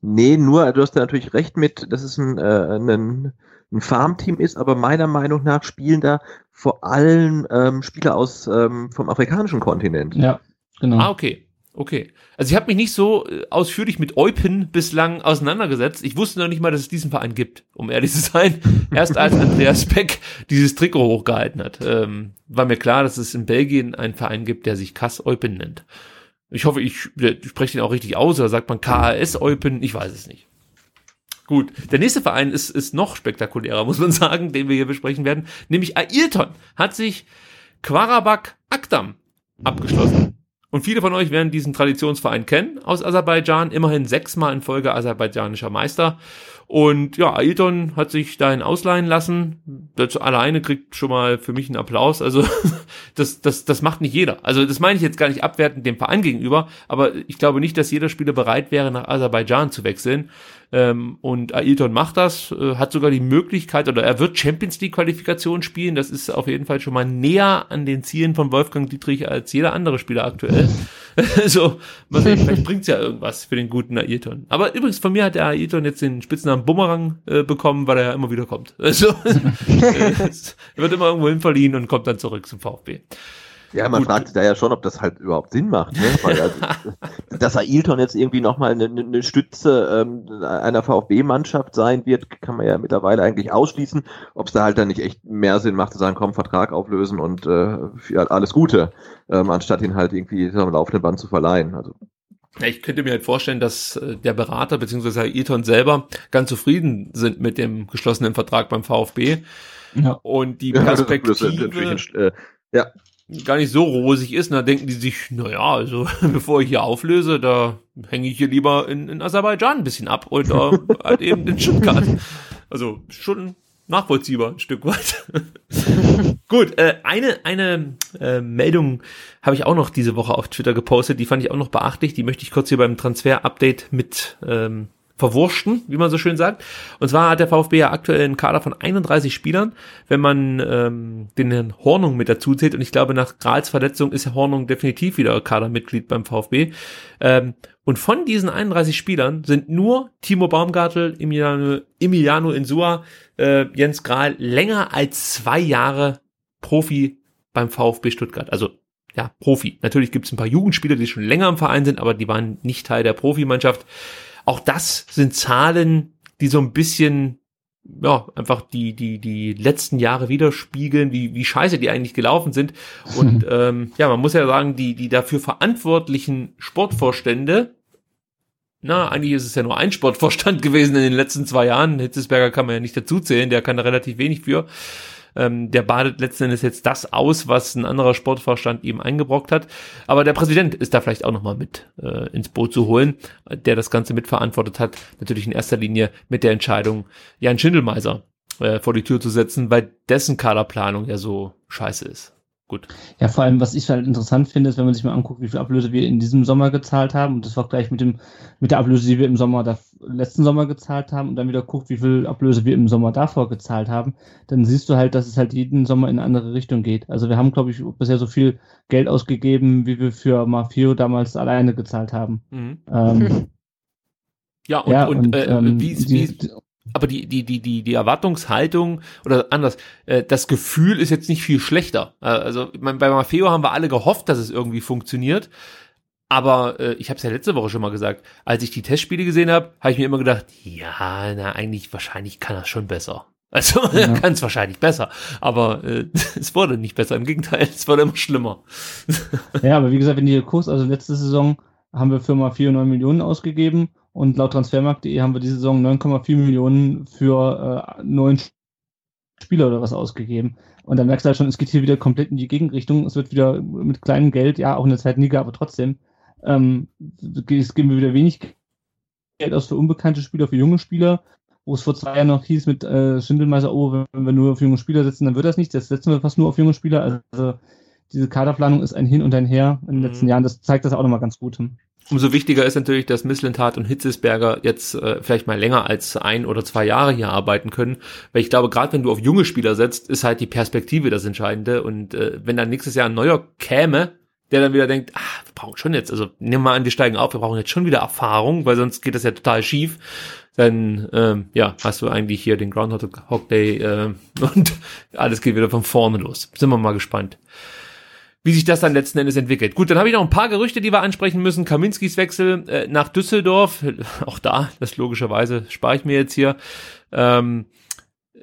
Nee, nur, du hast ja natürlich recht mit, dass es ein, äh, ein, ein Farmteam ist, aber meiner Meinung nach spielen da vor allem ähm, Spieler aus ähm, vom afrikanischen Kontinent. Ja, genau. Ah, okay. Okay. Also ich habe mich nicht so äh, ausführlich mit Eupen bislang auseinandergesetzt. Ich wusste noch nicht mal, dass es diesen Verein gibt, um ehrlich zu sein. Erst als Andreas Beck dieses Trikot hochgehalten hat, ähm, war mir klar, dass es in Belgien einen Verein gibt, der sich Kass Eupen nennt. Ich hoffe, ich, ich spreche den auch richtig aus, oder sagt man KAS Eupen, ich weiß es nicht. Gut, der nächste Verein ist, ist noch spektakulärer, muss man sagen, den wir hier besprechen werden. Nämlich Ailton hat sich Quarabak Akdam abgeschlossen. Und viele von euch werden diesen Traditionsverein kennen aus Aserbaidschan, immerhin sechsmal in Folge aserbaidschanischer Meister. Und ja, Ailton hat sich dahin ausleihen lassen. Das alleine kriegt schon mal für mich einen Applaus. Also das, das, das macht nicht jeder. Also das meine ich jetzt gar nicht abwertend dem Verein gegenüber, aber ich glaube nicht, dass jeder Spieler bereit wäre, nach Aserbaidschan zu wechseln. Ähm, und Ailton macht das, äh, hat sogar die Möglichkeit, oder er wird Champions League Qualifikation spielen. Das ist auf jeden Fall schon mal näher an den Zielen von Wolfgang Dietrich als jeder andere Spieler aktuell. so, mal sehen, vielleicht bringt's ja irgendwas für den guten Ailton. Aber übrigens, von mir hat der Ailton jetzt den Spitznamen Bumerang äh, bekommen, weil er ja immer wieder kommt. Also, äh, er wird immer irgendwo hin verliehen und kommt dann zurück zum VfB. Ja, man Gut. fragt sich da ja schon, ob das halt überhaupt Sinn macht. Ne? Weil, also, dass Ailton jetzt irgendwie nochmal eine, eine Stütze ähm, einer VfB-Mannschaft sein wird, kann man ja mittlerweile eigentlich ausschließen. Ob es da halt dann nicht echt mehr Sinn macht, zu sagen, komm, Vertrag auflösen und äh, alles Gute, ähm, anstatt ihn halt irgendwie am laufenden Band zu verleihen. Also ich könnte mir halt vorstellen, dass äh, der Berater bzw. Ailton selber ganz zufrieden sind mit dem geschlossenen Vertrag beim VfB. Ja. Und die Perspektive ja, äh, ja. gar nicht so rosig ist. Und da denken die sich, naja, also bevor ich hier auflöse, da hänge ich hier lieber in, in Aserbaidschan ein bisschen ab und äh, halt eben in Stuttgart. Also schon nachvollziehbar ein Stück weit. Gut, äh, eine, eine äh, Meldung habe ich auch noch diese Woche auf Twitter gepostet, die fand ich auch noch beachtlich, die möchte ich kurz hier beim Transfer-Update mit ähm, verwurschten, wie man so schön sagt. Und zwar hat der VfB ja aktuell einen Kader von 31 Spielern, wenn man ähm, den Herrn Hornung mit dazu zählt. Und ich glaube, nach Grals Verletzung ist Hornung definitiv wieder Kadermitglied beim VfB. Ähm, und von diesen 31 Spielern sind nur Timo Baumgartel, Emiliano, Emiliano Insua, äh, Jens Grahl länger als zwei Jahre Profi beim VfB Stuttgart. Also ja, Profi. Natürlich gibt es ein paar Jugendspieler, die schon länger im Verein sind, aber die waren nicht Teil der Profimannschaft. Auch das sind Zahlen, die so ein bisschen ja, einfach die, die, die letzten Jahre widerspiegeln, wie, wie scheiße die eigentlich gelaufen sind. Und ähm, ja, man muss ja sagen, die, die dafür verantwortlichen Sportvorstände, na, eigentlich ist es ja nur ein Sportvorstand gewesen in den letzten zwei Jahren. Hitzesberger kann man ja nicht dazuzählen, der kann da relativ wenig für. Ähm, der badet letzten Endes jetzt das aus, was ein anderer Sportvorstand ihm eingebrockt hat. Aber der Präsident ist da vielleicht auch nochmal mit äh, ins Boot zu holen, der das Ganze mitverantwortet hat. Natürlich in erster Linie mit der Entscheidung, Jan Schindelmeiser äh, vor die Tür zu setzen, weil dessen Kaderplanung ja so scheiße ist. Gut. Ja, vor allem, was ich halt interessant finde, ist, wenn man sich mal anguckt, wie viel Ablöse wir in diesem Sommer gezahlt haben, und das war gleich mit dem, mit der Ablöse, die wir im Sommer, da, letzten Sommer gezahlt haben, und dann wieder guckt, wie viel Ablöse wir im Sommer davor gezahlt haben, dann siehst du halt, dass es halt jeden Sommer in eine andere Richtung geht. Also wir haben, glaube ich, bisher so viel Geld ausgegeben, wie wir für Mafio damals alleine gezahlt haben. Mhm. Ähm, ja, und, ja, und, und äh, ähm, wie, wie, aber die, die, die, die, die Erwartungshaltung oder anders, äh, das Gefühl ist jetzt nicht viel schlechter. Äh, also mein, bei Maffeo haben wir alle gehofft, dass es irgendwie funktioniert. Aber äh, ich habe es ja letzte Woche schon mal gesagt, als ich die Testspiele gesehen habe, habe ich mir immer gedacht, ja, na eigentlich wahrscheinlich kann er schon besser. Also ja. kann es wahrscheinlich besser, aber äh, es wurde nicht besser, im Gegenteil, es wurde immer schlimmer. ja, aber wie gesagt, wenn ihr Kurs, also letzte Saison haben wir für mal 4,9 Millionen ausgegeben und laut Transfermarkt.de haben wir diese Saison 9,4 Millionen für äh, neun Spieler oder was ausgegeben. Und dann merkst du halt schon, es geht hier wieder komplett in die Gegenrichtung. Es wird wieder mit kleinem Geld, ja, auch in der zweiten Liga, aber trotzdem, ähm, es geben wir wieder wenig Geld aus für unbekannte Spieler, für junge Spieler, wo es vor zwei Jahren noch hieß mit äh, Schindelmeister, oh, wenn wir nur auf junge Spieler setzen, dann wird das nicht. Jetzt setzen wir fast nur auf junge Spieler. Also diese Kaderplanung ist ein Hin und ein Her in den mhm. letzten Jahren. Das zeigt das auch nochmal ganz gut. Umso wichtiger ist natürlich, dass Misslintat und Hitzesberger jetzt äh, vielleicht mal länger als ein oder zwei Jahre hier arbeiten können. Weil ich glaube, gerade wenn du auf junge Spieler setzt, ist halt die Perspektive das Entscheidende. Und äh, wenn dann nächstes Jahr ein neuer käme, der dann wieder denkt, ah, wir brauchen schon jetzt, also nehmen wir mal an, die steigen auf, wir brauchen jetzt schon wieder Erfahrung, weil sonst geht das ja total schief. Dann ähm, ja, hast du eigentlich hier den Groundhog Day äh, und alles geht wieder von vorne los. Sind wir mal gespannt wie sich das dann letzten Endes entwickelt. Gut, dann habe ich noch ein paar Gerüchte, die wir ansprechen müssen. Kaminskis Wechsel äh, nach Düsseldorf, auch da, das logischerweise spare ich mir jetzt hier, ähm,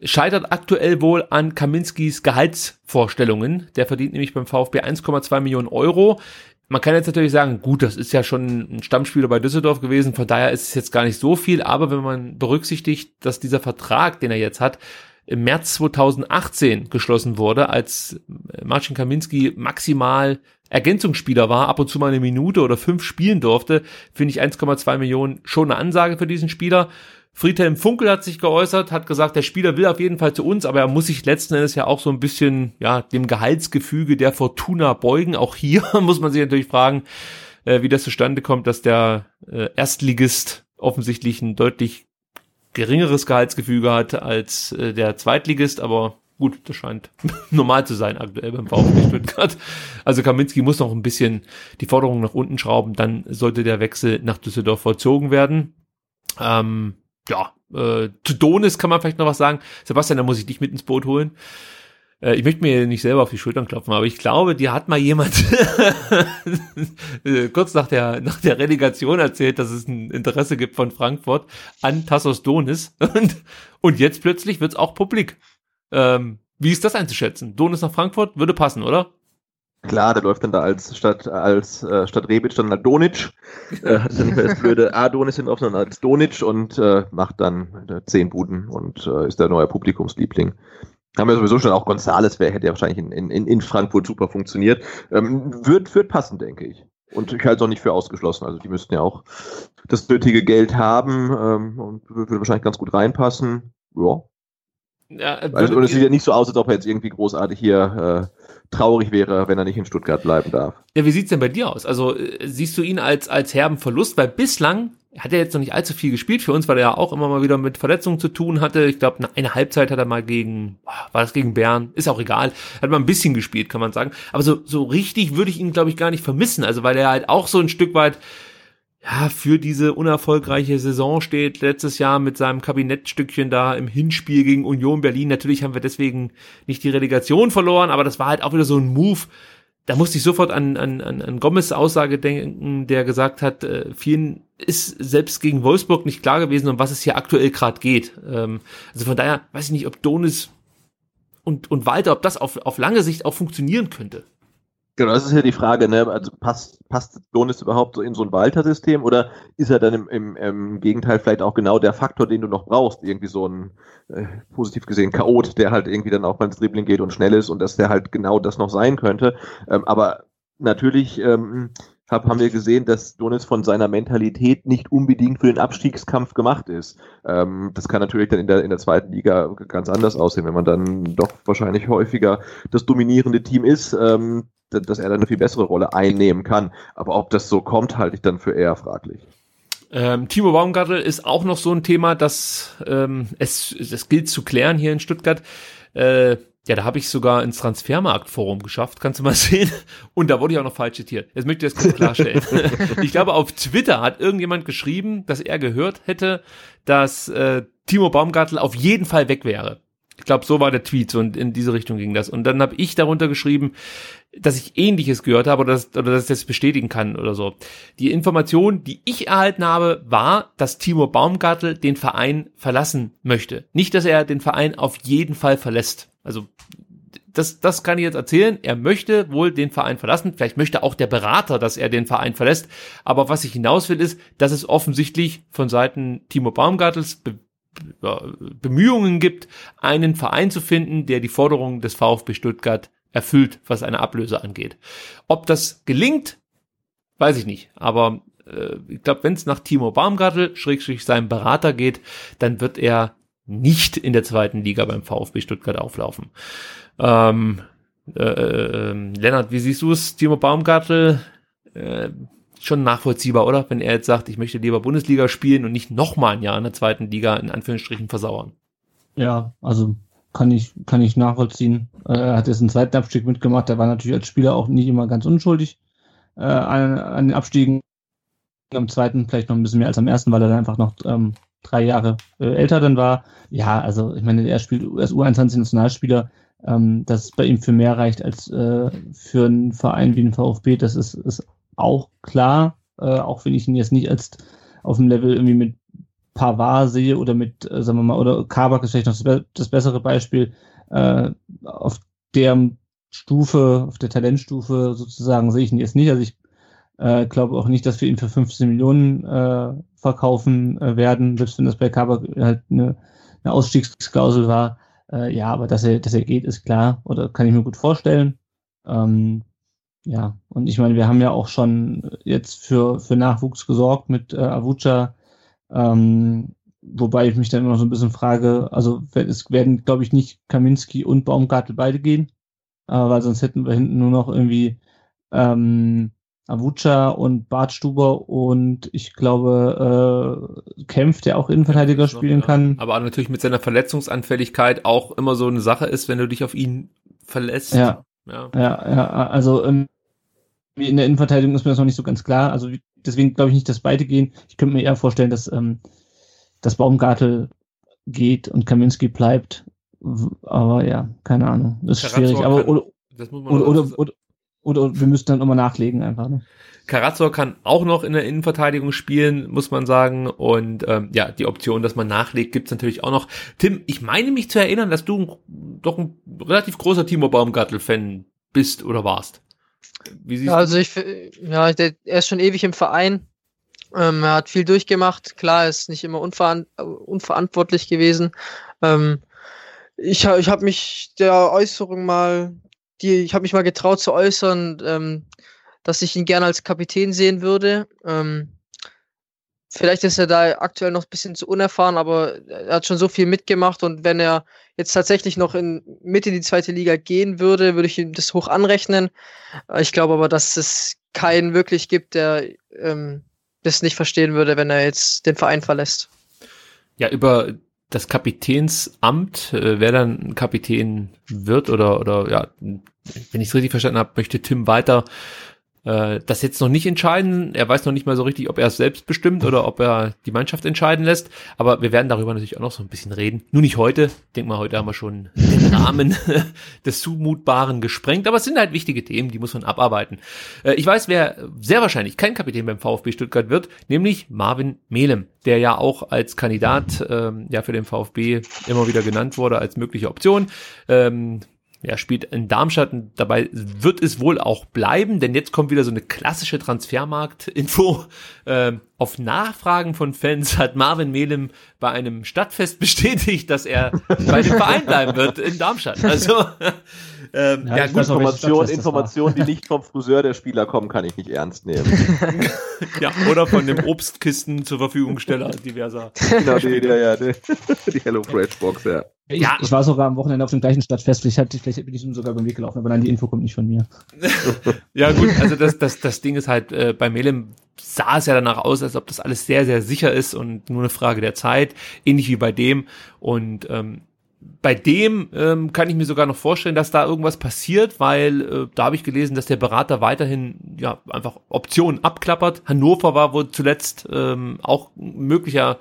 scheitert aktuell wohl an Kaminskis Gehaltsvorstellungen. Der verdient nämlich beim VfB 1,2 Millionen Euro. Man kann jetzt natürlich sagen, gut, das ist ja schon ein Stammspieler bei Düsseldorf gewesen, von daher ist es jetzt gar nicht so viel, aber wenn man berücksichtigt, dass dieser Vertrag, den er jetzt hat, im März 2018 geschlossen wurde, als Marcin Kaminski maximal Ergänzungsspieler war, ab und zu mal eine Minute oder fünf spielen durfte, finde ich 1,2 Millionen schon eine Ansage für diesen Spieler. Friedhelm Funkel hat sich geäußert, hat gesagt, der Spieler will auf jeden Fall zu uns, aber er muss sich letzten Endes ja auch so ein bisschen, ja, dem Gehaltsgefüge der Fortuna beugen. Auch hier muss man sich natürlich fragen, äh, wie das zustande kommt, dass der äh, Erstligist offensichtlich ein deutlich geringeres Gehaltsgefüge hat als äh, der Zweitligist, aber gut, das scheint normal zu sein aktuell beim VfB Stuttgart. Also Kaminski muss noch ein bisschen die Forderungen nach unten schrauben, dann sollte der Wechsel nach Düsseldorf vollzogen werden. Ähm, ja, äh, zu Donis kann man vielleicht noch was sagen. Sebastian, da muss ich dich mit ins Boot holen. Äh, ich möchte mir nicht selber auf die Schultern klopfen, aber ich glaube, dir hat mal jemand äh, kurz nach der, nach der Relegation erzählt, dass es ein Interesse gibt von Frankfurt an Tassos Donis und, und jetzt plötzlich wird es auch publik. Ähm, wie ist das einzuschätzen? Donis nach Frankfurt würde passen, oder? Klar, der läuft dann da als statt als äh, statt Rebic dann als Donic. Äh, hat dann das blöde A-Donis hinten sondern als Donic und äh, macht dann äh, zehn Buden und äh, ist der neue Publikumsliebling. Haben wir sowieso schon auch Gonzales, wer hätte ja wahrscheinlich in, in, in Frankfurt super funktioniert. Ähm, wird, wird passen, denke ich. Und ich halte es auch nicht für ausgeschlossen. Also die müssten ja auch das nötige Geld haben ähm, und würde wahrscheinlich ganz gut reinpassen. Ja. ja also, und es sieht ja nicht so aus, als ob er jetzt irgendwie großartig hier äh, traurig wäre, wenn er nicht in Stuttgart bleiben darf. Ja, wie sieht's denn bei dir aus? Also äh, siehst du ihn als, als herben Verlust? Weil bislang hat er jetzt noch nicht allzu viel gespielt für uns, weil er ja auch immer mal wieder mit Verletzungen zu tun hatte. Ich glaube, eine Halbzeit hat er mal gegen, war das gegen Bern? Ist auch egal. Hat mal ein bisschen gespielt, kann man sagen. Aber so, so richtig würde ich ihn, glaube ich, gar nicht vermissen. Also, weil er halt auch so ein Stück weit, ja, für diese unerfolgreiche Saison steht. Letztes Jahr mit seinem Kabinettstückchen da im Hinspiel gegen Union Berlin. Natürlich haben wir deswegen nicht die Relegation verloren, aber das war halt auch wieder so ein Move, da musste ich sofort an, an, an Gomez Aussage denken, der gesagt hat, äh, vielen ist selbst gegen Wolfsburg nicht klar gewesen, um was es hier aktuell gerade geht. Ähm, also von daher weiß ich nicht, ob Donis und, und Walter, ob das auf, auf lange Sicht auch funktionieren könnte. Genau, das ist ja die Frage, ne? Also passt, passt Donis überhaupt so in so ein Walter-System oder ist er dann im, im, im Gegenteil vielleicht auch genau der Faktor, den du noch brauchst? Irgendwie so ein äh, positiv gesehen Chaot, der halt irgendwie dann auch mal ins Dribbling geht und schnell ist und dass der halt genau das noch sein könnte. Ähm, aber natürlich ähm, hab, haben wir gesehen, dass Donis von seiner Mentalität nicht unbedingt für den Abstiegskampf gemacht ist. Ähm, das kann natürlich dann in der, in der zweiten Liga ganz anders aussehen, wenn man dann doch wahrscheinlich häufiger das dominierende Team ist. Ähm, dass er dann eine viel bessere Rolle einnehmen kann. Aber ob das so kommt, halte ich dann für eher fraglich. Ähm, Timo Baumgartel ist auch noch so ein Thema, das ähm, es, es gilt zu klären hier in Stuttgart. Äh, ja, da habe ich sogar ins Transfermarktforum geschafft, kannst du mal sehen. Und da wurde ich auch noch falsch zitiert. Jetzt möchte ich das kurz klarstellen. ich glaube, auf Twitter hat irgendjemand geschrieben, dass er gehört hätte, dass äh, Timo Baumgartel auf jeden Fall weg wäre. Ich glaube, so war der Tweet und in diese Richtung ging das. Und dann habe ich darunter geschrieben, dass ich Ähnliches gehört habe oder, dass, oder dass ich das bestätigen kann oder so. Die Information, die ich erhalten habe, war, dass Timo Baumgartel den Verein verlassen möchte. Nicht, dass er den Verein auf jeden Fall verlässt. Also das, das kann ich jetzt erzählen. Er möchte wohl den Verein verlassen. Vielleicht möchte auch der Berater, dass er den Verein verlässt. Aber was ich hinaus will, ist, dass es offensichtlich von Seiten Timo Baumgartels Be Bemühungen gibt, einen Verein zu finden, der die Forderungen des VfB Stuttgart erfüllt, was eine Ablöse angeht. Ob das gelingt, weiß ich nicht. Aber äh, ich glaube, wenn es nach Timo Baumgartel, Schrägstrich seinem Berater geht, dann wird er nicht in der zweiten Liga beim VfB Stuttgart auflaufen. Ähm, äh, äh, Lennart, wie siehst du es? Timo Baumgartel, äh, schon nachvollziehbar, oder? Wenn er jetzt sagt, ich möchte lieber Bundesliga spielen und nicht nochmal ein Jahr in der zweiten Liga in Anführungsstrichen versauern. Ja, also kann ich, kann ich nachvollziehen. Äh, er hat jetzt einen zweiten Abstieg mitgemacht, der war natürlich als Spieler auch nicht immer ganz unschuldig äh, an, an den Abstiegen. Am zweiten vielleicht noch ein bisschen mehr als am ersten, weil er dann einfach noch ähm, drei Jahre äh, älter dann war. Ja, also ich meine, er spielt als U21-Nationalspieler ähm, dass es bei ihm für mehr reicht als äh, für einen Verein wie den VfB, das ist, ist auch klar, äh, auch wenn ich ihn jetzt nicht als auf dem Level irgendwie mit Pavard sehe oder mit, äh, sagen wir mal, oder Kabak ist vielleicht noch das, das bessere Beispiel, äh, auf der Stufe, auf der Talentstufe sozusagen sehe ich ihn jetzt nicht. Also ich äh, glaube auch nicht, dass wir ihn für 15 Millionen verkaufen äh, werden, selbst wenn das bei Kabak halt eine, eine Ausstiegsklausel war. Äh, ja, aber dass er, dass er geht, ist klar oder kann ich mir gut vorstellen. Ähm, ja, und ich meine, wir haben ja auch schon jetzt für, für Nachwuchs gesorgt mit äh, Avucha, ähm, wobei ich mich dann immer so ein bisschen frage, also es werden, glaube ich, nicht Kaminski und Baumgartel beide gehen, äh, weil sonst hätten wir hinten nur noch irgendwie ähm, Avucha und Bartstuber und ich glaube äh, Kempf, der auch Innenverteidiger noch, spielen ja. kann. Aber natürlich mit seiner Verletzungsanfälligkeit auch immer so eine Sache ist, wenn du dich auf ihn verlässt. Ja, ja, ja, ja also ähm, in der Innenverteidigung ist mir das noch nicht so ganz klar. Also deswegen glaube ich nicht, dass beide gehen. Ich könnte mir eher vorstellen, dass, ähm, dass Baumgartel geht und Kaminski bleibt. Aber ja, keine Ahnung. Das ist schwierig. Aber oder, oder, oder, oder, oder wir müssten dann immer nachlegen einfach. Ne? Karazor kann auch noch in der Innenverteidigung spielen, muss man sagen. Und ähm, ja, die Option, dass man nachlegt, gibt's natürlich auch noch. Tim, ich meine mich zu erinnern, dass du doch ein relativ großer Timo Baumgartel-Fan bist oder warst. Wie siehst ja, also ich, ja, der, er ist schon ewig im Verein. Ähm, er hat viel durchgemacht. Klar, er ist nicht immer unveran unverantwortlich gewesen. Ähm, ich, ich habe mich der Äußerung mal die, ich habe mich mal getraut zu äußern, ähm, dass ich ihn gerne als Kapitän sehen würde. Ähm, vielleicht ist er da aktuell noch ein bisschen zu unerfahren, aber er hat schon so viel mitgemacht und wenn er jetzt tatsächlich noch in, mit in die zweite Liga gehen würde, würde ich ihm das hoch anrechnen. Ich glaube aber, dass es keinen wirklich gibt, der ähm, das nicht verstehen würde, wenn er jetzt den Verein verlässt. Ja, über das Kapitänsamt, äh, wer dann Kapitän wird oder, oder ja, wenn ich es richtig verstanden habe, möchte Tim weiter äh, das jetzt noch nicht entscheiden. Er weiß noch nicht mal so richtig, ob er es selbst bestimmt oder ob er die Mannschaft entscheiden lässt. Aber wir werden darüber natürlich auch noch so ein bisschen reden. Nur nicht heute. Ich denke mal, heute haben wir schon den Rahmen des Zumutbaren gesprengt. Aber es sind halt wichtige Themen, die muss man abarbeiten. Äh, ich weiß, wer sehr wahrscheinlich kein Kapitän beim VfB Stuttgart wird, nämlich Marvin Melem, der ja auch als Kandidat ähm, ja für den VfB immer wieder genannt wurde als mögliche Option. Ähm, ja, spielt in Darmstadt und dabei wird es wohl auch bleiben, denn jetzt kommt wieder so eine klassische Transfermarkt-Info. Ähm, auf Nachfragen von Fans hat Marvin Melem bei einem Stadtfest bestätigt, dass er bei dem Verein bleiben wird in Darmstadt. Also ähm, ja, ja gut, Information, Information, die nicht vom Friseur der Spieler kommen, kann ich nicht ernst nehmen. ja, oder von dem Obstkisten zur Verfügungsteller diverser. Genau, die, ja, ja, die, die Hello Fresh Box, ja. Ich, ja. ich war sogar am Wochenende auf dem gleichen Stadtfest, vielleicht, vielleicht bin ich sogar beim Weg gelaufen, aber nein, die Info kommt nicht von mir. ja gut, also das, das, das Ding ist halt, äh, bei Melem sah es ja danach aus, als ob das alles sehr, sehr sicher ist und nur eine Frage der Zeit, ähnlich wie bei dem. Und ähm, bei dem ähm, kann ich mir sogar noch vorstellen, dass da irgendwas passiert, weil äh, da habe ich gelesen, dass der Berater weiterhin ja einfach Optionen abklappert. Hannover war wohl zuletzt ähm, auch möglicher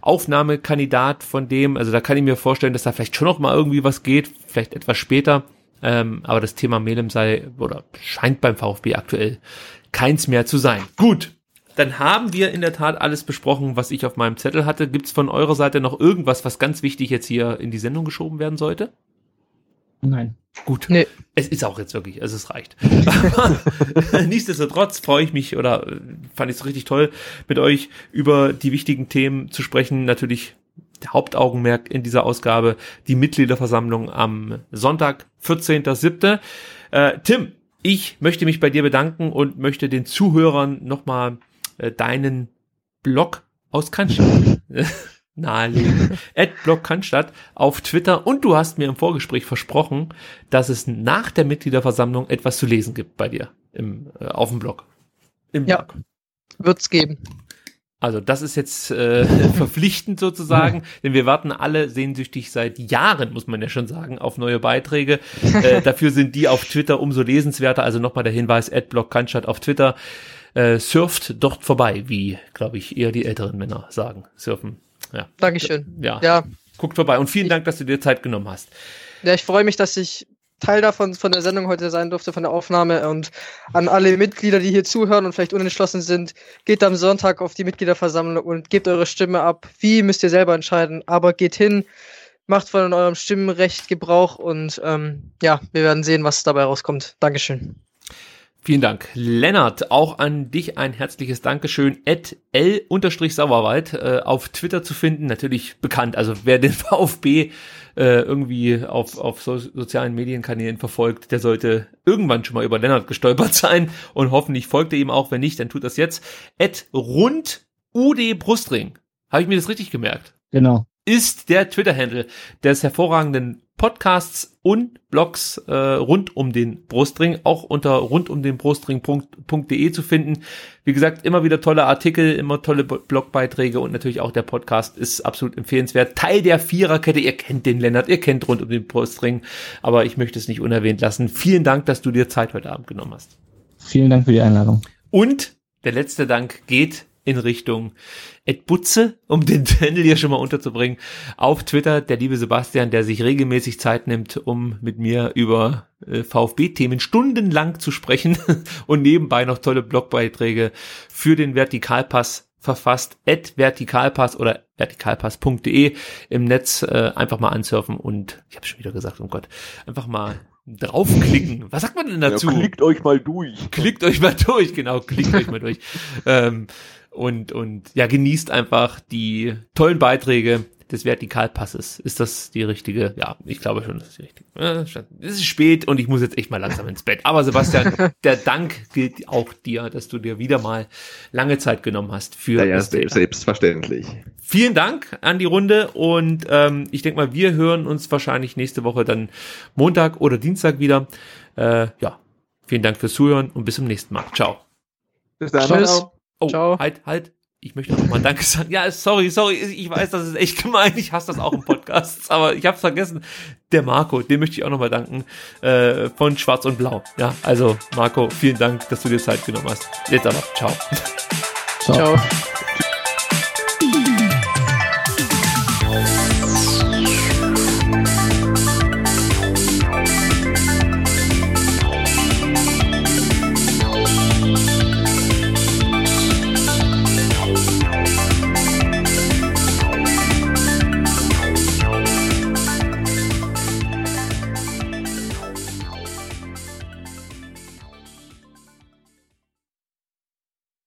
Aufnahmekandidat von dem. Also da kann ich mir vorstellen, dass da vielleicht schon noch mal irgendwie was geht, vielleicht etwas später. Ähm, aber das Thema Melem sei oder scheint beim VfB aktuell keins mehr zu sein. Gut, dann haben wir in der Tat alles besprochen, was ich auf meinem Zettel hatte. Gibt es von eurer Seite noch irgendwas, was ganz wichtig jetzt hier in die Sendung geschoben werden sollte? Nein. Gut. Nee. Es ist auch jetzt wirklich, also es reicht. nichtsdestotrotz freue ich mich oder äh, fand ich es richtig toll, mit euch über die wichtigen Themen zu sprechen. Natürlich der Hauptaugenmerk in dieser Ausgabe, die Mitgliederversammlung am Sonntag, 14.07. Äh, Tim, ich möchte mich bei dir bedanken und möchte den Zuhörern nochmal äh, deinen Blog aus Cannstatt nahelegen. Blog Cannstatt auf Twitter und du hast mir im Vorgespräch versprochen, dass es nach der Mitgliederversammlung etwas zu lesen gibt bei dir im, äh, auf dem Blog. Im ja, Blog. wird's geben. Also das ist jetzt äh, verpflichtend sozusagen, denn wir warten alle sehnsüchtig seit Jahren, muss man ja schon sagen, auf neue Beiträge. Äh, dafür sind die auf Twitter umso lesenswerter. Also nochmal der Hinweis, Adblock Cannstatt auf Twitter. Äh, surft dort vorbei, wie, glaube ich, eher die älteren Männer sagen. Surfen. Ja. Dankeschön. Ja. ja. Guckt vorbei und vielen Dank, dass du dir Zeit genommen hast. Ja, ich freue mich, dass ich Teil davon von der Sendung heute sein durfte, von der Aufnahme. Und an alle Mitglieder, die hier zuhören und vielleicht unentschlossen sind, geht am Sonntag auf die Mitgliederversammlung und gebt eure Stimme ab. Wie müsst ihr selber entscheiden, aber geht hin, macht von eurem Stimmenrecht Gebrauch und ähm, ja, wir werden sehen, was dabei rauskommt. Dankeschön. Vielen Dank. Lennart, auch an dich ein herzliches Dankeschön. At L-Sauerwald äh, auf Twitter zu finden, natürlich bekannt. Also wer den VfB äh, irgendwie auf, auf so, sozialen Medienkanälen verfolgt, der sollte irgendwann schon mal über Lennart gestolpert sein und hoffentlich folgt er ihm auch. Wenn nicht, dann tut das jetzt. At rund UD Brustring. Habe ich mir das richtig gemerkt? Genau. Ist der Twitter-Handle des hervorragenden Podcasts und Blogs äh, rund um den Brustring, auch unter rundumdenbrustring.de zu finden. Wie gesagt, immer wieder tolle Artikel, immer tolle Blogbeiträge und natürlich auch der Podcast ist absolut empfehlenswert. Teil der Viererkette, ihr kennt den Lennart, ihr kennt rund um den Brustring, aber ich möchte es nicht unerwähnt lassen. Vielen Dank, dass du dir Zeit heute Abend genommen hast. Vielen Dank für die Einladung. Und der letzte Dank geht in Richtung Ed Butze, um den Channel hier schon mal unterzubringen. Auf Twitter der liebe Sebastian, der sich regelmäßig Zeit nimmt, um mit mir über äh, VfB-Themen stundenlang zu sprechen und nebenbei noch tolle Blogbeiträge für den Vertikalpass verfasst. At Vertikalpass oder vertikalpass.de im Netz äh, einfach mal ansurfen und ich habe schon wieder gesagt, oh Gott, einfach mal draufklicken. Was sagt man denn dazu? Ja, klickt euch mal durch. Klickt euch mal durch, genau, klickt euch mal durch. Ähm, und, und ja, genießt einfach die tollen Beiträge des Vertikalpasses. Ist das die richtige? Ja, ich glaube schon, das ist die richtige. Es ist spät und ich muss jetzt echt mal langsam ins Bett. Aber Sebastian, der Dank gilt auch dir, dass du dir wieder mal lange Zeit genommen hast für ja, ja, das Thema. selbstverständlich. Vielen Dank an die Runde und ähm, ich denke mal, wir hören uns wahrscheinlich nächste Woche dann Montag oder Dienstag wieder. Äh, ja, vielen Dank fürs Zuhören und bis zum nächsten Mal. Ciao. Bis dann. Tschüss. Oh, Ciao. halt, halt. Ich möchte noch mal Danke sagen. Ja, sorry, sorry. Ich weiß, das ist echt gemein. Ich hasse das auch im Podcast. aber ich habe vergessen. Der Marco, dem möchte ich auch noch mal danken. Äh, von Schwarz und Blau. Ja, also Marco, vielen Dank, dass du dir Zeit genommen hast. Jetzt aber. Ciao. Ciao. Ciao.